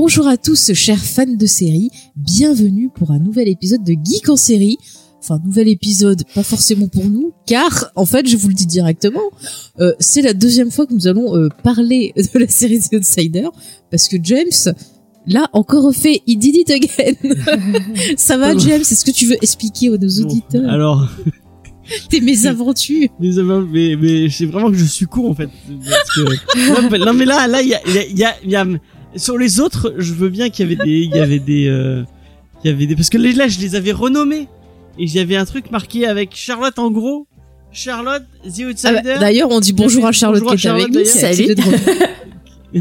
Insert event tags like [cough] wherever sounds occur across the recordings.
Bonjour à tous, chers fans de série. Bienvenue pour un nouvel épisode de Geek en série. Enfin, nouvel épisode, pas forcément pour nous, car, en fait, je vous le dis directement, euh, c'est la deuxième fois que nous allons euh, parler [laughs] de la série The Outsider, parce que James l'a encore refait, il did it again. [laughs] Ça va, James? Est-ce que tu veux expliquer aux nos Bon, auditeurs? alors, [laughs] tes mésaventures mais, mais, mais c'est vraiment que je suis court en fait. Parce que, non, mais, là, là, il y a, il y a, il y a, il y a- sur les autres, je veux bien qu'il y avait des, il y avait des, euh, il y avait des, parce que là, je les avais renommés et j'avais un truc marqué avec Charlotte en gros. Charlotte, The Ah Outsider. bah, D'ailleurs, on dit bonjour à Charlotte Bonjour qui est avec nous. [laughs]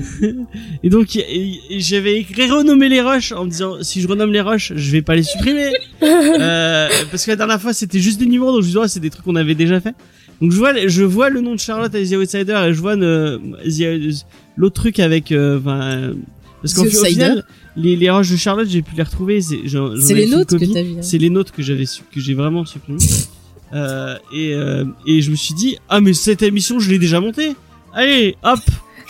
et donc et- et j'avais écrit renommer les rushs en me disant si je renomme les rushs, je vais pas les supprimer. [laughs] euh, parce que la dernière fois c'était juste des numéros donc je me disais ouais, c'est des trucs qu'on avait déjà fait. Donc je vois je vois le nom de Charlotte et The Outsider et je vois The- l'autre truc avec euh, parce qu'en final les, les rushs de Charlotte j'ai pu les retrouver c'est les nôtres que t'as vu. hein. C'est les notes que j'avais que j'ai vraiment supprimées. euh, et euh, et je me suis dit ah mais cette émission je l'ai déjà montée. Allez hop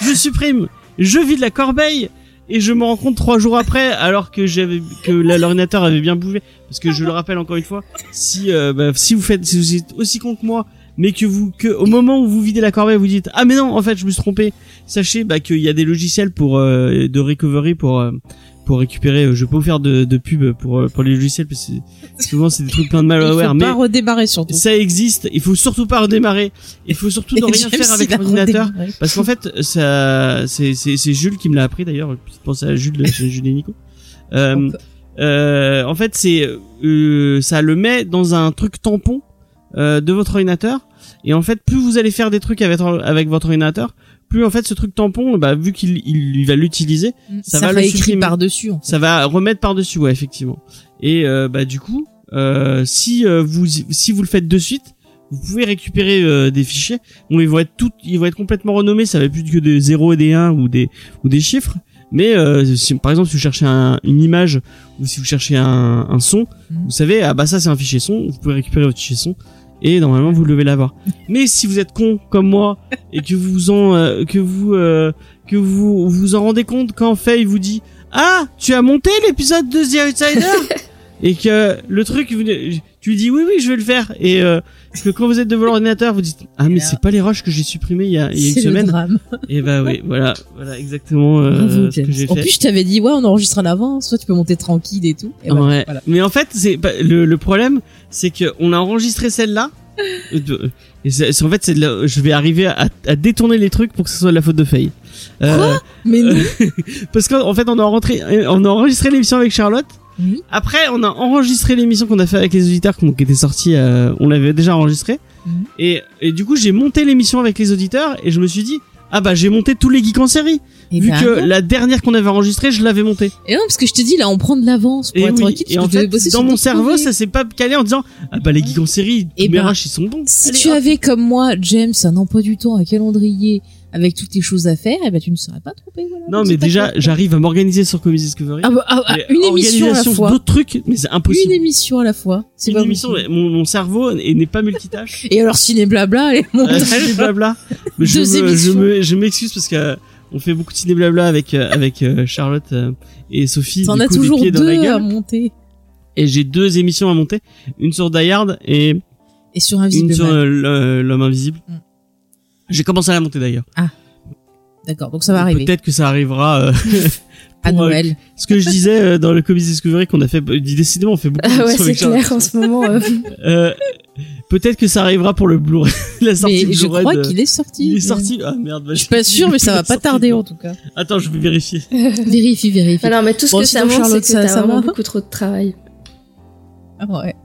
je supprime. Je vide la corbeille et je me rends compte trois jours après alors que j'avais que l'ordinateur avait bien bougé parce que je le rappelle encore une fois si euh, bah, si vous faites si vous êtes aussi con que moi mais que vous que au moment où vous videz la corbeille vous dites ah mais non en fait je me suis trompé sachez bah qu'il y a des logiciels pour euh, de recovery pour euh, pour récupérer euh, je peux vous faire de, de pub pour euh, pour les logiciels parce que souvent c'est des trucs plein de Il faut malware mais pas redémarrer surtout. ça existe il faut surtout pas redémarrer il faut surtout ne rien faire avec l'ordinateur parce qu'en fait, ça, c'est, c'est, c'est Jules qui me l'a appris d'ailleurs. Pensée à Jules, Jules et Nico. Euh, euh, en fait, c'est, euh, ça le met dans un truc tampon euh, de votre ordinateur. Et en fait, plus vous allez faire des trucs avec, avec votre ordinateur, plus en fait ce truc tampon, bah, vu qu'il il, il va l'utiliser, ça va le écrit supprimer. par dessus. ça va remettre par dessus, ouais, effectivement. Et euh, bah du coup, euh, si euh, vous si vous le faites de suite, vous pouvez récupérer euh, des fichiers. Bon, ils vont être tout, ils vont être complètement renommés. Ça va être plus que des 0 et des 1 ou des ou des chiffres. Mais euh, si, par exemple, si vous cherchez un- une image ou si vous cherchez un, un son, Mhm. vous savez, ah bah ça c'est un fichier son. Vous pouvez récupérer votre fichier son et normalement vous devez l'avoir. Mais si vous êtes con comme moi et que vous en euh, euh, vous en rendez compte quand Faye vous dit ah tu as monté l'épisode de The Outsider? Et que le truc tu lui dis oui oui je vais le faire et euh, que quand vous êtes devant l'ordinateur vous dites ah mais c'est pas les rushs que j'ai supprimés il y a, il y a une C'est le semaine drame. et bah oui voilà voilà exactement euh, ce que j'ai En fait plus, je t'avais dit, ouais, on enregistre en avance, soit tu peux monter tranquille et tout. Et ouais. voilà. Mais en fait, c'est le, le problème, c'est que on a enregistré celle-là. [laughs] en fait, c'est je vais arriver à, à détourner les trucs pour que ce soit de la faute de Faye. Euh, Mais non. [laughs] parce qu'en en fait, on a rentré, on a enregistré l'émission avec Charlotte. Oui. Après, on a enregistré l'émission qu'on a fait avec les auditeurs, qui était sortie. euh, on l'avait déjà enregistré. Mhm. Et, et du coup, j'ai monté l'émission avec les auditeurs et je me suis dit. Ah bah j'ai monté tous les geeks en série Et vu bah, que la dernière qu'on avait enregistrée je l'avais montée Et non, parce que je te dis, là, on prend de l'avance pour et être oui, tranquille. et en fait, dans mon cerveau, ça s'est pas calé en disant ah bah les geeks en série, Et mes ben, ils sont bons. Si Allez, tu hop. avais comme moi, James, un emploi du temps, un calendrier, avec toutes les choses à faire, eh ben tu ne serais pas trompé. Voilà, Non mais déjà, j'arrive à m'organiser sur Comedy Discovery. Ah bah, ah, ah, une émission à la fois. d'autres trucs, mais c'est impossible. Une émission à la fois. C'est Une émission, mon, mon cerveau est- n'est pas multitâche. [laughs] Et alors, ciné blabla, les Euh, ciné blabla. [laughs] Mais je Deux me, je émissions. me, je m'excuse parce que euh, on fait beaucoup de ciné blabla avec euh, avec euh, Charlotte et Sophie. T'en as toujours pieds dans la deux à monter. Et j'ai deux émissions à monter, une sur Die Hard et Et sur une Invisible sur euh, le- l'homme invisible. Mm. J'ai commencé à la monter d'ailleurs. D'accord, donc ça va arriver. Peut-être que ça arrivera. euh, [laughs] [laughs] À pour, euh, Noël. Ce que je disais euh, dans le Comedy Discovery qu'on a fait, euh, décidément on fait beaucoup Ah ouais, d'émissions c'est clair en ce moment. euh. [laughs] Euh, Peut-être que ça arrivera pour le Blu-ray, la sortie Mais je crois de- qu'il est sorti. Il est sorti. Ah merde. bah, Je suis pas sûre, mais ça va pas tarder en tout cas. Attends, je vais vérifier. Vérifie, vérifie. Ah non, mais tout ce Bon, que ça montre, c'est que ça- t'as vraiment beaucoup trop de travail. Ah ouais.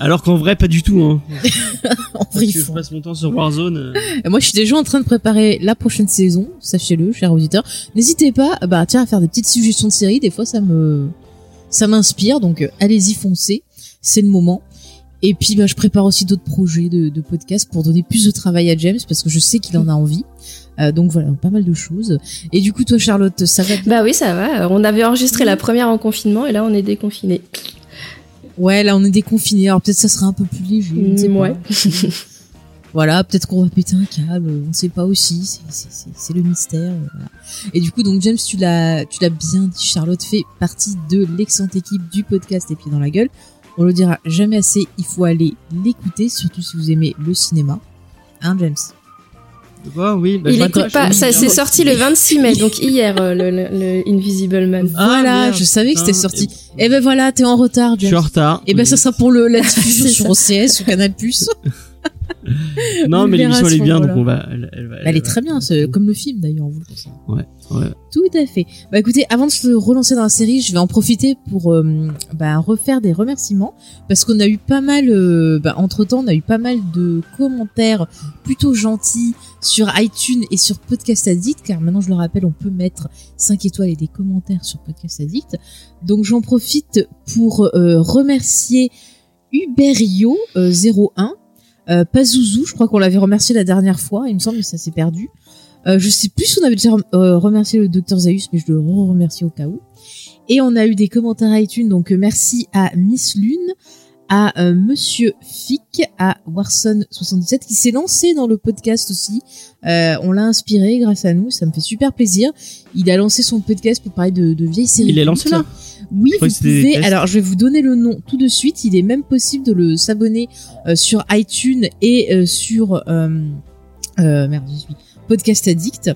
Alors qu'en vrai, pas du tout. Hein. [laughs] En vrai, je passe mon temps sur Warzone. euh, Et Moi, je suis déjà en train de préparer la prochaine saison. Sachez-le, chers auditeurs. N'hésitez pas, bah, tiens, à faire des petites suggestions de séries. Des fois, ça me, ça m'inspire. Donc, euh, allez-y, foncez. C'est le moment. Et puis, bah, je prépare aussi d'autres projets de, de podcasts pour donner plus de travail à James parce que je sais qu'il en a envie. Euh, donc voilà, pas mal de choses. Et du coup, toi, Charlotte, ça va Bah oui, ça va. On avait enregistré la première en confinement et là, on est déconfiné. Ouais, là, on est déconfiné. Alors peut-être ça sera un peu plus léger. ne sais Mm, pas. ouais. [laughs] voilà, peut-être qu'on va péter un câble. On ne sait pas aussi. C'est- le mystère. voilà. Et du coup, donc James, tu l'as, tu l'as bien dit. Charlotte fait partie de l'excellente équipe du podcast Les Pieds dans la Gueule. On le dira jamais assez. Il faut aller l'écouter, surtout si vous aimez le cinéma. Hein, James? Oui. Bah, Il écoute pas. Ça, c'est sorti le 26 mai, donc hier, euh, le, le- le Invisible Man. Ah, Voilà, merde, je savais que c'était putain. sorti. Eh ben voilà, t'es en retard, Je suis en retard. Et ben Oui. ça sera pour le, la [laughs] diffusion sur OCS ou Canal+. [laughs] [laughs] Non, mais l'émission elle est bien, donc on va. Elle, elle va- Bah, elle est va- très bien, comme le film d'ailleurs, on vous le conseille. Ouais. Tout à fait. Bah écoutez, avant de se relancer dans la série, je vais en profiter pour euh, bah, refaire des remerciements parce qu'on a eu pas mal, euh, bah, entre temps, on a eu pas mal de commentaires plutôt gentils sur iTunes et sur Podcast Addict, car maintenant je le rappelle, on peut mettre 5 étoiles et des commentaires sur Podcast Addict. Donc j'en profite pour euh, remercier Uberio euh, 01, Pazouzou, je crois qu'on l'avait remercié la dernière fois, il me semble, mais ça s'est perdu. Euh, je sais plus si on avait déjà euh, remercié le docteur Zaius, mais je le remercie au cas où. Et on a eu des commentaires iTunes, donc euh, merci à Miss Lune, à euh, Monsieur Fick, à Warson77 qui s'est lancé dans le podcast aussi. Euh, on l'a inspiré grâce à nous, ça me fait super plaisir. Il a lancé son podcast pour parler de, de vieilles séries. Il est lancé là? Oui, vous pouvez. Alors, je vais vous donner le nom tout de suite. Il est même possible de le s'abonner euh, sur iTunes et euh, sur euh, merde, suis Podcast Addict.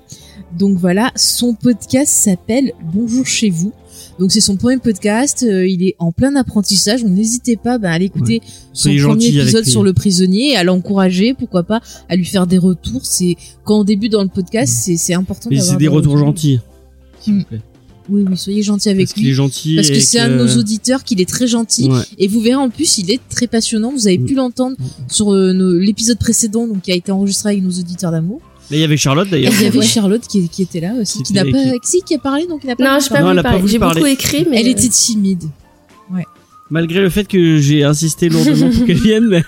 Donc voilà, son podcast s'appelle Bonjour chez vous. Donc c'est son premier podcast. euh, il est en plein apprentissage. Donc n'hésitez pas ben, à l'écouter son Soyez premier épisode sur le prisonnier, et à l'encourager, pourquoi pas, à lui faire des retours. C'est quand on débute dans le podcast, c'est c'est important. Mais d'avoir c'est des retours gentils. S'il vous plaît. Oui, oui, soyez gentil avec Parce qu'il est lui. gentil. Parce que c'est un de nos auditeurs qu'il est très gentil. Ouais. Et vous verrez en plus, il est très passionnant. Vous avez Mm. pu l'entendre sur euh, l'épisode précédent, donc qui a été enregistré avec nos auditeurs d'amour. Là, il y avait Charlotte Et d'ailleurs. il y avait Ouais. Charlotte qui, qui était là aussi, qui Qui n'a pas, si, qui a parlé, donc il a pas. Non, parler. pas pas J'ai beaucoup écrit, mais. Elle euh, était timide. Malgré le fait que j'ai insisté lourdement pour qu'elle vienne, mais.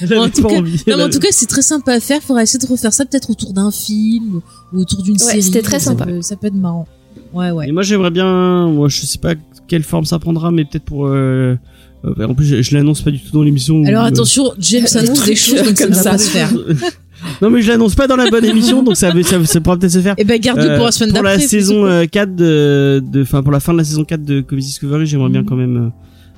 Elle En tout pas cas- envie. Non, mais en tout cas, c'est très sympa à faire. Faudra essayer de refaire ça peut-être autour d'un film ou autour d'une Ouais, série. c'était très Ça sympa. peut- Ça peut être marrant. Ouais, ouais. Et moi j'aimerais bien, moi je sais pas quelle forme ça prendra, mais peut-être pour. euh, euh, en plus, je, je l'annonce pas du tout dans l'émission. Alors Euh, attention, James annonce des choses donc comme va ça. pas se faire. [laughs] non mais je l'annonce pas dans la bonne émission, donc ça, ça, ça pourra peut-être se faire. Eh ben, garde-le Euh, pour la semaine pour d'après. la saison euh, 4 de, de, enfin pour la fin de la saison 4 de Comedy Discovery, j'aimerais bien Mhm. quand même euh,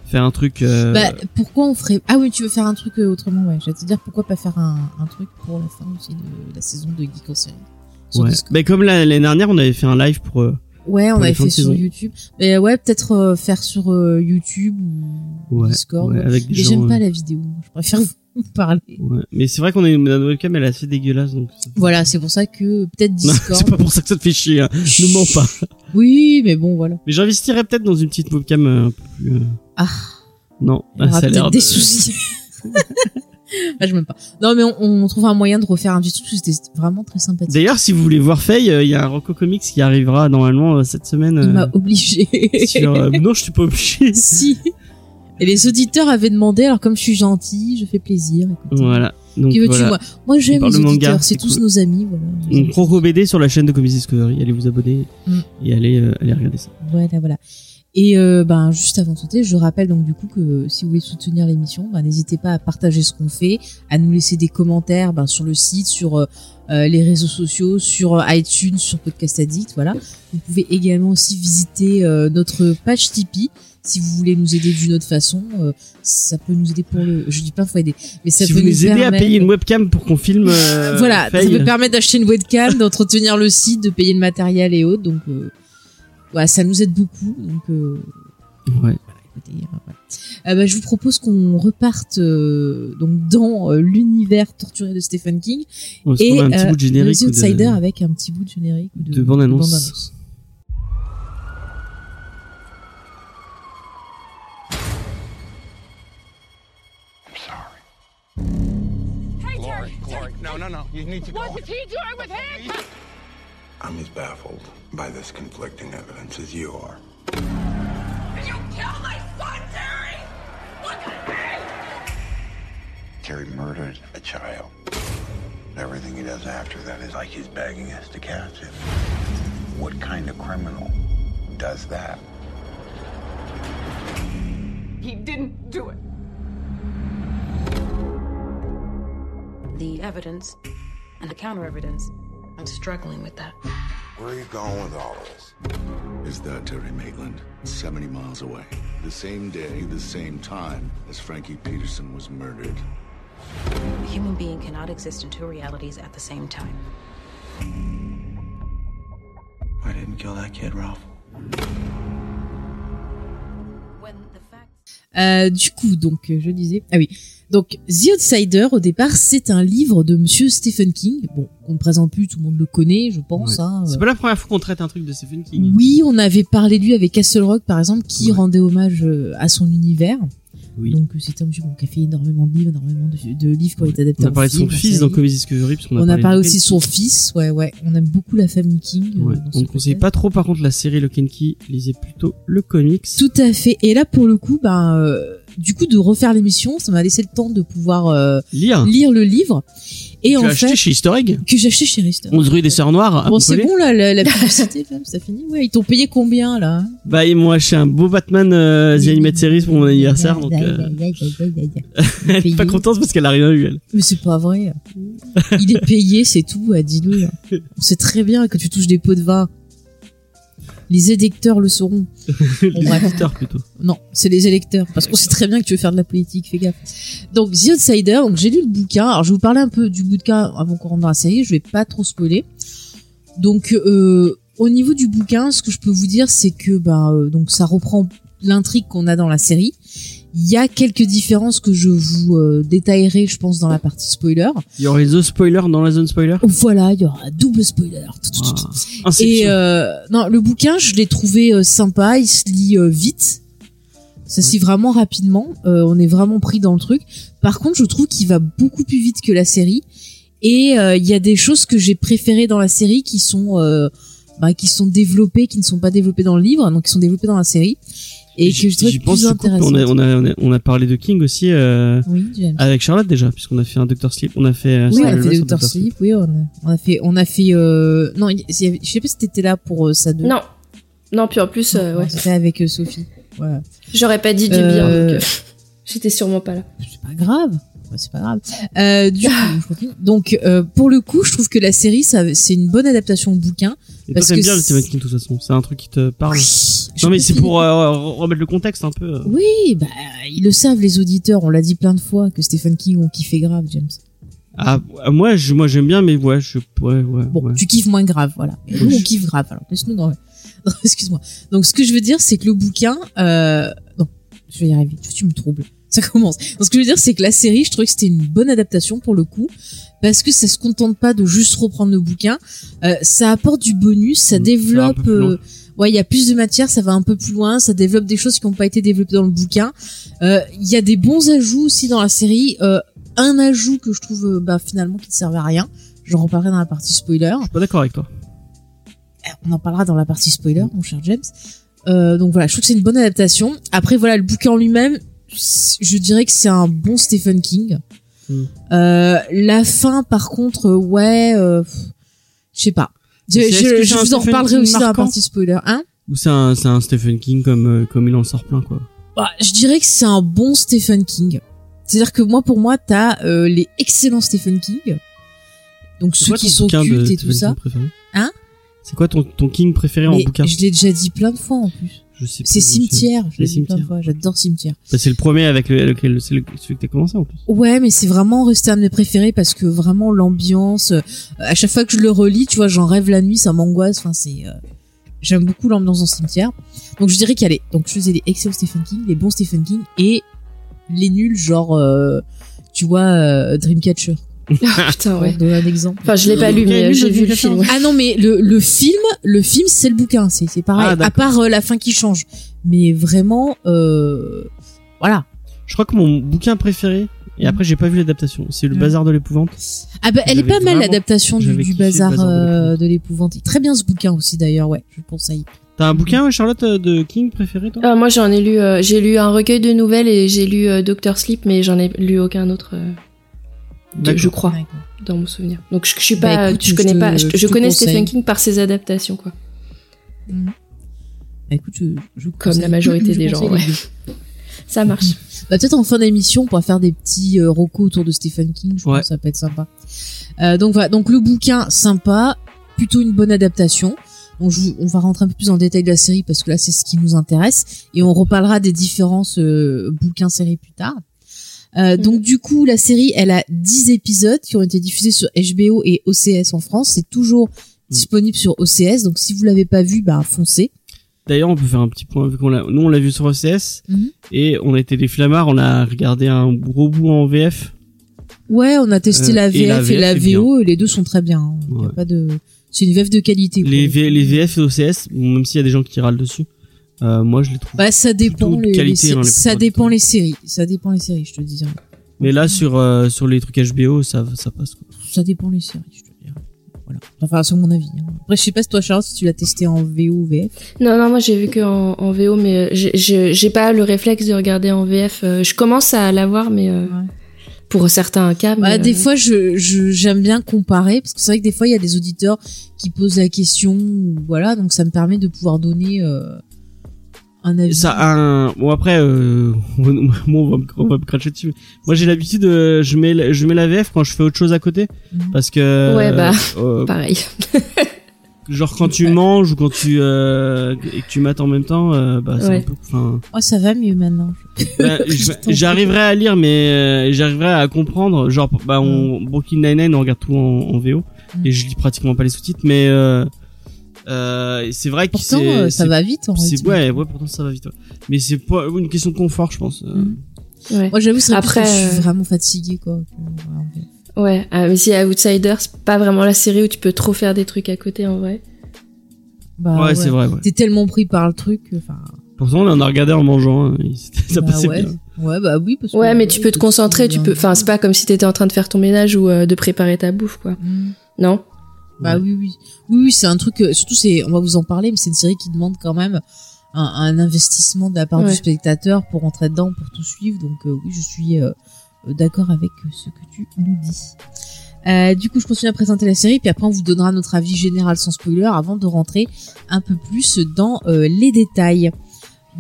faire un truc. euh, Bah, pourquoi on ferait Ah oui, tu veux faire un truc euh, autrement, ouais. J'allais te dire pourquoi pas faire un, un truc pour la fin aussi de la saison de Geek en série. Ouais. Bah, comme la- l'année dernière, on avait fait un live pour. Euh, Ouais, on avait fait sur. YouTube. Mais ouais, peut-être euh, faire sur euh, YouTube ou Ouais, Discord. ouais, avec des Mais j'aime euh, pas la vidéo. Je préfère [laughs] vous parler. ouais. Mais c'est vrai qu'on est notre webcam, elle est assez dégueulasse, donc. Voilà, c'est pour ça que peut-être [laughs] Discord. c'est pas pour ça que ça te fait chier. Hein. Ne mens pas. Oui, mais bon, voilà. Mais j'investirais peut-être dans une petite webcam euh, un peu plus. euh, Ah. Non, aura ça a l'air des de- soucis. [laughs] ah, je m'aime pas. Non, mais on, on trouve un moyen de refaire un petit truc. C'était vraiment très sympathique. D'ailleurs, si vous voulez voir Faye, euh, il y a un Rocco Comics qui arrivera normalement euh, cette semaine. Il m'a obligé. sur, euh, [laughs] non, je suis pas obligé. si. Et les auditeurs avaient demandé, alors comme je suis gentille, je fais plaisir. Voilà. Donc veux-tu, voilà. moi? Moi, j'aime les auditeurs, c'est tous cool. nos amis, voilà. Donc Croco BD sur la chaîne de Comedy Discovery. Allez vous abonner Mm. et allez, euh, allez regarder ça. Voilà, voilà. Et euh, ben juste avant de sauter, je rappelle donc du coup que si vous voulez soutenir l'émission, ben, n'hésitez pas à partager ce qu'on fait, à nous laisser des commentaires ben, sur le site, sur euh, euh, les réseaux sociaux, sur euh, iTunes, sur Podcast Addict, voilà. Vous pouvez également aussi visiter euh, notre page Tipeee si vous voulez nous aider d'une autre façon. euh, ça peut nous aider pour le, je dis pas faut aider, mais ça si peut vous nous aidez à permettre- payer une webcam pour qu'on filme. euh, voilà, ça peut permettre d'acheter une webcam, d'entretenir le site, de payer le matériel et autres. Donc, euh, ça nous aide beaucoup. Donc, euh, euh, euh, bah, je vous propose qu'on reparte dans l'univers torturé de Stephen King et un petit bout avec un petit bout de générique de, bande annonce. De -annonce. He with him? I'm baffled by this conflicting evidence as you are. You killed my son, Terry! Look at me! Terry murdered a child. Everything he does after that is like he's begging us to catch him. What kind of criminal does that? He didn't do it. The evidence and the counter evidence. I'm struggling with that. Where are you going with all of this? Is that Terry Maitland? 70 miles away. The same day, the same time as Frankie Peterson was murdered. A human being cannot exist in two realities at the same time. I didn't kill that kid, Ralph. When the facts Euh, du coup, donc, euh, je disais, ah oui. Donc, The Outsider, au départ, c'est un livre de Monsieur Stephen King. Bon, qu'on ne présente plus, tout le monde le connaît, je pense. Ouais. Hein, C'est euh. pas la première fois qu'on traite un truc de Stephen King. Oui, on avait parlé de lui avec Castle Rock, par exemple, qui Ouais. rendait hommage euh, à son univers. Oui. Donc, euh, c'est un monsieur bon, qui a fait énormément de livres, énormément de, de livres qui ont été adaptés On a parlé de son fils dans Comedy Discovery. puisqu'on On a parlé aussi de son fils, ouais, ouais. On aime beaucoup la famille King. Ouais. On ne conseille pas trop par contre la série and Key. Lisez plutôt le comics. Tout à fait. Et là, pour le coup, ben, euh, du coup, de refaire l'émission, ça m'a laissé le temps de pouvoir euh, Lire. lire le livre. Et tu en acheté fait, chez Easter Egg? Que j'ai acheté chez Rister. 11 rue des Sœurs Noires. à Bon, c'est bon là, la, la [laughs] publicité, là, ça finit. Ouais, ils t'ont payé combien là hein? Bah ils m'ont acheté un beau Batman euh, The Animated Series pour mon anniversaire. Donc euh, [laughs] [laughs] elle est Payé. pas contente parce qu'elle a rien eu elle. Mais c'est pas vrai. Il est payé, c'est tout. ah, Dis-le. On sait très bien que tu touches des pots de vin. Les électeurs le sauront. [laughs] Les bref. éditeurs plutôt. Non, c'est les électeurs. Parce qu'on sait très bien que tu veux faire de la politique, fais gaffe. Donc, The Outsider, donc j'ai lu le bouquin. Alors, je vais vous parler un peu du bouquin avant qu'on rentre dans la série. Je vais pas trop spoiler. Donc, euh, au niveau du bouquin, ce que je peux vous dire, c'est que bah, euh, donc ça reprend l'intrigue qu'on a dans la série. Il y a quelques différences que je vous euh, détaillerai, je pense, dans la partie spoiler. Il y aurait The Spoiler dans la zone spoiler? Voilà, il y aura un double spoiler. Ah. Et euh, non, le bouquin, je l'ai trouvé euh, sympa. Il se lit euh, vite. Ça se lit vraiment rapidement. Euh, on est vraiment pris dans le truc. Par contre, je trouve qu'il va beaucoup plus vite que la série. Et euh, il y a des choses que j'ai préférées dans la série qui sont euh, bah, qui sont développées, qui ne sont pas développées dans le livre, donc qui sont développées dans la série et que je trouve plus intéressantes. on a, on, a, on, a, on a parlé de King aussi euh, Oui, avec Charlotte déjà, puisqu'on a fait un Doctor Sleep. On a fait. euh, Oui, on a fait Doctor Sleep. Oui, on a, on a fait, on a fait. Euh... Non, je sais pas si t'étais là pour euh, ça deux. Non. Non, puis en plus, euh, ouais. C'était avec euh, Sophie. Voilà. J'aurais pas dit du Euh, bien, donc j'étais sûrement pas là. c'est pas grave. Ouais, c'est pas grave. Euh, du coup, donc euh, pour le coup, je trouve que la série, ça, c'est une bonne adaptation au bouquin. Et toi, parce t'aimes que bien le Stephen King de toute façon. C'est un truc qui te parle. Non mais c'est pour euh, remettre le contexte un peu. Oui, bah ils le savent les auditeurs. On l'a dit plein de fois que Stephen King on kiffait grave, James. Ah moi je moi j'aime bien mais ouais je ouais ouais. Bon, ouais. tu kiffes moins grave, voilà. Et nous, on kiffe grave. Alors laisse-nous dans. [laughs] Excuse-moi. Donc ce que je veux dire, c'est que le bouquin, euh... non, je vais y arriver. Tu, tu me troubles. [laughs] Ça commence. Donc ce que je veux dire, c'est que la série, je trouvais que c'était une bonne adaptation pour le coup, parce que ça se contente pas de juste reprendre le bouquin. Euh, ça apporte du bonus, ça Mm, développe. euh, Ouais, il y a plus de matière, ça va un peu plus loin, ça développe des choses qui n'ont pas été développées dans le bouquin. Euh, Il y a des bons ajouts aussi dans la série. Euh, un ajout que je trouve euh, bah, finalement qui ne servait à rien. J'en reparlerai dans la partie spoiler. Je suis pas d'accord avec toi. On en parlera dans la partie spoiler, mon cher James. Euh, donc voilà, je trouve que c'est une bonne adaptation. Après voilà, le bouquin en lui-même, je dirais que c'est un bon Stephen King. Mm. Euh, la fin, par contre, ouais, euh, je sais pas. Je, vous en reparlerai King aussi dans la partie spoiler. Hein? Ou c'est un c'est un Stephen King comme euh, comme il en sort plein quoi. Bah, je dirais que c'est un bon Stephen King. C'est-à-dire que moi, pour moi, t'as euh, les excellents Stephen King. Donc ceux quoi qui sont cultes et tout ça. Hein? C'est quoi ton ton King préféré en Mais bouquin? je l'ai déjà dit plein de fois en plus. Je sais plus, C'est. Cimetière. Je l'ai dit plein de Cimetières. fois. J'adore Cimetière. Bah, c'est le premier avec le- lequel c'est le- celui que t'as commencé en plus. Ouais, mais c'est vraiment resté un de mes préférés parce que vraiment l'ambiance. euh, à chaque fois que je le relis, tu vois, j'en rêve la nuit, ça m'angoisse. Enfin, c'est. euh, J'aime beaucoup l'ambiance dans Cimetière. Donc je dirais qu'il y a les. Donc je faisais les excellents Stephen King, les bons Stephen King et les nuls, genre. euh, tu vois, euh, Dreamcatcher. Ah, [laughs] putain, ouais. donner un exemple. Enfin, je l'ai pas lu, mais euh, j'ai vu le film. ouais. Ah non, mais le, le film, le film, c'est le bouquin, c'est c'est pareil. Ah, à part euh, la fin qui change. Mais vraiment, euh, voilà. Je crois que mon bouquin préféré Et après, j'ai pas vu l'adaptation. C'est le Ouais. bazar de l'épouvante. Ah bah elle est pas mal l'adaptation du, bazar bazar de euh, de l'épouvante. Très bien ce bouquin aussi d'ailleurs, ouais, je le conseille. T'as un bouquin, Charlotte, euh, de King préféré, toi? Ah, moi, j'en ai lu, euh, j'ai lu un recueil de nouvelles et j'ai lu euh, Doctor Sleep, mais j'en ai lu aucun autre, euh. Je crois, dans mon souvenir. Donc, je, je suis Bah, pas, écoute, je connais je te- pas, je, je je te connais conseille. Stephen King par ses adaptations, quoi. Mhm. Bah, écoute, je, je Comme la majorité [laughs] je des gens, ouais. [laughs] Ça marche. [laughs] Bah, peut-être en fin d'émission, on pourra faire des petits euh, recos autour de Stephen King. Je Ouais. pense que ça peut être sympa. Euh, donc voilà, donc le bouquin sympa, plutôt une bonne adaptation. Donc je vous- on va rentrer un peu plus dans le détail de la série parce que là c'est ce qui nous intéresse et on reparlera des différences euh, bouquins séries plus tard. Euh, Donc du coup la série elle a 10 épisodes qui ont été diffusés sur HBO et OCS en France. C'est toujours disponible sur OCS donc si vous l'avez pas vu bah foncez. D'ailleurs, on peut faire un petit point vu qu'on l'a, nous on l'a vu sur OCS Mhm. et on a été des flammards. On a regardé un gros bout en VF. Ouais, on a testé Euh, la VF et la et VO et les deux sont très bien. hein. Y a Ouais. pas de c'est une VF de qualité. Les, V- les VF et OCS, bon, même s'il y a des gens qui râlent dessus, euh, moi je les trouve. Bah ça dépend les, qualité, hein, les ça dépend les séries, ça dépend les séries, je te dis. Mais là sur euh, sur les trucs HBO, ça ça passe. Quoi. Ça dépend les séries, je te dirais. Voilà. Enfin, c'est mon avis. hein. Après, je sais pas si toi, Charles, si tu l'as testé en VO ou VF. Non, non, moi j'ai vu que en, en VO, mais euh, j'ai- pas le réflexe de regarder en VF. Je commence à l'avoir, mais euh, pour certains cas. Bah, mais, des euh, fois, je je- j'aime bien comparer parce que c'est vrai que des fois, il y a des auditeurs qui posent la question, voilà, donc ça me permet de pouvoir donner euh, un avis. Ça a un bon après euh, [laughs] bon, on va me, on va me cracher dessus. Moi j'ai l'habitude de je mets la- je mets la VF quand je fais autre chose à côté Mhm. parce que Ouais, bah, euh, [laughs] pareil. [laughs] genre quand tu manges ou quand tu euh, et que tu mates en même temps euh, bah c'est Ouais. un peu enfin Oh, ça va mieux maintenant. bah, j'arriverai à lire mais euh, j'arriverai à comprendre genre bah on Brooklyn Nine-Nine on regarde tout en, en VO Mm. et je lis pratiquement pas les sous-titres mais euh, c'est vrai que Pourtant, euh, ça va vite en rythme. ouais ouais pourtant ça va vite ouais. mais c'est pas une question de confort je pense euh. Mhm. Ouais. Moi, j'avoue, c'est Après, Après, je suis vraiment fatiguée, quoi. Ouais, mais si Outsider, c'est pas vraiment la série où tu peux trop faire des trucs à côté en vrai. Bah, ouais, c'est vrai ouais. T'es tellement pris par le truc, enfin. Pourtant, on en a regardé en mangeant. hein, c'était- [laughs] ça bah, passait ouais. bien. Ouais, bah oui, parce que. Ouais, mais tu peux te concentrer, tu peux. Enfin, c'est pas comme si t'étais en train de faire ton ménage ou euh, de préparer ta bouffe, quoi. Mm. Non? Bah oui, oui. Oui, oui, c'est un truc, euh, surtout c'est, on va vous en parler, mais c'est une série qui demande quand même un, un investissement de la part Ouais. du spectateur pour entrer dedans, pour tout suivre. Donc euh, oui, je suis euh, d'accord avec ce que tu nous dis. Euh, du coup, je continue à présenter la série, puis après on vous donnera notre avis général sans spoiler avant de rentrer un peu plus dans les détails.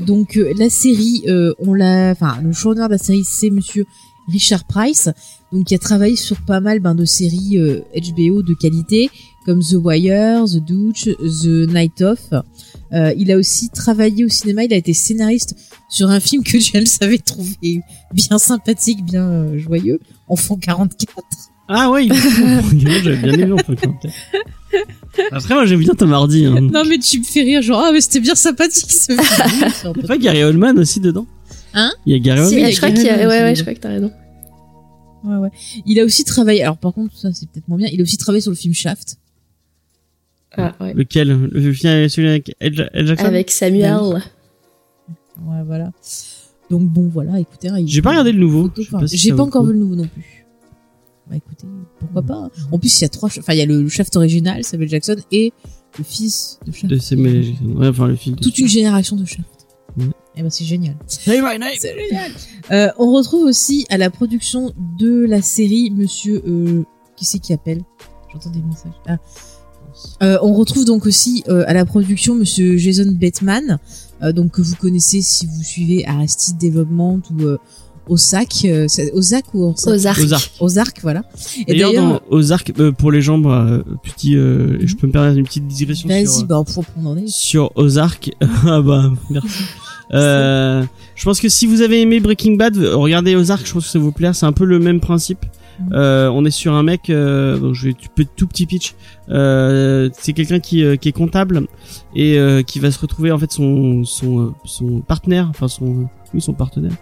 Donc la série, on l'a, enfin le showrunner de la série, c'est Monsieur Richard Price, donc qui a travaillé sur pas mal ben, de séries euh, HBO de qualité comme The Wire, The Douche, The Night Of. Euh, il a aussi travaillé au cinéma, il a été scénariste sur un film que James avait trouvé bien sympathique, bien euh, joyeux, Enfant 44. Ah ouais, [laughs] il- Moi, j'avais bien aimé enfin, quand même. Après, moi, j'aime bien Tom Hardy. Hein. Non mais tu me fais rire, genre ah mais c'était bien sympathique ce film. [laughs] C'est pas Gary Oldman aussi dedans Hein? Il y a Gary Oldman. je crois qu'il y a. Gary Ouais, Oldman ouais, aussi, je crois que t'as raison. Ouais, ouais. Il a aussi travaillé, alors par contre ça c'est peut-être moins bien, il a aussi travaillé sur le film Shaft. Ah, ouais. Lequel? Le film, celui avec Ed, Ed Jackson? Avec Samuel. Ouais voilà. Donc bon voilà, écoutez. hein, J'ai pas regardé le nouveau. Enfin, pas si J'ai pas encore vu le nouveau non plus. Bah écoutez, pourquoi pas. hein. En plus il y a trois, enfin il y a le, le chef original, Samuel Jackson, et le fils de Shaft. De Samuel Jackson. Ouais, enfin, le film. de- Toute une génération de Shaft. Et ben c'est génial. Say my name. C'est génial. Euh, on retrouve aussi à la production de la série Monsieur euh, qui c'est qui appelle? J'entends des messages. Ah. Euh, on retrouve donc aussi euh, à la production Monsieur Jason Bateman, euh, donc que vous connaissez si vous suivez Arrested Development ou euh, Ozark, euh, Ozark ou Ozark? Ozark. Ozark. Ozark, voilà. Et D'ailleurs, dans Ozark, euh, pour les gens, bah, euh, petit, je peux me permettre une petite digression vas-y, sur, bah en est. sur Ozark. [laughs] ah bah, merci. Euh, je pense que si vous avez aimé Breaking Bad, regardez Ozark, je pense que ça va vous plaire. C'est un peu le même principe. Mhm. Euh, on est sur un mec, euh, donc je vais peux tout petit pitch. Euh, c'est quelqu'un qui, euh, qui est comptable et euh, qui va se retrouver en fait son son euh, son partenaire, enfin son oui son partenaire,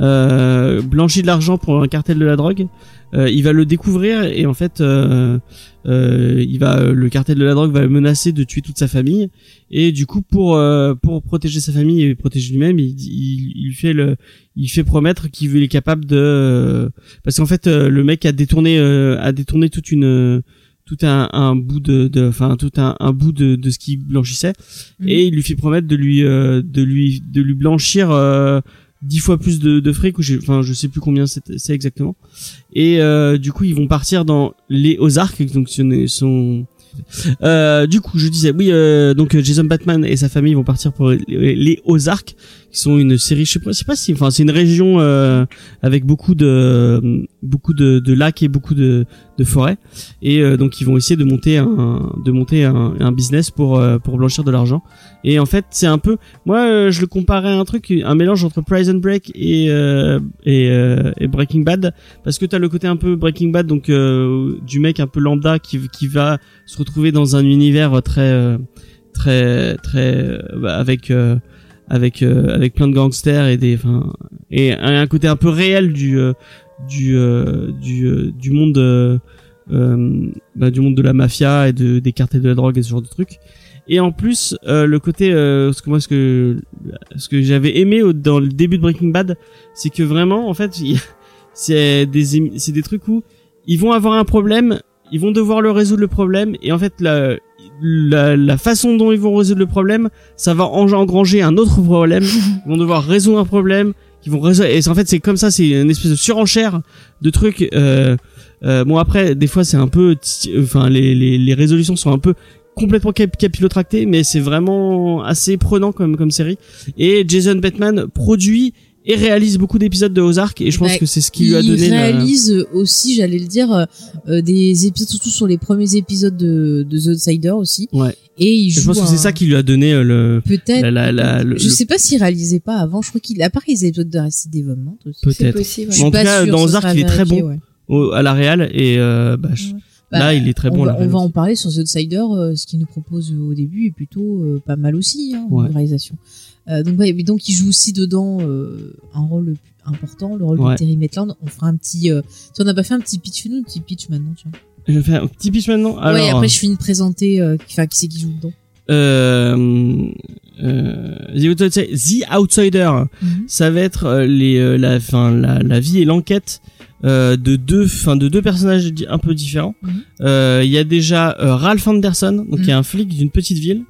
euh, blanchi de l'argent pour un cartel de la drogue. Euh, il va le découvrir et en fait, euh, euh, il va le cartel de la drogue va le menacer de tuer toute sa famille et du coup pour euh, pour protéger sa famille et protéger lui-même, il, il, il fait le il fait promettre qu'il est capable de parce qu'en fait euh, le mec a détourné euh, a détourné toute une tout un, un bout de de- enfin tout un, un bout de, de ce qui blanchissait Mhm. et il lui fait promettre de lui euh, de lui de lui blanchir euh, dix fois plus de, de fric ou j'ai enfin je sais plus combien c'est exactement et euh, du coup ils vont partir dans les Ozarks donc ce sont euh, du coup, je disais oui. euh, donc euh, Jason Batman et sa famille vont partir pour les Ozarks, qui sont une série. Je sais pas, si. Enfin, c'est une région euh, avec beaucoup de beaucoup de, de lacs et beaucoup de, de forêts. Et euh, donc ils vont essayer de monter un de monter un, un business pour euh, pour blanchir de l'argent. Et en fait, c'est un peu. Moi, euh, je le comparais à un truc, un mélange entre Prison Break et euh, et, et Breaking Bad, parce que t'as le côté un peu Breaking Bad, donc du mec un peu lambda qui qui va se retrouver dans un univers très très très bah, avec euh, avec euh, avec plein de gangsters et des enfin et un, côté un peu réel du euh, du euh, du du monde bah, du monde de la mafia et de des cartels de la drogue et ce genre de trucs. Et en plus euh, le côté euh, ce que moi ce que ce que j'avais aimé au- dans le début de Breaking Bad c'est que vraiment en fait c'est des c'est des trucs où ils vont avoir un problème ils vont devoir le résoudre le problème et en fait la la, la façon dont ils vont résoudre le problème ça va en- engranger un autre problème. [laughs] Ils vont devoir résoudre un problème qui vont résoudre. Et en fait c'est comme ça c'est une espèce de surenchère de trucs euh, euh, bon après des fois c'est un peu enfin les, les les résolutions sont un peu complètement cap capillotractées mais c'est vraiment assez prenant comme comme série. Et Jason Bateman produit et réalise beaucoup d'épisodes de Ozark et je pense Bah, que c'est ce qui lui a il donné la- réalise aussi, j'allais le dire, euh, euh, des épisodes, surtout sur les premiers épisodes de, de The Outsider aussi. ouais Et il Et joue je pense que c'est ça qui lui a donné euh, le Peut-être. la, la, la- le- je le- sais pas s'il réalisait pas avant. Je crois qu'il a réalisé des épisodes de Arrested Development aussi. C'est peut-être suis en tout cas, dans Ozark, il est très bon. ouais. au- à la réal et euh, bah, je- Bah, là il est très bon on, va, on en parler sur The Outsider. euh, ce qu'il nous propose au début est plutôt euh, pas mal aussi hein, Ouais. en réalisation. Euh, donc, ouais, mais donc il joue aussi dedans euh, un rôle important, le rôle Ouais. de Terry Maitland. On fera un petit. Euh, si on n'a pas fait un petit pitch, fais-nous un petit pitch maintenant. Tu vois. je fais un petit pitch maintenant alors ouais, après je finis de présenter. Euh, qui- enfin, qui c'est qui joue dedans. euh, euh, The Outsider, The Outsider, Mhm. ça va être euh, les euh, la fin la, la vie et l'enquête euh, de deux enfin de deux personnages un peu différents. Mhm. Euh, Il y a déjà euh, Ralph Anderson donc qui est Mhm. un flic d'une petite ville.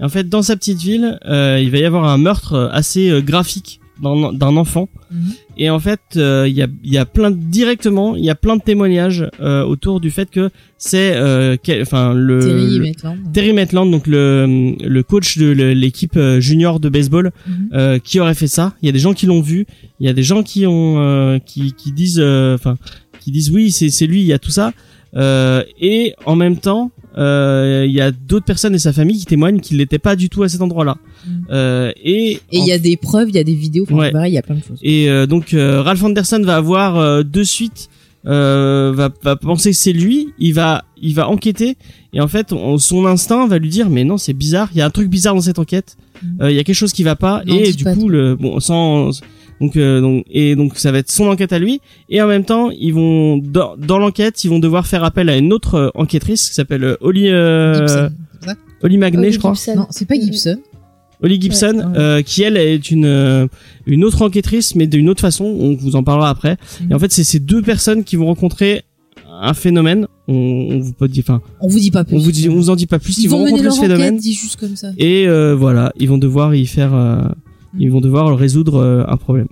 Et en fait dans sa petite ville, euh, il va y avoir un meurtre assez graphique d'un enfant. Mhm. Et en fait, euh, il y a y a plein de- directement, il y a plein de témoignages euh, autour du fait que c'est euh, enfin le Terry Maitland. Terry Maitland, donc le, le coach de l'équipe euh, junior de baseball, euh, qui aurait fait ça. Il y a des gens qui l'ont vu. Il y a des gens qui ont, euh, qui, qui disent, euh, enfin, qui disent oui, c'est c'est lui. Il y a tout ça. Euh, et en même temps, euh, il y a d'autres personnes et sa famille qui témoignent qu'il n'était pas du tout à cet endroit-là. Euh, et Et il y a des preuves, il y a des vidéos. Ouais. il y a plein de choses. et euh, donc euh, Ralph Anderson va avoir euh, de suite euh, va, va penser que c'est lui, il va il va enquêter et en fait on- son instinct va lui dire mais non c'est bizarre, il y a un truc bizarre dans cette enquête. Euh, il y a quelque chose qui va pas Non, et du pas coup tout. le bon sans donc euh, donc et donc ça va être son enquête à lui et en même temps ils vont dans, dans l'enquête ils vont devoir faire appel à une autre euh, enquêtrice qui s'appelle euh, Holly euh, Holly Magnet Holly je crois. Gibson. Non, c'est pas Gibson. Holly Gibson, Ouais, ouais. euh, qui elle est une euh, une autre enquêtrice, mais d'une autre façon. On vous en parlera après. Mhm. Et en fait, c'est ces deux personnes qui vont rencontrer un phénomène. On, on vous pas dit, enfin, On vous dit pas plus. on vous dit, on vous en dit pas plus. Ils, Ils vont vont mener rencontrer leur ce phénomène enquête, dit juste comme ça. et euh, voilà, ils vont devoir y faire, euh, ils vont devoir résoudre euh, un problème.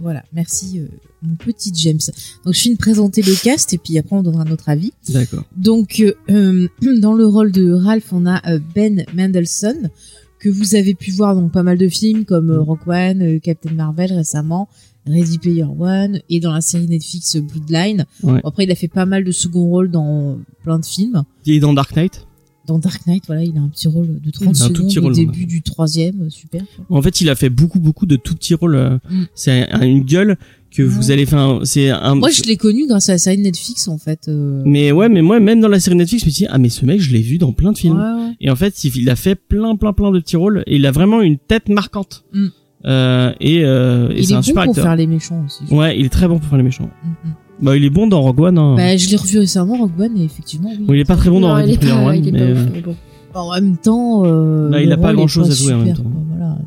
Voilà, merci euh, mon petit James. Donc je finis de présenter le cast et puis après on donnera notre avis. D'accord. Donc euh, [clears throat] dans le rôle de Ralph, on a euh, Ben Mendelsohn que vous avez pu voir dans pas mal de films comme Rock One, Captain Marvel récemment, Ready Player One et dans la série Netflix Bloodline. Ouais. Après il a fait pas mal de second rôle dans plein de films. Il est dans Dark Knight? Dans Dark Knight, voilà, il a un petit rôle de 30 Il a un tout secondes au début ouais. du troisième, euh, super. En fait, il a fait beaucoup, beaucoup de tout petits rôles. euh, Mm. C'est un- une gueule que vous Ouais. allez faire. C'est un. Moi je l'ai connu grâce à la série Netflix en fait. euh, Mais ouais, mais moi, même dans la série Netflix, je me suis dit, ah, mais ce mec, je l'ai vu dans plein de films. ouais. Et en fait, il a fait plein, plein, plein de petits rôles et il a vraiment une tête marquante. Mm. Euh, et euh, et Il c'est est un bon super pour acteur. faire les méchants aussi. Ouais, il est très bon pour faire les méchants. Mhm. Bah, il est bon dans Rogue One. Hein. Bah, je l'ai revu récemment, Rogue One, et effectivement, oui. Bon, il est pas très bon dans pas, One, il est mais pas ouf, mais bon. En même temps, euh, Bah, il a pas rôle est grand-chose à jouer en même super, temps. quoi. Voilà,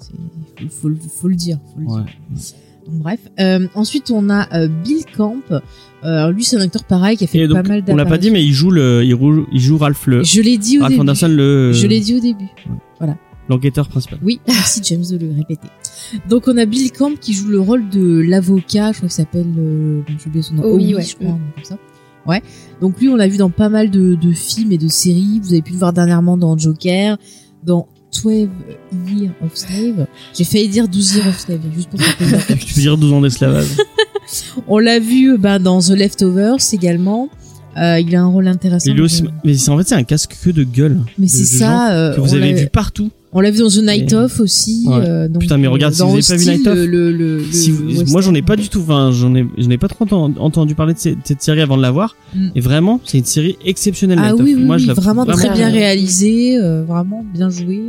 il faut, le- faut le dire. Faut le ouais. dire. Donc, bref. Euh, ensuite, on a euh, Bill Camp. Alors, lui, c'est un acteur pareil qui a fait Et pas donc, mal on l'a pas dit, mais il joue le, il joue, il joue Ralph le, Je l'ai dit au Ralph début. Anderson le, Je l'ai dit au début. L'enquêteur principal. Oui, [laughs] merci James de le répéter. Donc on a Bill Camp qui joue le rôle de l'avocat, je crois qu'il s'appelle, euh, j'ai oublié son nom, Owie, ouais. je crois, nom comme ça. Ouais. Donc lui, on l'a vu dans pas mal de, de films et de séries. Vous avez pu le voir dernièrement dans Joker, dans 12 Years of Slave. J'ai failli dire 12 Years of Slave, juste pour plaisir. [laughs] Tu peux dire 12 ans d'esclavage. [laughs] On l'a vu bah, dans The Leftovers également. Euh, il a un rôle intéressant. Mais aussi, mais c'est en fait c'est un casque que de gueule. Mais c'est ça. euh, que vous avez vu partout. On l'a vu dans The Night Et- Of aussi. Ouais. euh, donc, Putain, mais regarde, si dans vous avez pas vu Night Of, le, le, Si vous- moi j'en ai pas du tout, enfin j'en ai, je n'ai pas trop enten- entendu parler de cette, série avant de la voir. Mm. Et vraiment, c'est une série exceptionnelle. Ah Night oui, oui, moi, oui, je la trouve vraiment, très bien réalisé, euh, vraiment bien joué.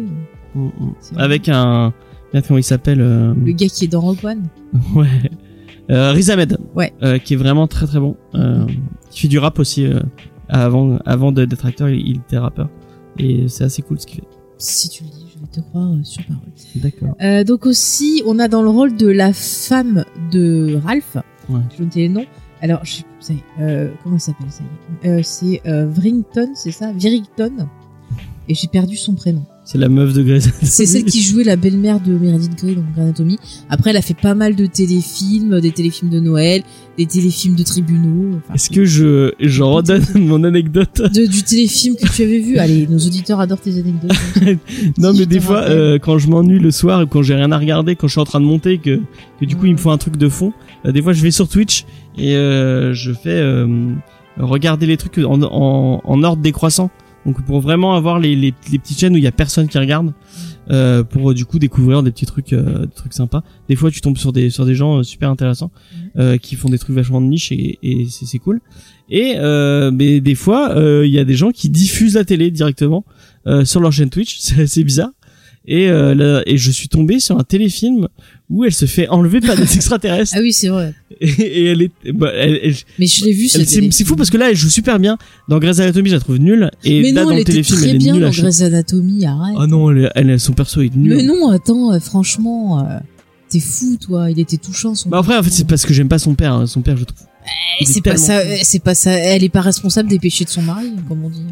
Mm, mm. Avec un, merde, comment il s'appelle euh, Le gars qui est dans Rogue One. [laughs] Ouais. Euh, Riz Ahmed. Ouais. Euh, qui est vraiment très très bon. Euh, qui fait du rap aussi. euh, avant, avant de- d'être acteur, il, il était rappeur. Et c'est assez cool ce qu'il fait. Si tu le dis, te croire euh, sur parole. D'accord. Euh, donc aussi, on a dans le rôle de la femme de Ralph. Ouais. Je ne sais le nom. Alors, je sais plus, ça y est, euh, comment elle s'appelle ça y est? Euh, C'est euh, Vrington, c'est ça? Virrington. Et j'ai perdu son prénom. C'est la meuf de Grey's Anatomy. C'est celle qui jouait la belle-mère de Meredith Grey dans Grey's Anatomy. Après, elle a fait pas mal de téléfilms, des téléfilms de Noël, des téléfilms de tribunaux. enfin, Est-ce que je, je redonne mon anecdote de, du téléfilm que tu avais vu. Allez, nos auditeurs adorent tes anecdotes. [laughs] Non, Si mais des fois, euh, quand je m'ennuie le soir quand j'ai rien à regarder, quand je suis en train de monter, que, que du coup il me faut un truc de fond, euh, des fois je vais sur Twitch et euh, je fais regarder les trucs en, en, en ordre décroissant. Donc pour vraiment avoir les, les, les petites chaînes où il y a personne qui regarde, euh, pour euh, du coup découvrir des petits trucs, euh, des trucs sympas. Des fois tu tombes sur des sur des gens euh, super intéressants euh, qui font des trucs vachement de niche et, et c'est c'est cool. Et euh, mais des fois euh, il y a des gens qui diffusent la télé directement euh, sur leur chaîne Twitch, [laughs] c'est assez bizarre. Et, euh, là- et je suis tombé sur un téléfilm où elle se fait enlever par des [laughs] extraterrestres ah oui, c'est vrai. et, et elle est bah, elle, elle- Mais je l'ai vu, c'est téléfilm. c'est fou parce que là elle joue super bien dans Grey's Anatomy je la trouve nulle et Mais là non, dans elle le téléfilm très elle est bien nulle dans. Grey's Anatomy, arrête. ah non elle, elle, son perso est nul Mais non, attends, euh, franchement, euh, t'es fou, toi. Il était touchant, son bah après en fait c'est parce que j'aime pas son père hein. son père je trouve Eh, c'est pas ça, euh, c'est pas ça. Elle est pas responsable des péchés de son mari, comme on dit.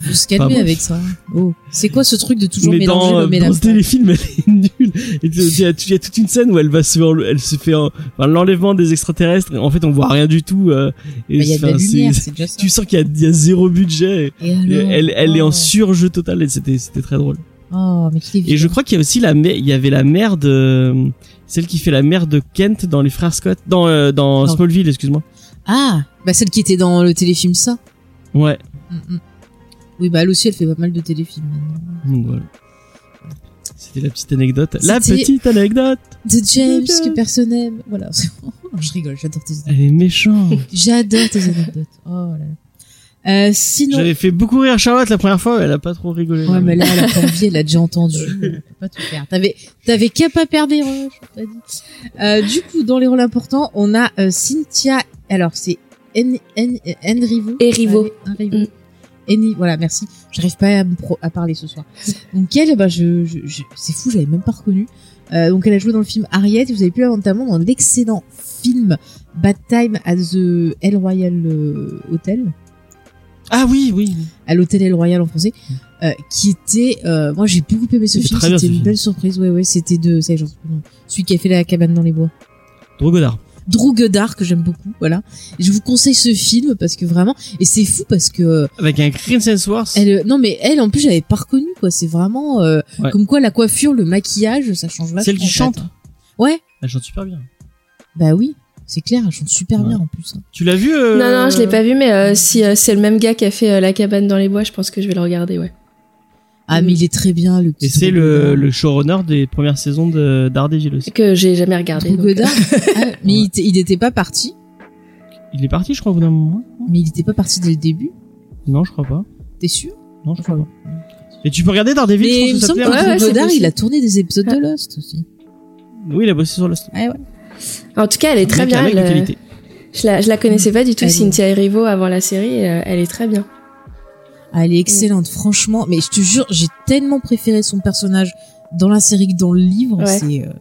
Faut se bon. avec ça. Oh, c'est quoi ce truc de toujours mais mélanger dans, l'homme et la dans ce téléfilm elle est nulle il y, a, il y a toute une scène où elle va se faire elle se fait euh, enfin, l'enlèvement des extraterrestres en fait on voit rien du tout euh, et Bah, Il y a de la lumière, c'est déjà ça. tu sens qu'il y a, il y a zéro budget et- alors elle, elle est en Oh. surjeu total et c'était c'était très drôle Oh, mais Et je crois qu'il y a aussi la mère, il y avait la mère de celle qui fait la mère de Kent dans les frères Scott, dans euh, dans. Smallville, excuse-moi. Ah, bah celle qui était dans le téléfilm ça. Ouais. Mm, mm. Oui, bah elle aussi, elle fait pas mal de téléfilms maintenant. Donc voilà. C'était la petite anecdote. La petite anecdote. De James, De que personne n'aime. Voilà. [laughs] je rigole, j'adore tes anecdotes. Elle est méchante. J'adore tes anecdotes. Oh là là. Euh, sinon. J'avais fait beaucoup rire Charlotte la première fois, elle a pas trop rigolé. Ouais, mais là, elle a pas envie, elle a déjà entendu. [laughs] Elle peut pas tout faire. T'avais, t'avais qu'à pas perdre des dit. Euh, du coup, dans les rôles importants, on a euh, Cynthia. Alors, c'est N, N, Enrivo. Erivo. Enrivo. Mm. Eni- voilà, merci. J'arrive pas à, me pro- à parler ce soir. [laughs] Donc elle, bah, je, je, je- c'est fou, j'avais même pas reconnu. Euh, donc elle a joué dans le film Harriet. Vous avez pu la voir notamment dans l'excellent film Bad Time at the El Royal euh, Hotel Ah oui, oui. à l'hôtel El Royal en français, euh, qui était, euh, moi j'ai beaucoup aimé ce film, c'était une film. belle surprise, ouais ouais, c'était de, ça nom. celui qui a fait la cabane dans les bois, Drogodard. Drew Goddard que j'aime beaucoup, voilà. Et je vous conseille ce film parce que vraiment, et c'est fou parce que euh, Avec un Chris Hemsworth. elle, euh, non mais elle en plus j'avais pas reconnu quoi, c'est vraiment euh, Ouais. comme quoi la coiffure, le maquillage, ça change vachement. Celle qui fait. chante. Ouais, Elle chante super bien. bah oui, c'est clair, elle chante super Ouais. bien en plus. hein. Tu l'as vu euh, Non, non, je l'ai pas vu, mais euh, si euh, c'est le même gars qui a fait euh, La cabane dans les bois, je pense que je vais le regarder, ouais. Ah mais il est très bien le petit. Et c'est le, le showrunner des premières saisons de Daredevil aussi. Que j'ai jamais regardé. Donc, euh. [laughs] Ah, mais il il était pas parti, Il est parti, je crois, au bout d'un moment. mais il était pas parti dès le début. Non, je crois pas. T'es sûr? Non, je crois pas. Et tu peux reguarder Daredevil, Mais il je pense que ça te. Ouais, ouais, c'est Goddard, il a tourné des épisodes de Ah. Lost aussi. Oui, il a bossé sur Lost. Ouais, ouais. En tout cas, elle est très bien. elle, je la, je la connaissais pas du tout, Cynthia Erivo, avant la série. euh, elle est très bien. Ah, elle est excellente, franchement. Mais je te jure, j'ai tellement préféré son personnage dans la série que dans le livre. Ouais. C'est. euh,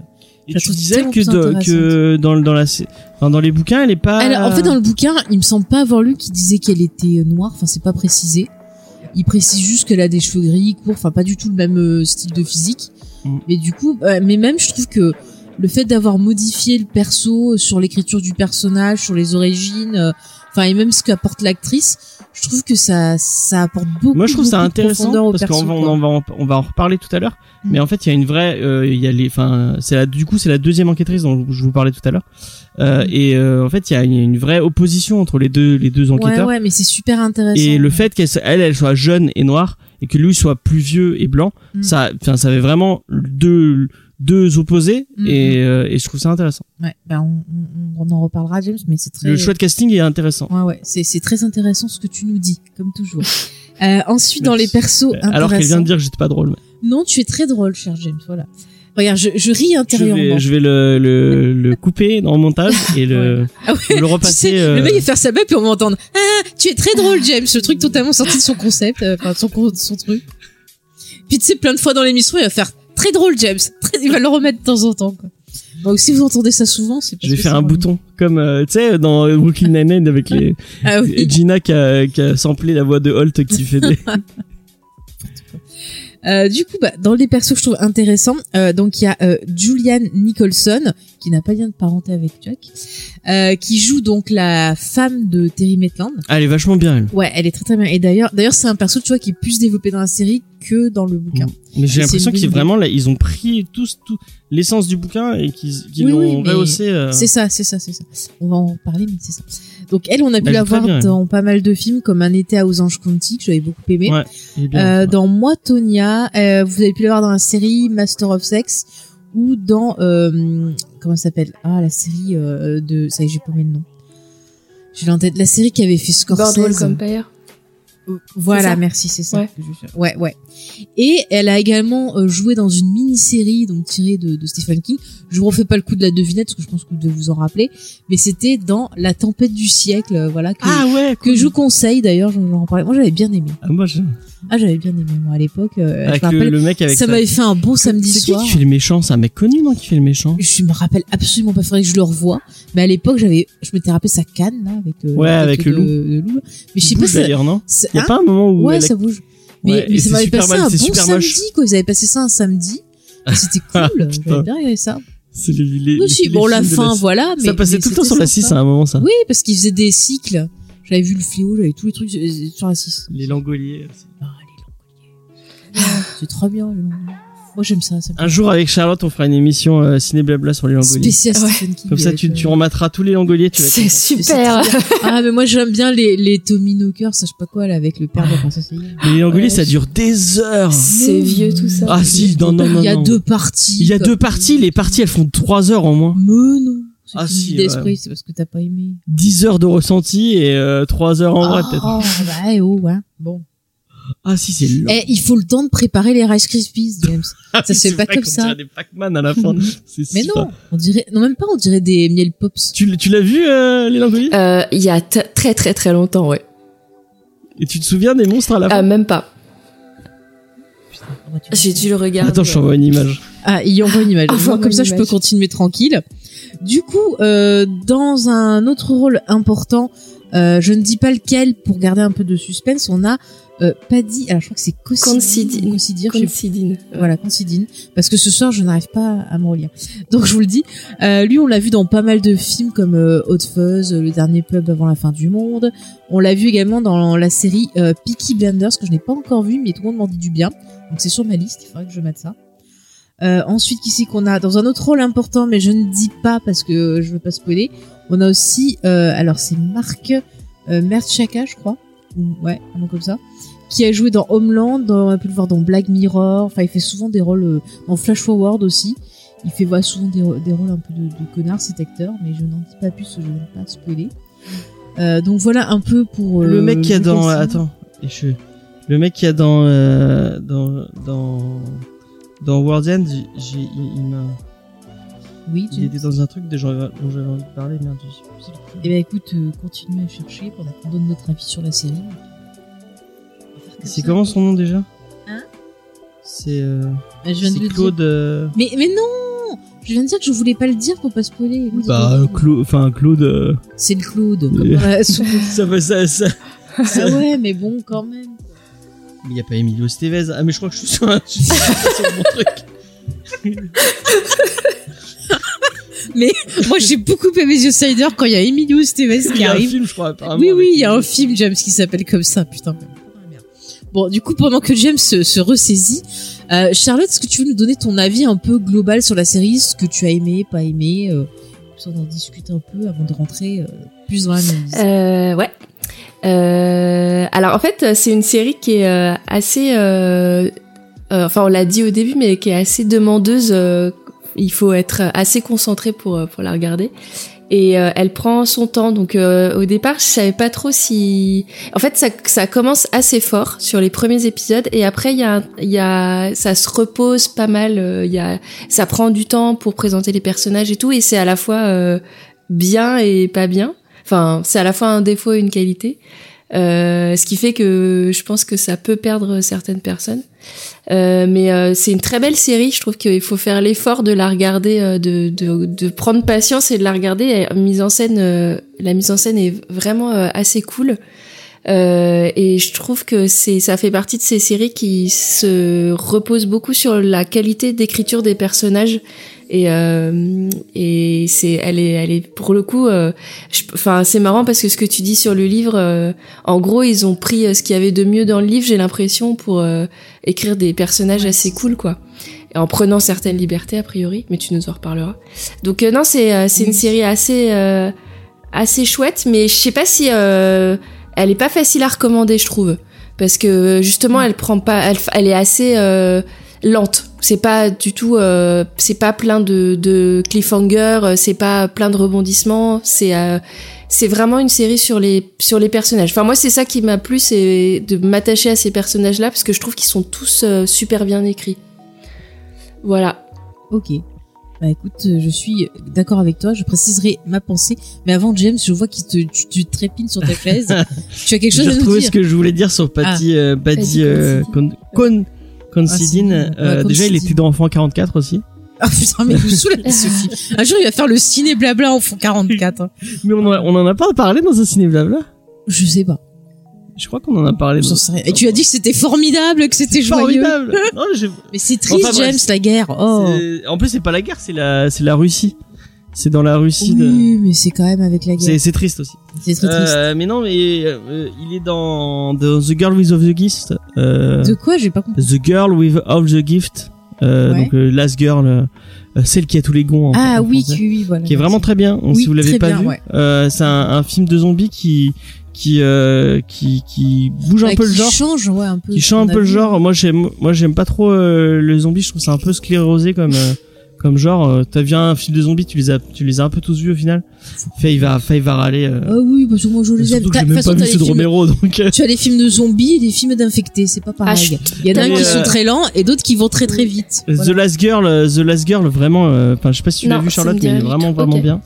Et tu disais que, dans- que dans, dans, la, sé- enfin, dans les bouquins, elle est pas. Elle- en fait, dans le bouquin, il me semble pas avoir lu qu'il disait qu'elle était euh, noire. Enfin, c'est pas précisé. Il précise juste qu'elle a des cheveux gris, courts. Enfin, pas du tout le même euh, style de physique. Mm. Mais du coup, euh, mais même, je trouve que le fait d'avoir modifié le perso euh, sur l'écriture du personnage, sur les origines, euh, enfin, et même ce qu'apporte l'actrice, je trouve que ça, ça apporte beaucoup. Moi, je trouve ça intéressant parce qu'on va, on, va en, on va en reparler tout à l'heure. Mm. Mais en fait, il y a une vraie, euh, il y a les, enfin, c'est la, du coup, c'est la deuxième enquêtrice dont je vous parlais tout à l'heure. Euh, Mm. Et euh, en fait, il y a une, une vraie opposition entre les deux, les deux Ouais, enquêteurs. ouais, mais c'est super intéressant. Et le fait qu'elle, elle, elle soit jeune et noire et que lui soit plus vieux et blanc, Mm. ça, enfin, ça avait vraiment deux, deux opposés Mm, et, euh, et je trouve ça intéressant. Ouais, ben on, on, on en reparlera, James, mais c'est très. Le choix de casting est intéressant. Ouais, ouais, c'est c'est très intéressant ce que tu nous dis, comme toujours. [laughs] Euh, ensuite, dans les persos intéressants. Alors qu'elle vient de dire que j'étais pas drôle. Non, tu es très drôle, cher James. Voilà. Regarde, je, je ris Je intérieurement. vais, je vais le, le, [laughs] le couper dans le montage et le, Ah ouais, le repasser. tu sais, euh, le mec il va faire sa bête puis on va entendre Ah, tu es très drôle, James. Le truc totalement sorti de son concept, euh, enfin de son, son truc. Puis tu sais, plein de fois dans l'émission, il va faire très drôle, James. Très- il va le remettre de temps en temps. Quoi. Donc si vous entendez ça souvent, c'est parce Je vais que faire un vraiment- bouton comme euh, tu sais dans Brooklyn Nine-Nine avec les [laughs] Ah oui. Gina qui a, qui a samplé la voix de Holt qui fait des [laughs] Euh, du coup, bah, dans les persos que je trouve intéressants, euh, donc il y a euh, Julianne Nicholson, qui n'a pas lien de parenté avec Chuck, euh, qui joue donc la femme de Terry Maitland. Ah, elle est vachement bien elle. Ouais, elle est très très bien. Et d'ailleurs, d'ailleurs, c'est un perso, tu vois, qui est plus développé dans la série que dans le bouquin. Mais j'ai l'impression qu'ils vraiment là, ils ont pris tous tout l'essence du bouquin et qu'ils Oui, oui, l'ont mais rehaussé. euh. C'est ça, c'est ça, c'est ça. On va en parler, mais c'est ça. Donc elle, on a pu la voir bien, dans pas mal de films, comme Un été à Osange County, que j'avais beaucoup aimé. Ouais, bien. Euh, dans Moi Tonya, euh, vous avez pu la voir dans la série Master of Sex ou dans euh, comment ça s'appelle? Ah la série euh, de ça y est j'ai paumé le nom. J'ai en tête la série qui avait fait Scorsese. Boardwalk Empire. Voilà, C'est ça merci, c'est ça. Ouais. ouais, ouais. Et elle a également euh, joué dans une mini-série donc tirée de, de Stephen King. Je vous refais pas le coup de la devinette parce que je pense que vous devez vous en rappeler, mais c'était dans La Tempête du siècle, euh, voilà que, Ah ouais. que je vous conseille d'ailleurs. Parlais. Moi, j'avais bien aimé. Ah, moi je... Ah, j'avais bien aimé moi à l'époque. euh, avec je me le, rappelle, le mec avec ça m'avait fait un bon samedi C'est qui soir. qui fait le méchant? C'est un mec connu non qui fait le méchant? Je me rappelle absolument pas. Faudrait que je le revoie. Mais à l'époque, j'avais, je m'étais rappelé sa canne là avec. euh, Ouais, avec le de- de loup. Mais je sais pas. Ça, d'ailleurs non? Il y a hein? pas un moment où Ouais, elle ça bouge. Mais, Ouais, mais et ça c'est m'avait passé mal, un c'est bon samedi, moche. quoi. Ils avaient passé ça un samedi. [laughs] C'était cool. J'avais bien regardé ça. C'est les, les, Oui, si, les bon, la fin, la- voilà. Mais, Ça passait mais tout le temps sur la sympa. 6 à un moment ça. Oui, parce qu'ils faisaient des cycles. J'avais vu le fléau, j'avais tous les trucs euh, sur la 6. Les langoliers. Ah, les langoliers. C'est trop bien, les langoliers. Moi, j'aime ça. ça me Un jour avec Charlotte, on fera une émission euh, ciné blabla sur les langoliers. Spécial Ouais. Stephen King. Comme ça, tu, tu euh, remettras tous les langoliers. Tu vas C'est super. Ah, mais moi, j'aime bien les, les Tommy Knockers, ça, je sais pas quoi, là, avec le père de la princesse les langoliers, Ouais, ça dure des heures. C'est vieux tout ça. Ah si, non, non, non. Il y a non. deux parties. Il y a deux parties. Les parties, elles font 3 heures en moins. Mais non. C'est Ah, si, ouais. d'esprit, c'est parce que t'as pas aimé. 10 heures de ressenti et euh, 3 heures en vrai peut-être. Oh, bah, eh, oh, ouais. Bon. Ah si, c'est long. Eh, il faut le temps de préparer les Rice Krispies, James. [laughs] Ah, ça se fait c'est pas vrai comme qu'on ça. dirait des Pac-Man à la fin. [laughs] Mais non, on dirait, non, même pas, on dirait des miel pops. Tu, l'as vu, euh, les Euh, Il y a très très très longtemps, ouais. Et tu te souviens des monstres à la Ah, fin? même pas. J'ai dû le regarder. Attends, je t'envoie une image. Ah, il y envoie une image. [laughs] Moi, comme ça, je peux continuer tranquille. Du coup, euh, dans un autre rôle important, euh, je ne dis pas lequel pour garder un peu de suspense, on a euh, Paddy. Alors, je crois que c'est Considine. Considine. Considine. Voilà, Considine. Parce que ce soir, je n'arrive pas à me relire. Donc, je vous le dis. Euh, lui, on l'a vu dans pas mal de films comme euh, Hot Fuzz, euh, Le Dernier Pub avant la fin du monde. On l'a vu également dans la série euh, Peaky Blinders, que je n'ai pas encore vu, mais tout le monde m'en dit du bien. Donc, c'est sur ma liste. Il faudrait que je mette ça. Euh, ensuite, qui c'est qu'on a dans un autre rôle important, mais je ne dis pas parce que je veux pas spoiler. On a aussi, euh, alors c'est Marc euh, Mertchaka, je crois, ou ouais, un nom comme ça, qui a joué dans Homeland, dans- on a pu le voir dans Black Mirror. Enfin, il fait souvent des rôles euh, dans Flash Forward aussi. Il fait voilà, souvent des, des rôles un peu de, de connard cet acteur, mais je n'en dis pas plus, je n'aime pas spoiler. Euh, donc voilà un peu pour le mec qui a dans... casting. Attends. Je... Le mec qui a dans... dans... Dans... Dans World's End, j'ai... il- il m'a... Oui, Il James. était dans un truc de genre dont j'avais envie de parler, merde, je sais plus c'est lequel. Eh ben écoute, euh, continue à chercher pendant qu'on donne notre avis sur la série. C'est comment son nom déjà? Hein? C'est euh, Ah, je viens de c'est le dire. Claude. euh, Mais, mais non Je viens de dire que je voulais pas le dire pour pas spoiler. Oui, Bah euh, Claude, enfin Claude. euh, C'est le Claude, comme Euh. la [laughs] ça va ça ça. Ah ouais, mais bon, quand même. Mais y a pas Emilio Estevez. Ah mais je crois que je suis sur, un- je suis sur mon truc. [laughs] [laughs] Moi, j'ai beaucoup aimé The Sider quand il y a Emilio Estevez Il qui y a un arrive. film, je crois. apparemment, Oui, oui, il y a un film, James, qui s'appelle comme ça, putain. Bon, du coup, pendant que James se, se ressaisit, euh, Charlotte, est-ce que tu veux nous donner ton avis un peu global sur la série, ce que tu as aimé, pas aimé, euh, on en discute un peu avant de rentrer euh, plus dans l'analyse? Euh, ouais. Euh, alors en fait, c'est une série qui est euh, assez, euh, euh, enfin on l'a dit au début, mais qui est assez demandeuse. Il faut être assez concentré pour euh, pour la regarder. Et euh, elle prend son temps. Donc euh, au départ, je savais pas trop si. En fait, ça ça commence assez fort sur les premiers épisodes, et après il y a y a ça se repose pas mal. euh, Il y a ça prend du temps pour présenter les personnages et tout, et c'est à la fois euh, bien et pas bien. Enfin, c'est à la fois un défaut et une qualité. Ce qui fait que je pense que ça peut perdre certaines personnes. Euh, mais euh, c'est une très belle série. Je trouve qu'il faut faire l'effort de la regarder, euh, de, de, de prendre patience et de la regarder. La mise en scène, euh, la mise en scène est vraiment euh, assez cool. Euh, et je trouve que c'est, ça fait partie de ces séries qui se reposent beaucoup sur la qualité d'écriture des personnages. Et, euh, et c'est, elle est, elle est pour le coup, euh, enfin c'est marrant parce que ce que tu dis sur le livre, euh, en gros ils ont pris ce qu'il y avait de mieux dans le livre, j'ai l'impression pour euh, écrire des personnages assez cool quoi. En prenant certaines libertés a priori, mais tu nous en reparleras. Donc euh, non c'est, euh, c'est une série assez, euh, assez chouette, mais je sais pas si euh, elle est pas facile à recommander, je trouve, parce que justement, elle prend pas, elle, elle est assez euh, lente. C'est pas du tout, euh, c'est pas plein de, de cliffhanger, euh, c'est pas plein de rebondissements. C'est euh, c'est vraiment une série sur les sur les personnages. Enfin moi, c'est ça qui m'a plu, c'est de m'attacher à ces personnages-là parce que je trouve qu'ils sont tous euh, super bien écrits. Voilà. Ok. Bah écoute, je suis d'accord avec toi, je préciserai ma pensée. Mais avant, James, je vois que tu, tu, tu trépines sur ta chaise. [laughs] tu as quelque chose à nous dire ce que je voulais dire sur Patty, euh, Patty Patty euh, Con, Con, Considine. Ah, Euh, ouais, déjà, il était dans Enfant 44 aussi. Ah putain, mais avec ce film. Un jour, il va faire le ciné blabla en fond 44. hein. [laughs] Mais on, en a- on en a pas parlé dans un ciné blabla? Je sais pas. Je crois qu'on en a parlé. Dans- sais rien. Et tu as dit que c'était formidable, que c'était joyeux. Formidable. Non, Mais c'est triste, Enfin. James, la guerre. Oh. En plus, c'est pas la guerre, c'est la, c'est la Russie. C'est dans la Russie. de- Oui, mais c'est quand même avec la guerre. C'est, c'est triste aussi. C'est très triste. Euh, mais non, mais euh, il est dans, dans The Girl with of the Gift. Euh, De quoi J'ai pas compris. The Girl with of the Gift. Euh, Ouais. Donc euh, Last Girl, euh, celle qui a tous les gonds. En, Ah en oui, français. qui, oui, voilà. qui est vraiment très bien. Oui, si vous l'avez très pas bien, vu, ouais. euh, c'est un, un film de zombies qui qui euh, qui qui bouge un peu le qui genre, change, ouais, un peu. qui change un peu le genre. Moi j'aime moi j'aime pas trop euh, les zombies. Je trouve ça un peu sclérosé comme euh, comme genre. Euh, T'as vu un film de zombies, tu les as tu les as un peu tous vus au final. Faye va Faye va râler. Euh, Ah oui, parce que moi je les aime. surtout que j'ai même façon, pas t'as vu les ceux de films- Romero donc. euh, Tu as les films de zombies et des films d'infectés, c'est pas pareil. chut. Il y en a Mais, qui euh, sont très lents et d'autres qui vont très très vite. The Voilà. Last Girl, euh, The Last Girl, vraiment. euh, Enfin, je sais pas si tu l'as Non, vu ça Charlotte, me dit mais il est rien du vraiment tout. vraiment Ok. bien.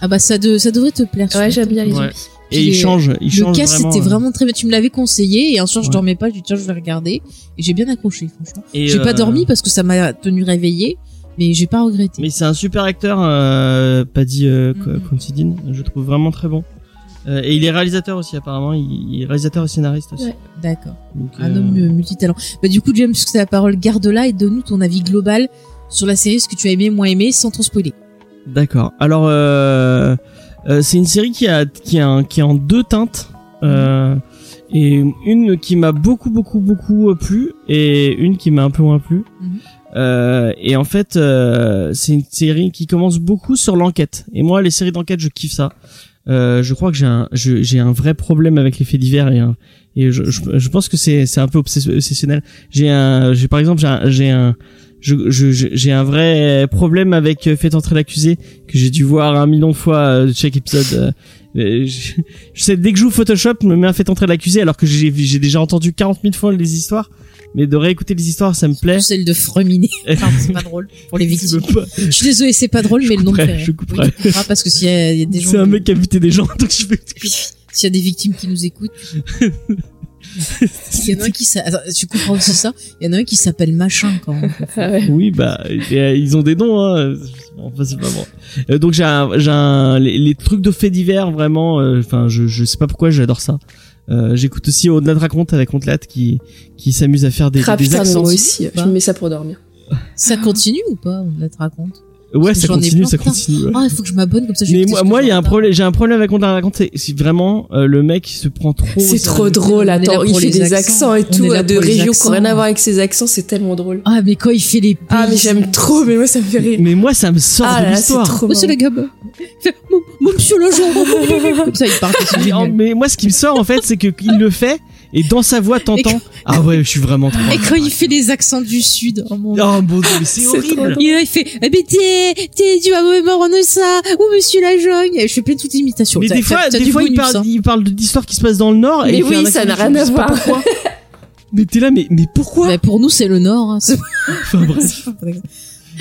Ah bah ça, de, ça devrait te plaire. Ouais, celui-là. j'aime bien les Ouais. zombies. Et Puis, il change, il Le change cast vraiment. euh, très bien. Tu me l'avais conseillé et un soir je Ouais. dormais pas. Je dis tiens je vais regarder et j'ai bien accroché franchement. et, J'ai pas dormi parce que ça m'a tenu réveillé, mais j'ai pas regretté. Mais c'est un super acteur, euh, Paddy euh. Considine. Je le trouve vraiment très bon. Euh, et il est réalisateur aussi apparemment. Il, est réalisateur et scénariste aussi. Ouais. D'accord. Un euh, homme euh, multitalent. Bah du coup James, c'est la parole, garde-la et donne-nous ton avis global sur la série, ce que tu as aimé, moins aimé, sans trop spoiler. D'accord. Alors euh, euh, c'est une série qui a qui a un- qui est en deux teintes. Euh, et une qui m'a beaucoup beaucoup beaucoup euh, plu et une qui m'a un peu moins plu. Mhm. Euh, et en fait, euh, c'est une série qui commence beaucoup sur l'enquête. Et moi, les séries d'enquête, je kiffe ça. Euh, je crois que j'ai un, j'ai un vrai problème avec les faits divers et, un- et je, je, je pense que c'est, c'est un peu obsess- obsessionnel. J'ai un, j'ai par exemple, j'ai un, j'ai un, je, je- un vrai problème avec euh, Faites entrer l'accusé que j'ai dû voir un million de fois euh, chaque épisode. euh, je, je sais dès que je joue Photoshop, je me mets à Faites entrer l'accusé alors que j'ai, déjà entendu 40 000 fois les histoires. mais de réécouter les histoires, ça me plaît. Celle de Freminé. [laughs] C'est pas drôle pour les victimes. Je suis désolée, c'est pas drôle, mais le nom je couperai. Oui, couperas parce que s'il y, a il y a des gens, C'est un mec qui a buté des gens, [laughs] donc je vais. s'il y a des victimes qui nous écoutent, [laughs] il y en a un qui Attends, tu comprends aussi ça? Il y en a un qui s'appelle machin quand même. [laughs] Ah ouais. Oui, bah, euh, ils ont des noms, hein. Enfin, c'est pas bon. Euh, donc j'ai un, j'ai un, les, les trucs de faits divers, vraiment, euh, enfin, je, je sais pas pourquoi j'adore ça. Euh, j'écoute aussi au-delà de raconte avec Ontelat qui, qui s'amuse à faire des, Ah des accents. aussi, je me mets ça pour dormir. Ça continue ou pas On te raconte? Ouais, ça continue, ça continue. ouais. Ah, il faut que je m'abonne comme ça. Je Mais moi, moi, il y a j'ai un problème, j'ai un problème avec Ontelat raconte, c'est vraiment, euh, le mec qui se prend trop. C'est trop drôle, On attends, il fait des accents. accents et On tout, est là de régions qui ont rien accents. à voir avec ses accents, c'est tellement drôle. Ah, mais quand il fait les Ah, mais j'aime trop, mais moi ça me fait rire. Mais moi, ça me sort Ah de là là, c'est l'histoire. trop Monsieur le. Il mon monsieur l'agent. Comme ça, il part. [laughs] Mais, moi, ce qui me sort, en fait, c'est que il le fait, et dans sa voix, t'entends. Ah ouais, je suis vraiment trop. Et quand il fait les accents du sud, oh mon Oh mon dieu, mais c'est C'est trop horrible. drôle. Et là, il fait, ben, t'es, t'es, tu vas me rendre ça, ou monsieur la jogne? Je fais plein de toutes imitations. Mais des fois, des fois, il parle, hein. il parle d'histoires qui se passent dans le Nord. et Mais oui, ça n'a rien à voir. mais t'es là, mais, mais pourquoi? Mais pour nous, c'est le Nord. hein. C'est Enfin, bref. [laughs]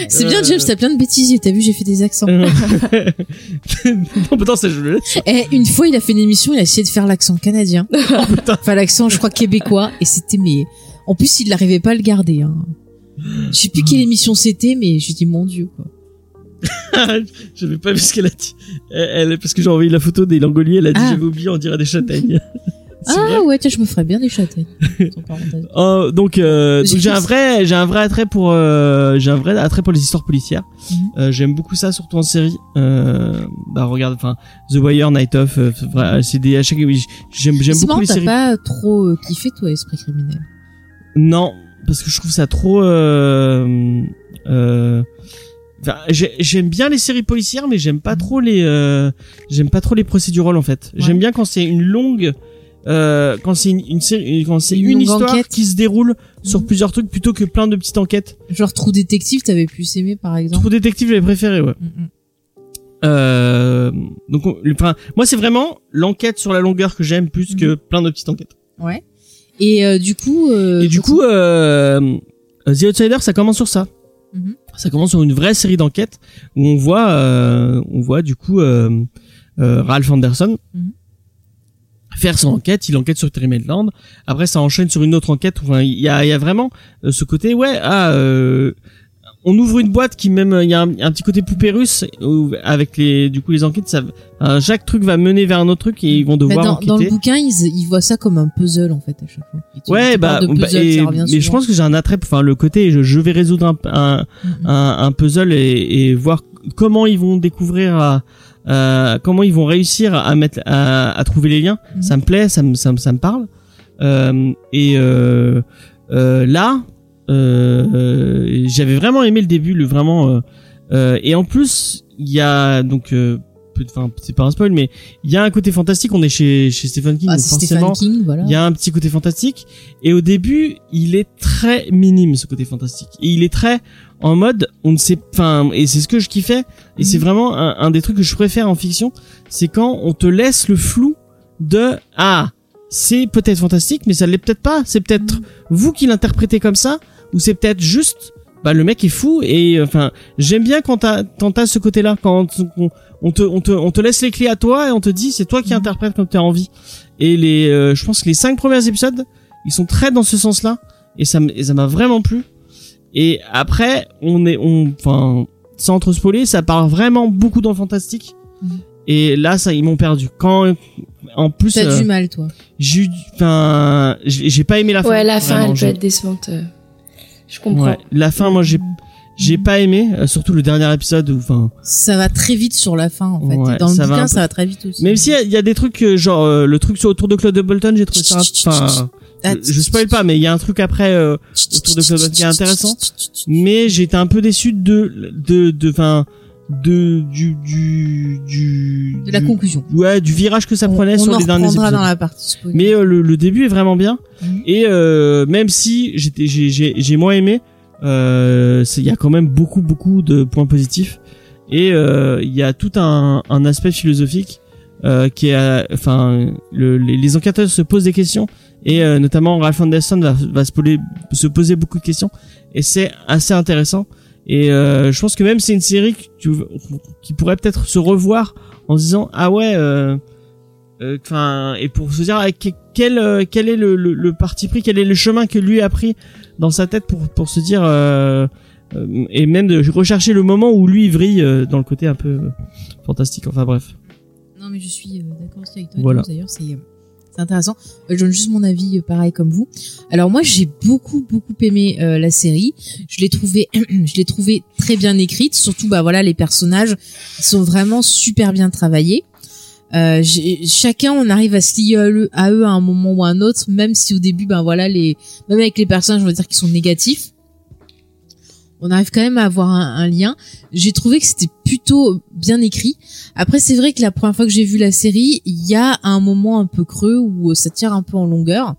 c'est bien, James, t'as plein de bêtisiers. T'as vu, j'ai fait des accents. Euh. [laughs] non, putain, ça, je le laisse. Eh, une fois, il a fait une émission, il a essayé de faire l'accent canadien. [laughs] enfin, l'accent, je crois, québécois. Et c'était, mais, en plus, il n'arrivait pas à le garder, hein. Je sais plus quelle émission c'était, mais je dis, mon dieu, quoi. [laughs] J'avais pas vu ce qu'elle a dit. Elle, elle- parce que j'ai envoyé la photo des langoliers, elle a dit, Ah. j'avais oublié, on dirait des châtaignes. Ah, ouais, tiens, je me ferais bien des châtaignes. [laughs] Oh, donc, euh, J'ai donc j'ai un vrai, j'ai un vrai attrait pour, euh, j'ai un vrai attrait pour les histoires policières. Mhm. Euh, j'aime beaucoup ça, surtout en série. Euh, bah regarde, enfin, The Wire, Night Of, euh, c'est des, à chaque, j'aime, j'aime beaucoup les t'as séries. pas trop kiffé, toi, Esprit criminel? Non, parce que je trouve ça trop. Euh, euh, enfin, j'ai- j'aime bien les séries policières, mais j'aime pas trop les. Euh, j'aime pas trop les procédurales en fait. J'aime bien quand c'est une longue. Euh, quand c'est une, une série, quand c'est Une histoire enquête. qui se déroule sur Mhm. plusieurs trucs plutôt que plein de petites enquêtes. Genre Trou Détective, t'avais plus aimé, par exemple. Trou détective, j'avais préféré, ouais. Mm, mm. Euh, donc, on- enfin, moi, c'est vraiment l'enquête sur la longueur que j'aime plus que plein de petites enquêtes. Ouais. Et euh, du coup. Euh, Et du coup, euh, The Outsider, ça commence sur ça. Mhm. Ça commence sur une vraie série d'enquêtes où on voit, euh, on voit du coup euh, euh, Ralph Anderson Mhm. Faire son enquête. Il enquête sur Terry Maitland. Après, ça enchaîne sur une autre enquête. Enfin, il y a, y a vraiment euh, ce côté, ouais, ah, euh, on ouvre une boîte qui même, il y a un, un petit côté poupée russe où, avec les, du coup, les enquêtes. Ça, chaque truc va mener vers un autre truc et ils vont Bah, devoir dans, enquêter. dans le bouquin, ils, ils voient ça comme un puzzle, en fait, à chaque fois. Ouais, bah, bah, puzzle, et- mais je pense que j'ai un attrait, pour- enfin le côté je, je vais résoudre un, un, Mm, un, un puzzle et, et voir comment ils vont découvrir, à, à- comment ils vont réussir à mettre, à, à trouver les liens. Mhm. Ça me plaît, ça me, ça me, ça me parle. Euh, et euh, euh, là, euh, euh, j'avais vraiment aimé le début, le vraiment. euh, euh, et en plus, il y a donc, euh, enfin c'est pas un spoil, mais il y a un côté fantastique. On est chez chez Stephen King, Ah, donc forcément. Voilà. Il y a un petit côté fantastique et au début, il est très minime ce côté fantastique. Et il est très en mode on ne sait enfin et c'est ce que je kiffais et c'est vraiment un, un des trucs que je préfère en fiction, c'est quand on te laisse le flou de ah, c'est peut-être fantastique mais ça l'est peut-être pas, c'est peut-être vous qui l'interprétez comme ça ou c'est peut-être juste bah le mec est fou et enfin j'aime bien quand t'as quand t'as ce côté-là quand on, on te on te on te laisse les clés à toi et on te dit c'est toi qui Mhm. interprètes comme tu as envie. Et les euh, je pense que les cinq premiers épisodes ils sont très dans ce ça m- et ça m'a vraiment plu et après on est on enfin sans trop spoiler ça part vraiment beaucoup dans le fantastique Mhm. et là ça ils m'ont perdu quand en plus T'as euh, du mal, toi. j'ai eu du- enfin j'ai pas aimé la fin Ouais, la fin, Vraiment, elle peut être décevante. euh, Je comprends. Ouais, la fin, moi, j'ai, j'ai pas aimé, euh, surtout le dernier épisode où, enfin, Ça va très vite sur la fin, en fait. Ouais, Et dans le bouquin, peu- ça va très vite aussi. même s'il y y a des trucs, genre, euh, le truc sur autour de Claude Bolton, j'ai trouvé ça, enfin, je, je spoil pas, mais il y a un truc après, euh, autour de Claude Bolton qui est intéressant. mais été un peu déçu de, de, de, enfin, de, du, du, du, De la conclusion. ouais, du virage que ça prenait on sur en les derniers épisodes. dans la partie. Mais euh, le, le début est vraiment bien. Mhm. Et euh, même si j'étais, j'ai, j'ai, j'ai moins aimé, euh, il y a quand même beaucoup, beaucoup de points positifs. Et euh, il y a tout un, un aspect philosophique euh, qui est, euh, enfin, le, les, les enquêteurs se posent des questions et euh, notamment Ralph Anderson va, va se, poser, se poser beaucoup de questions et c'est assez intéressant et euh, je pense que même c'est une série que tu- qui pourrait peut-être se revoir en se disant ah ouais euh, euh, enfin et pour se dire ah, que- quel euh, quel est le, le, le parti pris quel est le chemin que lui a pris dans sa tête pour pour se dire et même de rechercher le moment où lui il vrille dans le côté un peu fantastique enfin bref Non, mais je suis d'accord avec toi. Voilà. D'ailleurs, c'est c'est intéressant. Euh, Je donne juste mon avis euh, pareil comme vous. Alors moi, j'ai beaucoup beaucoup aimé euh, la série. Je l'ai trouvé, [clears throat] je l'ai très bien écrite. Surtout, bah voilà, les personnages sont vraiment super bien travaillés. Chacun, on arrive à se lier à eux, à un moment ou à un autre, même si au début, ben voilà, les, même avec les personnages, on va dire qu'ils sont négatifs. On arrive quand même à avoir un, lien. J'ai trouvé que c'était plutôt bien écrit. Après, c'est vrai que la première fois que j'ai vu la série, il y a un moment un peu creux où euh, ça tire un peu en longueur.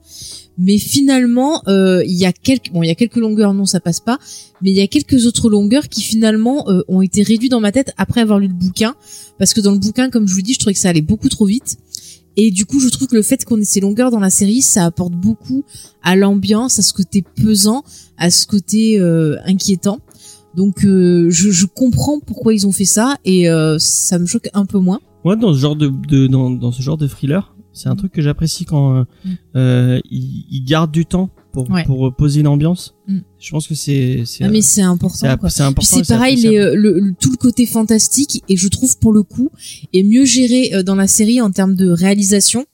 Mais finalement, euh, il y a quelques, bon, il y a quelques longueurs, non, ça passe pas. Mais il y a quelques autres longueurs qui finalement euh, ont été réduites dans ma tête après avoir lu le bouquin, parce que dans le bouquin, comme je vous dis, je trouvais que ça allait beaucoup trop vite. Et du coup, je trouve que le fait qu'on ait ces longueurs dans la série, ça apporte beaucoup à l'ambiance, à ce côté pesant, à ce côté euh, inquiétant. Donc, euh, je, je comprends pourquoi ils ont fait ça et euh, ça me choque un peu moins. Moi, dans ce genre de, de dans, dans ce genre de thriller, c'est un truc que j'apprécie quand euh, Mm. euh, ils, ils gardent du temps pour Ouais. pour poser une ambiance. Mm. Je pense que c'est c'est Ah, euh, mais c'est important. c'est important. C'est pareil, les, euh, le, le- tout le côté fantastique, et je trouve pour le coup, est mieux géré euh, dans la série en termes de réalisation,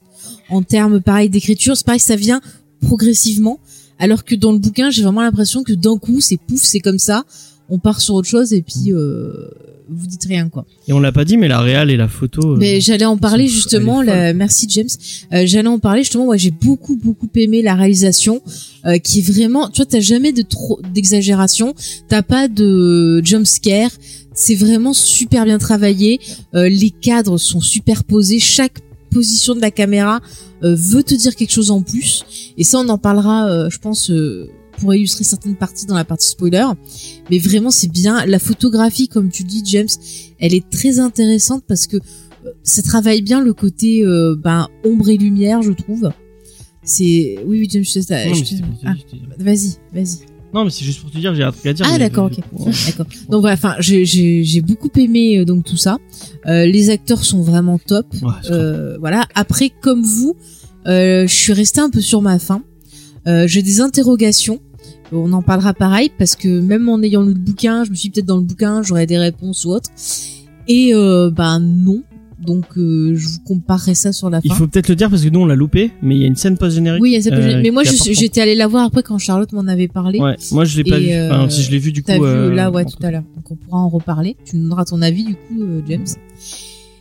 en termes pareil d'écriture. C'est pareil, ça vient progressivement, alors que dans le bouquin, j'ai vraiment l'impression que d'un coup, c'est pouf, c'est comme ça, on part sur autre chose, et puis euh, vous dites rien quoi. Et on l'a pas dit, mais la réal et la photo. euh, Mais j'allais en parler justement. la- merci James. Euh, j'allais en parler justement. Ouais, j'ai beaucoup beaucoup aimé la réalisation, euh, qui est vraiment. Tu vois, t'as jamais de trop d'exagération. T'as pas de jump scare. C'est vraiment super bien travaillé. Les cadres sont superposés. Chaque position de la caméra veut te dire quelque chose en plus. Et ça, on en parlera, je pense. Pour illustrer certaines parties dans la partie spoiler, mais vraiment c'est bien. La photographie, comme tu dis, James, elle est très intéressante parce que euh, ça travaille bien le côté euh, ben ombre et lumière je trouve. C'est oui oui James je je ah, vas-y vas-y. Non, mais c'est juste pour te dire, j'ai un truc à dire. ah d'accord ok. D'accord. Donc voilà enfin j'ai beaucoup aimé euh, donc tout ça. Euh, les acteurs sont vraiment top. Ouais, euh, voilà. Après comme vous je suis restée un peu sur ma faim. J'ai des interrogations on en parlera pareil parce que même en ayant lu le bouquin je me suis peut-être dans le bouquin j'aurais des réponses ou autre et euh, ben non donc euh, je vous comparerai ça sur la fin Il faut peut-être le dire parce que nous on l'a loupé, mais il y a une scène post générique. oui, euh, mais moi j'étais allée la voir après quand Charlotte m'en avait parlé. Ouais, moi je l'ai pas vu. Enfin, si je l'ai vu du coup. T'as vu là, ouais, tout à l'heure. Donc on pourra en reparler. Tu nous donneras ton avis du coup, James.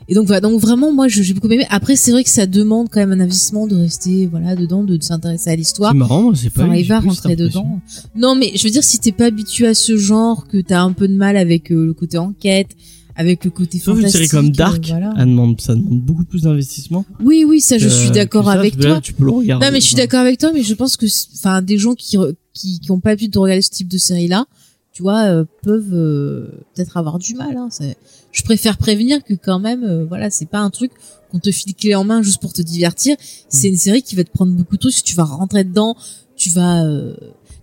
Et donc voilà, donc vraiment moi j'ai beaucoup aimé. Après c'est vrai que ça demande quand même un investissement de rester voilà dedans, de, de s'intéresser à l'histoire. C'est marrant, c'est pas. Enfin, va rentrer dedans. Non, mais je veux dire, si t'es pas habitué à ce genre, que t'as un peu de mal avec euh, le côté enquête, avec le côté Sauf une fantastique. série comme euh, Dark, voilà. demande, ça demande beaucoup plus d'investissement. Oui, oui, ça, je suis d'accord avec là, toi. Tu peux le regarder. Non, mais je suis d'accord avec toi, mais je pense que, enfin, des gens qui, qui, qui ont pas l'habitude de regarder ce type de série-là, tu vois, euh, peuvent euh, peut-être avoir du mal. Hein. Je préfère prévenir que quand même, euh, voilà, c'est pas un truc qu'on te file clé en main juste pour te divertir. C'est une série qui va te prendre beaucoup de trucs. Tu vas rentrer dedans, tu vas. euh,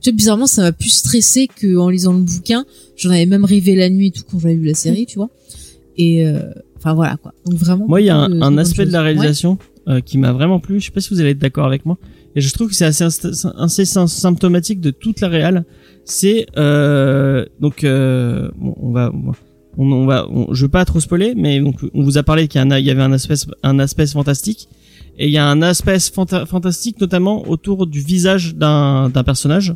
Tu vois, bizarrement, ça m'a plus stressé que en lisant le bouquin. J'en avais même rêvé la nuit et tout quand j'avais vu la série, tu vois. Et euh, enfin voilà quoi. Donc vraiment. Moi, il y a un, de- un aspect de la choses. Ouais. réalisation euh, qui m'a vraiment plu. Je sais pas si vous allez être d'accord avec moi. Et je trouve que c'est assez, assez sym- symptomatique de toute la réal. C'est euh, donc euh, bon, on va on, va on- je veux pas trop spoiler, mais donc on vous a parlé qu'il y, avait un aspect un aspect fantastique et il y a un aspect fanta- fantastique notamment autour du visage d'un d'un personnage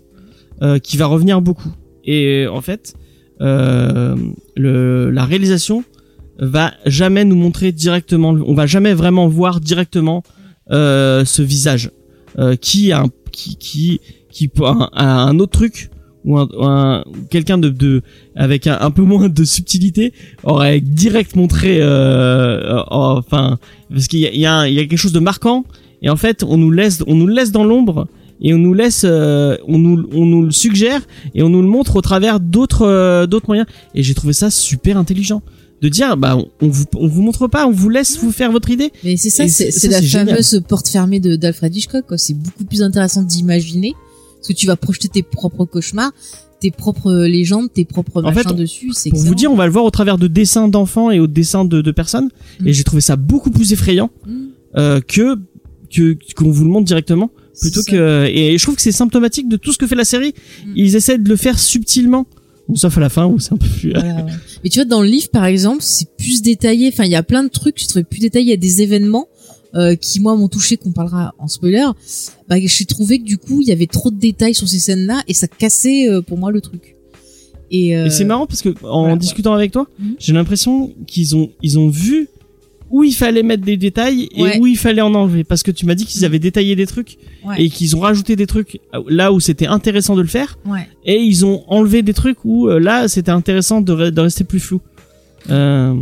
euh, qui va revenir beaucoup. Et en fait, euh, le la réalisation va jamais nous montrer directement, on va jamais vraiment voir directement euh, ce visage euh, qui a un, qui qui qui a un autre truc ou un, un- quelqu'un de, de avec un, un peu moins de subtilité aurait direct montré euh, euh, enfin parce qu'il y a, il y, a un- il y a quelque chose de marquant et en fait on nous laisse on nous laisse dans l'ombre et on nous laisse euh, on nous on nous le suggère et on nous le montre au travers d'autres euh, d'autres moyens et j'ai trouvé ça super intelligent de dire bah on, vous on vous montre pas, on vous laisse vous faire votre idée. Mais c'est ça, c'est la génial. fameuse porte fermée de d'Alfred Hitchcock. quoi. C'est beaucoup plus intéressant d'imaginer parce que tu vas projeter tes propres cauchemars, tes propres légendes, tes propres En machins fait, dessus. Pour vous dire, on va le voir au travers de dessins d'enfants et au dessin de, de personnes. Mm. Et j'ai trouvé ça beaucoup plus effrayant Mm. euh, que que qu'on vous le montre directement. Plutôt que et je trouve que c'est symptomatique de tout ce que fait la série. Mm. Ils essaient de le faire subtilement. Bon, sauf à la fin où c'est un peu plus. Voilà, ouais. Mais tu vois, dans le livre, par exemple, c'est plus détaillé. Enfin, il y a plein de trucs, je trouvais plus détaillé. Il y a des événements euh, qui, moi, m'ont touché, qu'on parlera en spoiler. Bah, j'ai trouvé que du coup, il y avait trop de détails sur ces scènes-là et ça cassait euh, pour moi le truc. Et, euh, Et c'est marrant parce que en voilà, discutant avec toi, Mhm. j'ai l'impression qu'ils ont ils ont vu où il fallait mettre des détails et Ouais. où il fallait en enlever parce que tu m'as dit qu'ils Mhm. avaient détaillé des trucs Ouais. et qu'ils ont rajouté des trucs là où c'était intéressant de le faire et ils ont enlevé des trucs où euh, là c'était intéressant de, re- de rester plus flou. Euh,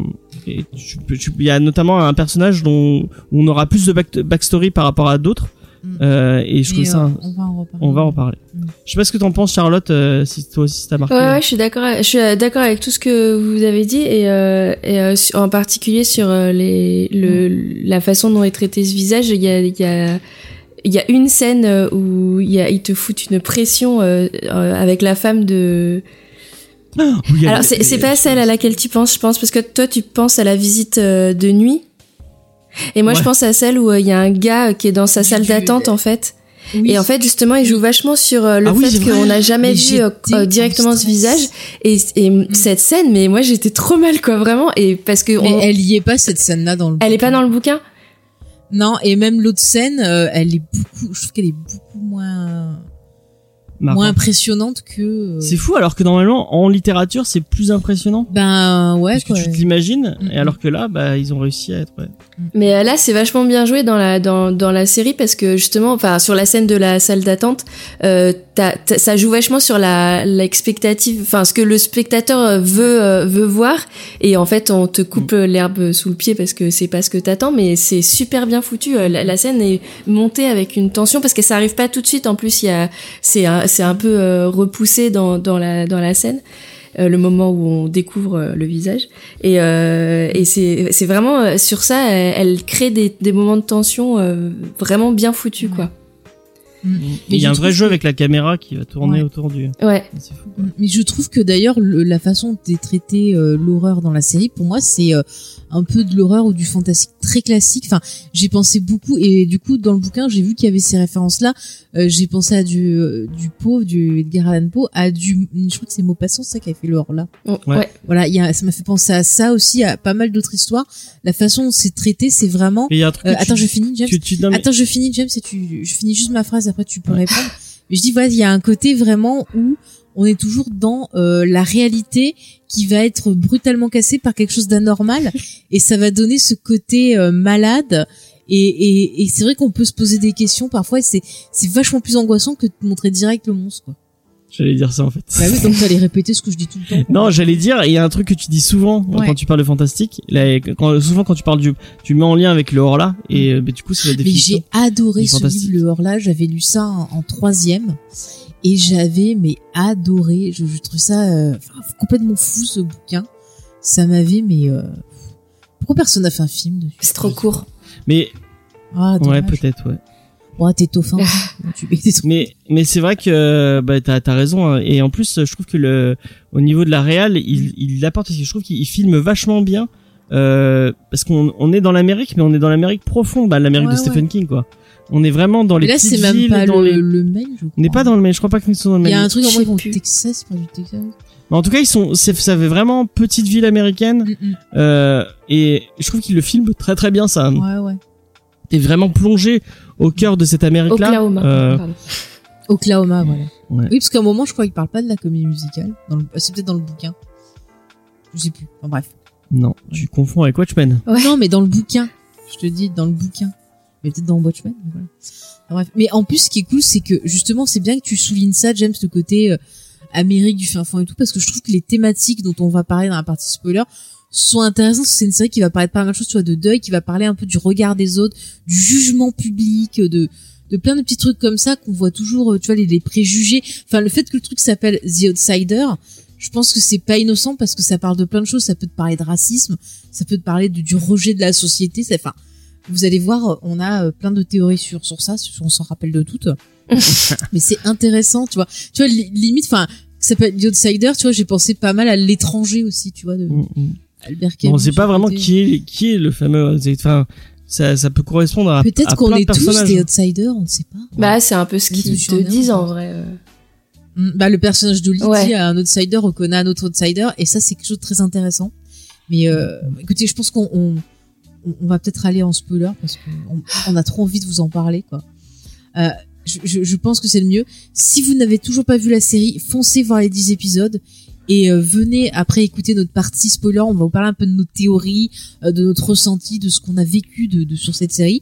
et tu peux- tu- il y a notamment un personnage dont on aura plus de back- backstory par rapport à d'autres Mhm. euh, et je trouve ça euh, on va en reparler. on va en parler. Mhm. Je sais pas ce que t'en penses Charlotte euh, si toi aussi ça t'a marqué. Ouais, ouais, je suis d'accord. Je suis euh, d'accord avec tout ce que vous avez dit et, euh, et euh, en particulier sur euh, les le la façon dont est traité ce visage. Il y a il y a il y a une scène où il y a ils te foutent une pression euh, euh, avec la femme de. Alors c'est c'est pas celle à laquelle tu penses, je pense, parce que toi tu penses à la visite euh, de nuit. Et moi je pense à celle où euh, il y a un gars qui est dans sa salle d'attente en fait. Oui. Et en fait, justement, il joue vachement sur euh, le Ah fait qu'on n'a jamais Mais vu euh, euh, directement ce visage. Et, et cette scène, mais moi, j'étais trop mal, quoi, vraiment. Et parce que Mais on- elle... elle y est pas cette scène-là dans le. est pas dans le bouquin? Non, et même l'autre scène, euh, elle est beaucoup. Je trouve qu'elle est beaucoup moins Marrant. moins impressionnante que. euh, C'est fou alors que normalement en littérature c'est plus impressionnant. Ben ouais. parce que tu te l'imagines et alors que là bah ils ont réussi à être ouais. Mais euh, là, c'est vachement bien joué dans la dans dans la série parce que justement, enfin, sur la scène de la salle d'attente, euh, ça joue vachement sur la l'expectative, enfin, ce que le spectateur euh, veut euh, veut voir. Et en fait, on te coupe euh, l'herbe sous le pied parce que c'est pas ce que t'attends, mais c'est super bien foutu. La, la scène est montée avec une tension parce que ça arrive pas tout de suite. En plus, il y a c'est c'est un peu euh, repoussé dans dans la dans la scène. euh, le moment où on découvre euh, le visage et, euh, et c'est c'est vraiment sur ça elle, elle crée des, des moments de tension vraiment bien foutus quoi. Il y a un vrai jeu que- avec la caméra qui va tourner Ouais. autour du. ouais fou. quoi. Mais je trouve que d'ailleurs le- la façon de traiter euh, l'horreur dans la série, pour moi, c'est euh, un peu de l'horreur ou du fantastique très classique. Enfin, j'ai pensé beaucoup et du coup dans le bouquin j'ai vu qu'il y avait ces références-là. Euh, j'ai pensé à du euh, du Poe, du Edgar Allan Poe, à du, je crois que c'est Maupassant ça qui a fait l'horreur là. ouais, Ouais. Voilà, il y a, ça m'a fait penser à ça aussi, à pas mal d'autres histoires. La façon dont c'est traité, c'est vraiment. Et il y a un truc. Euh, tu- attends, je finis, James. tu- tu- non, mais- Attends, je finis, James, et tu, je finis juste ma phrase, après tu peux répondre. Mais je dis, voilà, il y a un côté vraiment où on est toujours dans euh, la réalité qui va être brutalement cassée par quelque chose d'anormal, et ça va donner ce côté euh, malade. Et, et, et c'est vrai qu'on peut se poser des questions parfois, et c'est vachement plus angoissant que de montrer direct le monstre. Quoi. J'allais dire ça en fait. Bah oui, donc t'allais répéter ce que je dis tout le temps. Non, j'allais dire, il y a un truc que tu dis souvent Ouais. quand tu parles de fantastique. Là, quand, souvent quand tu parles du, tu mets en lien avec le hors-là et euh, bah, du coup c'est la Mais définition. j'ai adoré ce livre, le Horla. J'avais lu ça en, en troisième et j'avais mais adoré. Je, je trouve ça euh, complètement fou ce bouquin. Ça m'avait mais euh, pourquoi personne n'a fait un film dessus? C'est trop court Mais Ah ouais, peut-être ouais. Oh, t'es tauffin. [laughs] tu t'es trop- Mais mais c'est vrai que bah t'as as raison hein. et en plus je trouve que le au niveau de la réal il il apporte parce que je trouve qu'il il filme vachement bien euh, parce qu'on on est dans l'Amérique mais on est dans l'Amérique profonde bah l'Amérique Ouais, de Stephen King quoi. On est vraiment dans les là petites c'est même villes pas dans le, les le Maine, je crois. on n'est pas dans le Maine je crois pas qu'ils sont dans le Il y Maine. a un truc en au. Texas, c'est pas du Texas. Mais en tout cas ils sont c'est ça fait vraiment petite ville américaine Mm, mm. euh, et je trouve qu'il le filme très très bien ça. Ouais ouais. T'es vraiment plongé au cœur de cette Amérique là. Oklahoma Euh, pardon. Oklahoma voilà. Ouais. Oui parce qu'à un moment je crois qu'il parle pas de la comédie musicale. Le- C'est peut-être dans le bouquin. Je sais plus. Enfin bref. non, tu confonds avec Watchmen. Non, mais dans le bouquin. Je te dis, dans le bouquin. Mais peut-être dans Watchmen. Mais, voilà. Enfin, bref. mais en plus, ce qui est cool, c'est que justement, c'est bien que tu soulignes ça, James, le côté euh, Amérique du fin fond et tout, parce que je trouve que les thématiques dont on va parler dans la partie spoiler sont intéressantes. C'est une série qui va parler de pas mal de choses, tu vois, de deuil, qui va parler un peu du regard des autres, du jugement public, de de plein de petits trucs comme ça qu'on voit toujours, euh, tu vois, les, les préjugés. Enfin, le fait que le truc s'appelle The Outsider, je pense que c'est pas innocent parce que ça parle de plein de choses. Ça peut te parler de racisme, ça peut te parler de, du rejet de la société. ça- Enfin, vous allez voir, on a euh, plein de théories sur sur ça, si on s'en rappelle de toutes. [laughs] Mais c'est intéressant, tu vois. Tu vois, li- limite, enfin, ça s'appelle The Outsider, tu vois, j'ai pensé pas mal à l'étranger aussi, tu vois, de Mm, mm. Albert Camus. On sait pas vraiment qui est qui est le fameux. Enfin, ça ça peut correspondre à Peut-être qu'on est tous des outsiders, on ne sait pas. Bah, c'est un peu ce qu'ils te disent en vrai. euh. Mm, Bah, le personnage de Lydie Ouais. a un outsider reconnaît un autre outsider et ça c'est quelque chose de très intéressant. Mais euh, écoutez, je pense qu'on on, on- on va peut-être aller en spoiler parce qu'on on a trop envie de vous en parler quoi. Euh, je, je, je pense que c'est le mieux. Si vous n'avez toujours pas vu la série, foncez voir les 10 épisodes et euh, venez après écouter notre partie spoiler. On va vous parler un peu de nos théories, euh, de notre ressenti, de ce qu'on a vécu de, de sur cette série.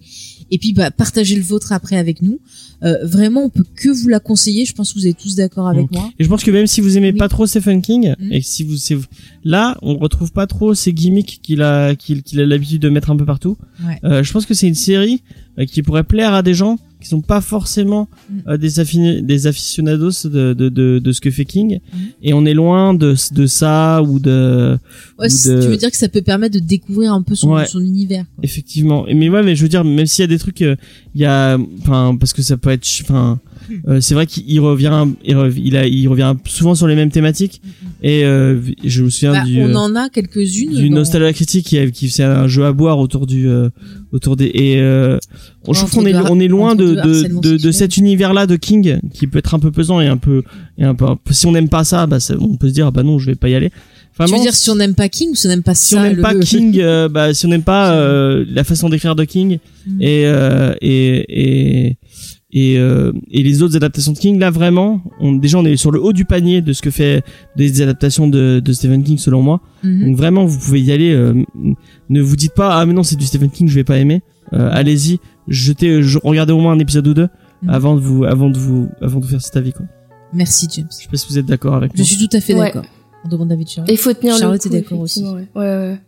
Et puis bah partagez le vôtre après avec nous. Euh, vraiment, on peut que vous la conseiller. Je pense que vous êtes tous d'accord avec moi. Et je pense que même si vous aimez Oui. pas trop Stephen King Mm. et si vous là, on retrouve pas trop ces gimmicks qu'il a qu'il a l'habitude de mettre un peu partout. Ouais. Je pense que c'est une série qui pourrait plaire à des gens qui sont pas forcément Mm. euh, des affini- des aficionados de, de de de ce que fait King Mm. et on est loin de de ça ou de Ouais, ou c- de- Tu veux dire que ça peut permettre de découvrir un peu son, Ouais. son univers. quoi. Effectivement. Mais ouais, mais je veux dire, même s'il y a des trucs, euh, il y a, enfin, parce que ça peut être, enfin, euh, c'est vrai qu'il revient, il, rev- il a, il revient souvent sur les mêmes thématiques. Et euh, je me souviens Bah, du, on euh, en a quelques-unes. du dans- Nostalgia Critique qui, qui faisait un jeu à boire autour du, euh, autour des, et euh, je trouve Entre qu'on est, on est loin de, de, de, de cet univers-là de King qui peut être un peu pesant et un peu, et un peu, si on n'aime pas ça, bah, on peut se dire, ah bah non, je vais pas y aller. Tu veux Vraiment, dire si on n'aime pas King ou si on n'aime pas si ça on n'aime pas le- [laughs] King, euh, bah, si on n'aime pas euh, la façon d'écrire de King Mm. et euh, et et et, euh, et les autres adaptations de King, là vraiment, on, déjà on est sur le haut du panier de ce que fait des adaptations de, de Stephen King selon moi. Mhm. Donc vraiment, vous pouvez y aller. euh, ne vous dites pas ah mais non c'est du Stephen King, je vais pas aimer. Euh, Allez-y, jetez, je- regardez au moins un épisode ou deux Mhm. avant de vous avant de vous avant de vous faire cet avis quoi. Merci James. Je sais pas si vous êtes d'accord avec Je moi. suis tout à fait Ouais. d'accord. On demande David Charlotte. Et il faut tenir Charlotte le est coup. d'accord aussi. Ouais, ouais, ouais.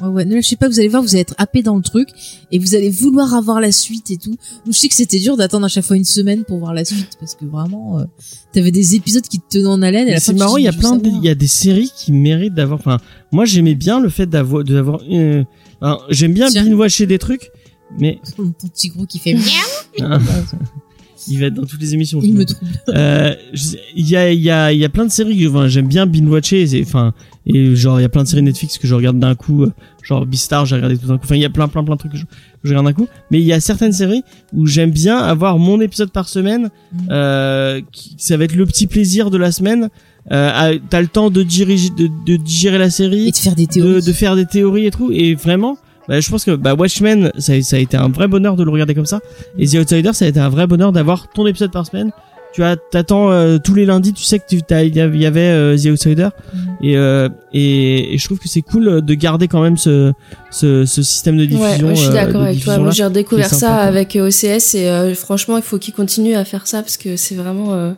Ouais, ouais. Ne lâchez pas, vous allez voir, vous allez être happé dans le truc et vous allez vouloir avoir la suite et tout. Donc, je sais que c'était dur d'attendre à chaque fois une semaine pour voir la suite parce que vraiment, euh, t'avais des épisodes qui te tenaient en haleine. C'est marrant, il y a plein il y a des séries qui méritent d'avoir. Enfin, moi j'aimais bien le fait d'avoir, d'avoir. Euh, j'aime bien Tiens. binge watcher des trucs, mais [laughs] Ton petit gros qui fait miaou. [laughs] [laughs] il va être dans toutes les émissions. Il me trouble. Euh, Il y a, il y a, il y a plein de séries que enfin, j'aime bien binge watcher. Enfin, et genre il y a plein de séries Netflix que je regarde d'un coup. euh, Genre Beastar, j'ai regardé tout d'un coup. Enfin, il y a plein, plein, plein de trucs que je, que je regarde d'un coup. Mais il y a certaines séries où j'aime bien avoir mon épisode par semaine. Mhm. Euh, qui, ça va être le petit plaisir de la semaine. Euh, T'as le temps de diriger, de, de digérer la série Et de faire des de, théories. de faire des théories et tout et vraiment bah, je pense que bah, Watchmen ça, a été un vrai bonheur de le regarder comme ça. Et The Outsider ça a été un vrai bonheur d'avoir ton épisode par semaine tu as t'attends euh, tous les lundis tu sais que tu t'as- il y avait il y avait, euh, The Outsider Mhm. et, euh, et et je trouve que c'est cool de garder quand même ce ce, ce système de diffusion ouais, je suis euh, d'accord avec toi. Moi, j'ai redécouvert ça sympa, avec euh, OCS et euh, franchement, il faut qu'ils continuent à faire ça parce que c'est vraiment, euh,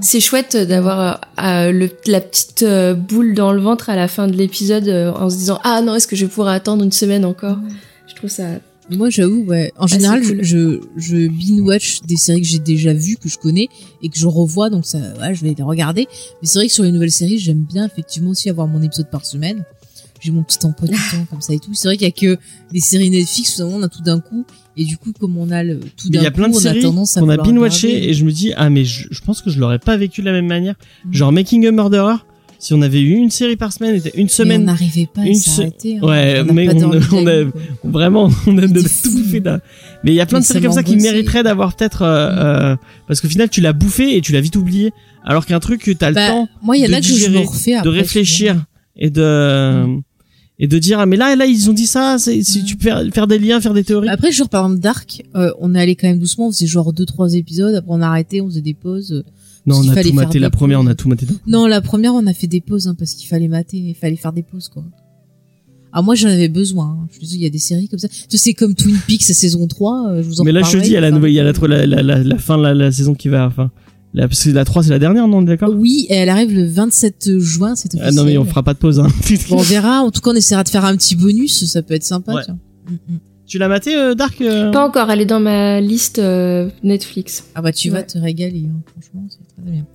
c'est chouette d'avoir euh, euh, le, la petite euh, boule dans le ventre à la fin de l'épisode euh, en se disant ah non, est-ce que je vais pouvoir attendre une semaine encore? Je trouve ça. Moi, j'avoue, ouais. En c'est général, cool. je, je binge-watch des séries que j'ai déjà vues, que je connais, et que je revois, donc ça, ouais, je vais les regarder. Mais c'est vrai que sur les nouvelles séries, j'aime bien effectivement aussi avoir mon épisode par semaine. J'ai mon petit emploi du temps, comme ça et tout. C'est vrai qu'il y a que des séries Netflix où on a tout d'un coup, et du coup, comme on a le tout d'un il y a coup, plein de on a séries tendance à qu'on a vouloir binge watché regarder. et je me dis ah mais je, je pense que je l'aurais pas vécu de la même manière Mhm. genre Making a Murderer si on avait eu une série par semaine une semaine on n'arrivait pas à s'arrêter. hein. Ouais, On mais on- on a-. Vraiment, on a de tout bouffé d'un. Mais il y a plein Mais de séries comme ça qui mériteraient d'avoir peut-être, euh, euh, parce qu'au final, tu l'as bouffé et tu l'as vite oublié. Alors qu'un truc t'as le Bah, temps moi, il y en de a que je me de réfléchir et de, et de dire, ah, mais là, là, ils ont dit ça, c'est, si Mm. tu peux faire, des liens, faire des théories. Après, genre, par exemple, Dark, euh, on est allé quand même doucement, on faisait genre deux, trois épisodes, après on a arrêté, on faisait des pauses. Non, on a tout maté, la première, on a tout maté. Non, la première, on a fait des pauses, hein, parce qu'il fallait mater, il fallait faire des pauses, quoi. Ah, moi, j'en avais besoin, hein. Je te dis, il y a des séries comme ça. Tu sais, comme Twin Peaks, saison 3, euh, je vous en Mais là, je te dis, il y a la enfin. nouvelle, il y a la, la, la, la, la fin de la, saison qui va, enfin, la, parce que la 3, c'est la dernière, non, d'accord? Oui, et elle arrive le 27 juin, c'est officiel. Ah non, mais on fera pas de pause, hein. Bon, on verra. En tout cas, on essaiera de faire un petit bonus, ça peut être sympa, Ouais. Mm, mm. Tu l'as maté, euh, Dark? euh Pas encore. Elle est dans ma liste euh, Netflix. Ah bah tu vas Ouais. te régaler, hein. franchement, c'est très bien.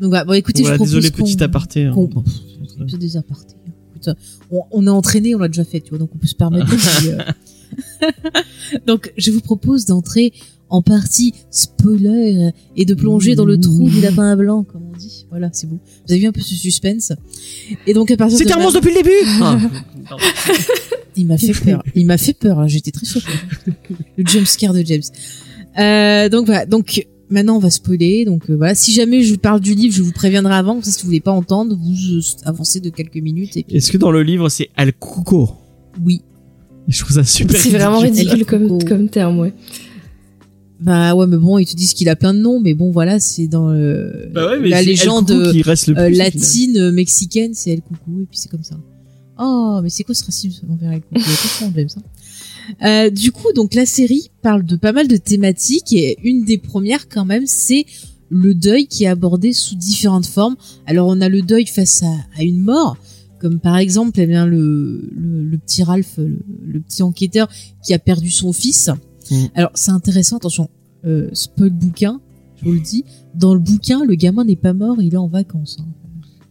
Donc voilà, bon écoutez, Voilà, je propose désolé, petit aparté. hein. bon, c'est des apartés. Écoute, on, on est entraîné, on l'a déjà fait, tu vois, donc on peut se permettre. de- euh. [laughs] donc je vous propose d'entrer en partie spoiler et de plonger dans le trou du lapin à blanc, comme on dit. Voilà, c'est beau. Vous avez vu un peu ce suspense. Et donc à partir de C'était un là- monstre depuis le début [laughs] Ah. [laughs] il m'a fait peur. Il m'a fait peur. hein. J'étais très choquée. Le jumpscare de James. Euh, donc voilà. Donc maintenant on va spoiler. Donc euh, voilà. Si jamais je vous parle du livre, je vous préviendrai avant. Comme ça, si vous voulez pas entendre, vous euh, avancez de quelques minutes. Et puis, Est-ce que dans le livre c'est Al Cuco oui. Je trouve ça super. C'est vraiment ridicule. comme, comme terme, ouais. Bah ouais, mais bon, ils te disent qu'il a plein de noms, mais bon voilà, c'est dans le- Bah ouais, mais la légende Cuco qui reste le euh, plus, au latine euh, mexicaine, c'est El Coucou et puis c'est comme ça. Oh, mais c'est quoi ce racisme envers de problème, ça. Euh, du coup, donc la série parle de pas mal de thématiques et une des premières quand même, c'est le deuil qui est abordé sous différentes formes. Alors on a le deuil face à, à une mort, comme par exemple eh bien, le, le, le petit Ralph, le, le petit enquêteur qui a perdu son fils. Mm. Alors c'est intéressant, attention, euh, spoil bouquin, je vous le dis. Dans le bouquin, le gamin n'est pas mort, il est en vacances. hein.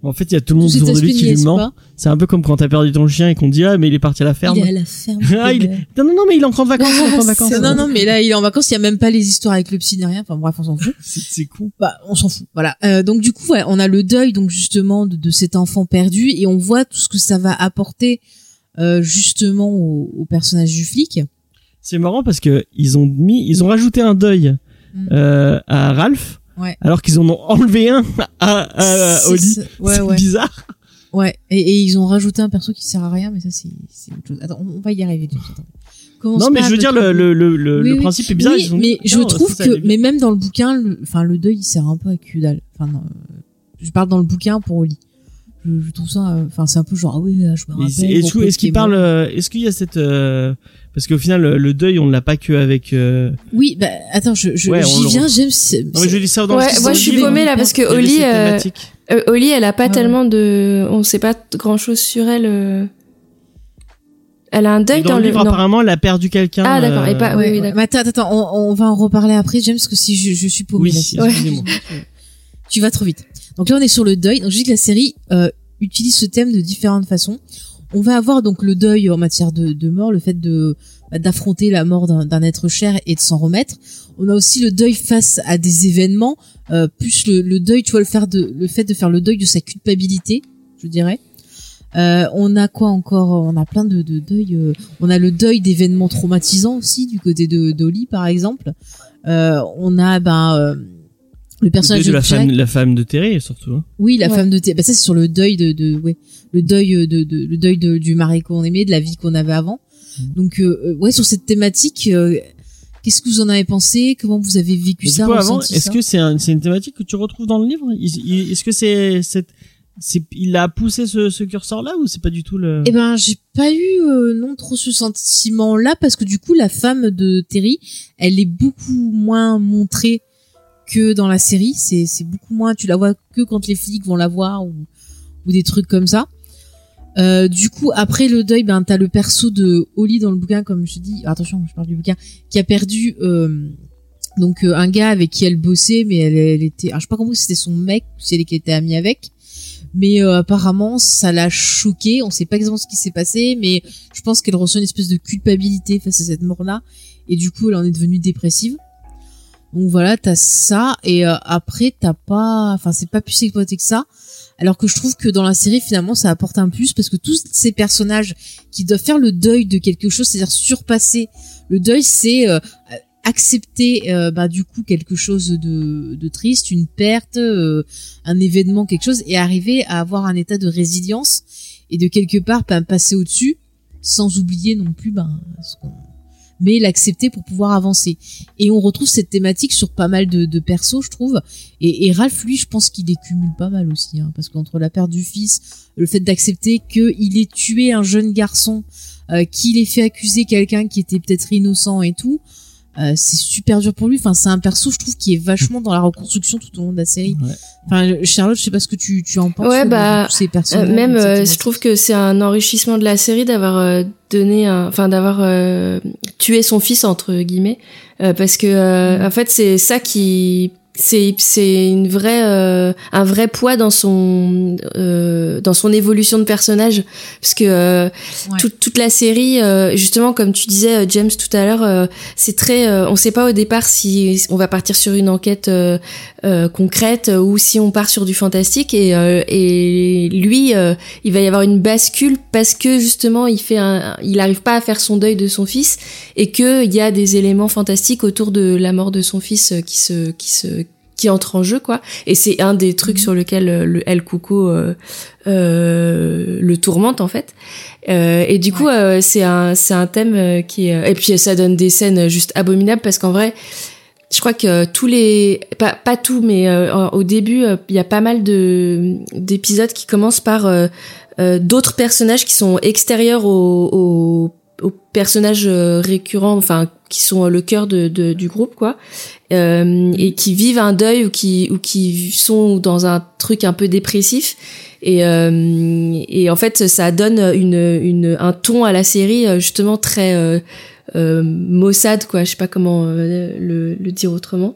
En fait, il y a tout le monde autour de lui qui lui ment. C'est un peu comme quand t'as perdu ton chien et qu'on dit ah mais il est parti à la ferme. Il est à la ferme. [laughs] Ah, il est- Non non non mais il est en [laughs] vacances. il est encore en vacances. Non, non, mais là, il est en vacances, il y a même pas les histoires avec le psy ni rien. Enfin, bref, on s'en fout. [laughs] C'est c'est con. Bah, on s'en fout. Voilà. Euh, donc, du coup, ouais, on a le deuil, donc, justement, de, de cet enfant perdu et on voit tout ce que ça va apporter, euh, justement, au, au personnage du flic. C'est marrant parce que ils ont mis, ils ont rajouté un deuil Mm. euh, à Ralph, Ouais. alors qu'ils en ont enlevé un à, à C'est- Oli. c'est- ouais, c'est ouais. bizarre. Ouais. Et, et ils ont rajouté un perso qui sert à rien, mais ça, c'est, c'est autre chose. Attends, on, on va y arriver. Commence Non mais je veux à dire le le le, le, Oui, le oui. principe est bizarre. Oui, ils ont mais je trouve ça que, mais même dans le bouquin, le, enfin, le deuil, il sert un peu à que dalle. Enfin, non, euh, je parle dans le bouquin pour Oli. Je, je trouve ça, euh, enfin, c'est un peu genre, ah oui, euh, je me rappelle. Est-ce qu'il parle euh, Est-ce qu'il y a cette euh, parce qu'au final le, le deuil on ne l'a pas que avec. euh, Oui, bah, attends, je, je, Ouais, j'y viens, James. c'est- Non mais je dis ça dans Ouais, le moi je suis paumée là parce que Oli, euh, euh, Oli, elle a pas tellement de, on sait pas grand chose sur elle. euh. Elle a un deuil dans, dans, le livre non. apparemment elle a perdu quelqu'un. Ah, d'accord, et pas- euh, oui, oui, d'accord. mais attends, attends, on, on va en reparler après, James, parce que si je, je suis paumée. Oui, [laughs] tu vas trop vite. Donc là, on est sur le deuil. Donc je dis que la série euh, utilise ce thème de différentes façons. On va avoir donc le deuil en matière de, de mort, le fait de bah, d'affronter la mort d'un d'un être cher et de s'en remettre. On a aussi le deuil face à des événements, euh, plus le, le deuil, tu vois, le faire de le fait de faire le deuil de sa culpabilité, je dirais. Euh, on a quoi encore? On a plein de, de deuils. euh, on a le deuil d'événements traumatisants aussi du côté de d'Oli par exemple. Euh, on a ben euh, le Le personnage deuil de la Jack. femme la femme de Terry surtout. hein. Oui, la Ouais. femme de Thé. Bah ça c'est sur le deuil de, de ouais, le deuil euh, de, de le deuil de, du mari qu'on aimait, de la vie qu'on avait avant. Mhm. Donc euh, euh, ouais, sur cette thématique, euh, qu'est-ce que vous en avez pensé? Comment vous avez vécu ça est-ce que c'est un, une thématique que tu retrouves dans le livre? Est-ce que c'est cette c'est il a poussé ce, ce curseur là ou c'est pas du tout le Eh ben, j'ai pas eu euh, non trop ce sentiment-là parce que du coup, la femme de Terry, elle est beaucoup moins montrée que dans la série. C'est c'est beaucoup moins. Tu la vois que quand les flics vont la voir ou ou des trucs comme ça. Euh, du coup, après le deuil, ben t'as le perso de Holly dans le bouquin, comme je te dis. Attention, je parle du bouquin, qui a perdu euh, donc euh, un gars avec qui elle bossait, mais elle, était, alors, je sais pas comment c'était son mec, si elle était amie avec. Mais euh, apparemment, ça l'a choquée. On sait pas exactement ce qui s'est passé, mais je pense qu'elle ressent une espèce de culpabilité face à cette mort-là, et du coup, elle en est devenue dépressive. Donc voilà, t'as ça, et après t'as pas, enfin c'est pas plus exploité que ça. Alors que je trouve que dans la série, finalement, ça apporte un plus parce que tous ces personnages qui doivent faire le deuil de quelque chose, c'est-à-dire surpasser le deuil, c'est euh, accepter euh, bah, du coup quelque chose de, de triste, une perte, euh, un événement, quelque chose, et arriver à avoir un état de résilience et de quelque part bah, passer au-dessus, sans oublier non plus ben, ce qu'on mais l'accepter pour pouvoir avancer. Et on retrouve cette thématique sur pas mal de, de persos, je trouve. Et, et Ralph, lui, je pense qu'il les cumule pas mal aussi, hein, parce qu'entre la perte du fils, le fait d'accepter qu'il ait tué un jeune garçon, euh, qu'il ait fait accuser quelqu'un qui était peut-être innocent et tout, euh, c'est super dur pour lui. Enfin, c'est un perso, je trouve, qui est vachement dans la reconstruction tout au long de la série. Ouais. Enfin, Charlotte, je sais pas ce que tu, tu en penses. Ouais, de- bah, tous ces Euh, personnages. même, euh, je trouve que c'est un enrichissement de la série d'avoir euh, donné, un- enfin d'avoir euh, tué son fils entre guillemets, euh, parce que euh, Mm. en fait c'est ça qui c'est c'est une vraie euh, un vrai poids dans son euh, dans son évolution de personnage parce que euh, Ouais. toute toute la série euh, justement comme tu disais euh, James tout à l'heure euh, c'est très euh, on sait pas au départ si on va partir sur une enquête euh, euh, concrète ou si on part sur du fantastique et euh, et lui euh, il va y avoir une bascule parce que justement il fait un il arrive pas à faire son deuil de son fils et que il y a des éléments fantastiques autour de la mort de son fils qui se qui se qui entre en jeu quoi. Et c'est un des trucs sur lequel euh, le El Cuco euh, euh, le tourmente en fait. Euh, et du coup euh, c'est un c'est un thème euh, qui est et puis ça donne des scènes juste abominables parce qu'en vrai je crois que tous les pas pas tout mais euh, au début il y a pas mal de d'épisodes qui commencent par euh, euh, d'autres personnages qui sont extérieurs au, au aux personnages euh, récurrents, enfin qui sont euh, le cœur de, de- du groupe, quoi, euh, et qui vivent un deuil ou qui ou qui sont dans un truc un peu dépressif. Et, euh, et en fait, ça donne une, une un ton à la série euh, justement très euh, maussade, quoi. Je sais pas comment le, le dire autrement.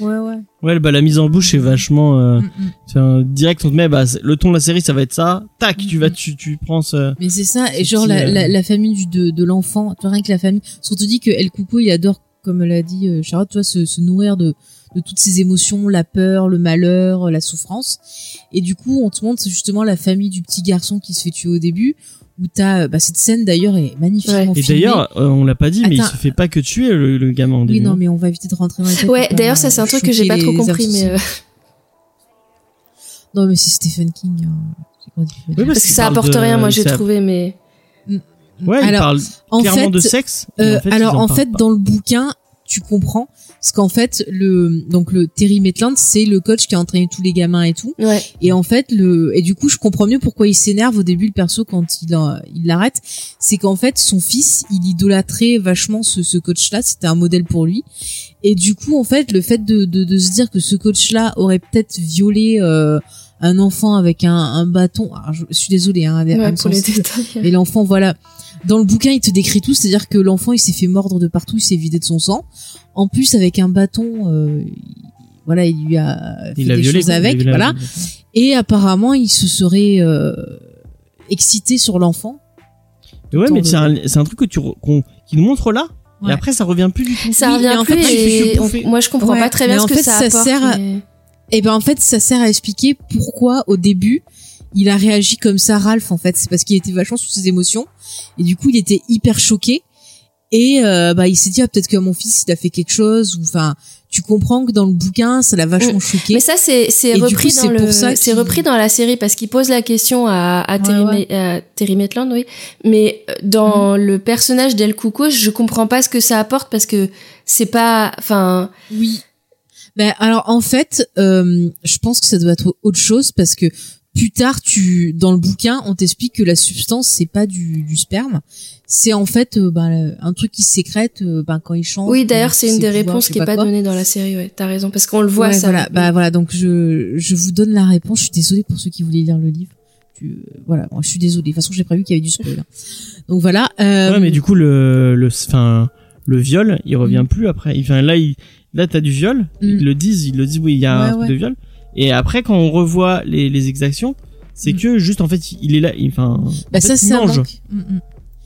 Ouais, ouais. Ouais, bah la mise en bouche est vachement euh, Mm, mm. direct. On te met, bah le ton de la série, ça va être ça. Tac, tu Mm. vas, tu, tu prends ce. Mais c'est ça, et genre petit, la, euh, la, la famille du, de, de l'enfant, tu vois, rien que la famille. On te dit que El Cuco, il adore, comme l'a dit euh, Charlotte, tu vois, se, se nourrir de, de toutes ses émotions, la peur, le malheur, la souffrance. Et du coup, on te montre justement la famille du petit garçon qui se fait tuer au début, où t'as, euh, bah, cette scène d'ailleurs est magnifiquement Et filmée. d'ailleurs, euh, on l'a pas dit, mais il se fait pas que tuer le, le gamin oui, non, mais on va éviter de rentrer dans les détails Ouais, d'ailleurs ça c'est un truc que j'ai pas trop compris, mais euh, Non, mais c'est Stephen King. hein. Oui, parce que ça apporte rien, moi j'ai trouvé, mais Ouais, il Alors, parle en clairement fait, de sexe. et Euh, en fait, alors ils en parlent fait, pas. dans le bouquin, tu comprends, parce qu'en fait, le donc le Terry Maitland, c'est le coach qui a entraîné tous les gamins et tout. ouais. Et en fait, le et du coup, je comprends mieux pourquoi il s'énerve au début le perso quand il en- il l'arrête. C'est qu'en fait, son fils, il idolâtrait vachement ce, ce coach-là. C'était un modèle pour lui. Et du coup, en fait, le fait de de, de se dire que ce coach-là aurait peut-être violé euh, un enfant avec un, un bâton. Alors, je, je suis désolée, hein, Ouais, pour les détails. Et l'enfant, voilà. Dans le bouquin, il te décrit tout, c'est-à-dire que l'enfant, il s'est fait mordre de partout, il s'est vidé de son sang. En plus, avec un bâton, euh, il- voilà, il lui a fait il a des violé. choses quoi, il a avec, voilà. Et apparemment, il se serait euh, excité sur l'enfant. Mais ouais, mais c'est un, truc que tu qu'on qu'il nous montre là. Ouais. Et après, ça revient plus du tout. Ça Oui, revient mais en plus fait, il suffit et on- moi je comprends Ouais, pas très mais bien en ce que fait, ça, ça apporte. sert à- mais- Et ben en fait, ça sert à expliquer pourquoi au début il a réagi comme ça, Ralph. En fait, c'est parce qu'il était vachement sous ses émotions et du coup il était hyper choqué et euh, bah il s'est dit ah, peut-être que mon fils il a fait quelque chose ou enfin tu comprends que dans le bouquin ça l'a vachement Mm. choqué. Mais ça, c'est c'est repris coup, dans le, c'est repris dans la série parce qu'il pose la question à, à, Ouais, Terry, ouais. À Terry Maitland, oui. Mais euh, dans Mm. le personnage d'El Cuco, je comprends pas ce que ça apporte parce que c'est pas, enfin, Oui. Ben alors en fait, euh, je pense que ça doit être autre chose parce que plus tard, tu dans le bouquin, on t'explique que la substance c'est pas du, du sperme, c'est en fait euh, ben, un truc qui sécrète euh, ben, quand il chante. oui, d'ailleurs, c'est une des pouvoir, réponses qui est pas donnée dans la série, ouais. T'as raison parce qu'on le voit Ouais, ça. Voilà, bah voilà, donc je je vous donne la réponse. Je suis désolée pour ceux qui voulaient lire le livre. Tu, euh, voilà, je suis désolée. De toute façon, j'ai prévu qu'il y avait du spoil. hein. Donc voilà. Euh, Ouais, mais du coup, le, le, enfin, le viol, il revient Mm. plus après. Enfin, là, il, là, t'as du viol. Ils Mm. le disent, ils le disent, oui, il y a un Ouais, truc ouais. de viol. Et après, quand on revoit les, les exactions, c'est Mm. que juste, en fait, il est là, il- enfin, bah en ça fait, il c'est un mange. manque. Mm.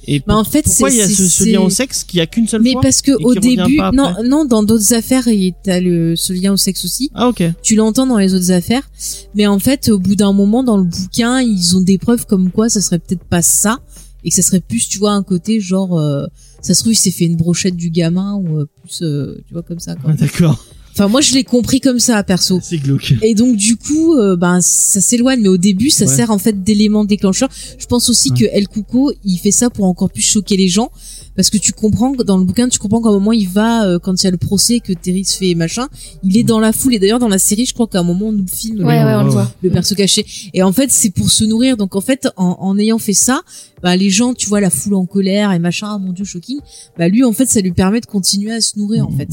Et Bah, en fait, pourquoi il y a ce, lien au sexe qu'il y a qu'une seule Mais fois parce que au qui début, non, non, dans d'autres affaires, il t'as le ce lien au sexe aussi. Ah, ok. Tu l'entends dans les autres affaires, mais en fait, au bout d'un moment, dans le bouquin, ils ont des preuves comme quoi ça serait peut-être pas ça et que ça serait plus, tu vois, un côté genre, euh, ça se trouve, il s'est fait une brochette du gamin ou euh, plus, euh, tu vois, comme ça. Quoi. Ah, d'accord. Enfin, moi, je l'ai compris comme ça, perso. C'est glauque. Et donc du coup, euh, ben ça s'éloigne, mais au début, ça Ouais. sert en fait d'élément déclencheur. Je pense aussi Ouais. que El Cuco, il fait ça pour encore plus choquer les gens, parce que tu comprends que dans le bouquin, tu comprends qu'à un moment il va euh, quand il y a le procès que Terry se fait machin, il est dans la foule. Et d'ailleurs dans la série, je crois qu'à un moment on nous filme Ouais, le, ouais, on le voit. le perso caché. Et en fait, c'est pour se nourrir. Donc en fait, en, en ayant fait ça, bah les gens, tu vois, la foule en colère et machin, ah mon dieu, shocking. Bah lui, en fait, ça lui permet de continuer à se nourrir en fait.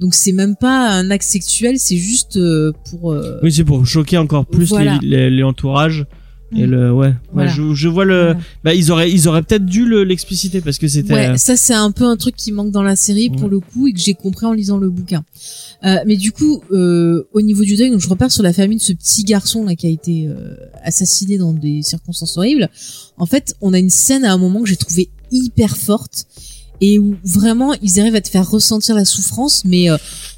Donc c'est même pas un acte sexuel, c'est juste euh, pour. euh, Oui, c'est pour choquer encore plus Voilà. les, les, les entourages Et le ouais, je, je vois le. Voilà. Bah ils auraient ils auraient peut-être dû le- l'expliciter parce que c'était. Ouais, euh, ça c'est un peu un truc qui manque dans la série pour Ouais. le coup et que j'ai compris en lisant le bouquin. Euh, mais du coup, euh, au niveau du deuil, donc je repars sur la famille de ce petit garçon là qui a été euh, assassiné dans des circonstances horribles. En fait, on a une scène à un moment que j'ai trouvé hyper forte et où vraiment ils arrivent à te faire ressentir la souffrance, mais euh,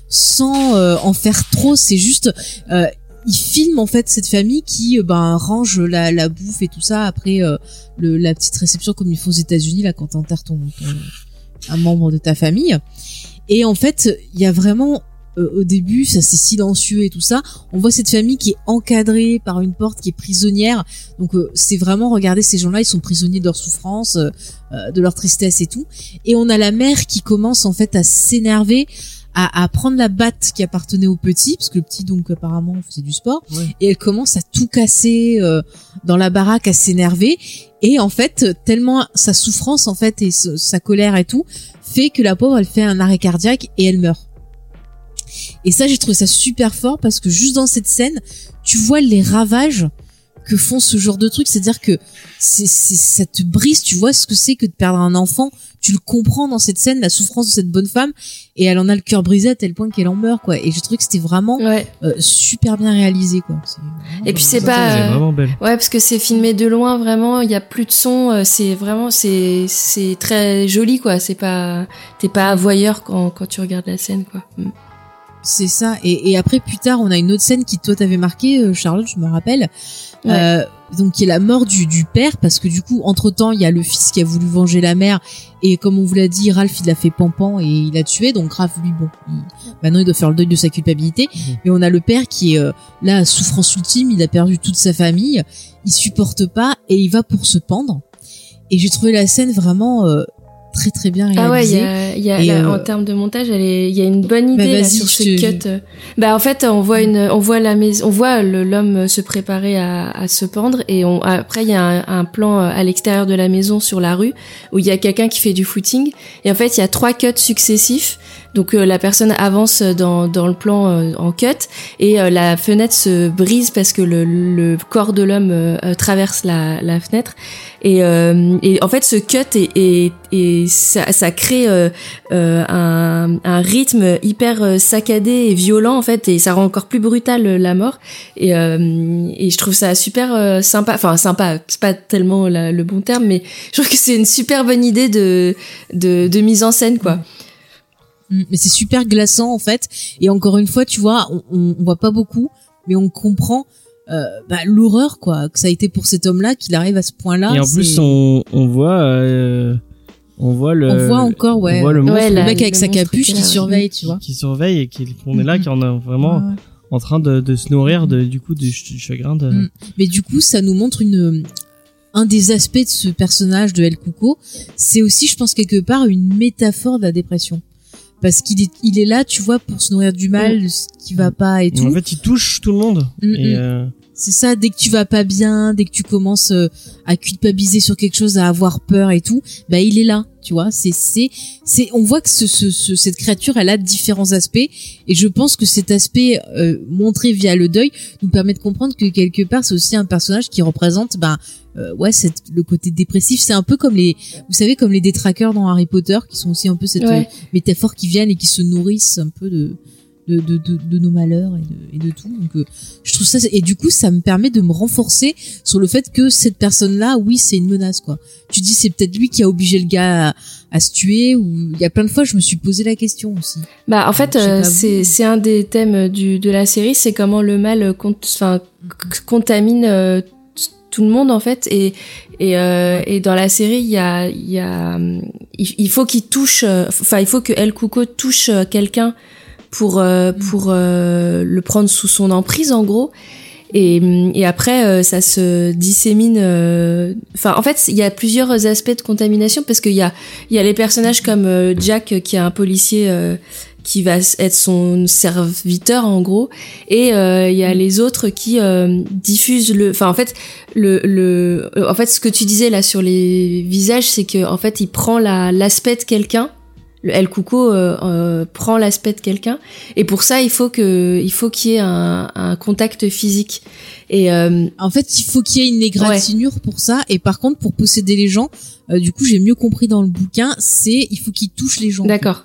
sans euh, en faire trop. C'est juste euh, ils filment en fait cette famille qui euh, ben range la, la bouffe et tout ça après euh, le, la petite réception comme ils font aux États-Unis là quand t'enterres ton, ton un membre de ta famille. Et en fait il y a vraiment euh, au début ça c'est silencieux et tout ça. On voit cette famille qui est encadrée par une porte qui est prisonnière. Donc euh, c'est vraiment regarder ces gens-là ils sont prisonniers de leur souffrance euh, euh, de leur tristesse et tout. Et on a la mère qui commence en fait à s'énerver à, à prendre la batte qui appartenait au petit parce que le petit donc apparemment faisait du sport. Ouais. et elle commence à tout casser euh, dans la baraque à s'énerver. Et en fait tellement sa souffrance en fait et ce- sa colère et tout fait que la pauvre elle fait un arrêt cardiaque et elle meurt. Et ça j'ai trouvé ça super fort parce que juste dans cette scène tu vois les ravages que font ce genre de trucs c'est à dire que c'est c'est ça te brise tu vois ce que c'est que de perdre un enfant tu le comprends dans cette scène la souffrance de cette bonne femme et elle en a le cœur brisé à tel point qu'elle en meurt quoi et j'ai trouvé que c'était vraiment Ouais. euh, super bien réalisé quoi Et puis c'est pas. euh, vraiment belle. Ouais, parce que c'est filmé de loin, vraiment. Il y a plus de son. euh, C'est vraiment, c'est, c'est très joli, quoi. C'est pas, t'es pas voyeur quand, quand tu regardes la scène, quoi. Mm. C'est ça. Et, et après, plus tard, on a une autre scène qui toi t'avais marqué, euh, Charlotte, je me rappelle. Ouais. Euh, donc qui est la mort du, du père, parce que du coup, entre temps, il y a le fils qui a voulu venger la mère, et comme on vous l'a dit, Ralph il l'a fait pampan et il l'a tué. Donc Ralph, lui, bon, il- maintenant il doit faire le deuil de sa culpabilité. Mais on a le père qui est euh, là, à souffrance ultime, il a perdu toute sa famille, il supporte pas et il va pour se pendre. Et j'ai trouvé la scène vraiment euh, très très bien réalisée. Ah ouais, il y a, il y a Et, là, euh, en termes de montage, il y a une bonne Bah, idée là, sur ce te- cut. Bah en fait, on voit une, on voit la maison, on voit l'homme se préparer à, à se pendre et on, après il y a un, un plan euh, à l'extérieur de la maison sur la rue où il y a quelqu'un qui fait du footing et en fait il y a trois cuts successifs. Donc euh, la personne avance dans, dans le plan euh, en cut et euh, la fenêtre se brise parce que le, le corps de l'homme traverse la, la fenêtre et, et en fait ce cut et, et ça, ça crée un, un rythme hyper saccadé et violent en fait et ça rend encore plus brutal la mort et, et je trouve ça super sympa. Enfin sympa c'est pas tellement la- le bon terme mais je trouve que c'est une super bonne idée de, de, de mise en scène quoi mais c'est super glaçant en fait. Et encore une fois tu vois on, on, on voit pas beaucoup mais on comprend euh, bah, l'horreur quoi que ça a été pour cet homme là qu'il arrive à ce point là Et en plus, on, on voit, euh, on voit le, on voit encore ouais. on voit le monstre. Ouais, le la- mec avec le sa capuche qui surveille tu vois. Qui surveille et qui, qu'on est là, Mhm. qui en a vraiment Ouais, en train de, de se nourrir de, du coup du, ch- du chagrin de. Mm. mais du coup ça nous montre une un des aspects de ce personnage de El Cuco. C'est aussi je pense quelque part une métaphore de la dépression parce qu'il est il est là tu vois pour se nourrir du mal ce qui va pas et tout En fait, il touche tout le monde. Mm, Et, mm. euh, C'est ça, dès que tu vas pas bien, dès que tu commences euh, à culpabiliser sur quelque chose, à avoir peur et tout, bah il est là, tu vois. C'est c'est c'est on voit que ce, ce, ce- cette créature elle a différents aspects et je pense que cet aspect euh, montré via le deuil nous permet de comprendre que quelque part c'est aussi un personnage qui représente ben euh, ouais c'est le côté dépressif, c'est un peu comme les vous savez comme les détraqueurs dans Harry Potter qui sont aussi un peu cette Ouais. euh, métaphore qui viennent et qui se nourrissent un peu de de, de, de, de nos malheurs et de, et de tout. Donc, euh, je trouve ça et du coup ça me permet de me renforcer sur le fait que cette personne là oui c'est une menace quoi. Tu dis c'est peut-être lui qui a obligé le gars à, à se tuer ou il y a plein de fois je me suis posé la question aussi. Bah en fait euh, c'est c'est un des thèmes du de la série, c'est comment le mal cont- contamine euh, tout le monde en fait. Et et euh, et dans la série il y a il y a il, il faut qu'il touche euh, enfin il faut que El Cuco touche euh, quelqu'un pour euh, pour euh, le prendre sous son emprise en gros. Et, hum, et après euh, ça se dissémine euh, enfin en fait il y a plusieurs aspects de contamination parce qu'il y a il y a les personnages comme euh, Jack qui est un policier euh, qui va être son serviteur en gros. Et euh, il y a les autres qui euh, diffusent le enfin en fait le le en fait ce que tu disais là sur les visages c'est que en fait il prend la l'aspect de quelqu'un le El Cuco euh, euh, prend l'aspect de quelqu'un. Et pour ça il faut que il faut qu'il y ait un, un contact physique. Et euh, En fait, il faut qu'il y ait une égratignure pour ça. Et par contre, pour posséder les gens, euh, du coup, j'ai mieux compris dans le bouquin, c'est il faut qu'il touche les gens. d'accord.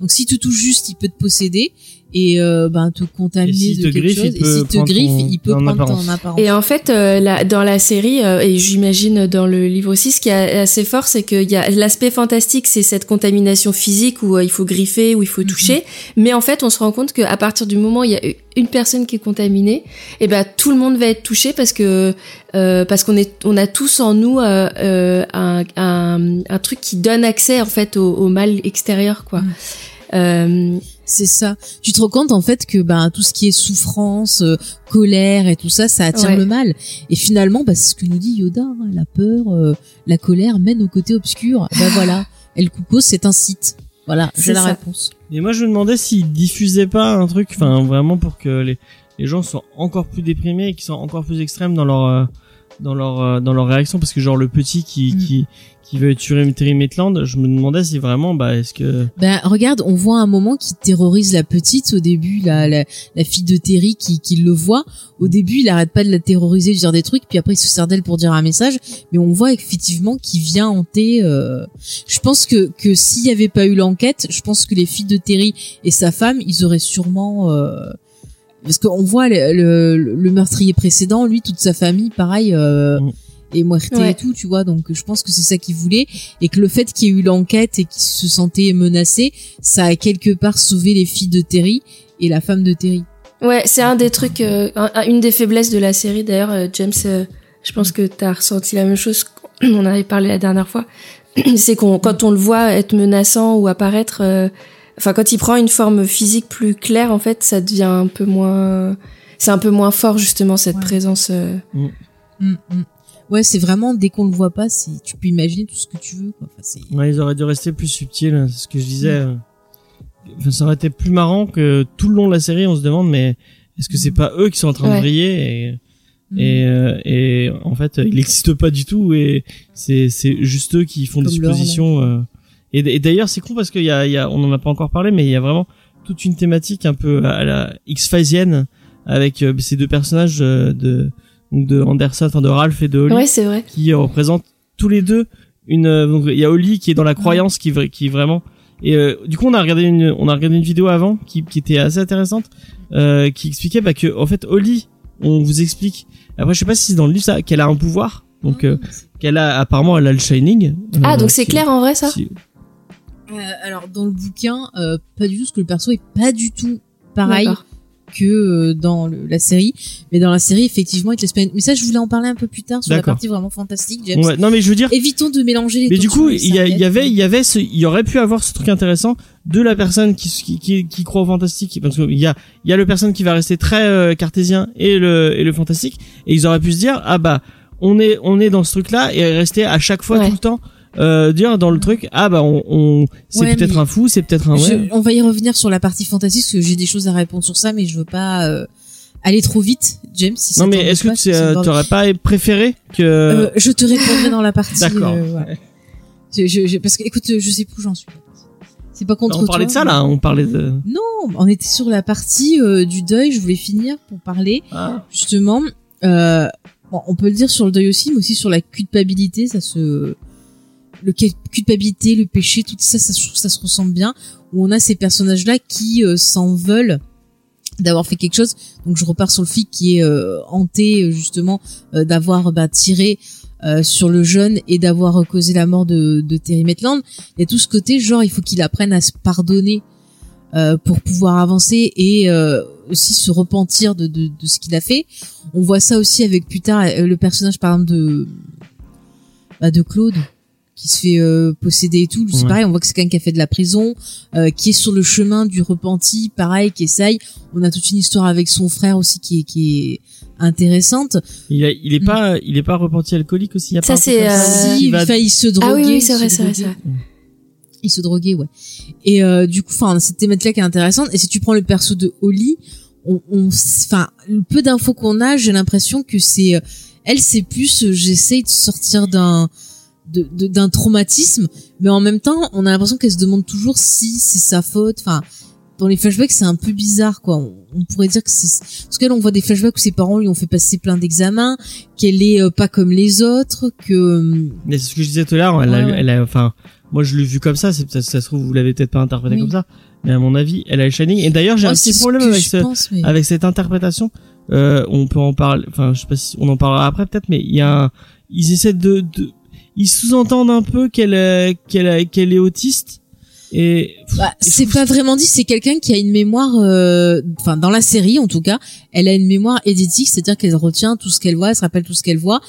Donc si tu touches juste, il peut te posséder et euh, ben te contaminer Et s'il de te quelque griffe, chose. il peut et s'il te griffe, ton- il peut ton prendre apparence. ton apparence. Et en fait, euh, la- dans la série, euh, et j'imagine dans le livre aussi, ce qui est assez fort, c'est qu'il y a l'aspect fantastique, c'est cette contamination physique où euh, il faut griffer, où il faut toucher. Mais en fait, on se rend compte qu'à partir du moment où il y a une personne qui est contaminée, et ben tout le monde va être touché parce que euh, parce qu'on est on a tous en nous euh, euh, un, un, un truc qui donne accès en fait au, au mal extérieur, quoi. Mm. C'est ça. Tu te rends compte en fait que ben tout ce qui est souffrance, euh, colère et tout ça, ça attire Ouais. le mal. Et finalement, bah, c'est ce que nous dit Yoda. hein, la peur, euh, la colère mène au côté obscur. Ben [laughs] voilà. El Cuco, c'est un site. Voilà, C'est j'ai la ça. réponse. Et moi, je me demandais s'ils diffusaient pas un truc, enfin, vraiment pour que les, les gens soient encore plus déprimés et qu'ils soient encore plus extrêmes dans leur, euh, dans leur, euh, dans leur réaction, parce que genre le petit qui, Mm. qui, qui veut tuer Terry Maitland, je me demandais si vraiment, bah, est-ce que, Ben regarde, on voit un moment qui terrorise la petite au début, la, la, la fille de Terry qui, qui le voit. Au début, il arrête pas de la terroriser, de dire des trucs, puis après il se sert d'elle pour dire un message. Mais on voit effectivement qu'il vient hanter. euh, Je pense que que s'il y avait pas eu l'enquête, je pense que les filles de Terry et sa femme, ils auraient sûrement euh, parce qu'on voit le, le, le meurtrier précédent, lui, toute sa famille, pareil. Euh, Mm. et muerté Ouais. et tout, tu vois. Donc je pense que c'est ça qu'il voulait et que le fait qu'il y ait eu l'enquête et qu'il se sentait menacé, ça a quelque part sauvé les filles de Terry et la femme de Terry. Ouais, c'est un des trucs, euh, un- un- une des faiblesses de la série d'ailleurs, euh, James. euh, je pense que t'as ressenti la même chose. [clears throat] On en avait parlé la dernière fois. [clears throat] c'est qu'on, quand on le voit être menaçant ou apparaître, euh, enfin quand il prend une forme physique plus claire, en fait, ça devient un peu moins, c'est un peu moins fort justement cette Ouais. présence. euh. Mm, mm. Ouais, c'est vraiment dès qu'on le voit pas, c'est tu peux imaginer tout ce que tu veux. Quoi. Enfin, c'est ouais, ils auraient dû rester plus subtils, c'est ce que je disais. euh. Enfin, ça aurait été plus marrant que tout le long de la série, on se demande, mais est-ce que c'est Mm. pas eux qui sont en train Ouais. de briller et, Mm. et, euh, et en fait, il n'existe pas du tout et c'est, c'est juste eux qui font des Comme suppositions. Et, d'ailleurs, c'est con parce qu'il y a, y a, on en a pas encore parlé, mais il y a vraiment toute une thématique un peu à la X-Phasienne avec euh, ces deux personnages euh, de, donc de Anderson, enfin de Ralph et de Holly Ouais, c'est vrai. qui représentent tous les deux une euh, donc il y a Oli qui est dans la croyance qui qui vraiment et euh, du coup on a regardé une on a regardé une vidéo avant qui qui était assez intéressante euh, qui expliquait bah, que en fait Oli on vous explique après je sais pas si c'est dans le livre ça qu'elle a un pouvoir donc euh, qu'elle a apparemment elle a le shining. Ah, donc c'est clair en vrai ça si- alors dans le bouquin, euh, pas du tout, parce que le perso est pas du tout pareil que euh, dans le- la série. Mais dans la série, effectivement, il te laisse pas Mais ça, je voulais en parler un peu plus tard sur la partie vraiment fantastique, James. Ouais, non mais je veux dire Évitons de mélanger les mais du coup il y, avait il y avait ce, il y aurait pu avoir ce truc intéressant de la personne qui qui qui, qui croit au fantastique parce qu'il y a il y a le personne qui va rester très euh, cartésien et le et le fantastique et ils auraient pu se dire ah bah on est on est dans ce truc là et rester à chaque fois Ouais. tout le temps euh, dire dans le truc ah bah on, on c'est Ouais, peut-être un fou c'est peut-être un Je- ouais. on va y revenir sur la partie fantastique parce que j'ai des choses à répondre sur ça, mais je veux pas euh, aller trop vite, James. Si ça non mais est-ce que tu bordel. t'aurais pas préféré que Euh, je te répondrai dans la partie. D'accord. euh, voilà. Je- je- parce que écoute, je sais plus où j'en suis. C'est pas contre on parlait de ça là on parlait de Non, on était sur la partie euh, du deuil. Je voulais finir pour parler ah. justement. Euh, bon, on peut le dire sur le deuil aussi, mais aussi sur la culpabilité. Ça se, le culpabilité, le péché, tout ça, ça, trouve ça se ressemble bien. Où on a ces personnages-là qui euh, s'en veulent d'avoir fait quelque chose. Donc je repars sur le flic qui est euh, hanté justement euh, d'avoir bah, tiré euh, sur le jeune et d'avoir causé la mort de, de Terry Maitland. Il y a tout ce côté genre il faut qu'il apprenne à se pardonner pour pouvoir avancer et aussi se repentir de, de, de ce qu'il a fait. On voit ça aussi avec plus tard le personnage par exemple de bah, de Claude qui se fait euh, posséder et tout. C'est Ouais. pareil, on voit que c'est quelqu'un qui a fait de la prison, euh, qui est sur le chemin du repenti, pareil, qui essaye. On a toute une histoire avec son frère aussi qui est, qui est intéressante. il, a- il est pas il est pas repenti alcoolique aussi il y a Ça, c'est, euh, il, va- enfin, il se droguait. Ah oui, oui, c'est vrai, c'est vrai, c'est vrai. Il se droguait, ouais. Et euh, du coup, enfin, cette thématique-là qui est intéressante. Et si tu prends le perso de Holly, on, on enfin, le peu d'infos qu'on a, j'ai l'impression que c'est, euh, elle, c'est plus, euh, j'essaye de sortir d'un d'un traumatisme, mais en même temps, on a l'impression qu'elle se demande toujours si c'est sa faute. Enfin, dans les flashbacks, c'est un peu bizarre, quoi. On, on pourrait dire que c'est parce qu'elle, on voit des flashbacks où ses parents lui ont fait passer plein d'examens, qu'elle est euh, pas comme les autres, que euh, Mais c'est ce que je disais tout à l'heure, elle, a- Ouais, elle a, enfin, moi je l'ai vu comme ça, c'est ça, ça se trouve vous l'avez peut-être pas interprété Oui. comme ça, mais à mon avis, elle a le Shining. Et d'ailleurs, j'ai ouais, un c'est petit problème que avec ce, pense, mais- avec cette interprétation. Euh, on peut en parler, enfin, je sais pas si on en parlera après peut-être, mais il y a, un- ils essaient de, de ils sous-entendent un peu qu'elle, est- qu'elle, est- qu'elle est autiste. Et Bah, c'est pas vraiment dit, c'est quelqu'un qui a une mémoire, euh, enfin dans la série en tout cas, elle a une mémoire édétique, c'est-à-dire qu'elle retient tout ce qu'elle voit, elle se rappelle tout ce qu'elle voit,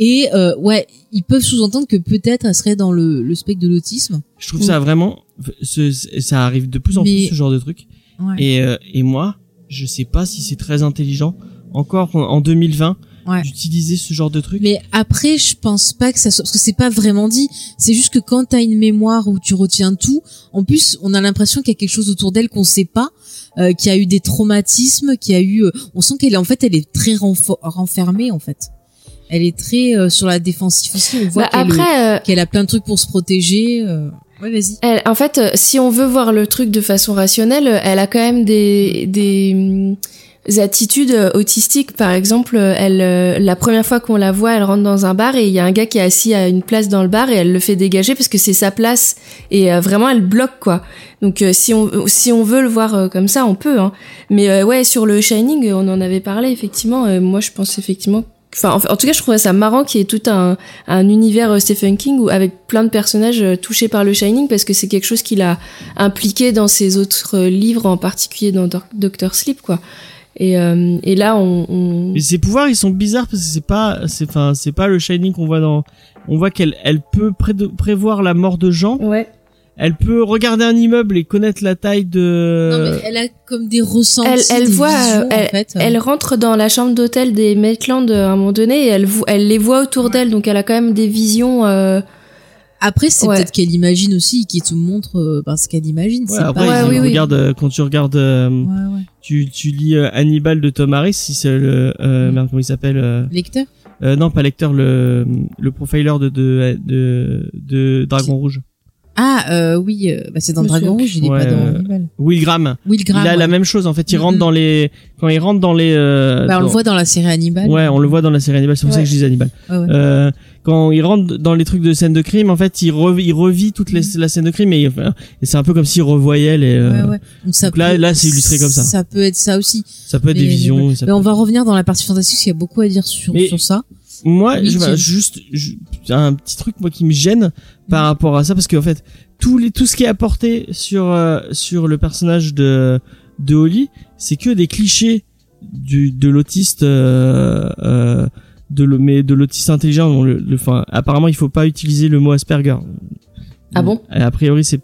et euh, ouais, ils peuvent sous-entendre que peut-être elle serait dans le, le spectre de l'autisme. je trouve ça vraiment, ce- ça arrive de plus en Mais- plus ce genre de truc. Ouais. Et, euh, et moi, je sais pas si c'est très intelligent, encore en- en 2020, Ouais. d'utiliser ce genre de truc. Mais après, je pense pas que ça soit parce que c'est pas vraiment dit. C'est juste que quand t'as une mémoire où tu retiens tout, en plus, on a l'impression qu'il y a quelque chose autour d'elle qu'on sait pas, euh, qu'il y a eu des traumatismes, qu'il y a eu. euh, on sent qu'elle est en fait, elle est très renfermée en fait. Elle est très euh, sur la défensive aussi. On voit Bah, qu'elle après, euh, qu'elle a plein de trucs pour se protéger. euh. Ouais, vas-y. Elle- en fait, euh, si on veut voir le truc de façon rationnelle, euh, elle a quand même des, des attitudes euh, autistiques. Par exemple, euh, elle, euh, la première fois qu'on la voit, elle rentre dans un bar et il y a un gars qui est assis à une place dans le bar et elle le fait dégager parce que c'est sa place et vraiment elle bloque quoi. Donc si on si on veut le voir comme ça, on peut. Hein. Mais ouais, sur le Shining, on en avait parlé effectivement. Moi, je pense effectivement. Enfin, en, tout cas, je trouvais ça marrant qu'il y ait tout un, un univers Stephen King où, avec plein de personnages touchés par le Shining parce que c'est quelque chose qu'il a impliqué dans ses autres livres, en particulier dans Doc- Doctor Sleep, quoi. Et, euh, et là, on, on... Mais ses pouvoirs, ils sont bizarres parce que c'est pas, c'est, enfin, c'est pas le Shining qu'on voit dans. On voit qu'elle, elle peut pré- prévoir la mort de gens. Ouais. Elle peut regarder un immeuble et connaître la taille de. Non, mais elle a comme des ressentis. elle, elle des voit, visions, elle, en fait. elle rentre dans la chambre d'hôtel des Maitland euh, à un moment donné et elle, elle les voit autour d'elle, donc elle a quand même des visions. euh, Après, c'est Ouais. peut-être qu'elle imagine aussi, qui te montre euh, ben, ce qu'elle imagine. Ouais, après, pas... il oui, oui. regarde euh, quand tu regardes, euh, Ouais, ouais. tu, tu lis euh, Hannibal de Tom Harris, si c'est le, euh, Mm. merde, comment il s'appelle euh, Lecteur? euh, Non, pas lecteur, le, le profiler de de de, de Dragon Rouge. Ah, euh, oui, euh, bah, c'est dans Dragon Rouge, il est Ouais, pas dans euh, Hannibal. Will Graham. Will Graham. il a la même chose en fait. Il Mm, rentre mm. dans les quand il rentre dans les. Euh, Bah, on dans- le voit dans la série Hannibal. Ouais, on le voit dans la série Hannibal. C'est pour ça Ouais. que je dis Hannibal. Ouais, ouais. Euh, quand il rentre dans les trucs de scène de crime, en fait, il, rev- il revit toute les, la scène de crime et, enfin, et c'est un peu comme s'il revoyait les. euh, Ouais, ouais. Donc, ça donc là- peut- là, c'est illustré comme ça. Ça peut être ça aussi. Ça peut être Mais- des visions. ça Mais on va revenir dans la partie fantastique, parce qu'il y a beaucoup à dire sur, Mais- sur ça. Moi, Oui, je, tiens. juste je- un petit truc moi qui me gêne par rapport à ça parce qu'en fait tout les tout ce qui est apporté sur euh, sur le personnage de de Holly, c'est que des clichés du de l'autiste euh, euh, de le mais de l'autiste intelligent. dont le, le- enfin, apparemment, il faut pas utiliser le mot Asperger. Ah bon? Et A priori, c'est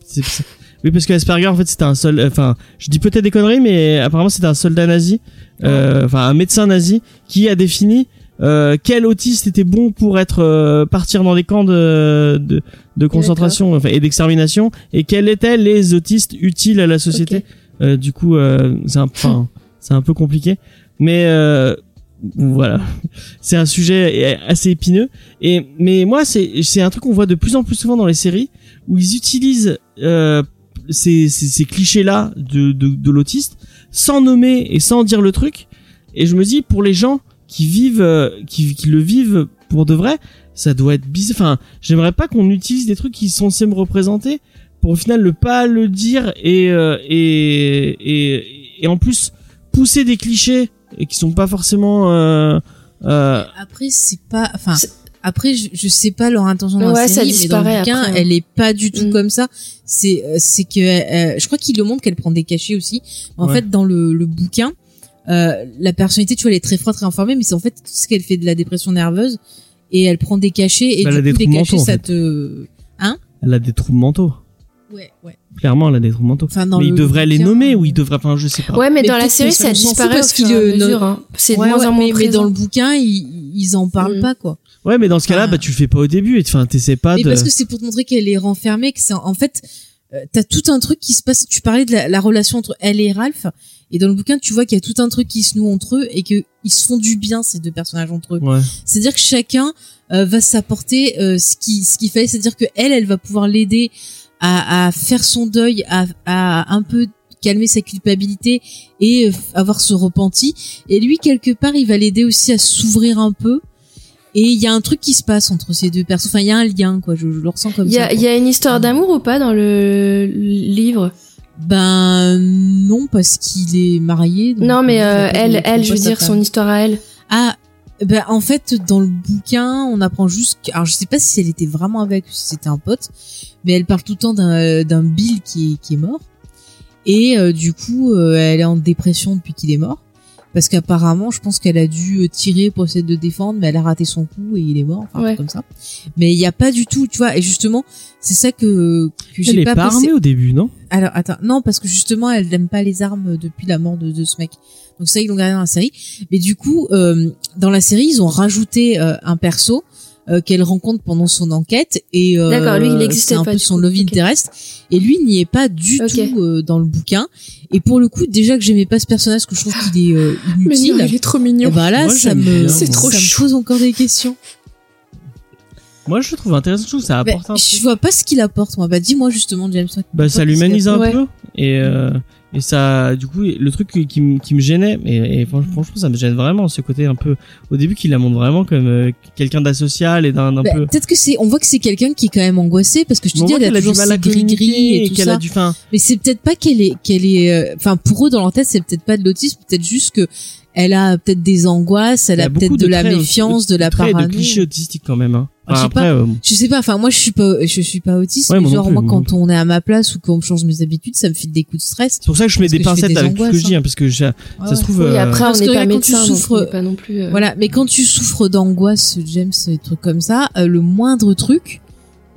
oui parce que Asperger en fait c'était un seul enfin je dis peut-être des conneries mais apparemment c'était un soldat nazi euh, enfin un médecin nazi qui a défini euh, quel autiste était bon pour être euh, partir dans des camps de de, de concentration enfin, et d'extermination? Et quels étaient les autistes utiles à la société? Euh, du coup euh, c'est un c'est un peu compliqué. Mais euh, voilà. [laughs] C'est un sujet assez épineux. Et mais moi c'est c'est un truc qu'on voit de plus en plus souvent dans les séries où ils utilisent euh, ces, ces, ces clichés là de, de, de l'autiste sans nommer et sans dire le truc. Et je me dis pour les gens qui vivent euh, qui, qui le vivent pour de vrai ça doit être bizarre enfin j'aimerais pas qu'on utilise des trucs qui sont censés me représenter pour au final ne pas le dire et euh, et, et et en plus pousser des clichés et qui sont pas forcément euh, euh, Après, c'est pas, enfin, après, je, je sais pas leur intention dans Ouais, la ça série, mais dans le disparaît bouquin, après, hein. elle est pas du tout Mm. comme ça. C'est, euh, c'est que, euh, je crois qu'il le montre qu'elle prend des cachets aussi. En Ouais. fait, dans le, le bouquin, euh, la personnalité, tu vois, elle est très froide, très informée, mais c'est en fait tout ce qu'elle fait de la dépression nerveuse et elle prend des cachets et Bah, du coup, cachets, mentaux, en ça fait. te, elle a des troubles mentaux ouais, ouais. clairement elle a des troubles mentaux Enfin, mais il le devrait les bouquin, nommer ou il devrait enfin je sais pas Ouais, mais, Mais dans la série, que ça disparaît parce au fur qu'il, et à euh, mesure. ne- hein. C'est de moins ouais, en moins mais, mais dans le bouquin, ils, ils en parlent Mm. pas, quoi. ouais mais dans ce cas-là Ah. bah tu le fais pas au début et enfin t'essaies pas Mais de parce que c'est pour te montrer qu'elle est renfermée, que c'est en fait, euh, t'as tout un truc qui se passe. Tu parlais de la, la relation entre elle et Ralph, et dans le bouquin, tu vois qu'il y a tout un truc qui se noue entre eux et que ils se font du bien ces deux personnages entre eux. ouais C'est-à-dire que chacun euh, va s'apporter euh, ce qui ce qu'il fallait, c'est-à-dire que elle, elle va pouvoir l'aider à, à faire son deuil, à, à un peu calmer sa culpabilité et euh, avoir ce repenti. Et lui, quelque part, il va l'aider aussi à s'ouvrir un peu. Et il y a un truc qui se passe entre ces deux personnes. Enfin, il y a un lien, quoi. Je, je le ressens comme Il y ça. a, quoi. il y a une histoire d'amour ou pas dans le livre? Ben non, parce qu'il est marié. donc, Non, mais euh, euh, elle, elle, je veux dire son histoire à elle. Ah, ben en fait, dans le bouquin, on apprend juste. que- Alors, je sais pas si elle était vraiment avec ou si c'était un pote, mais elle parle tout le temps d'un d'un Bill qui est qui est mort. Et euh, du coup, euh, elle est en dépression depuis qu'il est mort. Parce qu'apparemment, je pense qu'elle a dû euh, tirer pour essayer de le défendre, mais elle a raté son coup et il est mort, enfin, Ouais. comme ça. Mais il n'y a pas du tout, tu vois, et justement, c'est ça que, que Elle j'ai est pas, pas passé- armée au début, non? Alors attends, non parce que justement elle n'aime pas les armes depuis la mort de, de ce mec. Donc ça ils l'ont gardé dans la série. Mais du coup euh, dans la série ils ont rajouté euh, un perso euh, qu'elle rencontre pendant son enquête et euh, D'accord, lui, il un pas, peu son love Ok. interest et lui n'y est pas du tout euh, dans le bouquin. Et pour le coup déjà que j'aimais pas ce personnage parce que je trouve qu'il est euh, inutile. [gasps] Mais non, il est trop mignon. ben là Moi, ça me ça me pose encore des questions. Moi, je le trouve intéressant. Je trouve que ça Ben, apporte un je truc. vois pas ce qu'il apporte moi. Bah dis-moi justement James. Bah, ça l'humanise un Ouais. peu. Et, euh, et ça, du coup, le truc qui, qui me- qui me gênait, et, et franchement, ça me gêne vraiment, ce côté un peu, au début, qu'il la montre vraiment comme euh, quelqu'un d'asocial et d'un un Bah, peu. Peut-être que c'est, on voit que c'est quelqu'un qui est quand même angoissé parce que je te dis, elle a toujours mal à ses gris communiquer gris et tout qu'elle ça. a du, fin, Mais c'est peut-être pas qu'elle est, qu'elle est, euh, enfin pour eux dans leur tête, c'est peut-être pas de l'autisme, peut-être juste que elle a peut-être des angoisses, elle a, peut-être de, la traits méfiance, de, la traits et parano. de clichés autistiques quand même. Hein. Ah, je sais Enfin, après, pas. euh, Je sais pas, enfin moi je suis pas, je suis pas autiste, Ouais, mais moi genre plus, moi quand on est à ma place ou qu'on me change mes habitudes, ça me file des coups de stress. c'est pour ça que je mets des pincettes des avec tout ce que je dis, hein. hein, parce que ça, ça se trouve. Oui, euh, après, parce on n'est pas quand tu médecin, donc souffres- on pas non plus. euh, Voilà, mais quand tu souffres d'angoisse, James, et des trucs comme ça, euh, le moindre truc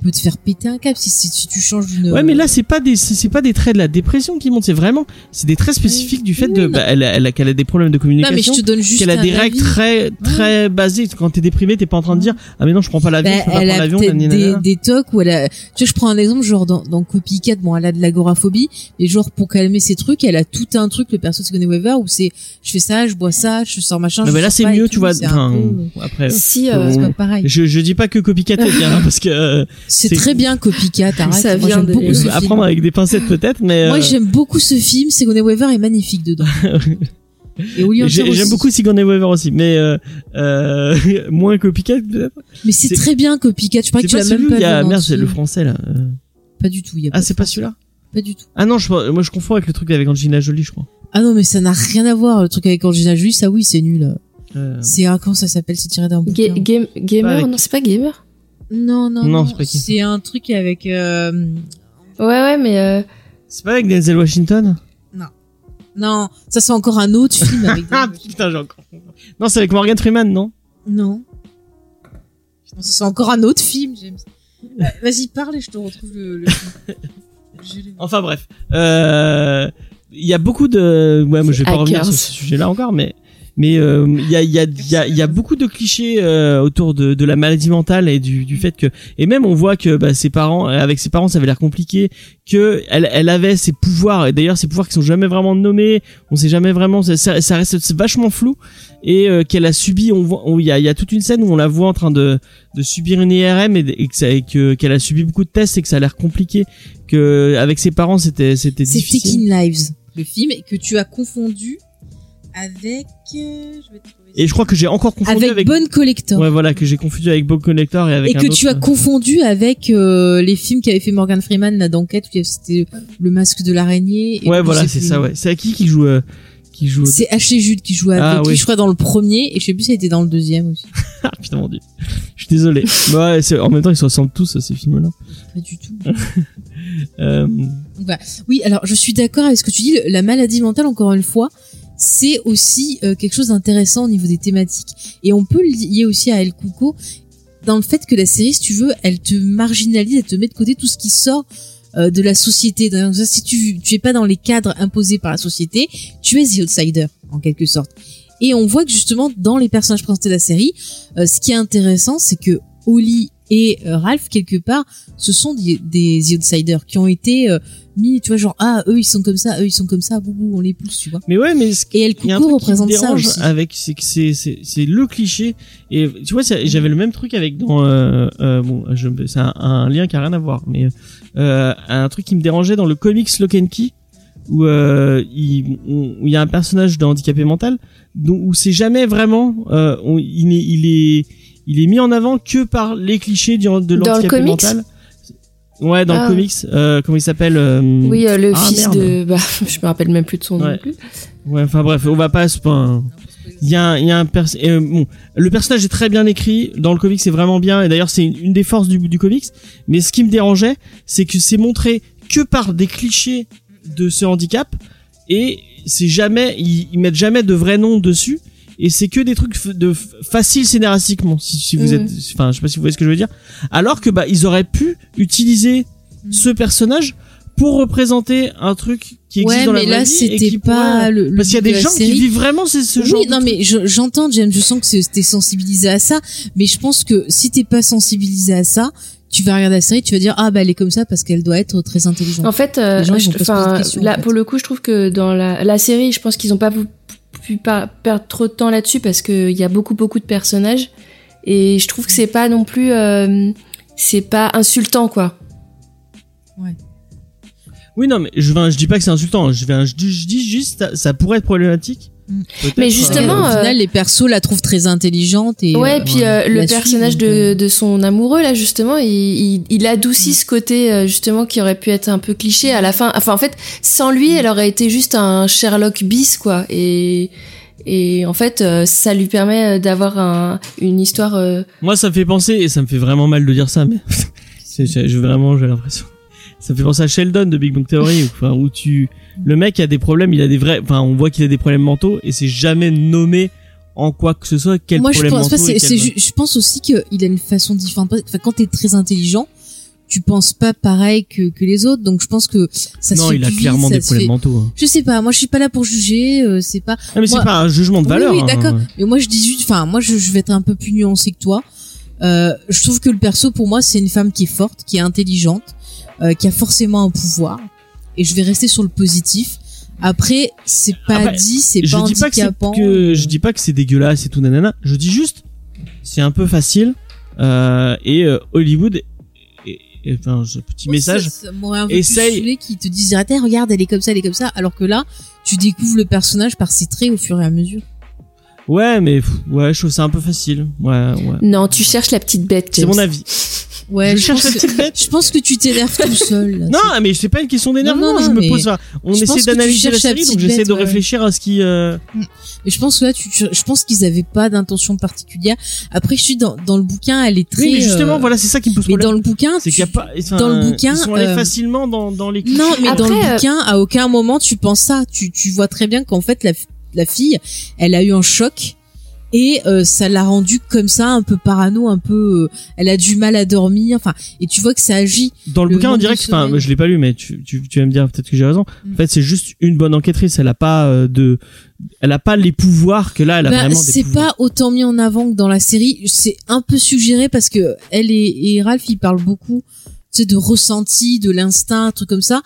peut te faire péter un câble si, si, si tu changes d'une. Ouais, mais là, c'est pas des, c'est pas des traits de la dépression qui montent, c'est vraiment, c'est des traits spécifiques du fait Oui, de, non. bah, elle, a- elle, a- qu'elle a des problèmes de non, mais je communication. te donne juste qu'elle a des règles très très basées quand t'es déprimé t'es pas en train de dire ah mais non je prends pas l'avion Bah, je peux pas elle a l'avion peut-être nanana, des, des tocs où elle a, tu vois, je prends un exemple, genre dans, dans Copycat, bon, elle a de l'agoraphobie, et genre pour calmer ses trucs, elle a tout un truc, le perso de Sigourney Weaver, où c'est, je fais ça, je bois ça, je sors machin. mais je bah, là c'est mieux tu vois après Si, euh, euh, c'est pas pareil. je je dis pas que Copycat est bien [laughs] parce que euh, C'est très bien Copycat, arrête. Ça vient de- beaucoup à prendre avec des pincettes peut-être mais Moi, euh, j'aime beaucoup ce film, Sigourney Weaver est magnifique dedans. [laughs] J'aime beaucoup Sigourney Weaver aussi mais euh, euh, [laughs] moins Copycat peut-être Mais c'est très bien Copycat, je crois que tu l'as même pas il y a merde c'est le français là euh. Pas du tout, il y a ah c'est pas celui-là Pas du tout. ah non je moi je confonds avec le truc avec Angelina Jolie je crois Ah non, mais ça n'a rien à voir, le truc avec Angelina Jolie, ça oui, c'est nul. Euh, C'est, ah, comment ça s'appelle, c'est tiré d'un Ga- bouquin. game- gamer? Avec- Non, c'est pas gamer. Non, non, Non, non. c'est un truc avec. Euh... Ouais, ouais, mais euh, c'est pas avec Denzel Washington? Non, ça c'est encore un autre film avec. [laughs] ah putain j'ai encore non c'est avec Morgan Freeman non? Non. Non, ça c'est encore un autre film, James. Euh, Vas-y, parle et je te retrouve le. le film. [laughs] Enfin bref, euh, il y a beaucoup de, ouais, moi je vais pas Hackers. revenir sur ce sujet-là encore, mais mais euh, il y a y a y a y a beaucoup de clichés euh, autour de de la maladie mentale et du du fait que et même on voit que bah, ses parents avec ses parents ça avait l'air compliqué que elle elle avait ses pouvoirs. Et d'ailleurs ses pouvoirs qui sont jamais vraiment nommés, on sait jamais vraiment ça, ça ça reste c'est vachement flou. Et euh, qu'elle a subi on voit il y a il y a toute une scène où on la voit en train de de subir une IRM et, et que ça et que qu'elle a subi beaucoup de tests et que ça a l'air compliqué que avec ses parents c'était c'était C'est difficile. Taking Lives, le film que tu as confondu avec. euh, Je vais Et je crois que j'ai encore confondu avec, avec, Bonne Collector. ouais voilà que j'ai confondu avec Bob Collector et avec et un que autre. tu as confondu avec euh, les films qu'avait fait Morgan Freeman là d'enquête où il y avait- c'était le masque de l'araignée. ouais voilà c'est ça ouais c'est à qui qui joue euh, qui joue C'est Ashley Judd qui Ah, avec oui. lui, je crois dans le premier et je sais plus si elle était dans le deuxième aussi. [laughs] ah putain mon dieu je suis désolé ouais c'est- en même temps ils se ressemblent tous ces films là Pas du tout. [laughs] euh, Donc voilà. Oui, alors je suis d'accord avec ce que tu dis. La maladie mentale, encore une fois, c'est aussi euh, quelque chose d'intéressant au niveau des thématiques. Et on peut le lier aussi à El Cuco dans le fait que la série, si tu veux, elle te marginalise, elle te met de côté tout ce qui sort euh, de la société. Donc, si tu tu es pas dans les cadres imposés par la société, tu es the outsider en quelque sorte. Et on voit que justement dans les personnages présentés de la série, euh, ce qui est intéressant, c'est que Holly Et euh, Ralph, quelque part, ce sont des, des The Outsiders qui ont été euh, mis, tu vois, genre, ah, eux, ils sont comme ça, eux, ils sont comme ça, boubou, on les pousse, tu vois. Mais ouais, mais ce Et El il y a un Coucou truc qui me représente ça aussi. avec c'est que c'est c'est c'est le cliché et tu vois j'avais le même truc avec dans euh, euh, bon je c'est un, un lien qui a rien à voir mais euh, un truc qui me dérangeait dans le comics Lock and Key où euh, il où il y a un personnage de handicapé mental dont où c'est jamais vraiment euh, on- il est il est il est mis en avant que par les clichés du, de Dans le l'handicapé comics mental. Ouais, dans Ah. le comics, euh, comment il s'appelle euh, Oui, euh, le ah, fils merde. de. Bah, [laughs] je me rappelle même plus de son nom Ouais. non plus. Ouais, enfin bref, on va pas à ce point. Il y a, un- il y a un pers- euh, bon, le personnage est très bien écrit dans le comics, c'est vraiment bien et d'ailleurs c'est une, une des forces du, du comics. Mais ce qui me dérangeait, c'est que c'est montré que par des clichés de ce handicap et c'est jamais, ils, ils mettent jamais de vrai nom dessus et c'est que des trucs f- de f- faciles scénaristiquement. Si, si vous Mhm. êtes, enfin, je sais pas si vous voyez ce que je veux dire. Alors que bah ils auraient pu utiliser ce personnage pour représenter un truc qui existe Ouais, dans la mais vraie là, vie et c'était qui pas pourrait- le, le parce qu'il y a de des gens qui vivent vraiment ce, ce oui, genre de non, mais je- j'entends, James, je sens que c'est- t'es sensibilisé à ça, mais je pense que si t'es pas sensibilisé à ça, tu vas regarder la série, tu vas dire, ah, bah, elle est comme ça parce qu'elle doit être très intelligente. En fait, euh, gens, je- là, en fait. pour le coup, je trouve que dans la, la série, je pense qu'ils ont pas pu, pas perdre trop de temps là-dessus parce qu'il y a beaucoup, beaucoup de personnages. Et je trouve que c'est pas non plus, euh, c'est pas insultant, quoi. Oui, non, mais je, je dis pas que c'est insultant. Je, je, dis- je dis juste, ça, ça pourrait être problématique. Mais euh, justement, au euh, final, les persos la trouvent très intelligente et. ouais, euh, puis euh, le personnage de, euh, de son amoureux là justement, il, il, il adoucit ce côté justement qui aurait pu être un peu cliché à la fin. Enfin en fait, sans lui, elle aurait été juste un Sherlock bis quoi. Et et en fait, ça lui permet d'avoir un, une histoire. euh, Moi, ça me fait penser, et ça me fait vraiment mal de dire ça, mais [laughs] je, vraiment, j'ai l'impression. Ça me fait penser à Sheldon de Big Bang Theory, où, enfin, où tu, le mec a des problèmes, il a des vrais, enfin, on voit qu'il a des problèmes mentaux, et c'est jamais nommé en quoi que ce soit quel Moi, je pense mentaux. c'est quel- je pense aussi qu'il a une façon différente. Enfin, quand t'es très intelligent, tu penses pas pareil que, que les autres, donc je pense que ça se non, il a vite, clairement des problèmes fait- mentaux. hein. Je sais pas, moi je suis pas là pour juger, euh, c'est pas. Ah, mais c'est Moi- pas un jugement de Oui, valeur. oui, hein. d'accord. Mais moi je dis juste, enfin moi je, je vais être un peu plus nuancé que toi. Euh, je trouve que le perso pour moi c'est une femme qui est forte, qui est intelligente, euh, qui a forcément un pouvoir. Et je vais rester sur le positif. Après c'est pas Après, dit, c'est pas dis pas que handicapant. je dis pas que c'est dégueulasse et tout nanana je dis juste c'est un peu facile euh, et euh, Hollywood et, et- enfin ce petit message ça- ça m'aurait un peu essaye- plus qui te disent ah, regarde elle est comme ça elle est comme ça alors que là tu découvres le personnage par ses traits au fur et à mesure ouais mais pff, ouais je trouve ça un peu facile ouais ouais Non, tu cherches la petite bête. c'est mon avis ouais Je cherche pense la que- petite bête. je pense que tu t'énerves tout seul là. [laughs] non mais c'est pas une question d'énervement je me mais pose ça on je essaie d'analyser la série donc j'essaie de ouais. réfléchir à ce qui euh... Mais je pense que là, tu, tu- je pense qu'ils avaient pas d'intention particulière. Après, je suis dans, dans le bouquin, elle est très. oui mais justement euh, voilà c'est ça qui me pose Mais problème dans le bouquin, c'est tu- qu'il y a pas enfin, dans le bouquin, ils sont allés euh, facilement dans dans les clichés. non, mais dans le euh, bouquin, à aucun moment tu penses ça. Tu, tu vois très bien qu'en fait la fille, elle a eu un choc et euh, ça l'a rendue comme ça, un peu parano, un peu. euh, elle a du mal à dormir. Enfin, et tu vois que ça agit. Dans le, Le bouquin, de que, enfin, je l'ai pas lu, mais tu, tu, tu vas me dire peut-être que j'ai raison. Mm. En fait, c'est juste une bonne enquêtrice. Elle a pas euh, de, elle a pas les pouvoirs que là, elle a Bah, vraiment des c'est pas autant mis en avant que dans la série. C'est un peu suggéré parce que elle et, et Ralph ils parlent beaucoup, tu sais, de ressenti, de l'instinct, un truc comme ça.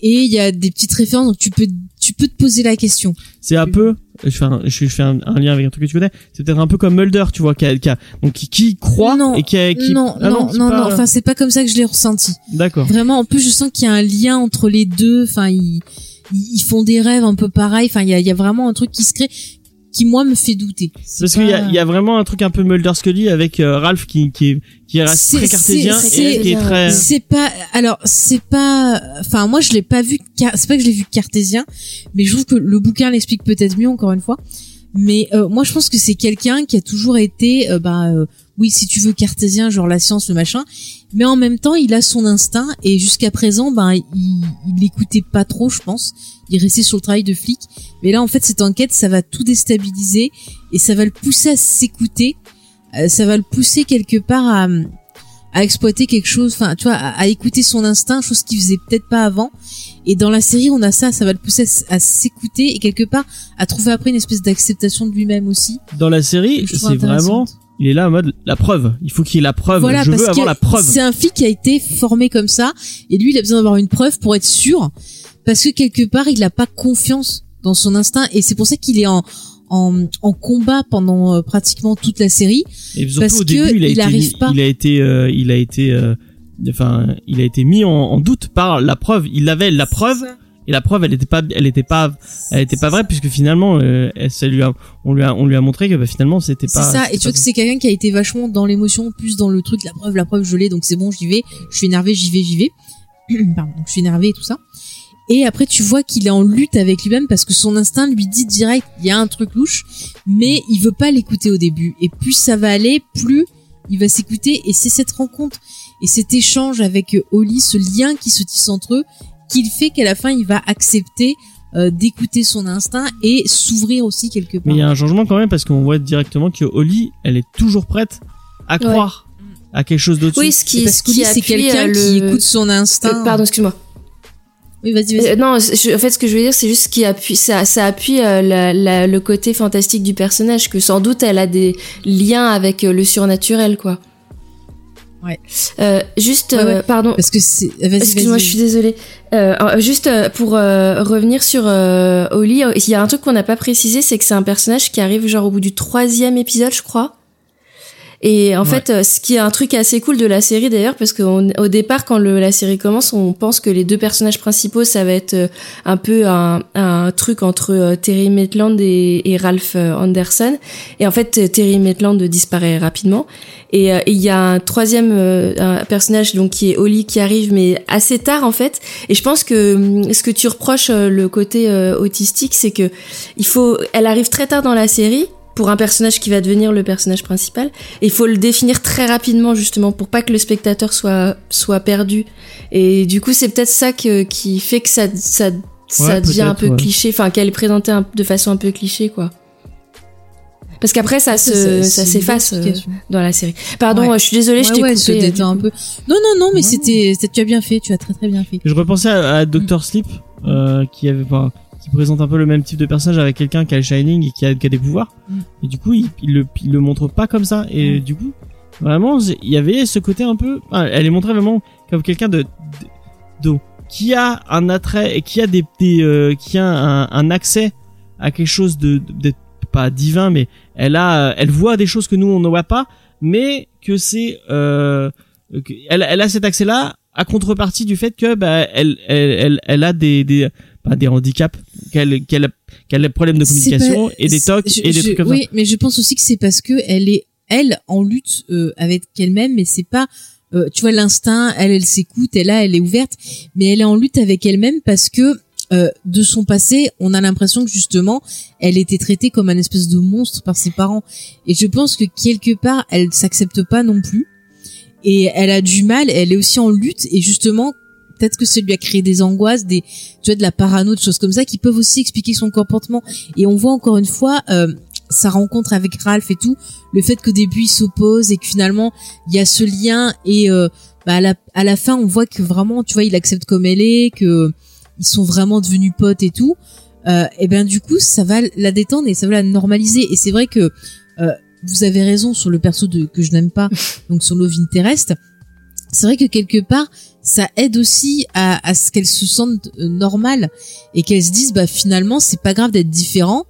Et il y a des petites références, donc tu peux tu peux te poser la question. C'est un peu, je fais un, je fais un, un lien avec un truc que tu connais. C'est peut-être un peu comme Mulder, tu vois, qui a, qui a- donc qui, qui croit Non, et qui, a, qui non, Ah non, c'est non, pas- non. Enfin, c'est pas comme ça que je l'ai ressenti. D'accord. Vraiment, en plus, je sens qu'il y a un lien entre les deux. Enfin, ils, ils font des rêves un peu pareils. Enfin, il y a, il y a vraiment un truc qui se crée qui moi me fait douter. Parce qu'il y a, pas- il y a vraiment un truc un peu Mulder Scully avec euh, Ralph qui, qui est, qui reste C'est- très cartésien et qui est très. C'est pas alors c'est pas enfin moi je l'ai pas vu car- c'est pas que je l'ai vu cartésien mais je trouve que le bouquin l'explique peut-être mieux encore une fois mais euh, moi je pense que c'est quelqu'un qui a toujours été euh, bah euh, oui si tu veux cartésien genre la science le machin mais en même temps il a son instinct et jusqu'à présent ben il il l'écoutait pas trop je pense il restait sur le travail de flic mais là en fait cette enquête ça va tout déstabiliser et ça va le pousser à s'écouter Euh, ça va le pousser quelque part à à exploiter quelque chose, enfin, tu vois, à, à écouter son instinct, chose qu'il faisait peut-être pas avant. Et dans la série, on a ça, ça va le pousser à, à s'écouter et quelque part à trouver après une espèce d'acceptation de lui-même aussi. Dans la série, c'est vraiment. Il est là en mode la preuve. Il faut qu'il y ait la preuve. Voilà, je parce veux avoir que la preuve. c'est un flic qui a été formé comme ça, et lui, il a besoin d'avoir une preuve pour être sûr, parce que quelque part, il n'a pas confiance dans son instinct, et c'est pour ça qu'il est en, en, en combat pendant euh, pratiquement toute la série. Et surtout parce au début, que il a il été, pas. il a été, euh, il a été, euh, enfin, il a été mis en, en doute par la preuve. Il avait la preuve. Et la preuve, elle était pas, elle était pas, elle était pas vraie puisque finalement, euh, elle- ça lui a, on lui a, on lui a montré que bah, finalement c'était C'est pas. ça, c'était et tu vois que c'est quelqu'un qui a été vachement dans l'émotion, plus dans le truc, la preuve, la preuve, je l'ai, donc c'est bon, j'y vais, je suis énervé, j'y vais, j'y vais. [clears throat] Pardon, donc je suis énervé et tout ça. Et après, tu vois qu'il est en lutte avec lui-même parce que son instinct lui dit direct, il y a un truc louche, mais il veut pas l'écouter au début. Et plus ça va aller, plus il va s'écouter. Et c'est cette rencontre et cet échange avec euh, Oli, ce lien qui se tisse entre eux, qu'il fait qu'à la fin, il va accepter euh, d'écouter son instinct et s'ouvrir aussi quelque part. Mais il y a un changement quand même parce qu'on voit directement que Holly, elle est toujours prête à croire à quelque chose d'autre. Oui, ce qui, parce ce lui, c'est appuie, quelqu'un euh, qui écoute son instinct. Euh, pardon, excuse-moi. Oui, vas-y, vas-y. Euh, non, je- en fait, ce que je veux dire, c'est juste qui appuie, ça, ça appuie euh, la- la- le côté fantastique du personnage, que sans doute elle a des liens avec euh, le surnaturel, quoi. Ouais. Euh, juste, Ouais, euh, ouais. pardon. Parce que c'est. Excuse-moi, je suis désolée. Euh, euh, juste euh, pour euh, revenir sur euh, Oli, euh, il y a un truc qu'on n'a pas précisé, c'est que c'est un personnage qui arrive genre au bout du troisième épisode, je crois. Et en Ouais. fait, euh, ce qui est un truc assez cool de la série d'ailleurs, parce qu'au départ, quand le, la série commence, on pense que les deux personnages principaux, ça va être euh, un peu un, un truc entre euh, Terry Maitland et, et Ralph euh, Anderson. Et en fait, Terry Maitland disparaît rapidement. Et euh, il y a un troisième euh, un personnage donc qui est Holly qui arrive, mais assez tard en fait. Et je pense que hum, ce que tu reproches euh, le côté euh, autistique, c'est que il faut, elle arrive très tard dans la série pour un personnage qui va devenir le personnage principal. Et il faut le définir très rapidement justement pour pas que le spectateur soit soit perdu. Et du coup, c'est peut-être ça que, qui fait que ça ça ça devient un peu ouais. cliché, enfin qu'elle est présentée un- de façon un peu cliché quoi. Parce qu'après ça se ça s'efface euh, dans la série. Pardon, Ouais. je suis désolée, je t'ai ouais, coupé. détend un peu. Non, non, non, mais c'était, tu as bien fait, tu as très très bien fait. Je repensais à, à Doctor Sleep, euh, qui avait, enfin, qui présente un peu le même type de personnage avec quelqu'un qui a le Shining et qui a, qui a des pouvoirs. Mm. Et du coup, il, il le, il le montre pas comme ça. Et du coup, vraiment, il y avait ce côté un peu, ah, elle est montrée vraiment comme quelqu'un de, de, de- qui a un attrait et qui a des, des euh, qui a un, un accès à quelque chose de, de- d'être pas divin, mais elle a, elle voit des choses que nous on ne voit pas, mais que c'est, euh, que- elle, elle a cet accès-là à contrepartie du fait que bah elle elle elle, elle a des des pas des handicaps qu'elle qu'elle a, qu'elle a des problèmes de communication pas- et des tocs je- et des je- trucs comme oui, ça. mais je pense aussi que c'est parce que elle est elle en lutte euh, avec elle-même, mais c'est pas euh, tu vois l'instinct, elle elle s'écoute, elle là elle est ouverte, mais elle est en lutte avec elle-même parce que euh, de son passé, on a l'impression que justement, elle était traitée comme un espèce de monstre par ses parents. Et je pense que quelque part, elle s'accepte pas non plus. Et elle a du mal, elle est aussi en lutte. Et justement, peut-être que ça lui a créé des angoisses, des, tu vois, de la parano, des choses comme ça, qui peuvent aussi expliquer son comportement. Et on voit encore une fois, euh, sa rencontre avec Ralph et tout, le fait qu'au début il s'oppose et que finalement il y a ce lien et euh, bah, à, la, à la fin on voit que vraiment, tu vois, il accepte comme elle est, que ils sont vraiment devenus potes et tout. Euh, et ben du coup ça va la détendre et ça va la normaliser. Et c'est vrai que euh, vous avez raison sur le perso de que je n'aime pas, [laughs] donc son love interest. C'est vrai que quelque part ça aide aussi à, à ce qu'elle se sente euh, normale et qu'elle se dise bah finalement c'est pas grave d'être différent.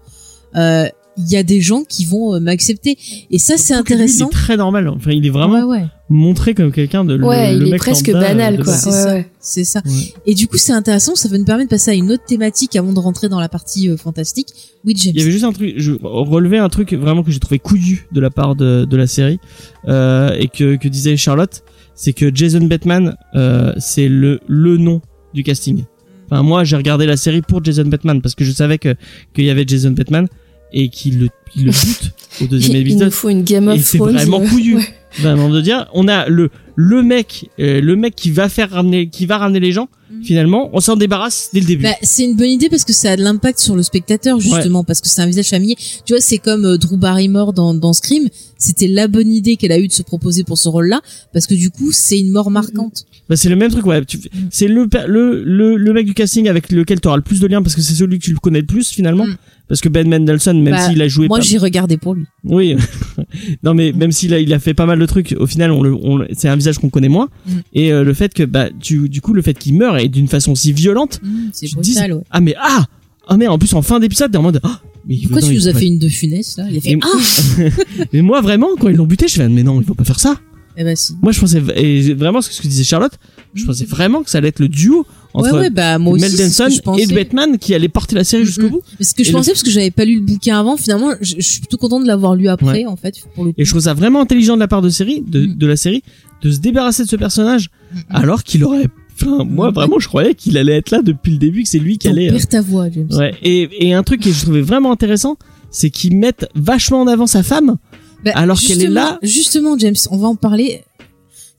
Euh, il y a des gens qui vont euh, m'accepter et ça c'est lui, intéressant. il est très normal. Enfin, il est vraiment Ouais, ouais. montré comme quelqu'un de le- Ouais, le, il est mec presque lambda, banal, quoi. C'est Ouais, ça. ouais. C'est ça. Ouais. Et du coup, c'est intéressant. Ça va nous permettre de passer à une autre thématique avant de rentrer dans la partie euh, fantastique. Oui, James. Il y avait juste un truc, je relevais un truc vraiment que j'ai trouvé couillu de la part de, de la série euh, et que, que disait Charlotte, c'est que Jason Bateman, euh, c'est le le nom du casting. Enfin moi j'ai regardé la série pour Jason Bateman parce que je savais que qu'il y avait Jason Bateman et qu'il le il le [laughs] bute au deuxième Il, il épisode. nous faut une Game of c'est Thrones. vraiment euh, couillu. [laughs] ouais. Vraiment de dire. On a le le mec, euh, le mec qui va faire ramener, qui va ramener les gens. Mhm. Finalement, on s'en débarrasse dès le début. Bah, c'est une bonne idée parce que ça a de l'impact sur le spectateur justement parce que c'est un visage familier. Tu vois, c'est comme euh, Drew Barrymore dans, dans Scream. C'était la bonne idée qu'elle a eue de se proposer pour ce rôle-là parce que du coup, c'est une mort marquante. Bah, c'est le même truc, ouais. Tu- C'est le, le, le, le mec du casting avec lequel tu auras le plus de liens parce que c'est celui que tu le connais le plus finalement. Mm. Parce que Ben Mendelsohn, même Bah, s'il a joué Moi, pas- j'ai regardé pour lui. Oui. [laughs] non mais même s'il a, il a fait pas mal de trucs, au final, on le, on, le- c'est un visage qu'on connaît moins. Mm. Et euh, le fait que, bah, tu, du coup, le fait qu'il meure et d'une façon si violente, C'est dis, brutal, ouais. ah mais ah, ah mais en plus en fin d'épisode, t'es en mode, ah, mais Pourquoi tu nous as fait une de funeste là? Il a fait [laughs] Et- ah Mais moi vraiment, quand ils l'ont buté, je fais, mais non, il faut pas faire ça. Eh ben si. Moi, je pensais et vraiment ce que disait Charlotte, je pensais vraiment que ça allait être le duo entre ouais ouais bah moi. Mel Denson et Batman qui allait porter la série jusqu'au bout. Ce que je Et le- pensais parce que j'avais pas lu le bouquin avant. Finalement, je, je suis plutôt contente de l'avoir lu après Ouais. en fait pour le coup. Et je trouve ça vraiment intelligent de la part de série, de, Mm. de la série, de se débarrasser de ce personnage, Mm, alors qu'il aurait. Enfin, moi vraiment, je croyais qu'il allait être là depuis le début, que c'est lui qui allait. perds ta voix, James. Ouais. Et, et un truc que je trouvais vraiment intéressant, c'est qu'ils mettent vachement en avant sa femme, Bah, alors qu'elle est là. Justement, James, on va en parler.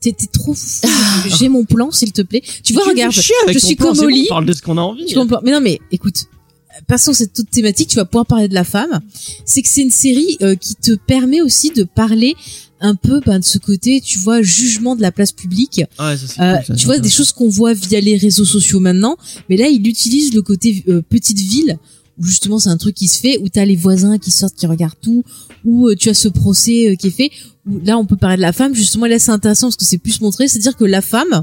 T'es trop fou. [laughs] J'ai mon plan, s'il te plaît. Tu vois, regarde, je suis plan, comme bon, Oli. On parle de ce qu'on a envie. Comprends Mais non, mais écoute, passons cette toute thématique. Tu vas pouvoir parler de la femme. C'est que c'est une série euh, qui te permet aussi de parler un peu ben, de ce côté, tu vois, jugement de la place publique. Ouais, ça, Euh, cool, ça, tu vois des choses qu'on voit via les réseaux sociaux maintenant, mais là il utilise le côté euh, petite ville où justement c'est un truc qui se fait où t'as les voisins qui sortent qui regardent tout où euh, tu as ce procès euh, qui est fait où là on peut parler de la femme. Justement là c'est intéressant parce que c'est plus montré c'est à dire que la femme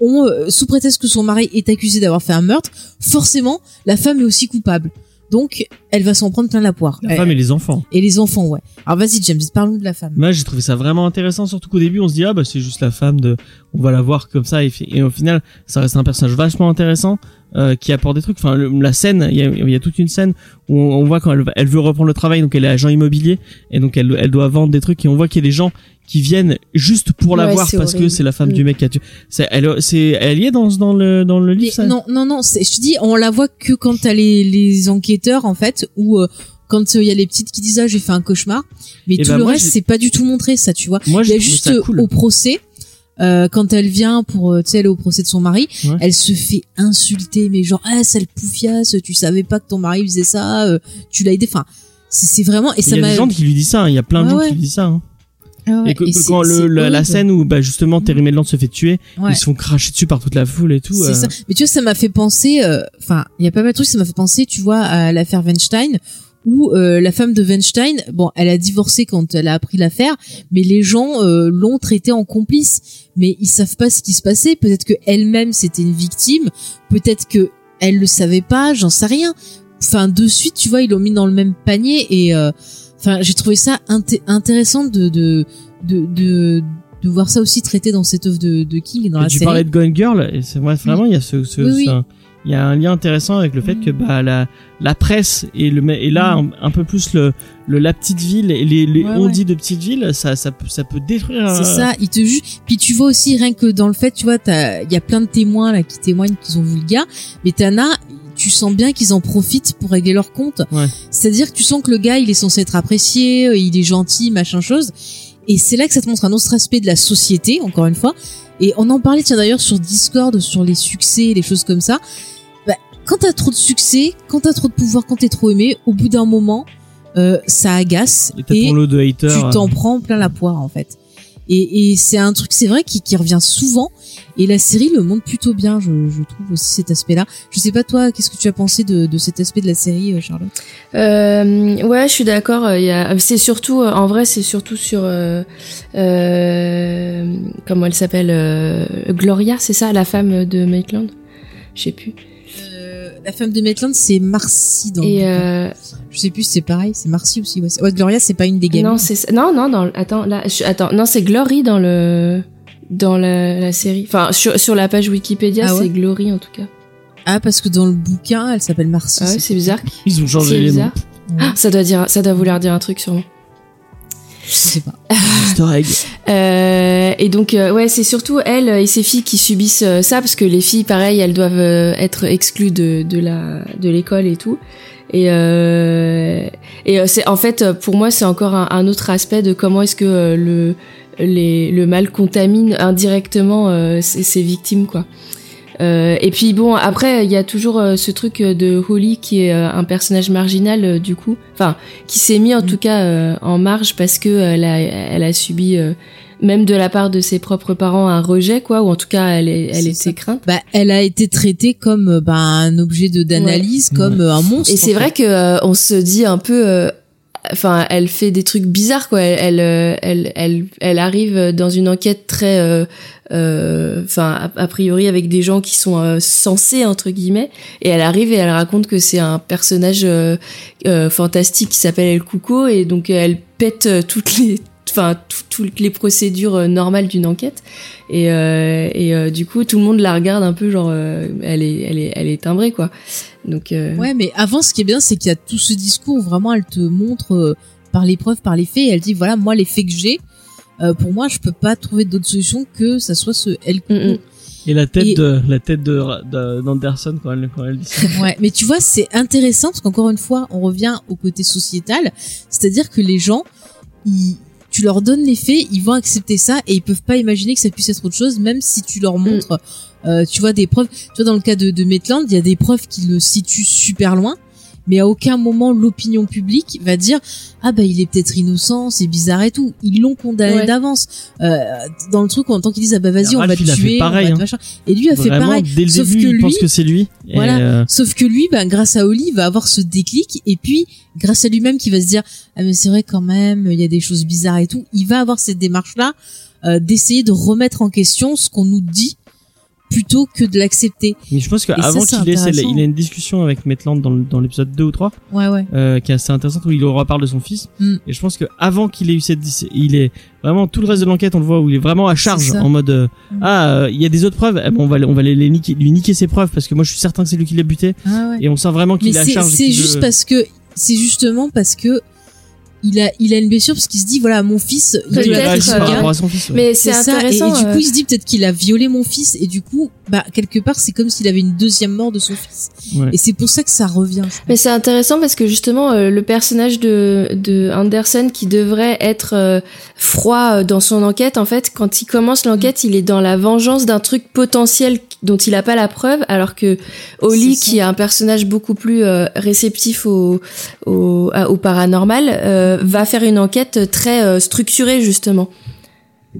on, euh, sous prétexte que son mari est accusé d'avoir fait un meurtre forcément la femme est aussi coupable. Donc elle va s'en prendre plein la poire. La femme et les enfants. et les enfants ouais. Alors vas-y James parlons de la femme. Moi, j'ai trouvé ça vraiment intéressant, surtout qu'au début, on se dit ah bah c'est juste la femme de, on va la voir comme ça et, et au final, ça reste un personnage vachement intéressant euh, qui apporte des trucs. Enfin, le- la scène, il y a, y a toute une scène où on, on voit quand elle, elle veut reprendre le travail, donc elle est agent immobilier et donc elle, elle doit vendre des trucs et on voit qu'il y a des gens qui viennent juste pour la voir parce que c'est la femme Mm. du mec qui a tué. C'est, elle, c'est, elle y est dans dans le dans le livre. Ça non, non, non. c'est- Je te dis, on la voit que quand t'as les, les enquêteurs en fait, ou euh, quand il y a les petites qui disent ah j'ai fait un cauchemar. Mais Eh tout ben, le moi, reste j'ai- c'est pas du tout montré ça, tu vois. Moi, Il y a juste cool. au procès. Euh, quand elle vient pour euh, tu sais aller au procès de son mari, Ouais. elle se fait insulter mais genre ah sale poufiasse, tu savais pas que ton mari faisait ça, euh, tu l'as aidé. Enfin, c'est vraiment et Il ça y a des gens qui lui disent ça. hein. Il y a plein de Ouais, gens ouais. qui lui disent ça. hein. Ah ouais, et que, et quand le, la, scène où bah justement Terry Medland se fait tuer, Ouais. ils se font cracher dessus par toute la foule et tout. C'est euh, ça. Mais tu vois, ça m'a fait penser. euh, Enfin, il y a pas mal de trucs. Ça m'a fait penser, tu vois, à l'affaire Weinstein, où euh, la femme de Weinstein, bon, elle a divorcé quand elle a appris l'affaire, mais les gens euh, l'ont traitée en complice. Mais ils savent pas ce qui se passait. Peut-être que elle-même c'était une victime. Peut-être que elle le savait pas. J'en sais rien. Enfin, de suite, tu vois, ils l'ont mis dans le même panier et. euh, Enfin, j'ai trouvé ça inté- intéressant de de, de de de voir ça aussi traité dans cette œuvre de, de King et dans Et la tu série. parlais de Gone Girl, et c'est vrai, vraiment, il y a ce, ce, Oui, il y a un lien intéressant avec le fait que bah la la presse et le et là un, un peu plus le, le la petite ville et les, les Mm. Ouais, on ouais. dit de petite ville ça ça peut ça peut détruire C'est euh, ça, ils te jugent. Puis tu vois aussi rien que dans le fait, tu vois, il y a plein de témoins là qui témoignent qu'ils ont vu le gars, mais t'en as, tu sens bien qu'ils en profitent pour régler leur compte. Ouais. C'est-à-dire que tu sens que le gars, il est censé être apprécié, euh, il est gentil, machin chose. Et c'est là que ça te montre un autre aspect de la société, encore une fois. Et on en parlait, tiens d'ailleurs, sur Discord, sur les succès, les choses comme ça. Quand t'as trop de succès, quand t'as trop de pouvoir, quand t'es trop aimé, au bout d'un moment, euh, ça agace. et t'as ton lot de haters tu t'en prends plein la poire en fait. Et, et c'est un truc, c'est vrai, qui, qui revient souvent. Et la série le montre plutôt bien, je, je trouve aussi cet aspect-là. Je sais pas toi, qu'est-ce que tu as pensé de, de cet aspect de la série, euh, Charlotte? Euh, ouais, je suis d'accord. euh, Il y a, c'est surtout, euh, en vrai, c'est surtout sur, euh, euh, comment elle s'appelle, euh, Gloria, c'est ça, la femme de Maitland? Je sais plus. Euh, La femme de Maitland, c'est Marcy dans. Et bouquin. euh, Je sais plus, si c'est pareil, c'est Marcy aussi. Ouais, C'est- ouais Gloria, c'est pas une des gamines. non, c'est non, non, dans, attends, là, je- attends, non, c'est Glory dans le, dans la, la série. Enfin, sur, sur la page Wikipédia, Ah ouais c'est Glory en tout cas. Ah, parce que dans le bouquin, elle s'appelle Marcy. Ah ouais, c'est bizarre. ils ont changé les noms bizarre. Ah, ça doit dire, ça doit vouloir dire un truc sûrement. Je sais pas. [laughs] Euh, et donc euh, ouais, c'est surtout elle et ses filles qui subissent euh, ça parce que les filles, pareil, elles doivent euh, être exclues de, de la de l'école et tout. Et euh, et c'est en fait pour moi c'est encore un, un autre aspect de comment est-ce que le les, le mal contamine indirectement ses, ses victimes, quoi. Euh, et puis bon, après il y a toujours euh, ce truc euh, de Holly qui est euh, un personnage marginal euh, du coup, enfin qui s'est mis en tout cas euh, en marge parce que elle a, elle a subi euh, même de la part de ses propres parents un rejet quoi, ou en tout cas elle, est, elle était crainte. Bah, elle a été traitée comme bah, un objet de d'analyse, comme un monstre. Et c'est vrai que euh, on se dit un peu, euh, enfin, elle fait des trucs bizarres quoi. Elle, elle, euh, elle, elle, elle arrive dans une enquête très, euh, euh, enfin, a, priori avec des gens qui sont euh, censés entre guillemets, et elle arrive et elle raconte que c'est un personnage euh, euh, fantastique qui s'appelle El Cuco. Et donc elle pète toutes les enfin tout- toutes les procédures normales d'une enquête. Et et du coup tout le monde la regarde un peu genre elle est elle est elle est timbrée quoi donc euh, Ouais, mais avant, ce qui est bien, c'est qu'il y a tout ce discours où vraiment elle te montre euh, par les preuves, par les faits, et elle dit voilà, moi les faits que j'ai, euh, pour moi, je peux pas trouver d'autre solution que ça soit ce El Cuco. Mm, mm. Et la tête Et- de la tête de de- d'Anderson quand elle quand elle dit ça. [laughs] Ouais, mais tu vois, c'est intéressant parce qu'encore une fois, on revient au côté sociétal, c'est-à-dire que les gens, ils, tu leur donnes les faits, ils vont accepter ça et ils peuvent pas imaginer que ça puisse être autre chose, même si tu leur montres, euh, tu vois, des preuves. Tu vois, dans le cas de, de Maitland, il y a des preuves qui le situent super loin, mais à aucun moment l'opinion publique va dire ah bah il est peut-être innocent, c'est bizarre et tout. Ils l'ont condamné Ouais. d'avance. Euh, dans le truc, en tant qu'ils disent ah bah vas-y, on va te tuer, on va pareil, te hein. Et lui a fait pareil. dès le Sauf début, que il lui, pense que c'est lui. Et, Voilà. euh, Sauf que lui, ben, grâce à Oli, va avoir ce déclic et puis grâce à lui-même qui va se dire ah mais c'est vrai quand même, il y a des choses bizarres et tout. Il va avoir cette démarche là d'essayer de remettre en question ce qu'on nous dit plutôt que de l'accepter. mais je pense qu'avant qu'il ait, il a une discussion avec Maitland dans l'épisode 2 ou 3 Ouais ouais. euh, qui est assez intéressante où il reparle de son fils Mm. et je pense que avant qu'il ait eu cette il est vraiment tout le reste de l'enquête on le voit où il est vraiment à charge en mode euh, Mm. ah euh, il y a des autres preuves eh ben, on va on va les, les niquer, lui niquer ses preuves parce que moi je suis certain que c'est lui qui l'a buté Ah ouais. et on sent vraiment qu'il est à charge c'est juste veut- parce que c'est justement parce que il a il a une blessure parce qu'il se dit voilà mon fils il doit à son fils ouais. mais c'est ça, et, intéressant et du coup il se dit peut-être qu'il a violé mon fils et du coup bah quelque part c'est comme s'il avait une deuxième mort de son fils. Ouais. et c'est pour ça que ça revient Mais c'est intéressant parce que justement euh, le personnage de, de Anderson qui devrait être euh, froid euh, dans son enquête, en fait, quand il commence l'enquête, il est dans la vengeance d'un truc potentiel dont il n'a pas la preuve, alors que Holly, qui est un personnage beaucoup plus euh, réceptif au, au, à- au paranormal, euh, va faire une enquête très euh, structurée justement.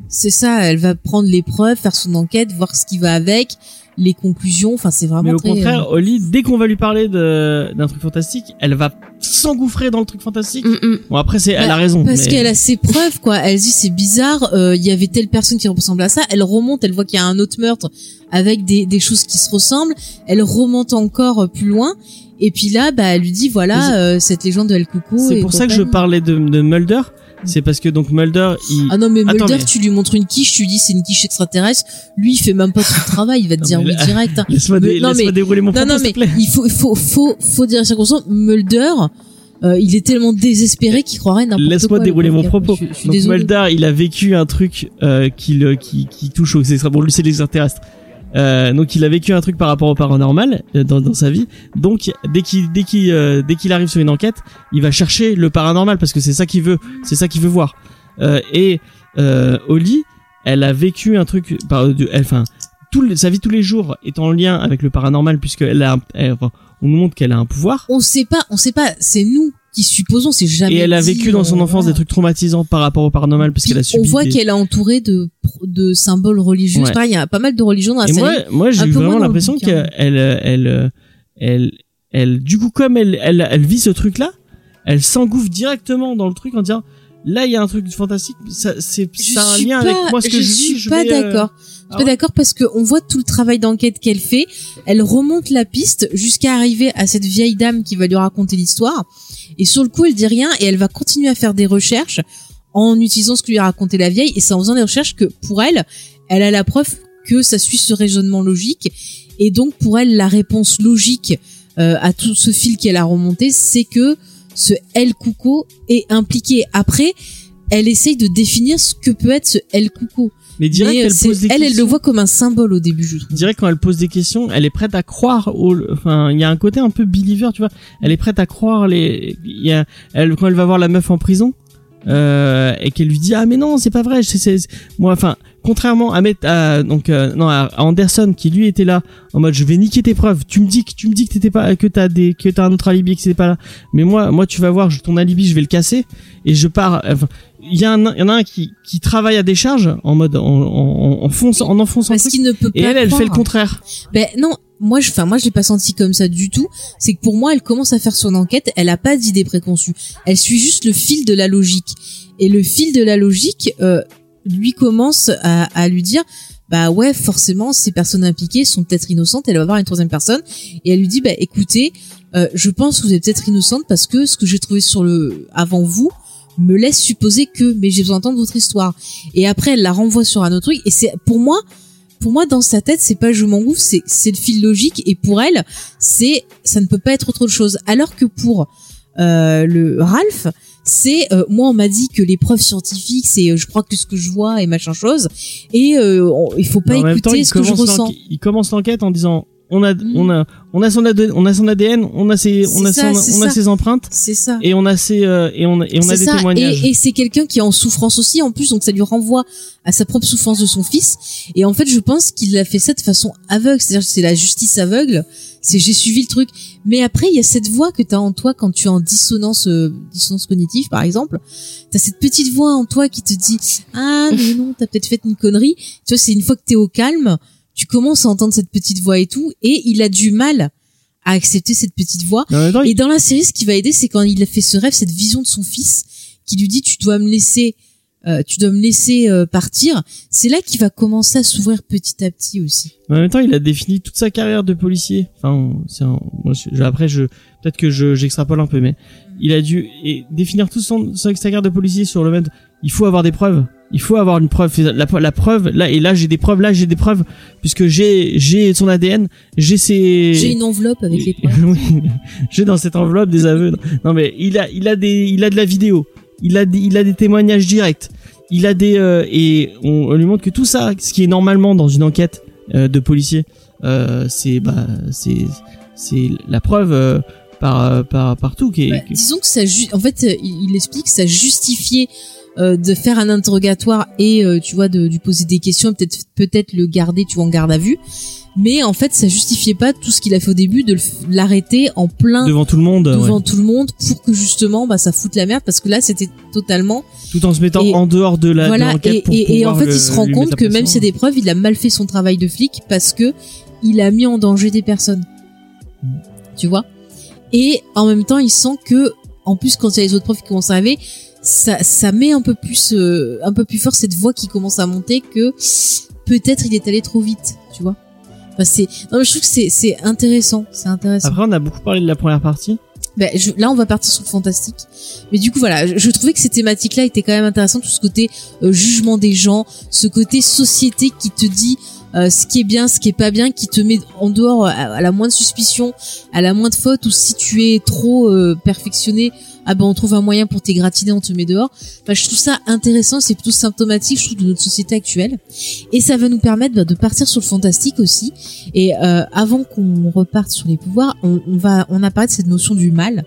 C'est ça, elle va prendre les preuves, faire son enquête, voir ce qui va avec, les conclusions. Enfin, c'est vraiment mais au très, contraire euh, Holly dès qu'on va lui parler de d'un truc fantastique elle va s'engouffrer dans le truc fantastique Mm, mm. bon après c'est elle Bah, a raison Parce mais- qu'elle a ses preuves, quoi. Elle se dit c'est bizarre. euh, Il y avait telle personne qui ressemble à ça. Elle remonte, elle voit qu'il y a un autre meurtre avec des, des choses qui se ressemblent. Elle remonte encore euh, plus loin. Et puis là, bah, elle lui dit voilà euh, cette légende de El Cuco. c'est pour ça que je parlais de, de Mulder c'est parce que donc Mulder il Ah non mais Attends, Mulder, mais- tu lui montres une quiche, tu lui dis c'est une quiche extraterrestre. Lui, il fait même pas le travail. Il va te Non, dire oui là- direct. hein. [laughs] laisse-moi dé- non, laisse-moi mais- dérouler mon Non, propos non, s'il mais plaît il faut, il faut, faut, faut dire les circonstances. Mulder, euh, il est tellement désespéré qu'il croirait n'importe quoi. Laisse-moi le dérouler mon propos. Je, je Donc. Mulder, il a vécu un truc euh, qui, le, qui, qui touche aux extraterrestres. Bon, lui, c'est les extraterrestres. Euh, donc il a vécu un truc par rapport au paranormal euh, dans, dans sa vie. Donc dès qu'il dès qu'il euh, dès qu'il arrive sur une enquête, il va chercher le paranormal parce que c'est ça qu'il veut, c'est ça qu'il veut voir. Euh, et euh, Holly, elle a vécu un truc par de, elle, enfin tout le- sa vie tous les jours est en lien avec le paranormal puisque elle a, elle- on nous montre qu'elle a un pouvoir. on sait pas, on sait pas, c'est nous qui supposons, c'est jamais Et elle a dit, vécu dans son euh, enfance voilà. des trucs traumatisants par rapport au paranormal parce qu'elle a subi. on voit des- qu'elle est entourée de de symboles religieux. Ouais. Pareil, il y a pas mal de religions dans la Et série. moi, moi, j'ai eu vraiment l'impression qu'elle, elle, elle, elle, elle, du coup, comme elle, elle, elle vit ce truc-là, elle s'engouffre directement dans le truc en disant, là, il y a un truc fantastique, ça, c'est, je ça a un lien pas, avec moi, ce que je, je suis pas euh, d'accord. Suis ah pas d'accord parce que on voit tout le travail d'enquête qu'elle fait. Elle remonte la piste jusqu'à arriver à cette vieille dame qui va lui raconter l'histoire. Et sur le coup, elle dit rien et elle va continuer à faire des recherches en utilisant ce que lui a raconté la vieille. Et c'est en faisant des recherches que pour elle, elle a la preuve que ça suit ce raisonnement logique. Et donc pour elle, la réponse logique euh, à tout ce fil qu'elle a remonté, c'est que ce El Cuco est impliqué. Après, elle essaye de définir ce que peut être ce El Cuco. Mais direct, Mais, euh, elle c'est- pose des elle, elle le questions. voit comme un symbole au début, je trouve. Direct, quand elle pose des questions, elle est prête à croire au, enfin, il y a un côté un peu believer, tu vois. Elle est prête à croire les, il y a, elle, quand elle va voir la meuf en prison, euh, et qu'elle lui dit ah mais non c'est pas vrai c'est- moi enfin contrairement à Met- à donc euh, non à Anderson qui lui était là en mode je vais niquer tes preuves tu me dis que tu me dis que t'étais pas que t'as des que t'as un autre alibi et que c'était pas là mais moi moi tu vas voir je- ton alibi je vais le casser et je pars enfin, il y a un il y en a un qui qui travaille à décharge en mode en en, en, enfonçant en enfonçant Parce qu'il ne peut pas et elle elle fait le contraire Ben non, moi je, enfin moi je l'ai pas senti comme ça du tout. C'est que pour moi, elle commence à faire son enquête. Elle a pas d'idée préconçue. Elle suit juste le fil de la logique. Et le fil de la logique euh, lui commence à, à lui dire, bah ouais, forcément, ces personnes impliquées sont peut-être innocentes. Elle va voir une troisième personne et elle lui dit, bah écoutez, euh, je pense que vous êtes peut-être innocente parce que ce que j'ai trouvé sur le avant vous me laisse supposer que, mais j'ai besoin d'entendre votre histoire. Et après, elle la renvoie sur un autre truc. Et c'est pour moi, pour moi, dans sa tête, c'est pas je m'engouffre, c'est c'est le fil logique. Et pour elle, c'est ça ne peut pas être autre chose. Alors que pour euh, le Ralph, c'est euh, moi on m'a dit que les preuves scientifiques, c'est euh, je crois que ce que je vois et machin chose. Et euh, on- il faut pas temps, écouter ce que je ressens. il commence l'enquête en disant on a Mm. on a on a son ADN, on a son ADN on a ses on a ça, son- c'est on a ses empreintes C'est ça. et on a ses euh, et on et on a des ça. témoignages Et, et c'est quelqu'un qui est en souffrance aussi, en plus, donc ça lui renvoie à sa propre souffrance de son fils. Et en fait, je pense qu'il a fait ça de façon aveugle, c'est-à-dire que c'est la justice aveugle. C'est j'ai suivi le truc. Mais après, il y a cette voix que t'as en toi quand tu es en dissonance, euh, dissonance cognitive, par exemple. T'as cette petite voix en toi qui te dit ah mais non, t'as peut-être fait une connerie. Tu vois, c'est une fois que t'es au calme, tu commences à entendre cette petite voix et tout, et il a du mal à accepter cette petite voix. Il- Et dans la série, ce qui va aider, c'est quand il a fait ce rêve, cette vision de son fils, qui lui dit tu dois me laisser, euh, tu dois me laisser euh, partir. C'est là qu'il va commencer à s'ouvrir petit à petit aussi. Mais en même temps, il a défini toute sa carrière de policier. Enfin, c'est un- moi, je- je- après, je peut-être que je j'extrapole un peu, mais il a dû et définir toute son, sa carrière de policier sur le mode. Il faut avoir des preuves. Il faut avoir une preuve. La, la preuve. Là et là, j'ai des preuves. Là, j'ai des preuves puisque j'ai j'ai son ADN. J'ai ses. J'ai une enveloppe avec les preuves. [laughs] Oui, j'ai dans cette enveloppe des aveux. Non mais il a, il a des, il a de la vidéo. Il a, des, il a des témoignages directs. Il a des euh, et on, on lui montre que tout ça, ce qui est normalement dans une enquête euh, de policier, euh, c'est bah c'est c'est la preuve euh, par euh, par partout qui est. Bah, disons que ça, ju- en fait, euh, il, il explique que ça justifiait euh, de faire un interrogatoire et euh, tu vois de lui poser des questions, peut-être peut-être le garder, tu vois, en garde à vue. Mais en fait, ça justifiait pas tout ce qu'il a fait au début de l'arrêter en plein devant tout le monde, devant ouais. tout le monde pour que justement bah ça foute la merde parce que là c'était totalement tout en se mettant Et- en dehors de la de voilà l'enquête et, pour et, et en fait le- il se rend compte que même pression. s'il y a des preuves il a mal fait son travail de flic parce que il a mis en danger des personnes Mm. tu vois? Et en même temps il sent que en plus quand il y a les autres preuves qui commencent à arriver ça ça met un peu plus euh, un peu plus fort cette voix qui commence à monter que peut-être il est allé trop vite tu vois enfin, c'est non je trouve que c'est c'est intéressant c'est intéressant Après, on a beaucoup parlé de la première partie. ben, je- là, on va partir sur le fantastique. Mais du coup, voilà, je, je trouvais que ces thématiques-là étaient quand même intéressantes, tout ce côté euh, jugement des gens, ce côté société qui te dit euh, ce qui est bien, ce qui est pas bien, qui te met en dehors euh, à, la moindre suspicion, à la moindre faute, ou si tu es trop euh, perfectionné, ah ben on trouve un moyen pour t'égratiner, on te met dehors. Enfin, je trouve ça intéressant, c'est plutôt symptomatique, je trouve, de notre société actuelle. Et ça va nous permettre bah, de partir sur le fantastique aussi. Et euh, avant qu'on reparte sur les pouvoirs, on, on va, on a parlé de cette notion du mal.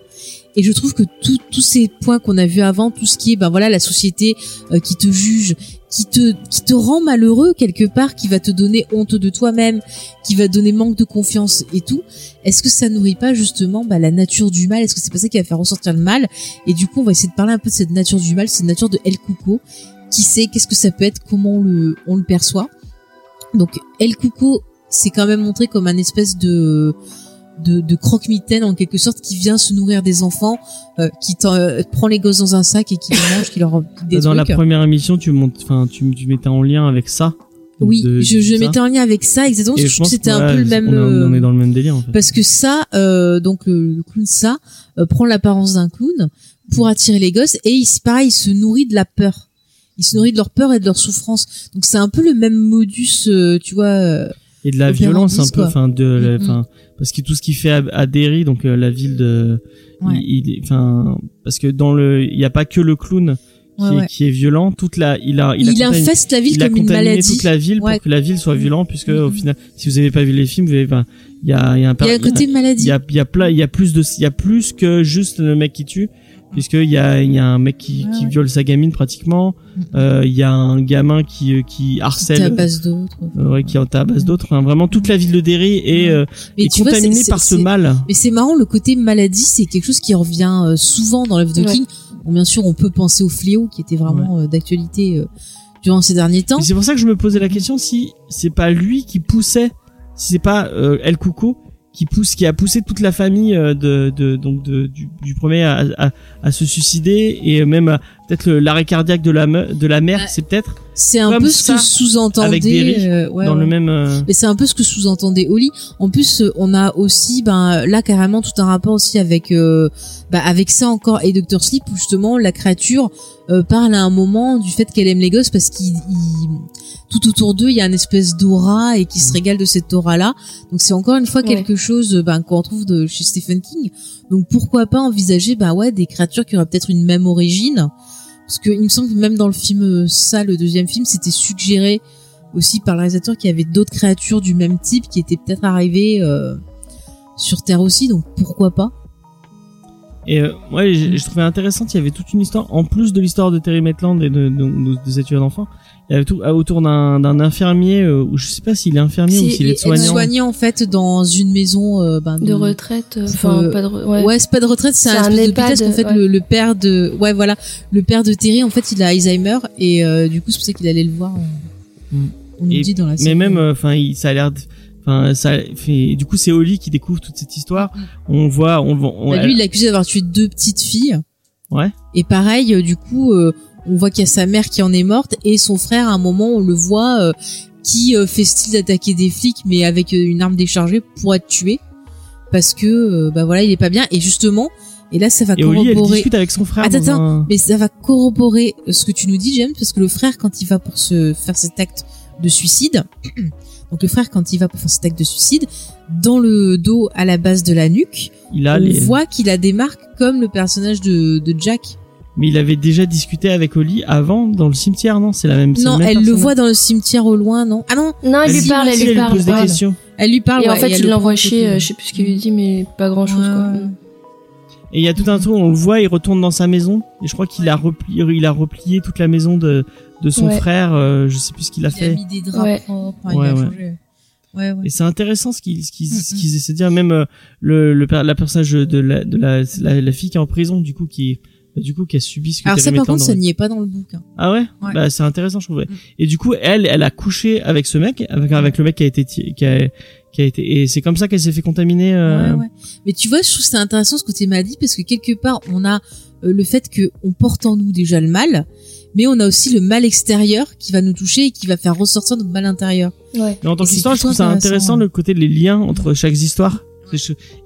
Et je trouve que tout- tous ces points qu'on a vus avant, tout ce qui est, ben voilà, la société euh, qui te juge, qui te, qui te rend malheureux quelque part, qui va te donner honte de toi-même, qui va donner manque de confiance et tout. Est-ce que ça nourrit pas justement bah, la nature du mal? Est-ce que c'est pas ça qui va faire ressortir le mal? Et du coup, on va essayer de parler un peu de cette nature du mal, cette nature de El Cuco. Qui sait qu'est-ce que ça peut être, comment on le, on le perçoit? Donc El Cuco, c'est quand même montré comme un espèce de de, de croque-mitaine en quelque sorte qui vient se nourrir des enfants, euh, qui euh, prend les gosses dans un sac et qui les mange, qui leur [laughs] des Dans la première émission, tu montes, enfin, tu, tu mettais en lien avec ça. Oui, de- je, je mettais en lien avec ça exactement Et parce que je pense que c'était un peu le même. On, est- on est euh, dans le même délire en fait. Parce que ça, euh, donc le, le clown ça euh, prend l'apparence d'un clown pour attirer les gosses et il, se- pareil, il se nourrit de la peur. Il se nourrit de leur peur et de leur souffrance. Donc c'est un peu le même modus, euh, tu vois. Et de la violence un peu enfin de enfin parce que tout ce qui fait à, à Derry donc euh, la ville de Ouais. il il- enfin parce que dans le il y a pas que le clown qui, Ouais, est, qui est violent toute la il a il, il, a contami- infeste la ville il a comme une contaminé maladie. toute la ville pour que la ville soit violente puisque au Mhm. final si vous avez pas vu les films vous avez enfin, il y a il y a un Il y a un côté il y a il y a il y a plus de il y a plus que juste le mec qui tue puisqu'il y a, il y a un mec qui, Ouais, qui ouais. viole sa gamine pratiquement, euh, il y a un gamin qui, euh, qui harcèle, base d'autres. euh, ouais, qui en tabasse d'autres. Enfin, vraiment, toute la ville de Derry est, euh, Mais est tu vois, contaminée c'est- par c'est- ce mal. Mais c'est marrant, le côté maladie, c'est quelque chose qui revient souvent dans l'œuvre de Ouais. King. Bon, bien sûr, on peut penser au fléau qui était vraiment euh, d'actualité euh, durant ces derniers temps. Et C'est pour ça que je me posais la question si c'est pas lui qui poussait, si c'est pas euh, El Cuco qui pousse, qui a poussé toute la famille euh, de, de donc de, du, du premier à, à, à se suicider et même à- peut-être l'arrêt cardiaque de la me- de la mère, Ouais. c'est peut-être C'est un peu ce que sous-entendait. euh, ouais, dans ouais. le même. euh, Mais c'est un peu ce que sous-entendait Oli. En plus, euh, on a aussi, ben là carrément tout un rapport aussi avec, euh, bah, avec ça encore et Dr Sleep où justement la créature euh, parle à un moment du fait qu'elle aime les gosses parce qu'il il- tout autour d'eux il y a une espèce d'aura et qui se régale de cette aura là. Donc c'est encore une fois Ouais. quelque chose euh, ben, qu'on retrouve de chez Stephen King. Donc pourquoi pas envisager bah ouais des créatures qui auraient peut-être une même origine. Parce que il me semble que même dans le film euh, ça, le deuxième film, c'était suggéré aussi par le réalisateur qu'il y avait d'autres créatures du même type qui étaient peut-être arrivées euh, sur Terre aussi, donc pourquoi pas? Et euh, ouais, j'ai trouvé intéressant. Il y avait toute une histoire en plus de l'histoire de Terry Maitland et de, de, de, de d'enfants. Il y avait tout euh, autour d'un d'un infirmier euh, ou je sais pas s'il est infirmier Si, ou s'il est il est soignant. Soignant en fait dans une maison euh, ben, De retraite, euh, enfin Euh, pas de re- ouais. Ouais, c'est pas de retraite, c'est un, un espèce EHPAD, d'hôpital, parce qu'en fait ouais. le, le père de ouais voilà, le père de Terry en fait, il a Alzheimer et euh, du coup c'est pour ça qu'il allait le voir. Mm. On nous Et- dit dans la mais série. même euh, enfin il ça a l'air de- enfin ça fait du coup c'est Oli qui découvre toute cette histoire on voit on, on Bah, lui, il est accusé d'avoir tué deux petites filles. Ouais. Et pareil, euh, du coup, euh, on voit qu'il y a sa mère qui en est morte et son frère, à un moment, on le voit euh, qui euh, fait style d'attaquer des flics, mais avec euh, une arme déchargée pour être tué. Parce que, bah voilà, il est pas bien. Et justement, et là, ça va et Oli elle corroborer. discute avec son frère Attends, un- Mais ça va corroborer ce que tu nous dis, James, parce que le frère, quand il va pour se faire cet acte de suicide, [clears throat] donc le frère, quand il va pour faire cet acte de suicide, dans le dos, à la base de la nuque, il a on les voit qu'il a des marques comme le personnage de, de Jack. Mais il avait déjà discuté avec Oli avant dans le cimetière non? C'est la même Non, même elle le voit dans le cimetière au loin, non? Ah non, Non, elle Elle lui parle, elle si, lui lui parle. pose des questions elle lui parle. Et en fait, elle il le l'envoie côté. euh, je sais plus ce qu'il lui dit, mais pas grand chose, Ouais, quoi. et il y a tout un tour on le voit il retourne dans sa maison et je crois qu'il a replié il a replié toute la maison de de son Ouais. frère euh, je sais plus ce qu'il a Il a fait mis des draps Ouais. propres, hein, Ouais, il a ouais. changé. Ouais, ouais. Et c'est intéressant ce qu'ils ce qu'ils Mm, ce qu'ils essaient de dire même euh, le le la personnage de la de la, la la fille qui est en prison du coup qui du coup qui a subi ce que Alors ça, par contre, ça n'y est pas dans le bouquin. Ah ouais, Ouais. Bah c'est intéressant je trouve. Mm. Et du coup elle elle a couché avec ce mec avec avec le mec qui a été qui a qui a été et c'est comme ça qu'elle s'est fait contaminer euh, Ouais, ouais. Mais tu vois, je trouve que c'est intéressant ce côté maladie parce que quelque part, on a euh, le fait que on porte en nous déjà le mal, mais on a aussi le mal extérieur qui va nous toucher et qui va faire ressortir notre mal intérieur. Ouais. Mais en tant qu'histoire, je trouve ça intéressant, intéressant hein. le côté des liens entre chaque histoire.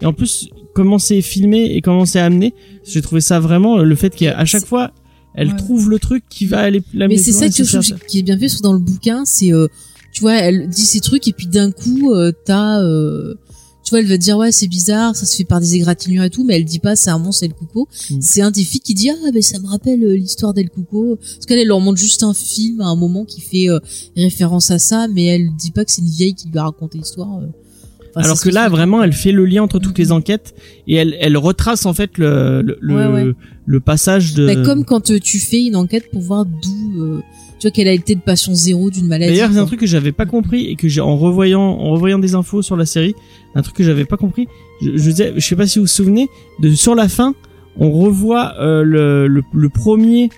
Et en plus, comment c'est filmé et comment c'est amené, j'ai trouvé ça vraiment euh, le fait qu'à chaque fois, elle Ouais. trouve le truc qui va aller la Mais c'est ça que je trouve qui est bien fait, parce que dans le bouquin, c'est, euh, tu vois, elle dit ces trucs et puis d'un coup, euh, t'as, euh, tu vois, elle va te dire ouais c'est bizarre, ça se fait par des égratignures et tout, mais elle dit pas c'est un monstre El Cuco. Mm. C'est un des filles qui dit ah ben ça me rappelle euh, l'histoire d'El Cuco, parce qu'elle elle leur montre juste un film à un moment qui fait référence à ça, mais elle dit pas que c'est une vieille qui lui a raconté l'histoire. Enfin, Alors que là, vraiment, elle fait le lien entre toutes les enquêtes et elle, elle retrace en fait le, le, le, Ouais, ouais. le passage de. Bah, comme quand euh, tu fais une enquête pour voir d'où, euh, tu vois, quelle a été le patient zéro d'une maladie. D'ailleurs, c'est un truc que j'avais pas compris et que j'ai en revoyant, en revoyant des infos sur la série, un truc que j'avais pas compris. Je, je, disais- je sais pas si vous vous souvenez de sur la fin, on revoit euh, le, le, le premier,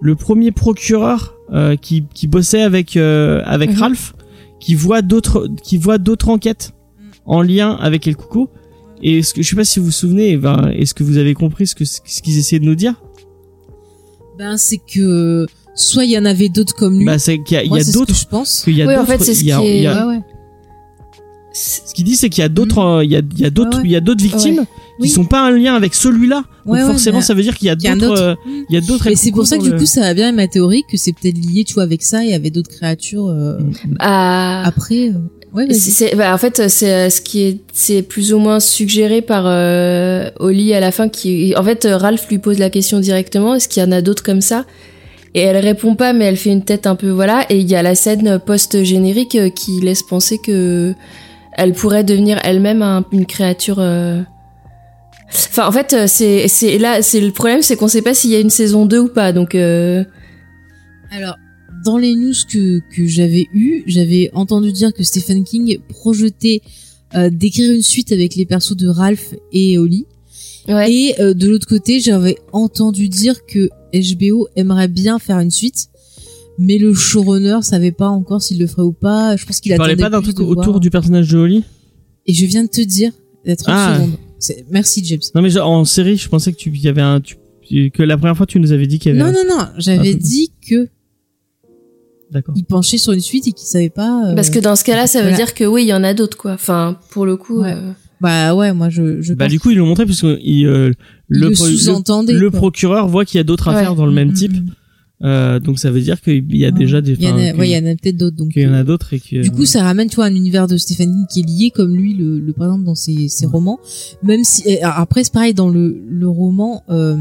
le premier procureur euh, qui, qui bossait avec euh, avec Mhm. Ralph, qui voit d'autres, qui voit d'autres enquêtes en lien avec El Cuco. Et ce que je sais pas si vous vous souvenez, ben, est-ce que vous avez compris ce que ce qu'ils essayaient de nous dire Ben c'est que soit il y en avait d'autres comme lui. Bah, c'est qu'il y a, il y Moi, a c'est ce que d'autres. je pense. qu'il y a Oui, en d'autres- fait, c'est ce il y a- qui est- il y a- Ouais, ouais. C'est- Ce qu'il dit, c'est qu'il y a d'autres, euh, il y a, il y a d'autres, Ouais, ouais. il y a d'autres victimes Ouais. qui Oui. sont pas en lien avec celui-là. Donc forcément, ça veut dire qu'il y a qu'il y a un d'autres, autre. euh, il y a d'autres. Et c'est pour ça que du le- coup ça va bien avec ma théorie que c'est peut-être lié, tu vois, avec ça et avec d'autres créatures euh, Ah. après. Ouais. C'est- bah, en fait, c'est euh, ce qui est, c'est plus ou moins suggéré par euh, Oli à la fin. Qui, en fait, euh, Ralph lui pose la question directement. Est-ce qu'il y en a d'autres comme ça? Et elle répond pas, mais elle fait une tête un peu voilà. Et il y a la scène post générique euh, qui laisse penser que elle pourrait devenir elle-même un- une créature euh, Enfin, en fait, c'est c'est là, c'est le problème, c'est qu'on sait pas s'il y a une saison 2 ou pas. Donc, euh, Alors, dans les news que, que j'avais eues, j'avais entendu dire que Stephen King projetait euh, d'écrire une suite avec les persos de Ralph et Holly. ouais. Et euh, de l'autre côté, j'avais entendu dire que HBO aimerait bien faire une suite, mais le showrunner savait pas encore s'il le ferait ou pas. Je pense qu'il Tu parlais attendait pas d'un truc voir. autour du personnage de Holly Et je viens de te dire, d'être Ah. Merci James. Non mais genre, en série, je pensais que tu y avait un tu- que la première fois tu nous avais dit qu'il y avait Non, un... non, non, j'avais Ah, dit que. Il penchait sur une suite et qu'il savait pas. euh, parce que dans ce cas-là, ça veut voilà. dire que oui, il y en a d'autres, quoi. Enfin, pour le coup. Ouais. euh, Bah ouais, moi je, je Bah pense du coup ils l'ont montré parce que il, euh, le, le pro- le, le procureur voit qu'il y a d'autres affaires dans le même Mm, type. mm, mm. Euh, donc ça veut dire qu'il y a Ouais. déjà des Il y en a, que- ouais, il y en a peut-être d'autres. Donc, qu'il y en a euh, d'autres et que Du coup, ça ramène, tu vois, un univers de Stephen King qui est lié, comme lui le, le présente dans ses, ses romans. Même si, après, c'est pareil dans le, le roman. Euh,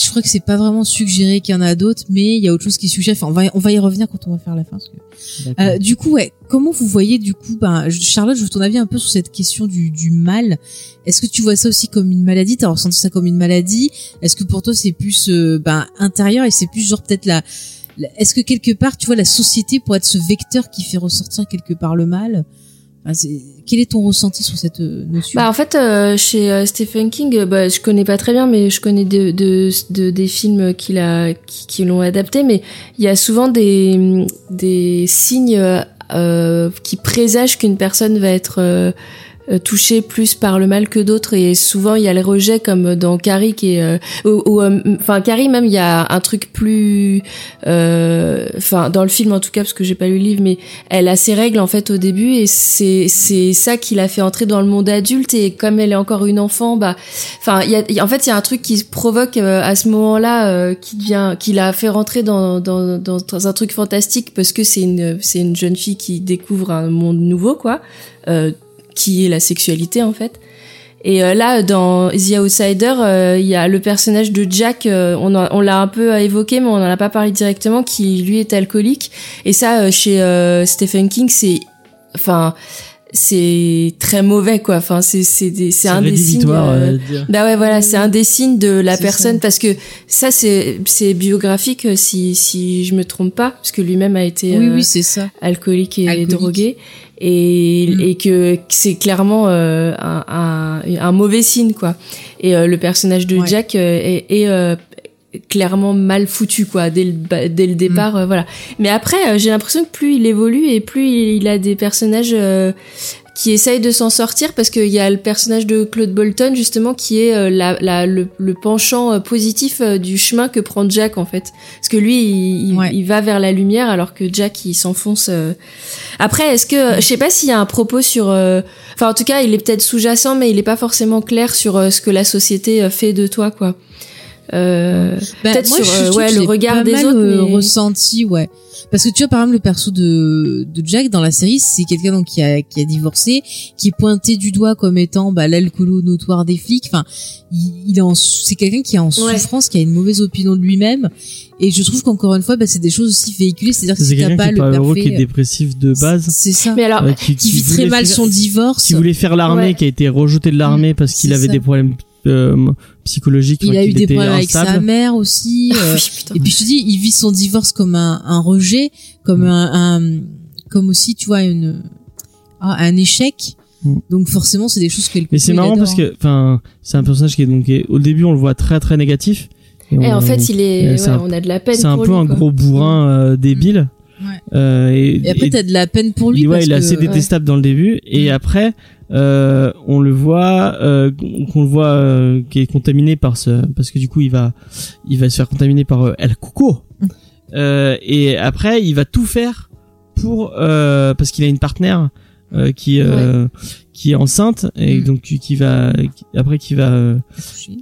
je crois que c'est pas vraiment suggéré qu'il y en a d'autres, mais il y a autre chose qui suggère. Enfin, on va, on va y revenir quand on va faire la fin. parce que- D'accord. Euh, du coup, ouais, comment vous voyez du coup, ben, Charlotte, je veux ton avis un peu sur cette question du, du mal. Est-ce que tu vois ça aussi comme une maladie? T'as ressenti ça comme une maladie? Est-ce que pour toi c'est plus euh, ben, intérieur et c'est plus genre peut-être la, la- Est-ce que quelque part, tu vois, la société pourrait être ce vecteur qui fait ressortir quelque part le mal? C'est- Quel est ton ressenti sur cette euh, notion? Bah en fait euh, chez euh, Stephen King, bah je connais pas très bien, mais je connais de, de, de- des films qu'il a qui, l'ont adapté, mais il y a souvent des des signes qui présagent qu'une personne va être euh, touchée plus par le mal que d'autres. Et souvent il y a le rejet comme dans Carrie qui est euh, ou- ou, euh, enfin Carrie même il y a un truc plus enfin dans le film en tout cas parce que j'ai pas lu le livre mais elle a ses règles en fait au début et c'est c'est ça qui l'a fait entrer dans le monde adulte. Et comme elle est encore une enfant bah enfin il y a en fait il y a un truc qui se provoque à ce moment-là qui devient qui l'a fait rentrer dans, dans dans dans un truc fantastique parce que c'est une c'est une jeune fille qui découvre un monde nouveau quoi. Euh, qui est la sexualité en fait et euh, là, dans The Outsider, euh, il y a le personnage de Jack, euh, on, a- on l'a un peu évoqué, mais on n'en a pas parlé directement, qui lui est alcoolique. Et ça, euh, chez euh, Stephen King, c'est, enfin, c'est très mauvais, quoi. Enfin, c'est c'est des- c'est un des signes. euh, euh, bah ouais, voilà, c'est un des signes de la C'est personne ça. parce que ça, c'est c'est biographique si si je me trompe pas, parce que lui-même a été Oui, euh, oui, c'est ça. alcoolique et Alcoolique. drogué et, Mm. et que c'est clairement euh, un, un, un mauvais signe quoi et euh, le personnage de Ouais. Jack euh, est, est, euh, clairement mal foutu quoi dès le dès le départ euh, voilà mais après euh, j'ai l'impression que plus il évolue et plus il a des personnages euh, qui essayent de s'en sortir parce qu'il y a le personnage de Claude Bolton justement qui est euh, la, la, le, le penchant euh, positif euh, du chemin que prend Jack en fait. Parce que lui il, il- Ouais. il va vers la lumière alors que Jack il s'enfonce après est-ce que je sais pas s'il y a un propos sur enfin en tout cas il est peut-être sous-jacent mais il est pas forcément clair sur ce que la société fait de toi quoi euh, Bah, Peut-être moi, sur, je euh, ouais, que le regard des autres, euh, mais- ressenti, ouais. Parce que tu vois, par exemple, le perso de, de Jack dans la série, c'est quelqu'un donc qui a, qui a divorcé, qui est pointé du doigt comme étant bah, l'alcoolo notoire des flics. Enfin, il, il est en, c'est quelqu'un qui est en Ouais. souffrance, qui a une mauvaise opinion de lui-même. Et je trouve qu'encore une fois, bah, c'est des choses aussi véhiculées. C'est-à-dire que si t'as quelqu'un pas qui le pas heureux, parfait, qui est dépressif de base. c'est ça. mais alors euh, qui, qui vit très mal faire- son divorce. Qui voulait faire l'armée, Ouais. qui a été rejeté de l'armée parce qu'il avait ça. des problèmes euh, psychologiques. Il a eu des problèmes avec sa mère aussi. [laughs] euh, Oui, putain. Et puis je te dis, il vit son divorce comme un, un rejet, Mm. comme un, un- comme aussi, tu vois, une ah, un échec. Mm. Donc forcément, c'est des choses que Mais c'est marrant parce que, enfin, c'est un personnage qui est donc, est- au début, on le voit très très négatif. et en on- fait il est euh, c'est ouais, un- on a de la peine c'est un pour peu lui, un quoi. gros bourrin euh, débile. Ouais. Euh, et, Et après, t'as de la peine pour lui il- ouais, parce il est que assez détestable dans le début et Mm. après euh, on le voit euh, qu'on le voit euh, qui est contaminé par ce parce que du coup il va il va se faire contaminer par euh, El Cuco Mm. euh, et après il va tout faire pour euh, parce qu'il a une partenaire euh, qui euh, qui est enceinte et Mm. donc qui va qui- après qui va euh,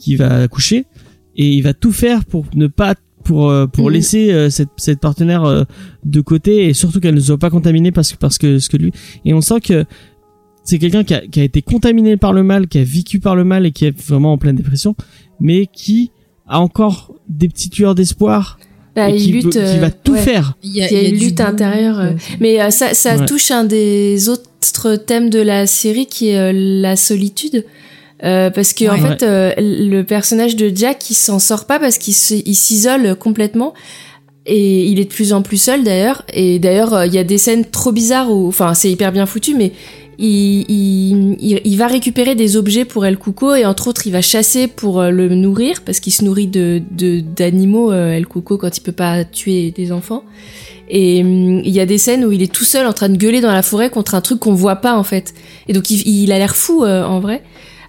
qui va accoucher et il va tout faire pour ne pas pour pour Mhm. laisser euh, cette cette partenaire euh, de côté et surtout qu'elle ne soit pas contaminée parce que parce que ce que lui et on sent que c'est quelqu'un qui a, qui a été contaminé par le mal qui a vécu par le mal et qui est vraiment en pleine dépression mais qui a encore des petites lueurs d'espoir Bah, et il qui, lutte qui va euh, tout ouais. faire Il y a, Il y a une lutte intérieure, euh, Mais euh, ça, ça Ouais. touche un des autres thèmes de la série qui est euh, la solitude. Euh, parce que en Ouais. fait, euh, le personnage de Jack, il s'en sort pas parce qu'il s'isole complètement. Et il est de plus en plus seul d'ailleurs. Et d'ailleurs, euh, il y a des scènes trop bizarres où, enfin, c'est hyper bien foutu, mais il, il, va récupérer des objets pour El Cuco et entre autres, il va chasser pour euh, le nourrir parce qu'il se nourrit de d'animaux euh, El Cuco quand il peut pas tuer des enfants. Et hum, il y a des scènes où il est tout seul en train de gueuler dans la forêt contre un truc qu'on voit pas en fait. Et donc il, a l'air fou euh, en vrai.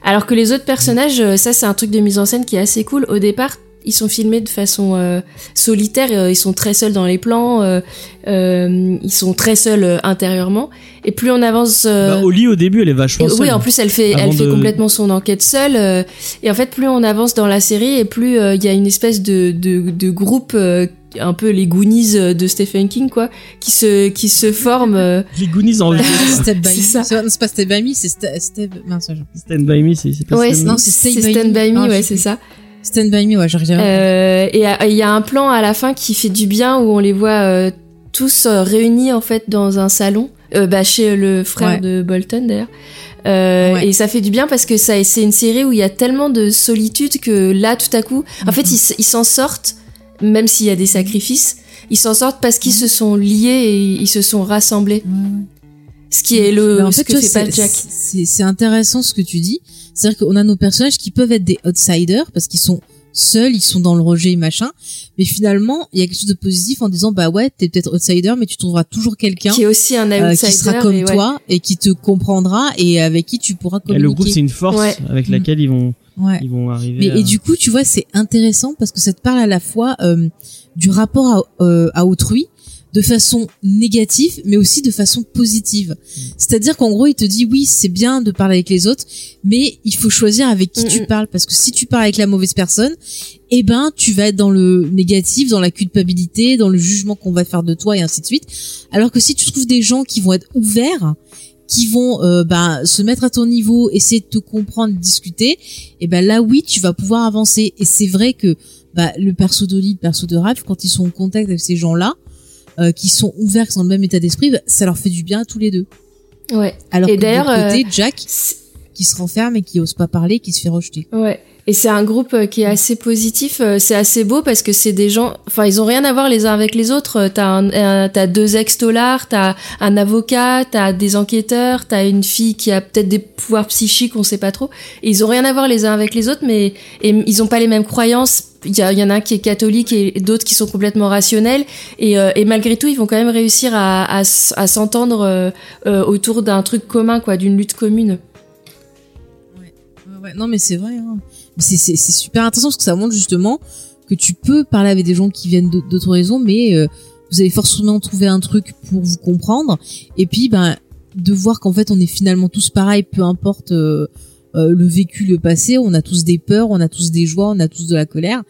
Alors que les autres personnages, ça c'est un truc de mise en scène qui est assez cool. Au départ, ils sont filmés de façon euh, solitaire, euh, ils sont très seuls dans les plans, euh, euh, ils sont très seuls euh, intérieurement. Et plus on avance, euh, Bah, Oli au début elle est vachement et seule. oui, en plus, elle fait, elle fait de- complètement son enquête seule. euh, et en fait, plus on avance dans la série, et plus euh, il y a une espèce de, de, de groupe, euh, un peu les Goonies de Stephen King, quoi, qui se, qui se forme. euh, [laughs] Les Goonies en [laughs] Step by C'est Me. ça. C'est pas- non, c'est pas Step by Me, c'est Ste- Step. Stand by me, c'est pas ouais, non, c'est Stand Me. by Me, Ah, ouais, c'est ça. Stand by Me, ouais, jamais. Euh, et il y a un plan à la fin qui fait du bien où on les voit euh, tous euh, réunis en fait dans un salon, euh, bah, chez le frère Ouais. de Bolton d'ailleurs. Euh, Ouais. Et ça fait du bien parce que ça, c'est une série où il y a tellement de solitude que là, tout à coup, en fait, ils s- ils s'en sortent, même s'il y a des sacrifices, ils s'en sortent parce qu'ils se sont liés et ils se sont rassemblés. Ce qui est le, en ce fait, que fait pas Jack. C'est intéressant ce que tu dis. C'est-à-dire qu'on a nos personnages qui peuvent être des outsiders parce qu'ils sont seuls, ils sont dans le rejet et machin. Mais finalement, il y a quelque chose de positif en disant bah ouais, t'es peut-être outsider, mais tu trouveras toujours quelqu'un Qui est aussi un euh, outsider. qui sera comme et ouais. toi et qui te comprendra et avec qui tu pourras Et communiquer. le groupe c'est une force Ouais. avec Mm. laquelle ils vont Ouais. ils vont arriver. Mais à- et du coup, tu vois, c'est intéressant parce que ça te parle à la fois euh, du rapport à, euh, à autrui de façon négative, mais aussi de façon positive. C'est-à-dire qu'en gros, il te dit oui, c'est bien de parler avec les autres, mais il faut choisir avec qui Mm, tu mm. parles parce que si tu parles avec la mauvaise personne, eh ben, tu vas être dans le négatif, dans la culpabilité, dans le jugement qu'on va faire de toi et ainsi de suite. Alors que si tu trouves des gens qui vont être ouverts, qui vont euh, bah, se mettre à ton niveau, essayer de te comprendre, discuter, et ben là oui, tu vas pouvoir avancer. Et c'est vrai que bah, le perso d'Oli, le perso de Ralph, quand ils sont en contact avec ces gens-là, euh, qui sont ouverts, qui sont dans le même état d'esprit, bah, ça leur fait du bien à tous les deux. Ouais. Alors Et que de côté, euh, Jack, qui se renferme et qui ose pas parler, qui se fait rejeter. Ouais. Et c'est un groupe euh, qui est assez positif, c'est assez beau parce que c'est des gens, enfin ils ont rien à voir les uns avec les autres. T'as un, un- t'as deux ex-dollars, t'as un avocat, t'as des enquêteurs, t'as une fille qui a peut-être des pouvoirs psychiques, on sait pas trop. Et ils ont rien à voir les uns avec les autres, mais et ils ont pas les mêmes croyances. Il y, en a un qui est catholique et d'autres qui sont complètement rationnels. Et, euh, et malgré tout, ils vont quand même réussir à, à, s'entendre euh, euh, autour d'un truc commun, quoi, d'une lutte commune. Ouais, ouais. Non, mais c'est vrai. Hein. C'est, super intéressant parce que ça montre justement que tu peux parler avec des gens qui viennent d'aut- d'autres raisons, mais euh, vous allez forcément trouver un truc pour vous comprendre. Et puis, ben, de voir qu'en fait, on est finalement tous pareils, peu importe euh, le vécu, le passé. On a tous des peurs, on a tous des joies, on a tous de la colère.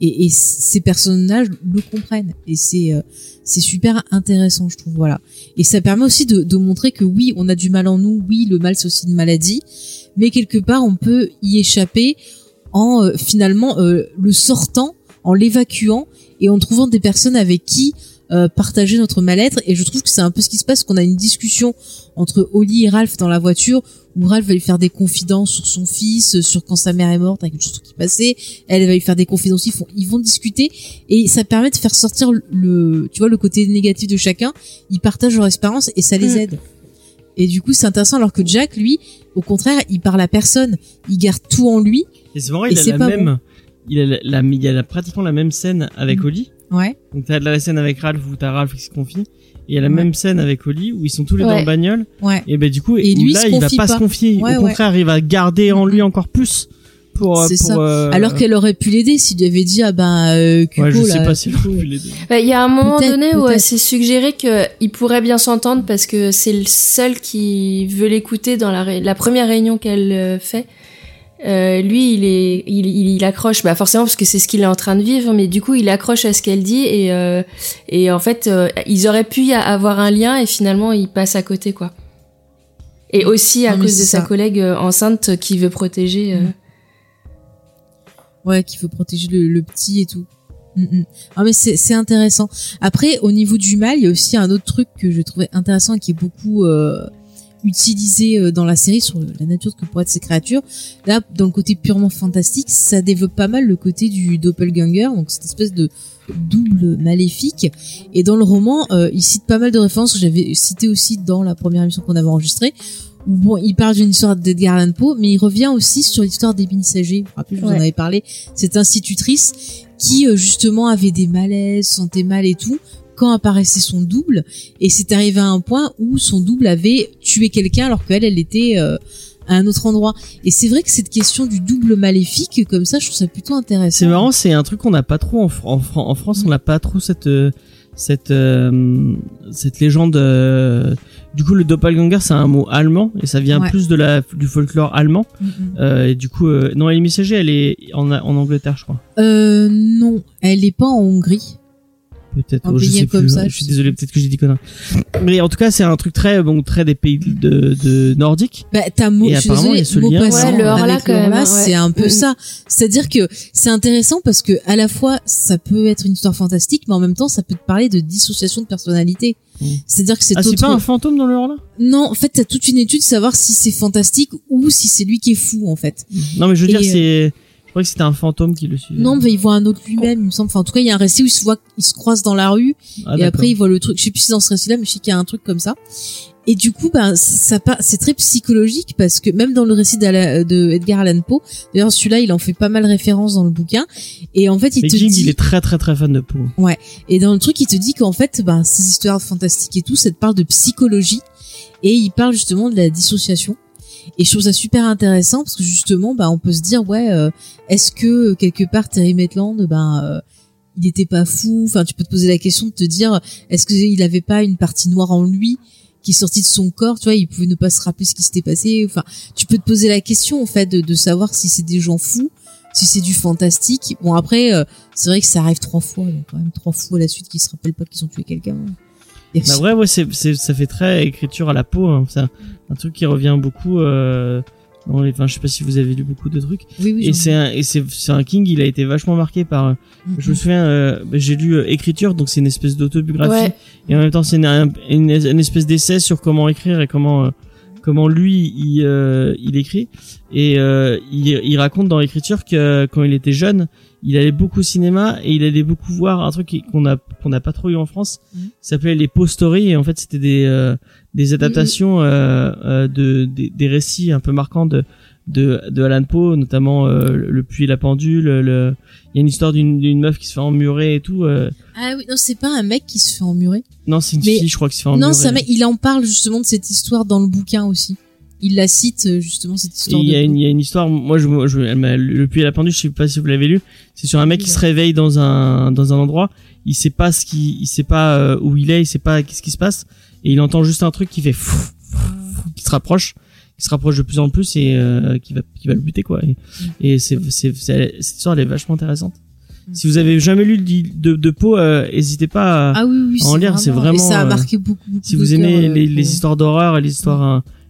Et, et ces personnages le comprennent. Et c'est euh, c'est super intéressant, je trouve. Voilà. Et ça permet aussi de, de montrer que oui, on a du mal en nous. Oui, le mal c'est aussi une maladie, mais quelque part on peut y échapper en euh, finalement euh, le sortant, en l'évacuant et en trouvant des personnes avec qui euh, partager notre mal-être. Et je trouve que c'est un peu ce qui se passe, qu'on a une discussion entre Holly et Ralph dans la voiture, où Ralph va lui faire des confidences sur son fils, sur quand sa mère est morte, avec une chose qui passait. Elle va lui faire des confidences. Ils, font, ils vont discuter et ça permet de faire sortir le, tu vois, le côté négatif de chacun. Ils partagent leur expérience et ça les Mm. aide. Et du coup, c'est intéressant alors que Jack, lui, au contraire, il parle à personne. Il garde tout en lui. Et c'est Et il a la même. Il a, la, la- il a pratiquement la même scène avec Mm. Oli. Ouais. Donc t'as la scène avec Ralph où t'as Ralph qui se confie. Et il y a la Ouais. même scène avec Oli où ils sont tous les deux Ouais. en bagnole. Ouais. Et ben du coup, Et lui, il là, il va pas, pas. se confier. Ouais, Au ouais. contraire, il va garder en lui encore plus pour. euh, C'est pour, ça. euh, Alors qu'elle aurait pu l'aider s'il lui avait dit ah ben euh, Cuco, Ouais, je sais là, pas si Cuco. Bah, Il y a un moment donné où euh, c'est suggéré qu'ils pourraient bien s'entendre parce que c'est le seul qui veut l'écouter dans la, ré- la première réunion qu'elle fait. Euh, lui, il est, il, il, il accroche, bah forcément parce que c'est ce qu'il est en train de vivre, mais du coup, il accroche à ce qu'elle dit et euh, et en fait, euh, ils auraient pu y avoir un lien et finalement, il passe à côté, quoi. Et aussi à Non, cause de sa collègue euh, enceinte qui veut protéger. euh, ouais, qu'il faut protéger le, le petit et tout. Mm, mm. Ah mais c'est c'est intéressant. Après, au niveau du mal, il y a aussi un autre truc que je trouvais intéressant et qui est beaucoup euh, utilisé euh, dans la série sur la nature que pourraient être ces créatures. Là, dans le côté purement fantastique, ça développe pas mal le côté du doppelganger, donc cette espèce de double maléfique. Et dans le roman, euh, il cite pas mal de références que j'avais citées aussi dans la première émission qu'on avait enregistrée. Où bon, il parle d'une histoire d'Edgar Allan Poe, mais il revient aussi sur l'histoire d'Ébine Sager. Vous rappelez, je vous en avais parlé. Cette institutrice qui euh, justement avait des malaises, sentait mal et tout quand apparaissait son double et c'est arrivé à un point où son double avait tué quelqu'un alors qu'elle elle était euh, à un autre endroit et c'est vrai que cette question du double maléfique comme ça je trouve ça plutôt intéressant C'est marrant, c'est un truc qu'on n'a pas trop en, en, Fran- en France, on n'a pas trop cette euh, cette euh, cette légende. euh, Du coup, le doppelganger, c'est un mot allemand et ça vient Ouais. plus de la du folklore allemand. Mm, mm. Euh, et du coup, non, Amy Sager, elle est en, en Angleterre, je crois. euh, non elle est pas en Hongrie Peut-être. Oh, je sais comme plus. ça, je je suis désolé, peut-être que j'ai dit conneries. Mais en tout cas, c'est un truc très bon, très des pays de, de nordiques. Bah, t'as mot, Et je suis apparemment, il y a désolée, ce lien. Ouais, le avec quand le hein, ouais. c'est un peu Mm. ça. C'est-à-dire que c'est intéressant parce que à la fois ça peut être une histoire fantastique, mais en même temps ça peut te parler de dissociation de personnalité. Mm. C'est-à-dire que c'est Ah, c'est autre- pas un fantôme dans le Horla Non, en fait, t'as toute une étude de savoir si c'est fantastique ou si c'est lui qui est fou, en fait. Non, mais je veux Et, dire, euh, c'est. Je crois que c'était un fantôme qui le suivait. Non, mais il voit un autre lui-même, il me semble. Enfin, en tout cas, il y a un récit où il se voit, il se croise dans la rue, Ah, et après il voit le truc. Je sais plus si dans ce récit-là, mais je sais qu'il y a un truc comme ça. Et du coup, ben, ça, c'est très psychologique parce que même dans le récit de Edgar Allan Poe, d'ailleurs celui-là, il en fait pas mal référence dans le bouquin. Et en fait, il Mais te King, dit, il est très très très fan de Poe. et dans le truc, il te dit qu'en fait, ben, ces histoires fantastiques et tout, ça te parle de psychologie. Et il parle justement de la dissociation. Et je trouve ça super intéressant parce que justement, ben, on peut se dire, ouais, euh, est-ce que euh, quelque part Terry Maitland, ben, euh, il était pas fou? Enfin, tu peux te poser la question de te dire, est-ce qu'il avait pas une partie noire en lui qui est sortie de son corps, tu vois, il pouvait ne pas se rappeler ce qui s'était passé. Enfin, tu peux te poser la question en fait de, de savoir si c'est des gens fous, si c'est du fantastique. Bon après, euh, c'est vrai que ça arrive trois fois, quand même trois fois à la suite qu'ils se rappellent pas qu'ils ont tué quelqu'un. Bah ouais, ouais, c'est, c'est, ça fait très écriture à la peau. Hein. C'est un, truc qui revient beaucoup. Euh, dans les, enfin, je sais pas si vous avez lu beaucoup de trucs. oui, oui, Et c'est un, et c'est, c'est un King. Il a été vachement marqué par. euh, Je me souviens, euh, bah, j'ai lu euh, écriture, donc c'est une espèce d'autobiographie. Ouais. Et en même temps, c'est une, un- une, une espèce d'essai sur comment écrire et comment euh, comment lui il, euh, il écrit. Et euh, il, il raconte dans l'écriture que quand il était jeune, il allait beaucoup au cinéma et il allait beaucoup voir un truc qu'on a qu'on n'a pas trop eu en France. Mhm. Ça s'appelait les post stories et en fait c'était des euh, des adaptations euh, euh, de des, des récits un peu marquants de de, de Alan Poe, notamment euh, le, puits et la pendule. Le, il y a une histoire d'une d'une meuf qui se fait emmurer et tout. euh. Ah oui, non, c'est pas un mec qui se fait emmurer. Non, c'est une Mais- fille, je crois, qui se fait emmurer. Non, mec, il en parle justement de cette histoire dans le bouquin aussi. Il la cite euh, justement cette Et histoire. il y, de- y a une histoire, moi, je, je, elle m'a- le puits et la pendule, je sais pas si vous l'avez lu. C'est sur un mec qui se réveille dans un, dans un endroit. Il sait pas ce qui, il sait pas euh, où il est, il sait pas qu'est-ce qui se passe. Et il entend juste un truc qui fait fou, fou, fou, qui se rapproche, qui se rapproche de plus en plus et euh, qui va, qui va le buter quoi. Et, et c'est, c'est, c'est- cette histoire elle est vachement intéressante. Si vous avez jamais lu de, de, de Poe, euh, hésitez pas. À, Ah oui, oui, en lire, c'est et vraiment, ça a euh, marqué beaucoup, beaucoup si vous aimez les, histoires d'horreur et les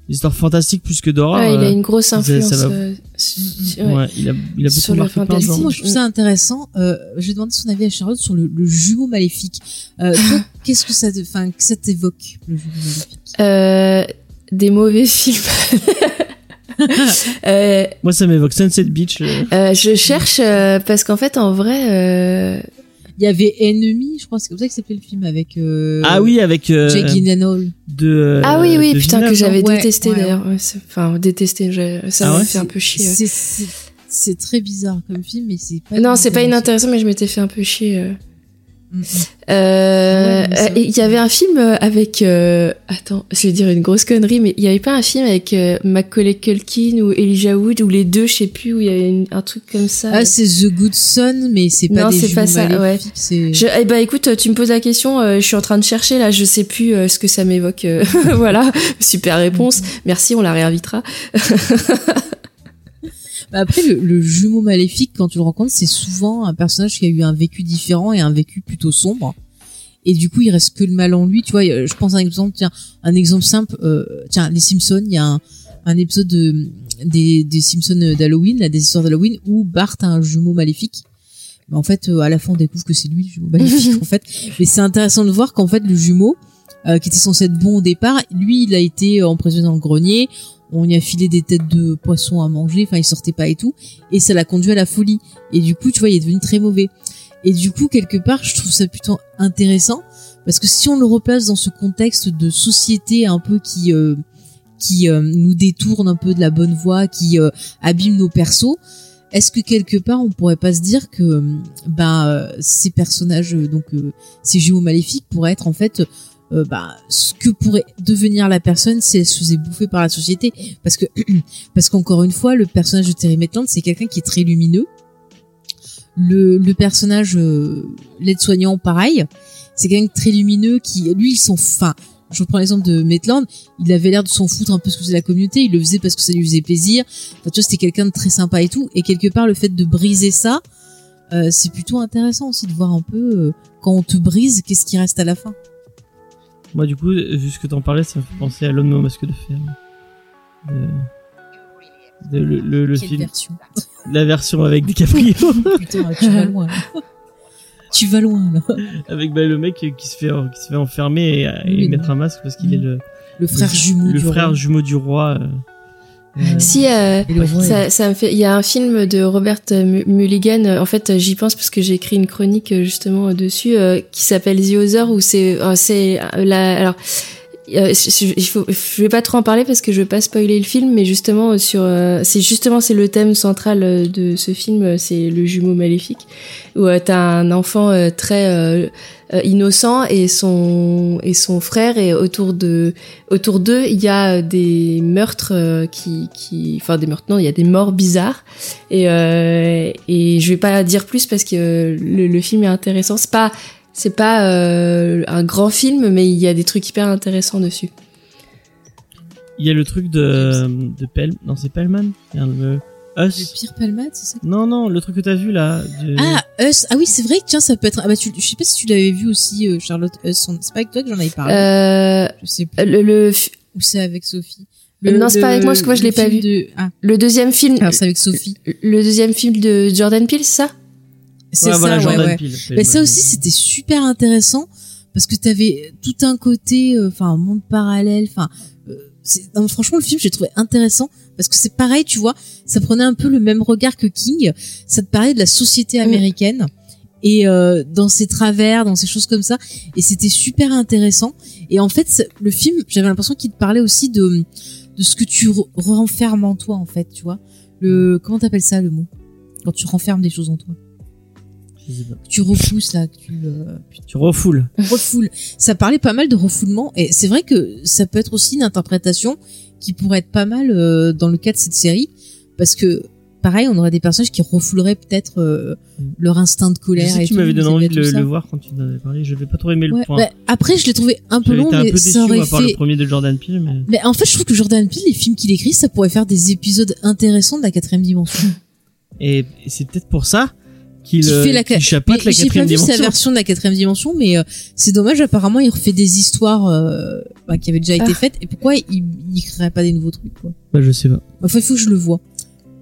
histoires fantastiques plus que d'horreur. Ouais, il a euh, une grosse influence. ça va- euh, su- Ouais. ouais. il a, il a beaucoup Sur le marqué plein de fantastique. gens. Moi, je trouve ça intéressant. Euh, J'ai demandé son avis à Charlotte sur le, le jumeau maléfique. Euh, [laughs] qu'est-ce que ça, te- enfin, que ça t'évoque le jumeau maléfique? Euh, des mauvais films. [laughs] euh, Moi, ça m'évoque Sunset Beach. euh, euh, je cherche euh, parce qu'en fait, en vrai, euh, Il y avait Ennemi, je crois, c'est comme ça que s'appelait le film avec euh, ah oui, avec euh, Jake Gyllenhaal. de. euh, ah oui, oui, putain Villeneuve, que j'avais Ouais, détesté ouais, d'ailleurs. Ouais, Enfin, détesté, je- ça Ah m'a ouais fait un peu chier. C'est- C'est c'est très bizarre comme film, mais c'est pas. Non, c'est pas inintéressant. inintéressant, mais je m'étais fait un peu chier. Euh. Euh, Ouais, il y avait un film avec euh, attends, je vais dire une grosse connerie, mais il y avait pas un film avec euh, Macaulay Culkin ou Elijah Wood ou les deux, je sais plus, où il y avait une- un truc comme ça? Ah, c'est The Good Son, mais c'est pas Non, des c'est pas ça, ouais. Je, eh ben écoute, tu me poses la question, euh, je suis en train de chercher là, je sais plus euh, ce que ça m'évoque. [laughs] voilà, super réponse. Merci, on la réinvitera. [laughs] Bah après, le, le jumeau maléfique, quand tu le rencontres, c'est souvent un personnage qui a eu un vécu différent et un vécu plutôt sombre. Et du coup, il reste que le mal en lui. Tu vois, je pense à un exemple, tiens, un exemple simple. euh, tiens, les Simpsons, il y a un, un épisode de, des, des Simpsons d'Halloween, là, des histoires d'Halloween, où Bart a un jumeau maléfique. Mais en fait, euh, à la fin, on découvre que c'est lui le jumeau maléfique, [laughs] en fait. Mais c'est intéressant de voir qu'en fait, le jumeau, euh, qui était censé être bon au départ. Lui, il a été emprisonné dans le grenier. On y a filé des têtes de poisson à manger. Enfin, il sortait pas et tout. Et ça l'a conduit à la folie. Et du coup, tu vois, il est devenu très mauvais. Et du coup, quelque part, je trouve ça plutôt intéressant parce que si on le replace dans ce contexte de société un peu qui euh, qui euh, nous détourne un peu de la bonne voie, qui euh, abîme nos persos, est-ce que quelque part on pourrait pas se dire que ben ces personnages donc ces jumeaux maléfiques pourraient être en fait bah, ce que pourrait devenir la personne si elle se faisait bouffer par la société parce que [clears throat] parce qu'encore une fois le personnage de Terry Maitland c'est quelqu'un qui est très lumineux le, le personnage l'aide-soignant pareil c'est quelqu'un très lumineux qui lui il s'en enfin je prends l'exemple de Maitland, il avait l'air de s'en foutre un peu ce que faisait la communauté, il le faisait parce que ça lui faisait plaisir. Enfin, tu vois, c'était quelqu'un de très sympa et tout. Et quelque part, le fait de briser ça, euh, c'est plutôt intéressant aussi de voir un peu euh, quand on te brise, qu'est-ce qui reste à la fin. Moi, du coup, vu ce que t'en parlais, ça me fait penser à l'homme au masque de fer. De, de- le, le, le Quelle film, version la version avec DiCaprio, [laughs] Putain, tu vas loin. là. tu vas loin là. avec bah, le mec qui se fait qui se fait enfermer et, mettre un masque parce qu'il est le, Le frère jumeau le du frère roi. jumeau du roi. euh, Si, euh, ça, ça me fait. Il y a un film de Robert Mu- Mulligan. euh, En fait, euh, j'y pense parce que j'ai écrit une chronique euh, justement euh, dessus euh, qui s'appelle The Other où c'est euh, c'est euh, la alors. Euh, je- je- faut, je vais pas trop en parler parce que je veux pas spoiler le film, mais justement euh, sur, euh, c'est justement c'est le thème central euh, de ce film, c'est le jumeau maléfique, où euh, t'as un enfant très innocent et son et son frère et autour de autour d'eux il y a des meurtres qui qui enfin des meurtres non il y a des morts bizarres. Et et je vais pas dire plus parce que le, le film est intéressant. C'est pas c'est pas euh, un grand film mais il y a des trucs hyper intéressants dessus Il y a le truc de de Pel, non c'est Pellman, le Le Us. pire palmade, c'est ça? Non non, le truc que t'as vu là. de- Ah, Us. Ah oui, c'est vrai que tiens, ça peut être. Ah bah, tu, je sais pas si tu l'avais vu aussi, euh, Charlotte Us. C'est pas avec toi que j'en avais parlé. euh, je sais plus. le, le Ou c'est avec Sophie. Non, c'est pas avec moi, parce que moi, je l'ai pas vu. De... Ah, le deuxième film alors c'est avec Sophie. le deuxième film de Jordan Peele c'est ça? C'est Ouais, ça, voilà, ouais, Jordan ouais. Peele, Mais ça aussi, c'était super intéressant parce que t'avais tout un côté, euh, enfin, un monde parallèle. Enfin, euh, c'est- non, franchement, le film, j'ai trouvé intéressant parce que c'est pareil, tu vois, ça prenait un peu le même regard que King. Ça te parlait de la société américaine et euh, dans ses travers, dans ces choses comme ça. Et c'était super intéressant. Et en fait, le film, j'avais l'impression qu'il te parlait aussi de de ce que tu re- renfermes en toi, en fait, tu vois. Le comment t'appelles ça le mot? Quand tu renfermes des choses en toi. Que tu repousses là, que tu euh, Tu refoules. refoules. Ça parlait pas mal de refoulement et c'est vrai que ça peut être aussi une interprétation qui pourrait être pas mal euh, dans le cas de cette série parce que pareil, on aurait des personnages qui refouleraient peut-être euh, leur instinct de Je colère sais et que tu m'avais donné envie de le, voir quand tu en avais parlé. Je vais pas trop aimer le Ouais, point. bah, après, je l'ai trouvé un peu long, été un mais peu ça déçu aurait à part le premier de Jordan Peele, mais Mais en fait, je trouve que Jordan Peele, les films qu'il écrit, ça pourrait faire des épisodes intéressants de la quatrième dimension. et c'est peut-être pour ça qu'il Qui euh, fait la mais chapeaute la J'ai pas quatrième vu dimension. sa version de la quatrième dimension, mais euh, c'est dommage. Apparemment, il refait des histoires euh, bah, qui avaient déjà été Ah. faites. Et pourquoi il, il créerait pas des nouveaux trucs quoi? Bah, je sais pas. Enfin, il faut que je le vois.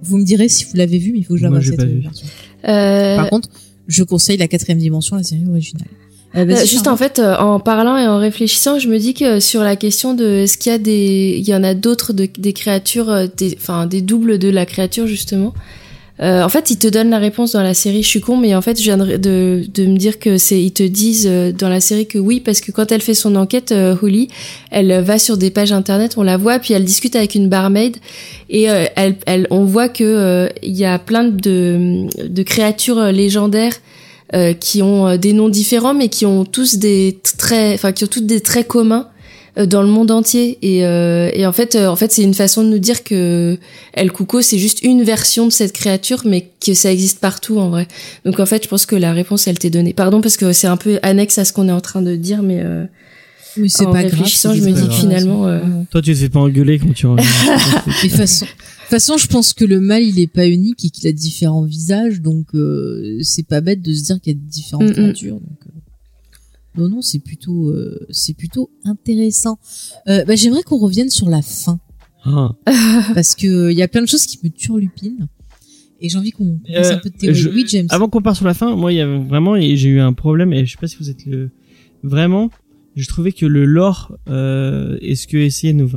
Vous me direz si vous l'avez vu, mais il faut que je la voie cette pas euh, vu. version. euh, Par contre, je conseille la quatrième dimension, la série originale. Euh, Euh, vas-y, juste en fait, euh, en parlant et en réfléchissant, je me dis que sur la question de est-ce qu'il y a des, il y en a d'autres de, des créatures, euh, des, enfin des doubles de la créature justement. Euh, en fait, ils te donnent la réponse dans la série. Je suis con, mais en fait, je viens de, de, me dire que c'est, ils te disent euh, dans la série que oui, parce que quand elle fait son enquête, euh, Holly, elle va sur des pages internet, on la voit, puis elle discute avec une barmaid et euh, elle, elle, on voit que euh, il y a plein de, de créatures euh, légendaires qui ont des noms différents mais qui ont tous des traits enfin qui ont toutes des traits communs dans le monde entier et, euh, et en fait euh, en fait c'est une façon de nous dire que El Cuco c'est juste une version de cette créature mais que ça existe partout en vrai donc en fait je pense que la réponse elle t'est donnée pardon parce que c'est un peu annexe à ce qu'on est en train de dire mais euh, mais c'est en pas grave. je me dis que finalement, euh, Toi, tu te fais pas engueuler quand tu reviens. [laughs] De toute façon, de toute façon, je pense que le mal, il est pas unique et qu'il a différents visages, donc euh, c'est pas bête de se dire qu'il y a différentes Mm, mm. créatures. Donc, euh, non, non, c'est plutôt, euh, c'est plutôt intéressant. Euh, bah, j'aimerais qu'on revienne sur la fin Ah. [laughs] parce que euh, il y a plein de choses qui me turlupinent et j'ai envie qu'on qu'on fasse un peu de théorie. je- Oui, James. Avant qu'on parte sur la fin, moi, il y a vraiment, j'ai eu un problème, et je sais pas si vous êtes le, vraiment, J'ai trouvé que le lore euh, est ce que essayait nous.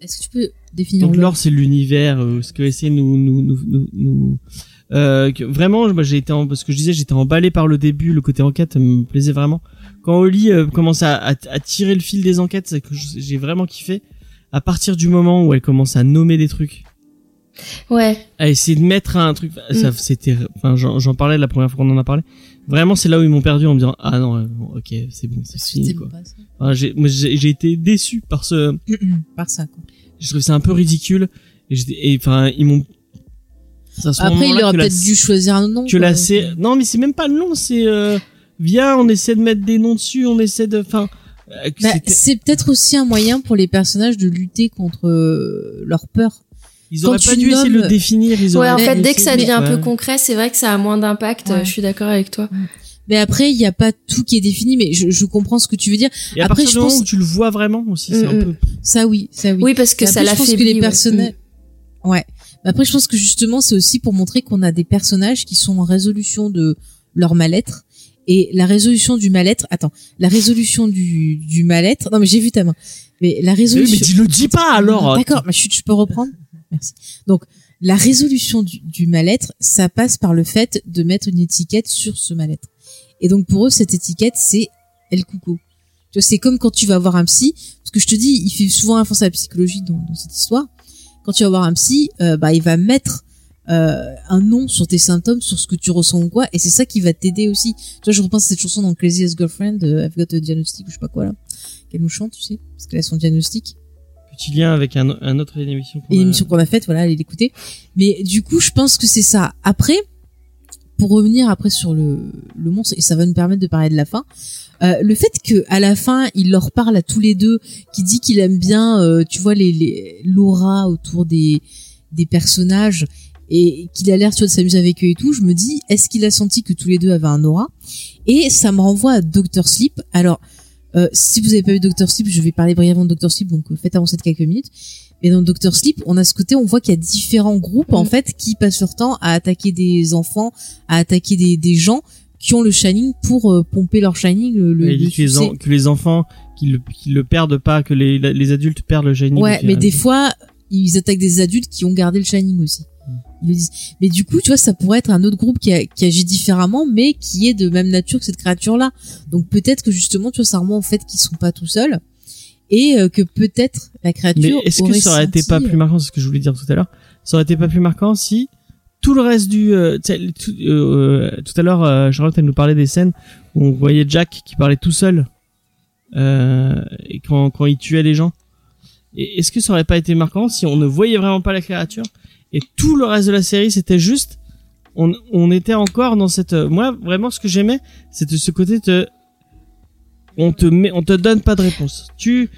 Est-ce que tu peux définir Donc le lore c'est l'univers, euh, ce que essayait nous nous nous nous, nous- euh, que vraiment moi j'ai été en, parce que je disais j'étais emballé par le début, le côté enquête me plaisait vraiment. Quand Oli euh, commence à, à, à tirer le fil des enquêtes, c'est que j'ai vraiment kiffé. À partir du moment où elle commence à nommer des trucs, Ouais. à essayer de mettre un truc, Mm. ça c'était, enfin j'en j'en parlais la première fois qu'on en a parlé. Vraiment c'est là où ils m'ont perdu en me disant ah non euh, bon, ok c'est bon c'est fini quoi. Enfin, j'ai moi, j'ai j'ai été déçu par ce Par ça, quoi. je trouve ça un peu ridicule et enfin ils m'ont c'est Après, il aurait peut-être dû choisir un nom. que quoi. la sé- non mais c'est même pas le nom c'est euh, viens on essaie de mettre des noms dessus on essaie de enfin euh, que Bah, c'est peut-être aussi un moyen pour les personnages de lutter contre euh, leur peur. ils auraient quand pas dès essayer de le définir ils Ouais, en fait, dû dès que ça devient un peu Ouais. concret, c'est vrai que ça a moins d'impact. Ouais. Je suis d'accord avec toi. Mais après, il n'y a pas tout qui est défini, mais je, je comprends ce que tu veux dire. et à Après, partir je pense- où tu le vois vraiment aussi c'est un Mm, peu Ça, oui, ça, oui. Oui, parce que ça après, je pense que les ouais. personnages. Ouais. Mais après, je pense que justement, c'est aussi pour montrer qu'on a des personnages qui sont en résolution de leur mal-être. Et la résolution du mal-être, attends, la résolution du, du mal-être, non mais j'ai vu ta main. Mais la mais, résolution. mais dis le dis pas alors D'accord, mais chut, je peux reprendre? Merci. Donc, la résolution du, du mal-être, ça passe par le fait de mettre une étiquette sur ce mal-être. Et donc pour eux, cette étiquette, c'est El Cuco. Tu vois, c'est comme quand tu vas voir un psy, parce que je te dis, il fait souvent référence à la psychologie dans, dans cette histoire. Quand tu vas voir un psy, euh, bah il va mettre euh, un nom sur tes symptômes, sur ce que tu ressens ou quoi, et c'est ça qui va t'aider aussi. Tu vois, je repense à cette chanson dans Crazy Girlfriend, euh, I've got a diagnostic ou je sais pas quoi là, qu'elle nous chante, tu sais, parce qu'elle a son diagnostic petit lien avec un, un autre émission qu'on a- l'émission qu'on a faite, voilà, allez l'écouter. Mais du coup, je pense que c'est ça. Après, pour revenir après sur le, le monstre, et ça va nous permettre de parler de la fin, euh, le fait que à la fin, il leur parle à tous les deux, qui dit qu'il aime bien, euh, tu vois, les, les l'aura autour des, des personnages, et qu'il a l'air, tu vois, de s'amuser avec eux et tout, je me dis, est-ce qu'il a senti que tous les deux avaient un aura? Et ça me renvoie à Doctor Sleep. Alors, euh, si vous avez pas vu Doctor Sleep, je vais parler brièvement de Doctor Sleep, donc euh, faites avancer de quelques minutes. Mais dans Doctor Sleep, on a ce côté, on voit qu'il y a différents groupes en Mhm. fait qui passent leur temps à attaquer des enfants, à attaquer des, des gens qui ont le shining pour euh, pomper leur shining. Le, le, le que les, en- que les enfants qui le, qui le perdent pas que les, les adultes perdent le shining Ouais, mais des fois, ils attaquent des adultes qui ont gardé le shining aussi. Ils le disent. Mais du coup, tu vois, ça pourrait être un autre groupe qui, a- qui agit différemment, mais qui est de même nature que cette créature-là. Donc peut-être que justement, tu vois, ça remonte en fait qu'ils sont pas tout seuls et euh, que peut-être la créature. Mais est-ce que ça aurait été pas euh, plus marquant, c'est ce que je voulais dire tout à l'heure, ça aurait été pas plus marquant si tout le reste du... euh, tout, euh, tout à l'heure, euh, Charlotte, elle nous parlait des scènes où on voyait Jack qui parlait tout seul euh, et quand, quand il tuait les gens. Et est-ce que ça aurait pas été marquant si on ne voyait vraiment pas la créature et tout le reste de la série c'était juste on, on était encore dans cette euh, moi vraiment ce que j'aimais c'était ce côté de on te met on te donne pas de réponse. Tu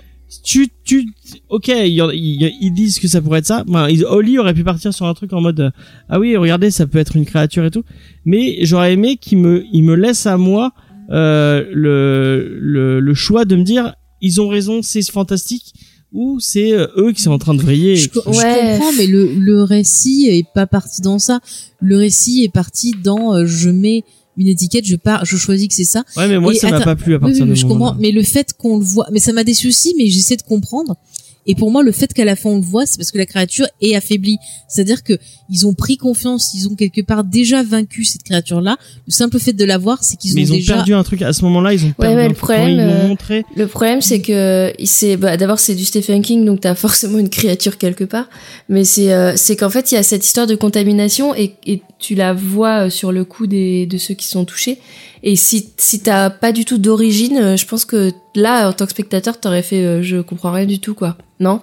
tu tu ok ils disent que ça pourrait être ça. Enfin, Oli aurait pu partir sur un truc en mode euh, ah oui regardez ça peut être une créature et tout. Mais j'aurais aimé qu'il me il me laisse à moi euh, le, le le choix de me dire ils ont raison c'est fantastique ou c'est euh, eux qui sont en train de vriller et Je, qui- je Ouais. comprends, mais le, le récit est pas parti dans ça. Le récit est parti dans euh, je mets une étiquette, je pars, je choisis que c'est ça. ouais mais moi Et ça m'a pas plu à partir oui, de je ce comprends. moment Mais le fait qu'on le voit, mais ça m'a déçu aussi, mais j'essaie de comprendre. Et pour moi, le fait qu'à la fin on le voit, c'est parce que la créature est affaiblie. C'est-à-dire que ils ont pris confiance, ils ont quelque part déjà vaincu cette créature-là. Le simple fait de la voir, c'est qu'ils ont, mais ils ont déjà. perdu un truc à ce moment-là ils ont perdu mais un le truc. Quand problème, ils euh, montré Le problème, c'est que c'est bah, d'abord c'est du Stephen King, donc t'as [laughs] forcément une créature quelque part. Mais c'est euh, c'est qu'en fait il y a cette histoire de contamination et, et tu la vois euh, sur le coup des de ceux qui sont touchés. Et si si t'as pas du tout d'origine, euh, je pense que là en tant que spectateur t'aurais fait euh, je comprends rien du tout quoi. Non?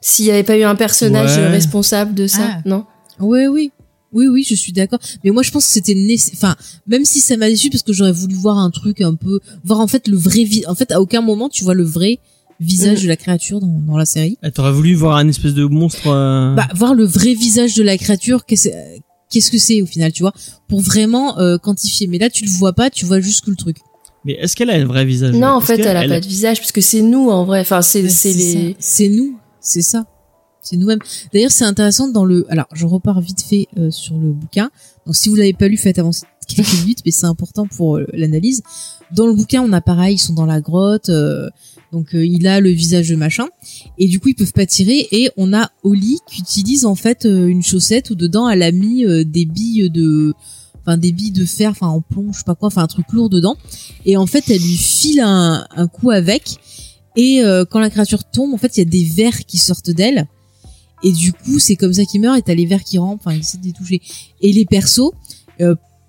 S'il y avait pas eu un personnage Ouais. euh, responsable de ça, Ah. non? Oui, oui. Oui, oui, je suis d'accord. Mais moi, je pense que c'était nécessaire. Enfin, même si ça m'a déçu parce que j'aurais voulu voir un truc un peu, voir en fait le vrai vi- En fait, à aucun moment tu vois le vrai visage Mm. de la créature dans, dans la série. Ah, T'aurais voulu voir un espèce de monstre. euh, Bah, voir le vrai visage de la créature, qu'est-ce euh, qu'est-ce que c'est au final, tu vois, pour vraiment euh, quantifier. Mais là, tu le vois pas, tu vois juste que le truc. Mais est-ce qu'elle a un vrai visage? Non, en fait, qu'elle- elle a pas de visage parce que c'est nous en vrai. Enfin, c'est Ouais, c'est les. C'est nous, c'est ça. C'est nous-mêmes. D'ailleurs, c'est intéressant dans le. Alors, je repars vite fait euh, sur le bouquin. Donc, si vous l'avez pas lu, faites avancer [laughs] quelques minutes, mais c'est important pour euh, l'analyse. Dans le bouquin, on a pareil, ils sont dans la grotte, euh, donc euh, il a le visage de machin, et du coup ils peuvent pas tirer. Et on a Oli qui utilise en fait euh, une chaussette où dedans elle a mis euh, des billes de, enfin des billes de fer, enfin en plomb, je sais pas quoi, enfin un truc lourd dedans. Et en fait elle lui file un, un coup avec, et quand la créature tombe, en fait il y a des vers qui sortent d'elle. Et du coup, c'est comme ça qu'il meurt et t'as les vers qui rampent, enfin, ils essaient de les toucher. Et les persos,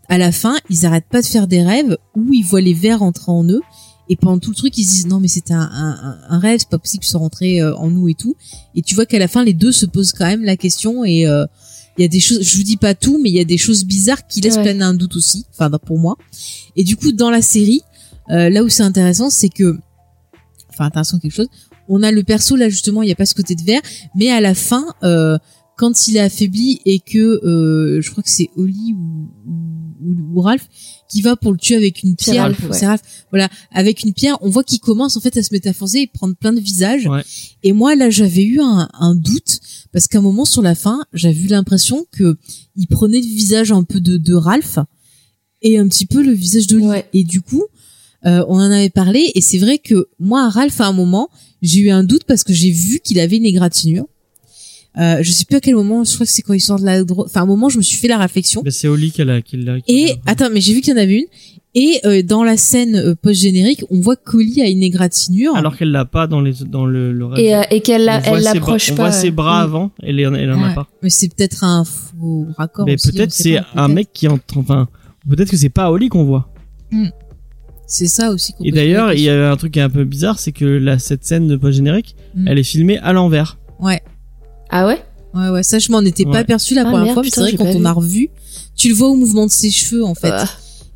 à la fin, ils arrêtent pas de faire des rêves où ils voient les vers entrer en eux. Et pendant tout le truc, ils se disent non mais c'est un, un, un rêve, c'est pas possible que ça rentrer euh, en nous et tout. Et tu vois qu'à la fin, les deux se posent quand même la question et euh, il y a des choses, je vous dis pas tout, mais il y a des choses bizarres qui laissent Ouais. planer un doute aussi, enfin pour moi. Et du coup, dans la série, euh, là où c'est intéressant, c'est que, enfin intéressant quelque chose, on a le perso là justement, il y a pas ce côté de verre, mais à la fin, euh, quand il est affaibli et que euh, je crois que c'est Oli ou, ou, ou Ralph qui va pour le tuer avec une pierre, Ralph, ouais. Ralph, voilà, avec une pierre, on voit qu'il commence en fait à se métamorphoser et prendre plein de visages. Ouais. Et moi là, j'avais eu un, un doute parce qu'à un moment sur la fin, j'avais eu l'impression que il prenait le visage un peu de, de Ralph et un petit peu le visage de. Ouais. Et du coup, euh, on en avait parlé et c'est vrai que moi, Ralph, à un moment, j'ai eu un doute parce que j'ai vu qu'il avait une égratignure. Euh, je sais plus à quel moment, je crois que c'est quand il sort de la drogue. Enfin, à un moment, je me suis fait la réflexion. Bah, c'est Oli qui l'a, qui l'a. qui Et l'a- attends, mais j'ai vu qu'il y en avait une. Et euh, dans la scène euh, post-générique, on voit qu'Oli a une égratignure. alors qu'elle l'a pas dans les dans le, le rêve. Et, euh, et qu'elle la- elle l'approche pas. On voit ses bras Mm. avant, elle, elle, elle en a pas. Mais c'est peut-être un faux raccord. Mais peut-être c'est pas, un mec qui entre, enfin, peut-être que c'est pas Oli qu'on voit. C'est ça aussi. qu'on Et d'ailleurs, il y a un truc qui est un peu bizarre, c'est que la, cette scène de post-générique, Mm. elle est filmée à l'envers. Ouais. Ah ouais? Ouais, ouais, ça, je m'en étais pas Ouais. aperçu la Ah, première merde, fois, mais c'est vrai, quand on vu. a revu, tu le vois au mouvement de ses cheveux, en fait. Ah.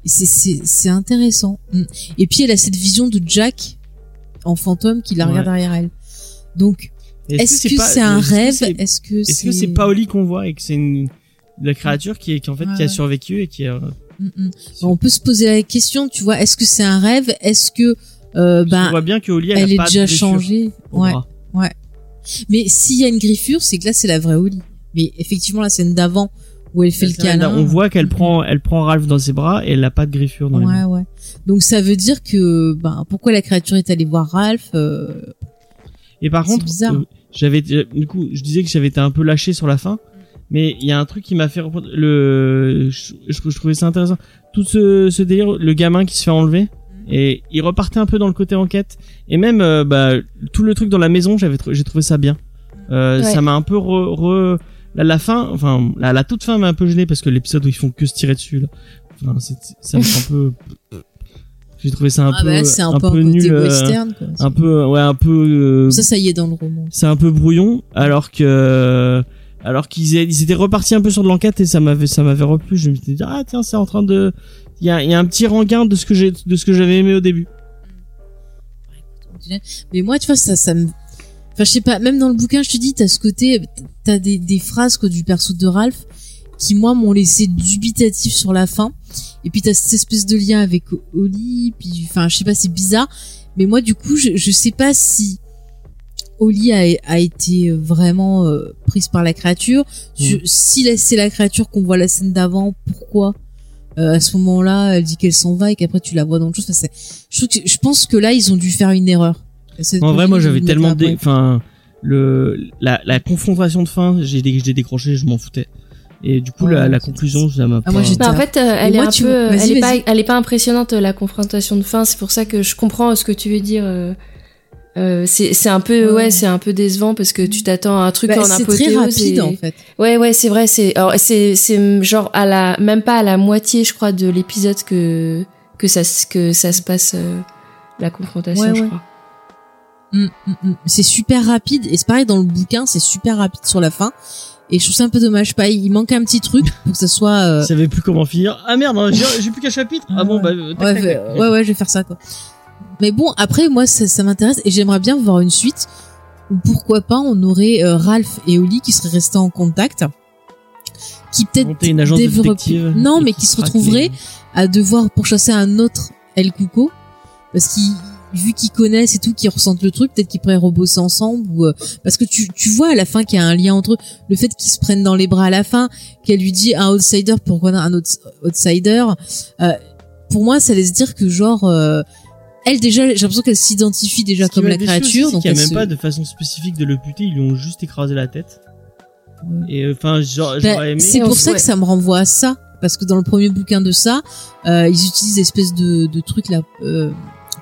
Et c'est, c'est, c'est intéressant. Mm. Et puis, elle a cette vision de Jack en fantôme qui la Ouais. regarde derrière elle. Donc, est-ce que pas- c'est un est-ce que rêve? c'est- Est-ce que Est-ce que c'est pas Oli qu'on voit et que c'est une la créature qui est qui en fait Ouais, qui a ouais. survécu et qui a Mm, mm. On peut se poser la question, tu vois, est-ce que c'est un rêve? Est-ce que, euh, on ben, voit bien que Oli elle, elle a est pas déjà changée? au Ouais. Mais s'il y a une griffure, c'est que là, c'est la vraie Oli. Mais effectivement, la scène d'avant, où elle fait le câlin. On voit qu'elle prend elle prend Ralph dans ses bras et elle a pas de griffure dans les bras. ouais. Donc ça veut dire que, ben, pourquoi la créature est allée voir Ralph euh, Et par C'est contre, bizarre. euh, j'avais du coup, je disais que j'avais été un peu lâché sur la fin, mais il y a un truc qui m'a fait reprendre- le je, je, je trouvais ça intéressant. Tout ce, ce délire, le gamin qui se fait enlever et il repartait un peu dans le côté enquête et même euh, bah tout le truc dans la maison, j'avais j'ai trouvé ça bien. Euh, Ouais. Ça m'a un peu re, re- la, la fin, enfin la, la toute fin m'a un peu gêné parce que l'épisode où ils font que se tirer dessus là, enfin, c'est- ça me fait un peu j'ai trouvé ça un ah peu bah, c'est un, un peu un peu côté nul euh, western, quoi. un peu ouais un peu euh, Ça, ça y est dans le roman. c'est un peu brouillon alors que alors qu'ils aient- ils étaient repartis un peu sur de l'enquête et ça m'avait ça m'avait replu je me suis dit ah tiens c'est en train de il y a, y a un petit rengain de ce que j'ai de ce que j'avais aimé au début Mais moi, tu vois, ça, ça me, enfin, je sais pas, même dans le bouquin, je te dis, t'as ce côté, t'as des, des phrases, quoi, du perso de Ralph, qui, moi, m'ont laissé dubitatif sur la fin. Et puis, t'as cette espèce de lien avec Oli, puis, enfin, je sais pas, c'est bizarre. Mais moi, du coup, je, je sais pas si Oli a, a été vraiment euh, prise par la créature. Je- si la- c'est la créature qu'on voit la scène d'avant, pourquoi euh, à ce moment-là, elle dit qu'elle s'en va et qu'après tu la vois dans le chose. Enfin, je, trouve que- je pense que là, ils ont dû faire une erreur. En vrai moi j'avais tellement dé... enfin le la, la confrontation de fin j'ai dé- j'ai décroché je m'en foutais et du coup Ouais, la, la conclusion ça m'a Ah, moi, pas- Bah, en fait, euh, elle Et est moi, un peu, elle est pas, elle est pas impressionnante la confrontation de fin. C'est pour ça que je comprends ce que tu veux dire. euh, euh, c'est c'est un peu Ouais. ouais, c'est un peu décevant parce que tu t'attends à un truc Bah, en c'est apothéose très rapide et- en fait. Ouais ouais c'est vrai c'est alors, c'est c'est genre à la même pas à la moitié je crois de l'épisode que que ça se- que ça se passe euh, la confrontation Ouais, je ouais. crois. Mm, mm, mm. C'est super rapide et c'est pareil dans le bouquin, c'est super rapide sur la fin. Et je trouve ça un peu dommage. Pas, il manque un petit truc pour que ça soit. euh, je savais plus comment finir ah merde j'ai j'ai plus qu'un chapitre ah bon bah euh, tac, ouais, tac, ouais, tac. ouais, ouais, je vais faire ça quoi. Mais bon, après moi ça, ça m'intéresse et j'aimerais bien voir une suite où pourquoi pas on aurait euh, Ralph et Oli qui seraient restés en contact, qui peut-être développent- Non, mais qui qui se retrouveraient les- à devoir pourchasser un autre El Cuco parce qu'il vu qu'ils connaissent et tout, qu'ils ressentent le truc, peut-être qu'ils pourraient rebosser ensemble ou euh, parce que tu tu vois à la fin qu'il y a un lien entre eux, le fait qu'ils se prennent dans les bras à la fin, qu'elle lui dit un outsider pour connaître un autre outsider. euh, pour moi, ça laisse dire que genre euh, elle déjà, j'ai l'impression qu'elle s'identifie déjà Ce comme la aussi, créature, donc qu'il y a même se- pas de façon spécifique de le buter, ils lui ont juste écrasé la tête. Et enfin, genre, Bah, aimé. c'est pour ça ouais. que ça me renvoie à ça, parce que dans le premier bouquin de ça, euh, ils utilisent des espèces de, de trucs là euh,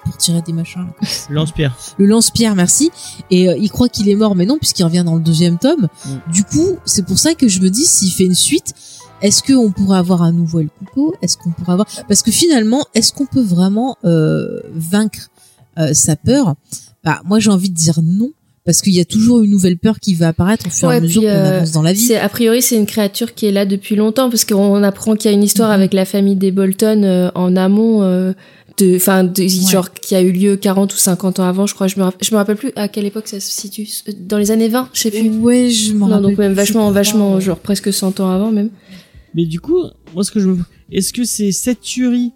pour tirer des machins. Lance-pierre. Le lance-pierre, merci. Et euh, il croit qu'il est mort, mais non, puisqu'il revient dans le deuxième tome. Mm. Du coup, c'est pour ça que je me dis, s'il fait une suite, est-ce qu'on pourrait avoir un nouveau El Cuco? Est-ce qu'on pourrait avoir Parce que finalement, est-ce qu'on peut vraiment euh, vaincre euh, sa peur? Bah, moi, j'ai envie de dire non. Parce qu'il y a toujours une nouvelle peur qui va apparaître au fur et à Ouais, mesure qu'on euh, avance dans la vie. C'est a priori c'est une créature qui est là depuis longtemps parce qu'on apprend qu'il y a une histoire Mhm. avec la famille des Bolton euh, en amont euh, de enfin de genre qui a eu lieu 40 ou 50 ans avant, je crois, je me je me rappelle plus à quelle époque ça se situe dans les années 20, je sais plus. Ouais, je m'en rappelle donc même vachement vachement genre presque 100 ans avant même. Mais du coup, moi, ce que je est-ce que c'est cette tuerie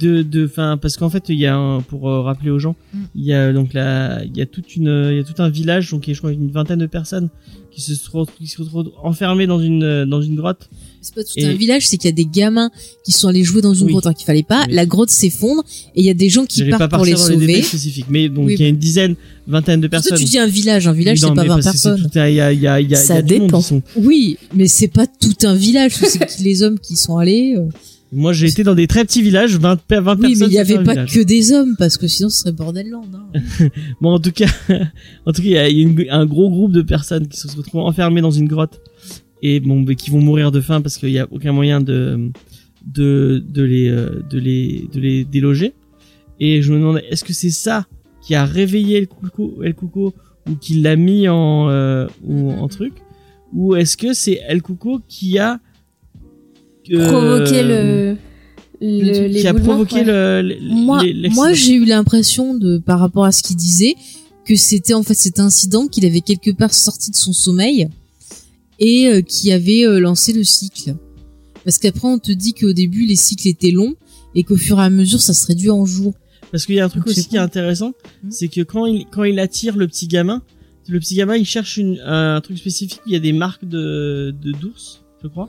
de, de, enfin, parce qu'en fait, il y a un, pour euh, rappeler aux gens, Mm. il y a donc la, il y a toute une, il y a tout un village, donc il y a, je crois une vingtaine de personnes qui se retrouvent, qui se retrouvent enfermées dans une, euh, dans une grotte. C'est pas tout Et- un village, c'est qu'il y a des gamins qui sont allés jouer dans une Oui. grotte alors qu'il fallait pas. Oui. La grotte s'effondre et il y a des gens qui partent pour les les sauver. détails spécifiques, mais donc Oui. il y a une dizaine, vingtaine de personnes. tu dis un village, un village c'est pas mais 20 parce que c'est personnes. Il y a, il y a, il y a, Ça y a dépend. sont- Oui, mais c'est pas tout un village, c'est les hommes qui sont allés. euh. Moi, j'ai été dans des très petits villages, 20, pe- 20 Oui, personnes. mais il y c'est avait pas village. que des hommes parce que sinon ce serait bordelland. Hein. [laughs] Bon, en tout cas, [laughs] en tout cas, il y a, y un gros groupe de personnes qui se retrouvent enfermées dans une grotte et bon, qui vont mourir de faim parce qu'il y a aucun moyen de de de les euh, de les de les déloger. Et je me demandais, est-ce que c'est ça qui a réveillé El Cuco, El Cuco ou qui l'a mis en euh, ou en truc, ou est-ce que c'est El Cuco qui a euh, le, le qui a provoqué ouais. le, le- Moi, moi j'ai eu l'impression de, par rapport à ce qu'il disait, que c'était en fait cet incident qu'il avait quelque part sorti de son sommeil et euh, qui avait euh, lancé le cycle. Parce qu'après on te dit qu'au début les cycles étaient longs et qu'au fur et à mesure ça se réduit en jours. Parce qu'il y a un truc Donc, aussi qui est intéressant, Hmm. c'est que quand il quand il attire le petit gamin, le petit gamin il cherche une, un truc spécifique. Il y a des marques de de d'ours, je crois.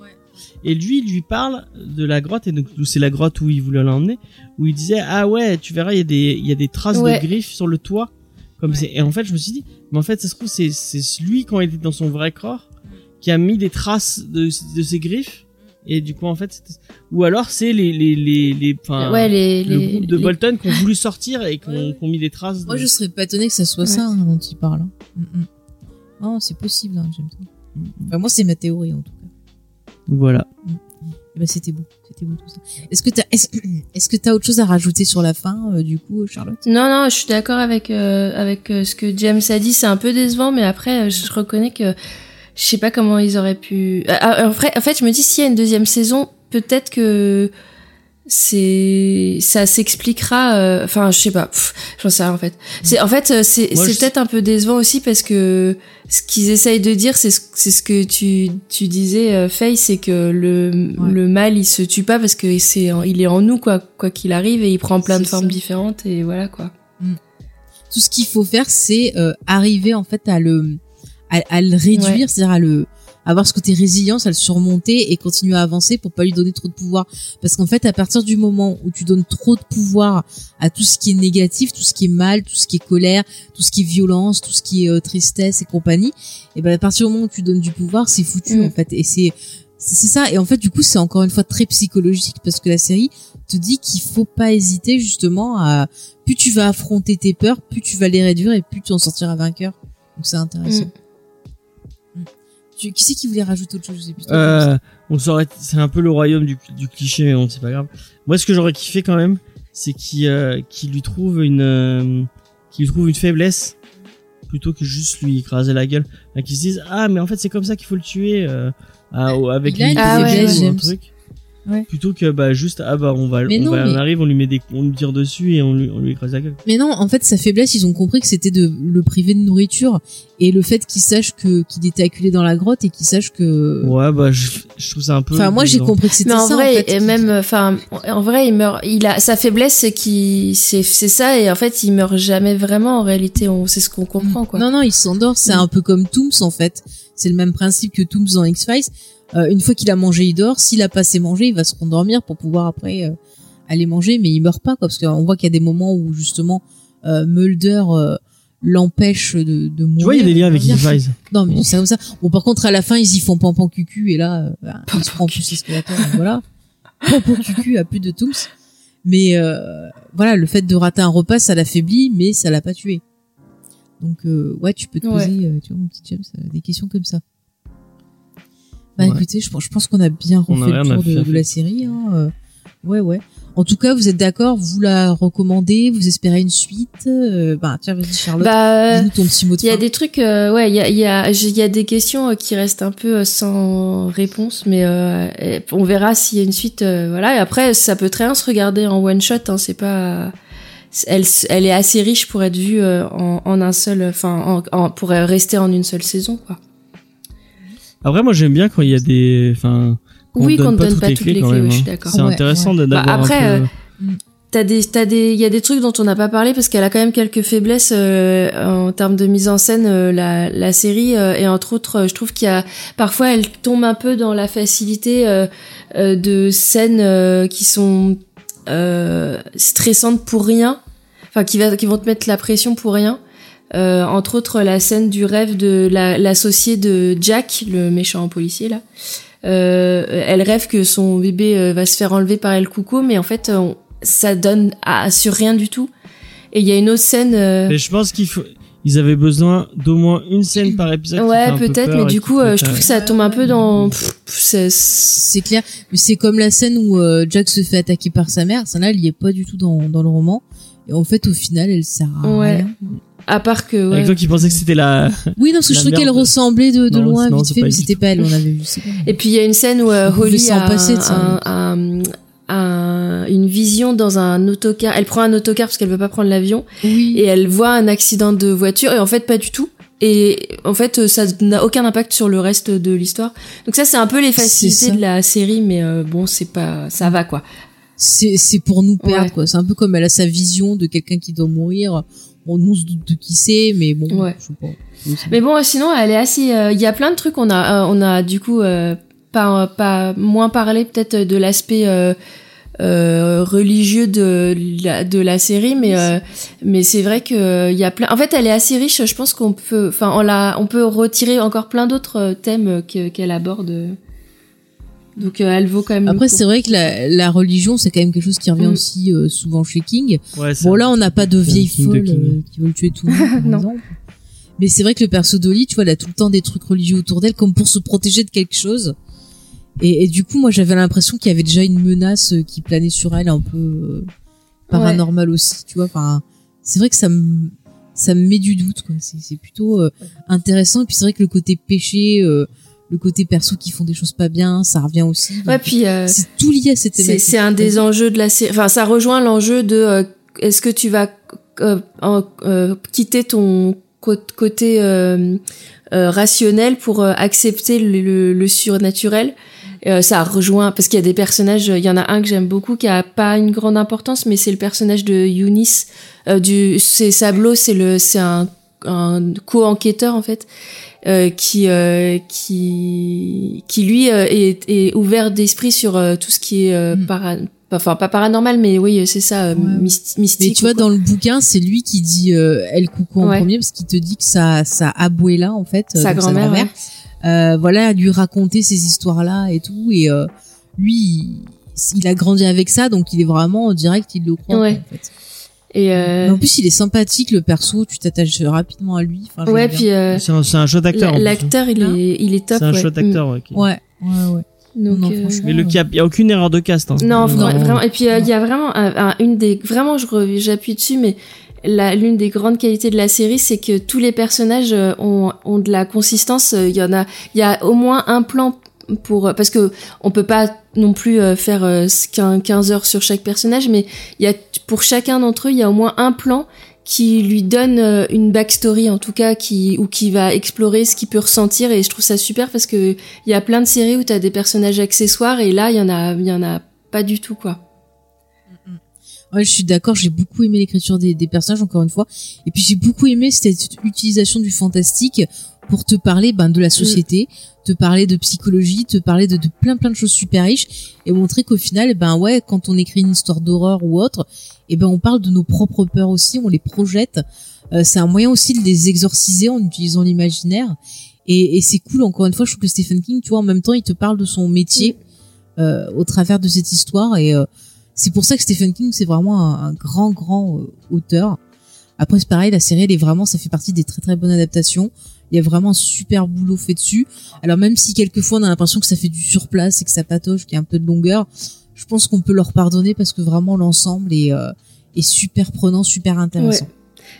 Et lui, il lui parle de la grotte et donc c'est la grotte où il voulait l'emmener, où il disait ah ouais, tu verras il y a des il y a des traces Ouais. de griffes sur le toit. Comme c'est et en fait je me suis dit mais en fait ça se trouve c'est c'est lui quand il était dans son vrai corps qui a mis des traces de de ses griffes et du coup en fait c'était- ou alors c'est les les les les enfin ouais, les, le les, groupe de les- Bolton qui ont [laughs] voulu sortir et qui ont, Ouais. mis des traces. de- Moi je serais pas étonné que ça soit Ouais. ça hein, dont il parle. hein. Mm, mm. Non, c'est possible, hein, j'aime ça. Enfin, moi c'est ma théorie en tout cas. Voilà. Ben, c'était beau, c'était beau tout ça. Est-ce que t'as, est-ce, [clears throat] est-ce que t'as autre chose à rajouter sur la fin, euh, du coup, Charlotte? Non, non, je suis d'accord avec euh, avec euh, ce que James a dit. C'est un peu décevant, mais après, euh, je reconnais que je sais pas comment ils auraient pu. Ah, en, vrai, en fait, je me dis s'il y a une deuxième saison, peut-être que c'est ça s'expliquera. euh, Enfin, je sais pas. J'en sais rien en fait. C'est en fait euh, c'est c'est je- peut-être un peu décevant aussi parce que ce qu'ils essayent de dire, c'est ce, c'est ce que tu tu disais, euh, Faye, c'est que le Ouais. le mal il se tue pas parce que c'est il est en nous quoi quoi qu'il arrive et il prend plein de formes différentes et voilà quoi. Tout ce qu'il faut faire, c'est euh, arriver en fait à le, à, à le réduire, Ouais. c'est-à-dire à le, avoir ce côté résilience, à le surmonter et continuer à avancer pour pas lui donner trop de pouvoir. Parce qu'en fait, à partir du moment où tu donnes trop de pouvoir à tout ce qui est négatif, tout ce qui est mal, tout ce qui est colère, tout ce qui est violence, tout ce qui est euh, tristesse et compagnie, et ben à partir du moment où tu donnes du pouvoir, c'est foutu Mm. en fait. Et c'est c'est c'est ça. Et en fait, du coup, c'est encore une fois très psychologique parce que la série te dit qu'il faut pas hésiter justement à plus tu vas affronter tes peurs, plus tu vas les réduire et plus tu en sortiras vainqueur. Donc c'est intéressant. Mm. Tu, qui c'est qui voulait rajouter autre chose Je sais plus. Euh, on saurait, c'est un peu le royaume du, du cliché, mais bon, c'est pas grave. Moi, ce que j'aurais kiffé quand même, c'est qu'il euh, lui trouve une, euh, qu'il lui trouve une faiblesse plutôt que juste lui écraser la gueule. Enfin, qu'ils se disent ah mais en fait c'est comme ça qu'il faut le tuer euh, avec une une Ah ouais, faiblesse ou un truc. Ouais. Plutôt que bah juste ah bah on va Mais on, non, va- mais- on arrive on lui met des on lui tire dessus et on lui on lui écrase la gueule. Mais non, en fait, sa faiblesse, ils ont compris que c'était de le priver de nourriture et le fait qu'il sache que qu'il était acculé dans la grotte et qu'il sache que. Ouais bah je, je trouve ça un peu. Enfin, moi, j'ai compris que c'était Mais ça. en vrai, en fait, et qui- même, enfin, en vrai, il meurt. Il a sa faiblesse, c'est qu'il, c'est, c'est ça, et en fait, il meurt jamais vraiment. En réalité, on, c'est ce qu'on comprend, quoi. Non, non, il s'endort. C'est Mm. un peu comme Tooms, en fait. C'est le même principe que Tooms dans X-Files. Euh, une fois qu'il a mangé, il dort. S'il a pas assez mangé, il va se rendormir pour pouvoir après euh, aller manger, mais il meurt pas, quoi. Parce qu'on voit qu'il y a des moments où, justement, euh, Mulder euh, l'empêche de, de mourir. Tu vois il y a des liens avec. X-Files. Non, mais c'est comme ça. Bon, par contre, à la fin, ils y font pampan cucu, et là, euh, bah, il se prend plus l'escalator, donc voilà. Pampan cucu a plus de Tooms. Mais euh, voilà, le fait de rater un repas, ça l'affaiblit, mais ça l'a pas tué. Donc, euh, ouais, tu peux te Ouais. poser, euh, tu vois, mon petit James, euh, des questions comme ça. Bah Ouais. écoutez, je pense, je pense qu'on a bien On a refait le tour de, de la série. Hein. euh, ouais, ouais. En tout cas, vous êtes d'accord, vous la recommandez, vous espérez une suite. Euh, bah tiens, vas-y Charlotte, Bah, dis-nous ton petit mot de il y a des trucs, euh, ouais, il y a, il y a, y a des questions euh, qui restent un peu euh, sans réponse, mais euh, on verra s'il y a une suite, euh, voilà. Et après, ça peut très bien se regarder en one shot. Hein, c'est pas, elle, elle est assez riche pour être vue euh, en, en un seul, enfin, en, en- pour rester en une seule saison, quoi. Après moi j'aime bien quand il y a des enfin qu'on Oui, donne qu'on ne donne toutes pas les toutes clés les quand clés, même. oui, je hein. suis d'accord. C'est Ouais, intéressant de- Bah, d'avoir après, un peu. euh, T'as des, t'as des, il y a des trucs dont on n'a pas parlé parce qu'elle a quand même quelques faiblesses euh, en termes de mise en scène euh, la, la série euh, et entre autres, je trouve qu'il y a parfois elle tombe un peu dans la facilité de scènes euh, qui sont euh, stressantes pour rien, enfin qui va, qui vont te mettre la pression pour rien. Euh, entre autres, la scène du rêve de la- l'associé de Jack, le méchant policier là. Euh, elle rêve que son bébé euh, va se faire enlever par El Cuco, mais en fait, euh, on- ça donne à, sur rien du tout. Et il y a une autre scène. euh, Mais je pense qu'il faut ils avaient besoin d'au moins une scène par épisode. ouais, peu peut-être, mais du coup, euh, je euh, trouve que ça tombe un peu dans. pff, c'est- C'est clair, mais c'est comme la scène où euh, Jack se fait attaquer par sa mère. Ça là, elle y est pas du tout dans, dans le roman. Et en fait, au final, elle sert à Ouais. rien. À part que. Avec Ouais. toi qui pensais que c'était la. [laughs] Oui, non, parce que je trouvais qu'elle ressemblait de, de Non, loin, non, vite fait, mais c'était pas elle. On avait vu. Et puis il y a une scène où euh, Holly s'en a passer de un- ça. un- un- une vision dans un autocar. Elle prend un autocar parce qu'elle veut pas prendre l'avion Oui. et elle voit un accident de voiture et en fait pas du tout. Et en fait, ça n'a aucun impact sur le reste de l'histoire. Donc ça, c'est un peu les facilités de la série, mais euh, bon, c'est pas, ça va quoi. c'est c'est pour nous perdre Ouais. quoi c'est un peu comme elle a sa vision de quelqu'un qui doit mourir on nous se doute de qui c'est mais bon Ouais. je sais pas Oui, c'est- Mais bon, sinon, elle est assez. euh, Il y a plein de trucs. On a, euh, on a du coup euh, pas, pas moins parlé peut-être de l'aspect euh, euh, religieux de la, de la série, mais euh, mais c'est vrai que il y a plein. En fait, elle est assez riche. Je pense qu'on peut, enfin, on la, on peut retirer encore plein d'autres thèmes que- qu'elle aborde. Donc, euh, elle vaut quand même. après le coup. c'est vrai que la, la religion c'est quand même quelque chose qui revient Mm. aussi euh, souvent chez King. Ouais, c'est- bon là on n'a pas de vieilles de folles euh, qui veulent tuer tout le monde par [laughs] Non. exemple. Mais c'est vrai que le perso d'Oli tu vois elle a tout le temps des trucs religieux autour d'elle comme pour se protéger de quelque chose. Et, et du coup moi j'avais l'impression qu'il y avait déjà une menace euh, qui planait sur elle un peu euh, paranormale aussi tu vois. Enfin c'est vrai que ça me ça me met du doute quoi. C'est c'est plutôt euh, intéressant. Et puis c'est vrai que le côté péché euh, le côté perso qui font des choses pas bien ça revient aussi Ouais, puis. euh, c'est tout lié à cette C'est thématique c'est un des enjeux de la série. Enfin, ça rejoint l'enjeu de euh, est-ce que tu vas euh, euh, quitter ton cô- côté euh, euh, rationnel pour accepter le, le- le surnaturel? Euh, ça rejoint parce qu'il y a des personnages. Il y en a un que j'aime beaucoup qui a pas une grande importance, mais c'est le personnage de Eunice. Euh, du c'est Sablo, c'est le c'est un un co-enquêteur en fait euh, qui euh, qui qui lui euh, est, est ouvert d'esprit sur euh, tout ce qui est euh, Mm. para enfin pas paranormal mais oui c'est ça Ouais. myst- mystique Mais tu vois, quoi. dans le bouquin, c'est lui qui dit euh, El Coucou en Ouais. premier, parce qu'il te dit que sa, sa abuela, en fait, sa grand-mère ouais. euh, voilà, lui raconter ces histoires-là et tout. Et euh, lui, il, il a grandi avec ça, donc il est vraiment en direct, il le croit. Ouais. En fait. Et euh, en plus, il est sympathique, le perso, tu t'attaches rapidement à lui. Enfin, ouais puis euh, C'est un, c'est un chouette acteur. en la- plus, hein. l'acteur il est il est top C'est un ouais. chouette acteur. ouais, Ouais, ouais, ouais. Donc Non, euh, franchement. Mais le il y a, il y a aucune erreur de cast. Hein. Non, Non. vraiment. Et puis euh, il y a vraiment un- un- une des vraiment je j'appuie dessus, mais la- l'une des grandes qualités de la série, c'est que tous les personnages euh, ont, ont de la consistance. Euh, Il y en a, il y a au moins un plan pour parce que on peut pas non plus euh, faire euh, 15 heures sur chaque personnage, mais il y a pour chacun d'entre eux, il y a au moins un plan qui lui donne euh, une backstory en tout cas qui ou qui va explorer ce qu'il peut ressentir et je trouve ça super parce que il y a plein de séries où tu as des personnages accessoires et là il y en a il y en a pas du tout quoi. Ouais, je suis d'accord, j'ai beaucoup aimé l'écriture des personnages, encore une fois. Et puis j'ai beaucoup aimé cette utilisation du fantastique pour te parler ben, de la société, te parler de psychologie, te parler de, de plein plein de choses super riches et montrer qu'au final, ben ouais, quand on écrit une histoire d'horreur ou autre, eh ben on parle de nos propres peurs aussi, on les projette. Euh, c'est un moyen aussi de les exorciser en utilisant l'imaginaire. Et, et c'est cool, encore une fois, je trouve que Stephen King, tu vois, en même temps, il te parle de son métier euh, au travers de cette histoire et euh, c'est pour ça que Stephen King c'est vraiment un, un grand grand euh, auteur. Après c'est pareil, la série elle est vraiment, ça fait partie des très très bonnes adaptations. Il y a vraiment un super boulot fait dessus. Alors même si quelquefois on a l'impression que ça fait du surplace et que ça patoche, qu'il y a un peu de longueur, je pense qu'on peut leur pardonner parce que vraiment l'ensemble est, euh, est super prenant, super intéressant. Ouais.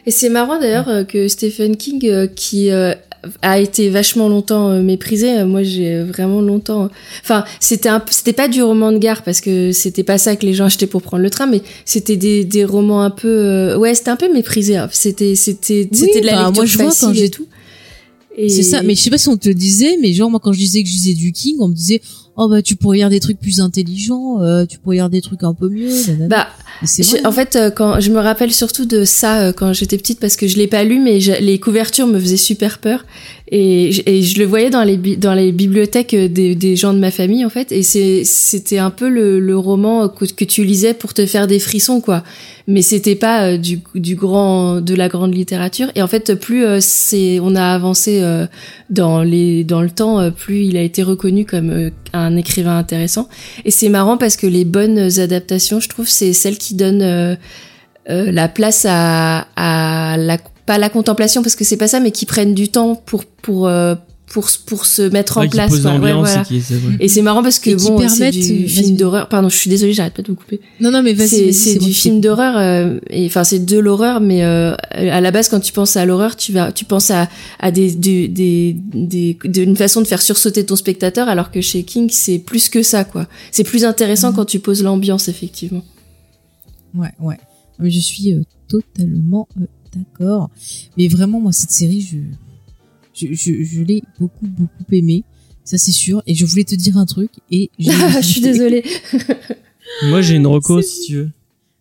Et c'est marrant d'ailleurs euh, que Stephen King, euh, qui euh, a été vachement longtemps méprisé, moi j'ai vraiment longtemps. Enfin, c'était un, c'était pas du roman de gare parce que c'était pas ça que les gens achetaient pour prendre le train, mais c'était des, des romans un peu, ouais, c'était un peu méprisé. hein. C'était, c'était, Oui, c'était de la bah, lecture moi, je vois facile quand et j'ai- tout. Et- C'est ça, mais je sais pas si on te le disait, mais genre moi quand je disais que je disais du King, on me disait oh bah tu pourrais lire des trucs plus intelligents, euh, tu pourrais lire des trucs un peu mieux. Bah, Je- en fait, euh, quand je me rappelle surtout de ça euh, quand j'étais petite parce que je l'ai pas lu, mais je- les couvertures me faisaient super peur et, et je le voyais dans les dans les bibliothèques des, des gens de ma famille en fait. Et c'était un peu le, le roman que, tu lisais pour te faire des frissons quoi. Mais c'était pas euh, du du grand de la grande littérature. Et en fait, plus euh, c'est on a avancé euh, dans les dans le temps, plus il a été reconnu comme un écrivain intéressant. Et c'est marrant parce que les bonnes adaptations, je trouve, c'est celles qui donnent euh, la place à, à la pas la contemplation parce que c'est pas ça, mais qui prennent du temps pour pour euh, pour pour se mettre en Ouais, place. pose quoi. Ouais, l'ambiance voilà. et. Et c'est marrant parce que Et bon, c'est du vas-y. film d'horreur. Pardon, je suis désolée, j'arrête pas de vous couper. Non non mais vas-y. C'est du film d'horreur euh, et enfin c'est de l'horreur mais euh, à la base quand tu penses à l'horreur tu vas tu penses à à des des des, des d'une façon de faire sursauter ton spectateur alors que chez King c'est plus que ça quoi. C'est plus intéressant Mhm. quand tu poses l'ambiance effectivement. Ouais ouais. Mais je suis euh, totalement euh, d'accord. Mais vraiment moi cette série je je je, je l'ai beaucoup beaucoup aimée. Ça c'est sûr. Et je voulais te dire un truc et [laughs] j'ai je suis désolée. Moi, j'ai une reco, si tu veux.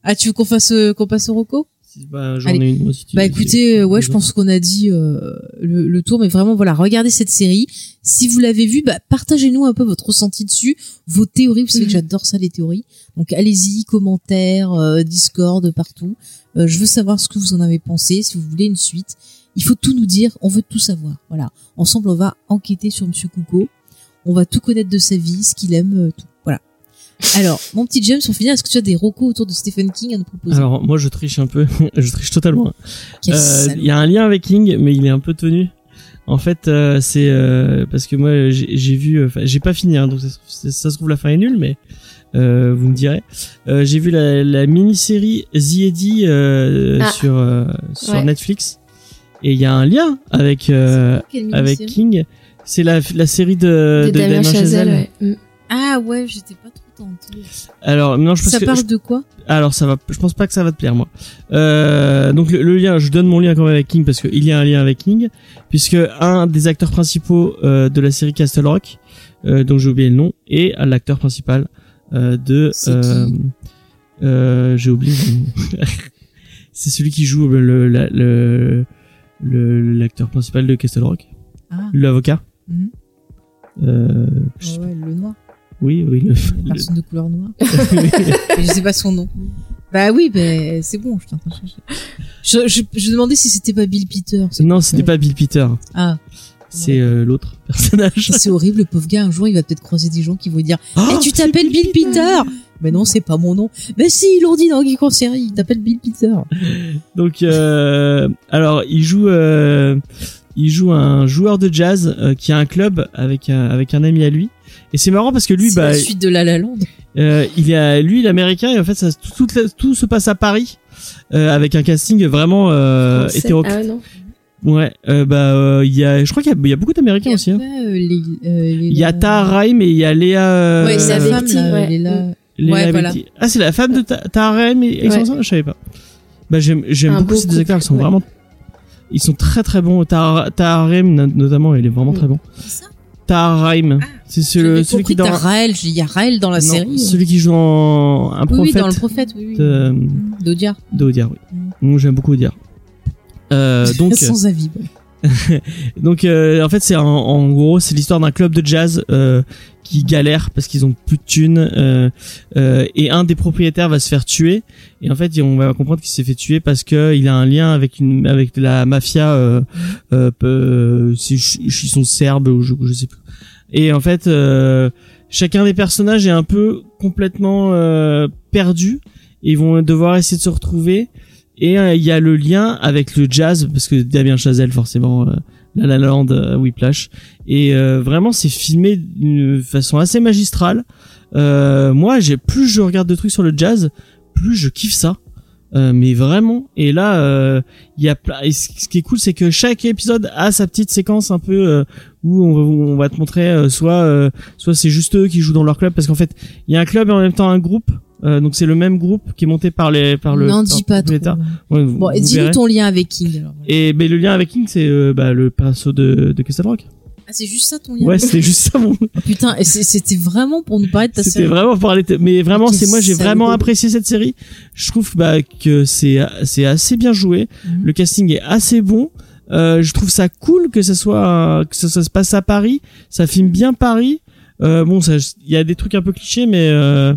Ah tu veux qu'on fasse euh, qu'on passe au Rocco Si- Bah, j'en Allez. ai une, moi, si tu Bah écoutez, euh, ouais, je pense qu'on a dit euh, le, le tour, mais vraiment voilà, regardez cette série. Si vous l'avez vue, bah, partagez-nous un peu votre ressenti dessus, vos théories. Vous savez que Mhm. j'adore ça les théories. Donc allez-y, commentaires, euh, Discord, partout. Euh, je veux savoir ce que vous en avez pensé. Si vous voulez une suite, il faut tout nous dire. On veut tout savoir. Voilà. Ensemble, on va enquêter sur Monsieur Coucou. On va tout connaître de sa vie, ce qu'il aime, euh, tout. Alors, mon petit James, pour finir, est-ce que tu as des recos autour de Stephen King à nous proposer? Alors, moi, je triche un peu. [laughs] je triche totalement. Euh. Il y a un lien avec King, mais il est un peu tenu. En fait, euh, c'est euh, parce que moi, j'ai j'ai vu, enfin, j'ai pas fini, hein, donc ça, se trouve- ça se trouve la fin est nulle, mais euh, vous me direz. Euh, j'ai vu la, la mini-série The Eddie euh, Ah. sur euh, sur Ouais. Netflix, et il y a un lien avec euh, avec King. C'est la la série de, de de Damien Chazelle. ouais. Mm. Ah ouais, j'étais pas trop Alors non, je pense Ça que parle de quoi? Alors ça va, je pense pas que ça va te plaire moi. Euh, donc le, le lien, je donne mon lien quand même avec King parce qu'il y a un lien avec King, puisque un des acteurs principaux euh, de la série Castle Rock, euh, dont j'ai oublié le nom, est l'acteur principal euh, de. Euh, euh, j'ai oublié. le nom. [laughs] C'est celui qui joue le la- le le- l'acteur principal de Castle Rock, Ah, l'avocat. mhm. Euh, je sais Ah ouais, le noir. Oui, oui. Le, le- personne de couleur noire. [laughs] Je sais pas son nom. Bah oui, ben c'est bon, je suis en train de. Je, je, je demandais si c'était pas Bill Peter. non, c'était pas Bill Peter. Ah, C'est euh, l'autre personnage. c'est horrible, le pauvre gars. Un jour, il va peut-être croiser des gens qui vont lui dire Eh, tu t'appelles Bill Peter Mais non, c'est pas mon nom. Mais si, ils l'ont dit dans Geek en série, il t'appelle Bill Peter. Donc, euh, alors, il joue, euh, il joue un joueur de jazz euh, qui a un club avec un, avec un ami à lui. Et c'est marrant parce que lui, bah, la suite de La La Land. euh, il est, à- lui, il est américain et en fait, ça, tout, tout, tout se passe à Paris euh, avec un casting vraiment euh, En scène. hétéro. Ah ouais, non. Ouais, euh, bah euh, il y a, je crois qu'il y a, il y a beaucoup d'Américains aussi. hein. Pas, euh, les- euh, les- Il y a Tahar Rahim et il y a Léa. euh, Ouais, c'est la Avec femme, Betty, là, ouais. Léla. Léa Ouais, voilà. Ah, c'est la femme de Ta- Tahar Rahim et et Ouais. son Je savais pas. Bah j'aime, beaucoup beau ces deux acteurs. Ils sont ouais. vraiment, ils sont très très bons. Tahar Tahar Rahim no- notamment, il est vraiment Mm. très bon. C'est ça Tahar Rahim, c'est celui compris qui dans. t'as Raël, il y a Raël dans la Non, série. celui qui joue dans un oui, oui, prophète dans le prophète, oui, oui. de- D'Odia. d'Audiard. Oui. Mm. Moi, j'aime beaucoup Audiard. Euh, [laughs] donc, Sans avis. bon. [laughs] Donc euh, en fait c'est en, en gros c'est l'histoire d'un club de jazz euh, qui galère parce qu'ils ont plus de thunes euh, euh, et un des propriétaires va se faire tuer. Et en fait on va comprendre qu'il s'est fait tuer parce que il a un lien avec une avec la mafia euh, euh, peu- c'est- ils sont serbes ou je, je sais plus. Et en fait euh, chacun des personnages est un peu complètement euh, perdu ils vont devoir essayer de se retrouver et euh, il y a le lien avec le jazz parce que Damien Chazelle forcément euh, La La Land, euh, Whiplash et euh, vraiment c'est filmé d'une façon assez magistrale. Euh, moi, j'ai plus je regarde de trucs sur le jazz, plus je kiffe ça. Euh, mais vraiment et là euh, il y a et ce qui est cool c'est que chaque épisode a sa petite séquence un peu euh, où on on va te montrer euh, soit euh, soit c'est juste eux qui jouent dans leur club parce qu'en fait il y a un club et en même temps un groupe euh, donc c'est le même groupe qui est monté par les par le N'en dis pas trop. Ouais, Bon, dis-nous ton lien avec King. alors. Et mais le lien avec King, c'est euh, bah, le perso de, de Castle Rock. Ah, c'est juste ça ton lien Ouais, c'était juste ça mon. Oh, Putain, c'était vraiment pour nous parler de ta C'était série. vraiment pour parler. de- Mais vraiment, c'est moi, j'ai vraiment apprécié cette série. Je trouve bah, que c'est c'est assez bien joué. Mhm. Le casting est assez bon. Euh, je trouve ça cool que ça soit que ça, ça se passe à Paris. Ça filme bien Paris. Euh, bon, ça, il y a des trucs un peu clichés, mais euh,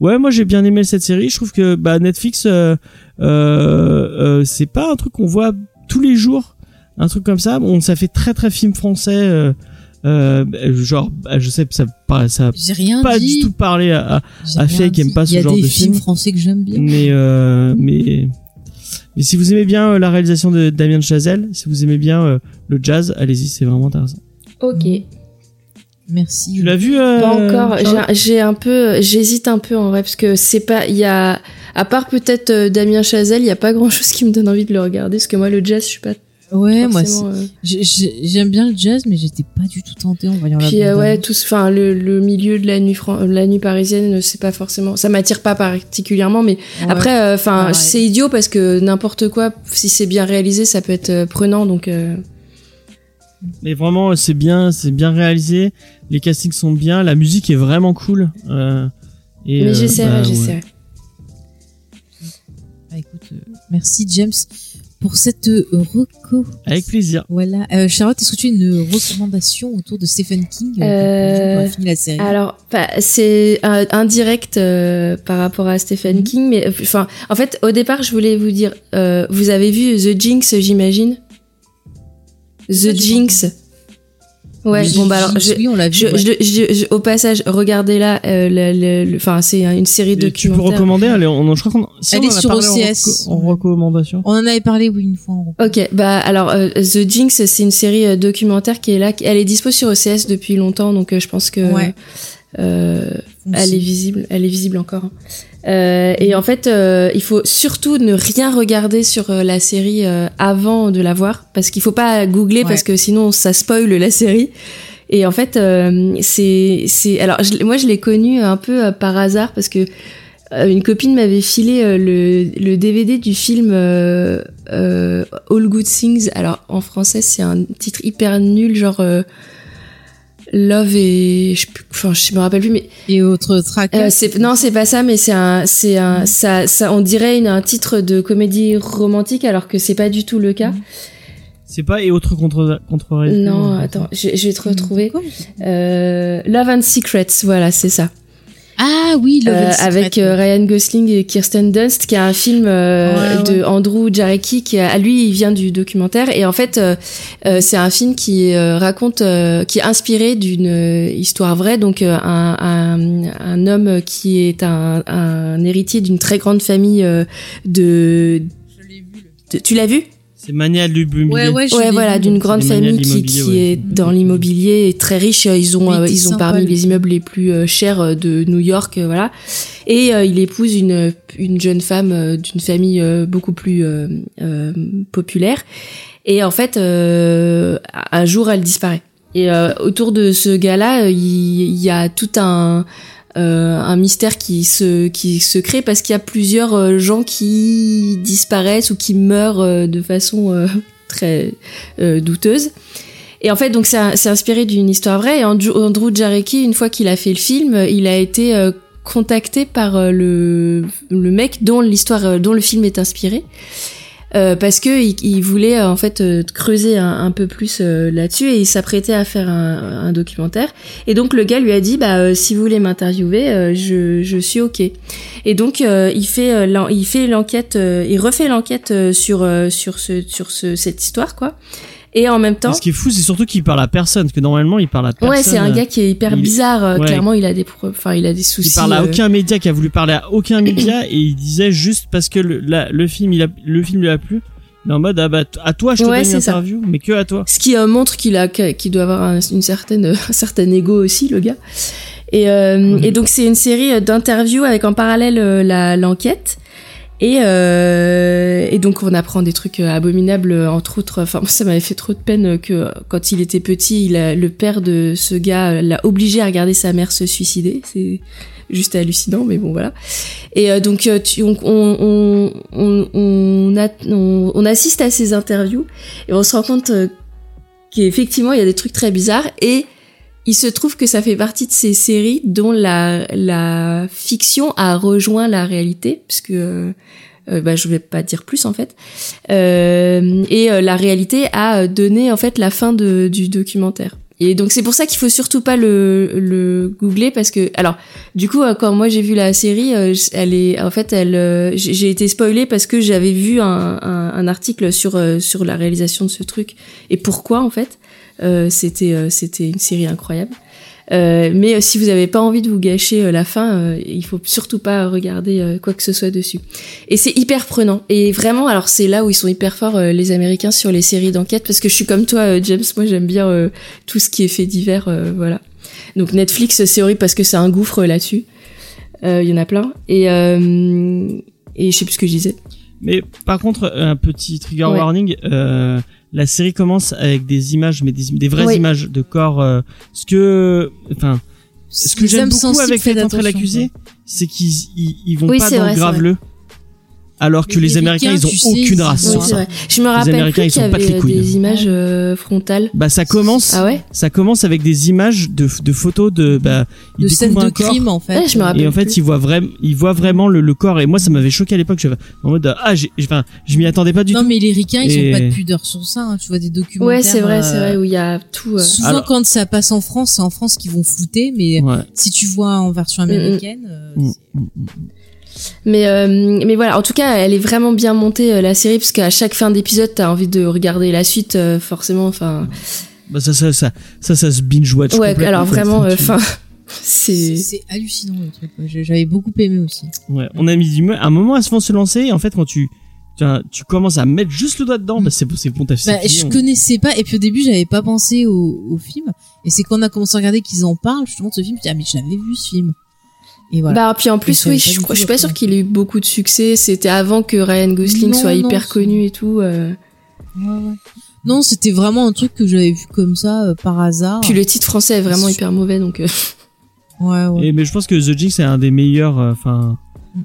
ouais, moi j'ai bien aimé cette série. Je trouve que bah, Netflix, euh, euh, euh, c'est pas un truc qu'on voit tous les jours. Un truc comme ça. Bon, ça fait très très film français. Euh, euh, genre, bah, je sais ça pas ça rien pas dit. du tout parlé à, à- Faye qui aime pas ce Il y a genre des de films film. français que j'aime bien. mais euh, mais mais si vous aimez bien euh, la réalisation de Damien Chazelle, si vous aimez bien euh, le jazz, allez-y, c'est vraiment intéressant. Ok. Merci. Tu l'as vu euh, Pas encore. J'ai- J'ai un peu, j'hésite un peu en vrai parce que c'est pas, il y a, à part peut-être euh, Damien Chazelle, il y a pas grand chose qui me donne envie de le regarder parce que moi le jazz, je suis pas Ouais, moi, euh, j'ai- j'ai- j'aime bien le jazz, mais j'étais pas du tout tentée en voyant Puis la euh, bande ouais, tout, enfin le, le milieu de la nuit, fran- la nuit parisienne, c'est pas forcément, ça m'attire pas particulièrement, mais Ouais. après, enfin, pareil. c'est idiot parce que n'importe quoi, si c'est bien réalisé, ça peut être euh, prenant, donc. Mais vraiment, c'est bien, c'est bien réalisé. Les castings sont bien, la musique est vraiment cool. Euh, et, mais euh, j'essaierai, bah, ouais. j'essaierai. Ah, écoute, euh, merci James pour cette euh, reco. Avec plaisir. Voilà. Euh, Charlotte, est-ce que tu as une recommandation autour de Stephen King euh, pour finir la série? Alors, bah, c'est indirect euh, par rapport à Stephen Mhm. King, mais euh, enfin, en fait, au départ, je voulais vous dire, euh, vous avez vu The Jinx, j'imagine? The Jinx. Ouais, Oui, bon bah alors, je, oui, on l'a vu. je, ouais. je- je- je- au passage, regardez là, euh, enfin, c'est une série Et tu peux documentaire. recommander elle est- on, je crois qu'on si Elle on est en a sur en OCS. reco- En, recommandation. On en avait parlé, oui, une fois. en- Ok, bah alors euh, The Jinx, c'est une série euh, documentaire qui est là, qui- elle est dispo sur OCS depuis longtemps, donc euh, je pense que Ouais. euh, elle est visible, elle est visible encore. Euh, et en fait, euh, il faut surtout ne rien regarder sur euh, la série euh, avant de la voir, parce qu'il faut pas googler, Ouais. parce que sinon ça spoil la série. Et en fait, euh, c'est c'est alors je- moi je l'ai connu un peu par hasard parce que euh, une copine m'avait filé le, le DVD du film euh, euh, All Good Things. Alors en français, c'est un titre hyper nul, genre euh, Love et je, enfin je me rappelle plus, mais Et autre track. euh, non c'est pas ça, mais c'est un c'est un ça ça on dirait une, un titre de comédie romantique alors que c'est pas du tout le cas. C'est pas et autres contre contre Non, attends, je, je vais te retrouver. Euh, Love and Secrets, voilà, c'est ça. Ah oui, Love Euh, and avec euh, Ryan Gosling et Kirsten Dunst, qui est un film euh, Ouais, de ouais. Andrew Jarecki, qui a, lui, il vient du documentaire. Et en fait, c'est un film qui euh, raconte, euh, qui est inspiré d'une histoire vraie. Donc, euh, un, un, un homme qui est un, un héritier d'une très grande famille euh, de, de- Tu l'as vu? C'est Mania de l'immobilier. Ouais, ouais, je Ouais, l'ai voilà, d'une grande famille qui, qui ouais. est dans l'immobilier, très riche. Ils ont, euh, ils ont parmi les immeubles les plus euh, chers euh, de New York, euh, voilà. Et euh, il épouse une une jeune femme euh, d'une famille euh, beaucoup plus euh, euh, populaire. Et en fait, euh, un jour, elle disparaît. Et euh, autour de ce gars-là, euh, il il y, a tout un euh, un mystère qui se qui se crée parce qu'il y a plusieurs euh, gens qui disparaissent ou qui meurent euh, de façon euh, [laughs] très euh, douteuse. Et en fait, donc c'est inspiré d'une histoire vraie. Et Andrew, Jarecki, une fois qu'il a fait le film, il a été euh, contacté par le le mec dont l'histoire dont le film est inspiré. Euh, parce que il, il voulait euh, en fait euh, creuser un, peu plus là-dessus et il s'apprêtait à faire un, un documentaire. Et donc le gars lui a dit bah si vous voulez m'interviewer je, je suis ok. Et donc il fait il fait l'enquête il refait l'enquête sur sur ce sur ce cette histoire quoi et en même temps Ce qui est fou, c'est surtout qu'il parle à personne, parce que normalement, il parle à personne. ouais c'est un gars qui est hyper il- bizarre euh, ouais. clairement il a des enfin il a des soucis Il parle à euh, aucun média, qui a voulu parler à aucun média, et il disait juste parce que le, la- le film, il a, le film lui a plu. Il est en mode, ah bah, à toi, je te Ouais, donne une ça. interview, mais que à toi. Ce qui euh, montre qu'il a qu'il doit avoir un- une certaine [laughs] un certain ego aussi le gars. Et, euh, Mhm. et donc c'est une série d'interviews avec en parallèle la l'enquête. Et, euh, et donc on apprend des trucs euh, abominables euh, entre autres. Enfin [laughs] ça m'avait fait trop de peine que quand il était petit, le père de ce gars euh, l'a obligé à regarder sa mère se suicider. C'est juste hallucinant, mais bon voilà. Et donc tu, on, on, on, on, on, assiste à ces interviews et on se rend compte qu'effectivement il y a des trucs très bizarres et il se trouve que ça fait partie de ces séries dont la, la fiction a rejoint la réalité puisque euh, euh, bah, je vais pas dire plus en fait. Euh, et euh, la réalité a donné en fait la fin du documentaire. Et donc c'est pour ça qu'il faut surtout pas le, le googler parce que alors du coup euh, quand moi j'ai vu la série elle est en fait elle j'ai été spoilée parce que j'avais vu un, un, article sur sur la réalisation de ce truc. Et pourquoi en fait? C'était euh, c'était une série incroyable euh, mais euh, si vous avez pas envie de vous gâcher euh, la fin, euh, il faut surtout pas regarder euh, quoi que ce soit dessus. Et c'est hyper prenant. Et vraiment, alors c'est là où ils sont hyper forts euh, les Américains sur les séries d'enquête, parce que je suis comme toi, euh, James. Moi, j'aime bien euh, tout ce qui est fait divers, euh, voilà. Donc Netflix, c'est horrible parce que c'est un gouffre euh, là-dessus. Euh, Il y en a plein. Et euh, et je sais plus ce que je disais. Mais par contre, un petit trigger Ouais. warning. Euh, la série commence avec des images, mais des, des vraies Oui. images de corps. euh, ce que, enfin, ce que Les j'aime beaucoup avec entrer attention, l'accusé, c'est qu'ils ils, ils vont Oui, pas dans vrai, le graveleux. Alors que Les les Américains, ils ont sais, aucune ils race c'est ça. Je me rappelle Américains, plus ils sont pas les couilles. des images euh, frontales. Bah ça commence, Ah ouais ça commence avec des images de, de photos de, bah, ils de scènes de un corps. crime en fait. Ouais, je me rappelle. Et en fait, plus. il voit vraiment, il voit vraiment le, le corps. Et moi, ça m'avait choqué à l'époque. Je en mode, ah, j'ai, enfin, je m'y attendais pas du non tout. mais les ricains ils Et- ont pas de pudeur sur ça. hein. Tu vois des documentaires. Ouais, c'est vrai, c'est euh, vrai, où il y a tout. euh, Souvent Alors- quand ça passe en France, c'est en France qu'ils vont flouter, mais Ouais. si tu vois en version américaine, euh, Mm, mm, mm. Mais euh, mais voilà, en tout cas, elle est vraiment bien montée euh, la série parce qu'à chaque fin d'épisode, t'as envie de regarder la suite, euh, forcément. Enfin, Bah, ça, ça, ça, ça, ça se binge watch. ouais. complètement, Alors vraiment, euh, enfin, [laughs] c'est c'est c'est hallucinant le truc. J'avais beaucoup aimé aussi. Ouais, on a mis du un moment à se se lancer. Et en fait, quand tu, tu, tu commences à mettre juste le doigt dedans, bah, c'est, c'est bon, t'as fait Bah, je connaissais pas et puis au début j'avais pas pensé au, au film et c'est quand on a commencé à regarder qu'ils en parlent justement de ce film, je me dis ah mais j'avais vu ce film. Et voilà. Bah puis en plus, oui, je, je suis pas sûre qu'il ait eu beaucoup de succès. C'était avant que Ryan Gosling Non, soit non, hyper connu et tout. euh. Ouais, ouais. Non, c'était vraiment un truc que j'avais vu comme ça euh, par hasard. Puis le titre français est vraiment hyper mauvais, donc. euh, [laughs] Ouais, ouais. Et, mais je pense que The Jinx est un des meilleurs, euh, enfin,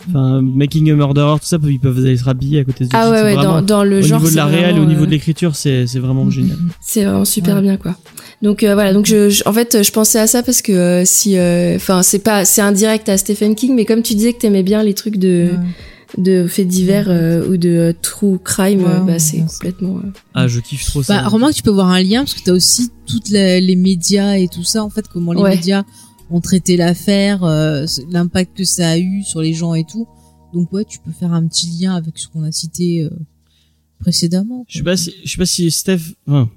enfin, Making a Murderer, tout ça, ils peuvent aller se rhabiller à côté de The Ah ouais, ouais, vraiment- dans, dans le au genre. niveau de la réelle, au niveau euh, de l'écriture, c'est, c'est vraiment génial. C'est vraiment super Ouais. bien quoi. Donc euh, voilà, donc je, je- en fait je pensais à ça parce que euh, si euh, enfin c'est pas c'est indirect à Stephen King mais comme tu disais que t'aimais bien les trucs de Ouais. de faits divers euh, ou de euh, true crime Ouais, euh, bah c'est complètement euh, Ah, je kiffe trop ça. Bah, remarque, tu peux voir un lien parce que t'as aussi toutes les, les médias et tout ça, en fait, comment les Ouais. médias ont traité l'affaire, euh, l'impact que ça a eu sur les gens et tout. Donc ouais, tu peux faire un petit lien avec ce qu'on a cité euh, précédemment. Je sais pas si, je sais pas si Steph, enfin,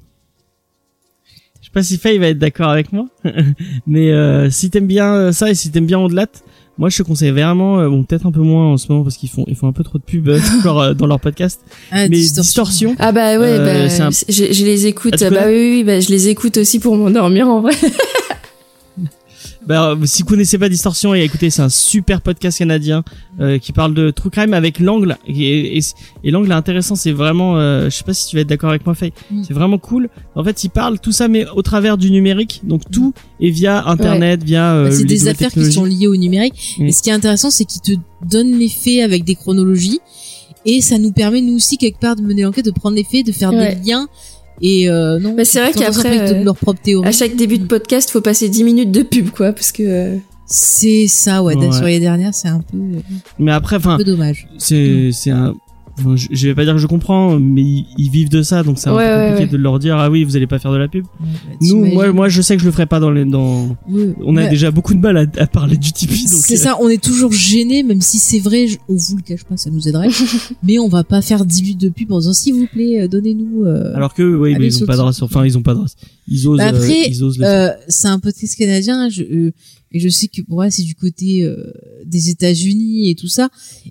je sais pas si Faye va être d'accord avec moi, [laughs] mais euh, si t'aimes bien euh, ça et si t'aimes bien Ondelat, moi je te conseille vraiment, euh, bon peut-être un peu moins en ce moment parce qu'ils font, ils font un peu trop de pub euh, [laughs] encore euh, dans leur podcast, Ah, mais distorsion. Ah bah ouais, Euh, c'est bah, un- je, je les écoute. Ah, bah oui, oui, bah, je les écoute aussi pour m'endormir en vrai. [laughs] Bah, si vous connaissez pas Distorsion, et écoutez, c'est un super podcast canadien euh, qui parle de true crime avec l'angle et, et, et l'angle est intéressant. C'est vraiment, euh, je sais pas si tu vas être d'accord avec moi, Faye. Mm. C'est vraiment cool. En fait, il parle tout ça, mais au travers du numérique. Donc tout est via Internet, via. euh, Bah, c'est des affaires qui sont liées au numérique. Mm. Et ce qui est intéressant, c'est qu'ils te donnent les faits avec des chronologies. Et ça nous permet, nous aussi, quelque part, de mener l'enquête, de prendre les faits, de faire Ouais. des liens. Et euh, non, Bah, c'est vrai qu'après, euh, leur propre théorie. À chaque début de podcast, faut passer 10 minutes de pub, quoi, parce que. euh, C'est ça, ouais. Ouais. Sur les dernières, c'est un peu, Mais après, un enfin, peu dommage. c'est c'est un. Enfin, je, je vais pas dire que je comprends, mais ils, ils vivent de ça, donc c'est un Ouais, peu ouais, compliqué ouais. de leur dire ah oui, vous allez pas faire de la pub. Bah, Nous, moi, moi, je sais que je le ferai pas dans les dans. Oui. On a Bah, déjà beaucoup de mal à, à parler du Tipeee. C'est euh, ça, on est toujours gêné, même si c'est vrai, je- on vous le cache pas, ça nous aiderait. [laughs] mais on va pas faire 10 minutes de pub en disant s'il vous plaît, euh, donnez-nous. euh, Alors que, oui, mais ils ont pas de race. Enfin, ils ont pas de race. Ils osent. Bah après, osent le faire. Euh, c'est un podcast canadien je, euh, et je sais que pour moi c'est du côté euh, des États-Unis et tout ça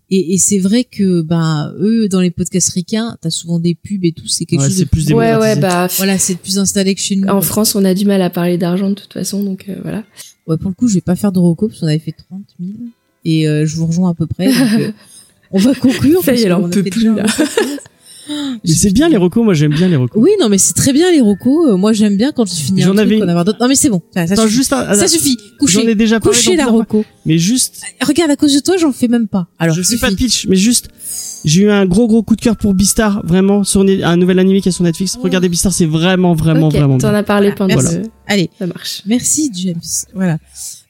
et, et c'est vrai que bah eux dans les podcasts ricains t'as souvent des pubs et tout c'est quelque Ouais, chose c'est de plus Ouais, ouais, bah. voilà c'est plus installé que chez nous En France, on a du mal à parler d'argent de toute façon, donc euh, voilà. ouais pour le coup je vais pas faire de reco parce qu'on avait fait 30 000 et euh, je vous rejoins à peu près donc, euh, on va conclure [laughs] Ça y est, elle en peut fait plus, là. Mais c'est bien les recos. Moi, j'aime bien les recos. oui non mais c'est très bien les recos. Euh, moi j'aime bien quand je finis J'en un truc avais- qu'on a d'autres. Non mais c'est bon. Ça, suffit. juste un- ça suffit. J'en ai déjà parlé couchez dans la reco. Mais juste, regarde à cause de toi j'en fais même pas. Alors je fais pas de pitch, mais juste, j'ai eu un gros gros coup de cœur pour Beastar, vraiment, sur une- un nouvel animé qui est sur Netflix. Regardez Beastar, c'est vraiment vraiment ok, vraiment t'en as parlé pendant le... allez Ça marche. Merci James. Voilà.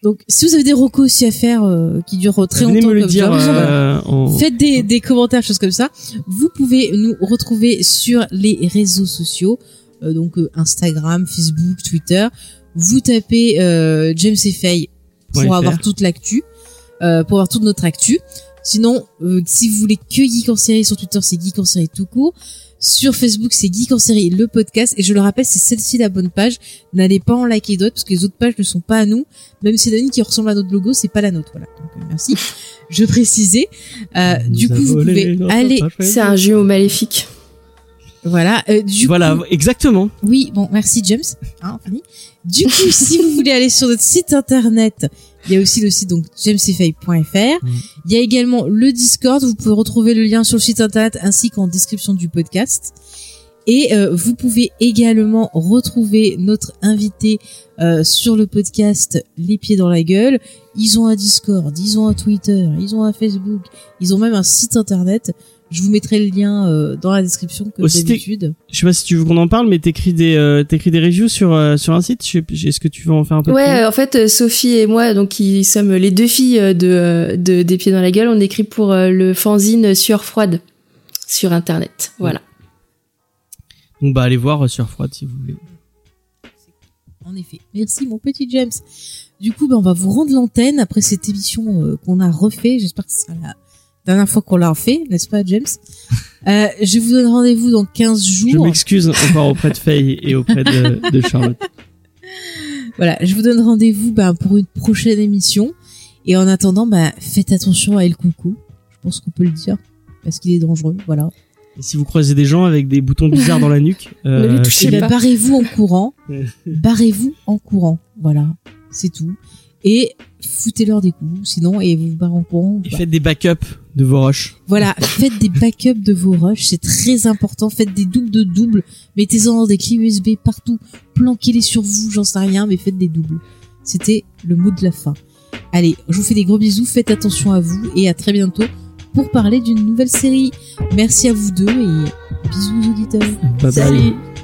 Donc si vous avez des recos aussi à faire euh, qui durent très Venez longtemps me le comme dire. James, voilà. euh, en- Faites des, des commentaires, choses comme ça. Vous pouvez nous retrouver sur les réseaux sociaux, euh, donc euh, Instagram, Facebook, Twitter. Vous tapez euh, James et Faye pour avoir toute l'actu, euh, pour avoir toute notre actu. Sinon, euh, si vous voulez que Geek en série sur Twitter, c'est Geek en série tout court. Sur Facebook, c'est Geek en série le podcast. Et je le rappelle, c'est celle-ci la bonne page. N'allez pas en liker d'autres parce que les autres pages ne sont pas à nous. Même si a une qui ressemble à notre logo, c'est pas la nôtre. Voilà. Donc euh, merci. Je précisais. Euh, du coup, a vous pouvez aller. C'est un jumeau maléfique. Voilà. Euh, du Voilà, coup, exactement. oui, bon, merci James. Hein, fini. Du coup, si vous voulez aller sur notre site internet, il y a aussi le site donc jamesfay.fr. Il y a également le Discord. Vous pouvez retrouver le lien sur le site internet ainsi qu'en description du podcast. Et euh, vous pouvez également retrouver notre invité euh, sur le podcast Les Pieds dans la Gueule. Ils ont un Discord, ils ont un Twitter, ils ont un Facebook, ils ont même un site internet. Je vous mettrai le lien euh, dans la description comme Aussi, t'es- d'habitude. Je sais pas si tu veux qu'on en parle, mais t'écris des euh, t'écris des reviews sur euh, sur un site. Je sais- Est-ce que tu veux en faire un peu Ouais, plus en fait, Sophie et moi, donc, qui sommes les deux filles de, de Des Pieds dans la Gueule, on écrit pour euh, le fanzine Sueur Froide sur Internet. Voilà. Donc bah allez voir sur Froide si vous voulez. En effet. Merci mon petit James. Du coup, ben, on va vous rendre l'antenne après cette émission euh, qu'on a refait. J'espère que ce sera la dernière fois qu'on l'a refait, n'est-ce pas James euh, Je vous donne rendez-vous dans 15 Je jours. m'excuse [laughs] encore auprès de Faye et auprès de, de Charlotte. Voilà, je vous donne rendez-vous ben, pour une prochaine émission. Et en attendant, ben, faites attention à El Conco. Je pense qu'on peut le dire. Parce qu'il est dangereux, voilà. Et si vous croisez des gens avec des boutons bizarres dans la nuque, [laughs] euh, touchez Et pas. barrez-vous en courant. [laughs] barrez-vous en courant. Voilà, c'est tout. Et foutez-leur des coups, sinon, et vous vous barrez en courant. et bah, faites des backups de vos roches. Voilà, faites des backups de vos rushs, c'est très important. Faites des doubles de doubles, mettez-en dans des clés USB partout, planquez-les sur vous, j'en sais rien, mais faites des doubles. C'était le mot de la fin. Allez, je vous fais des gros bisous, faites attention à vous et à très bientôt pour parler d'une nouvelle série. Merci à vous deux et bisous aux auditeurs. Bye bye.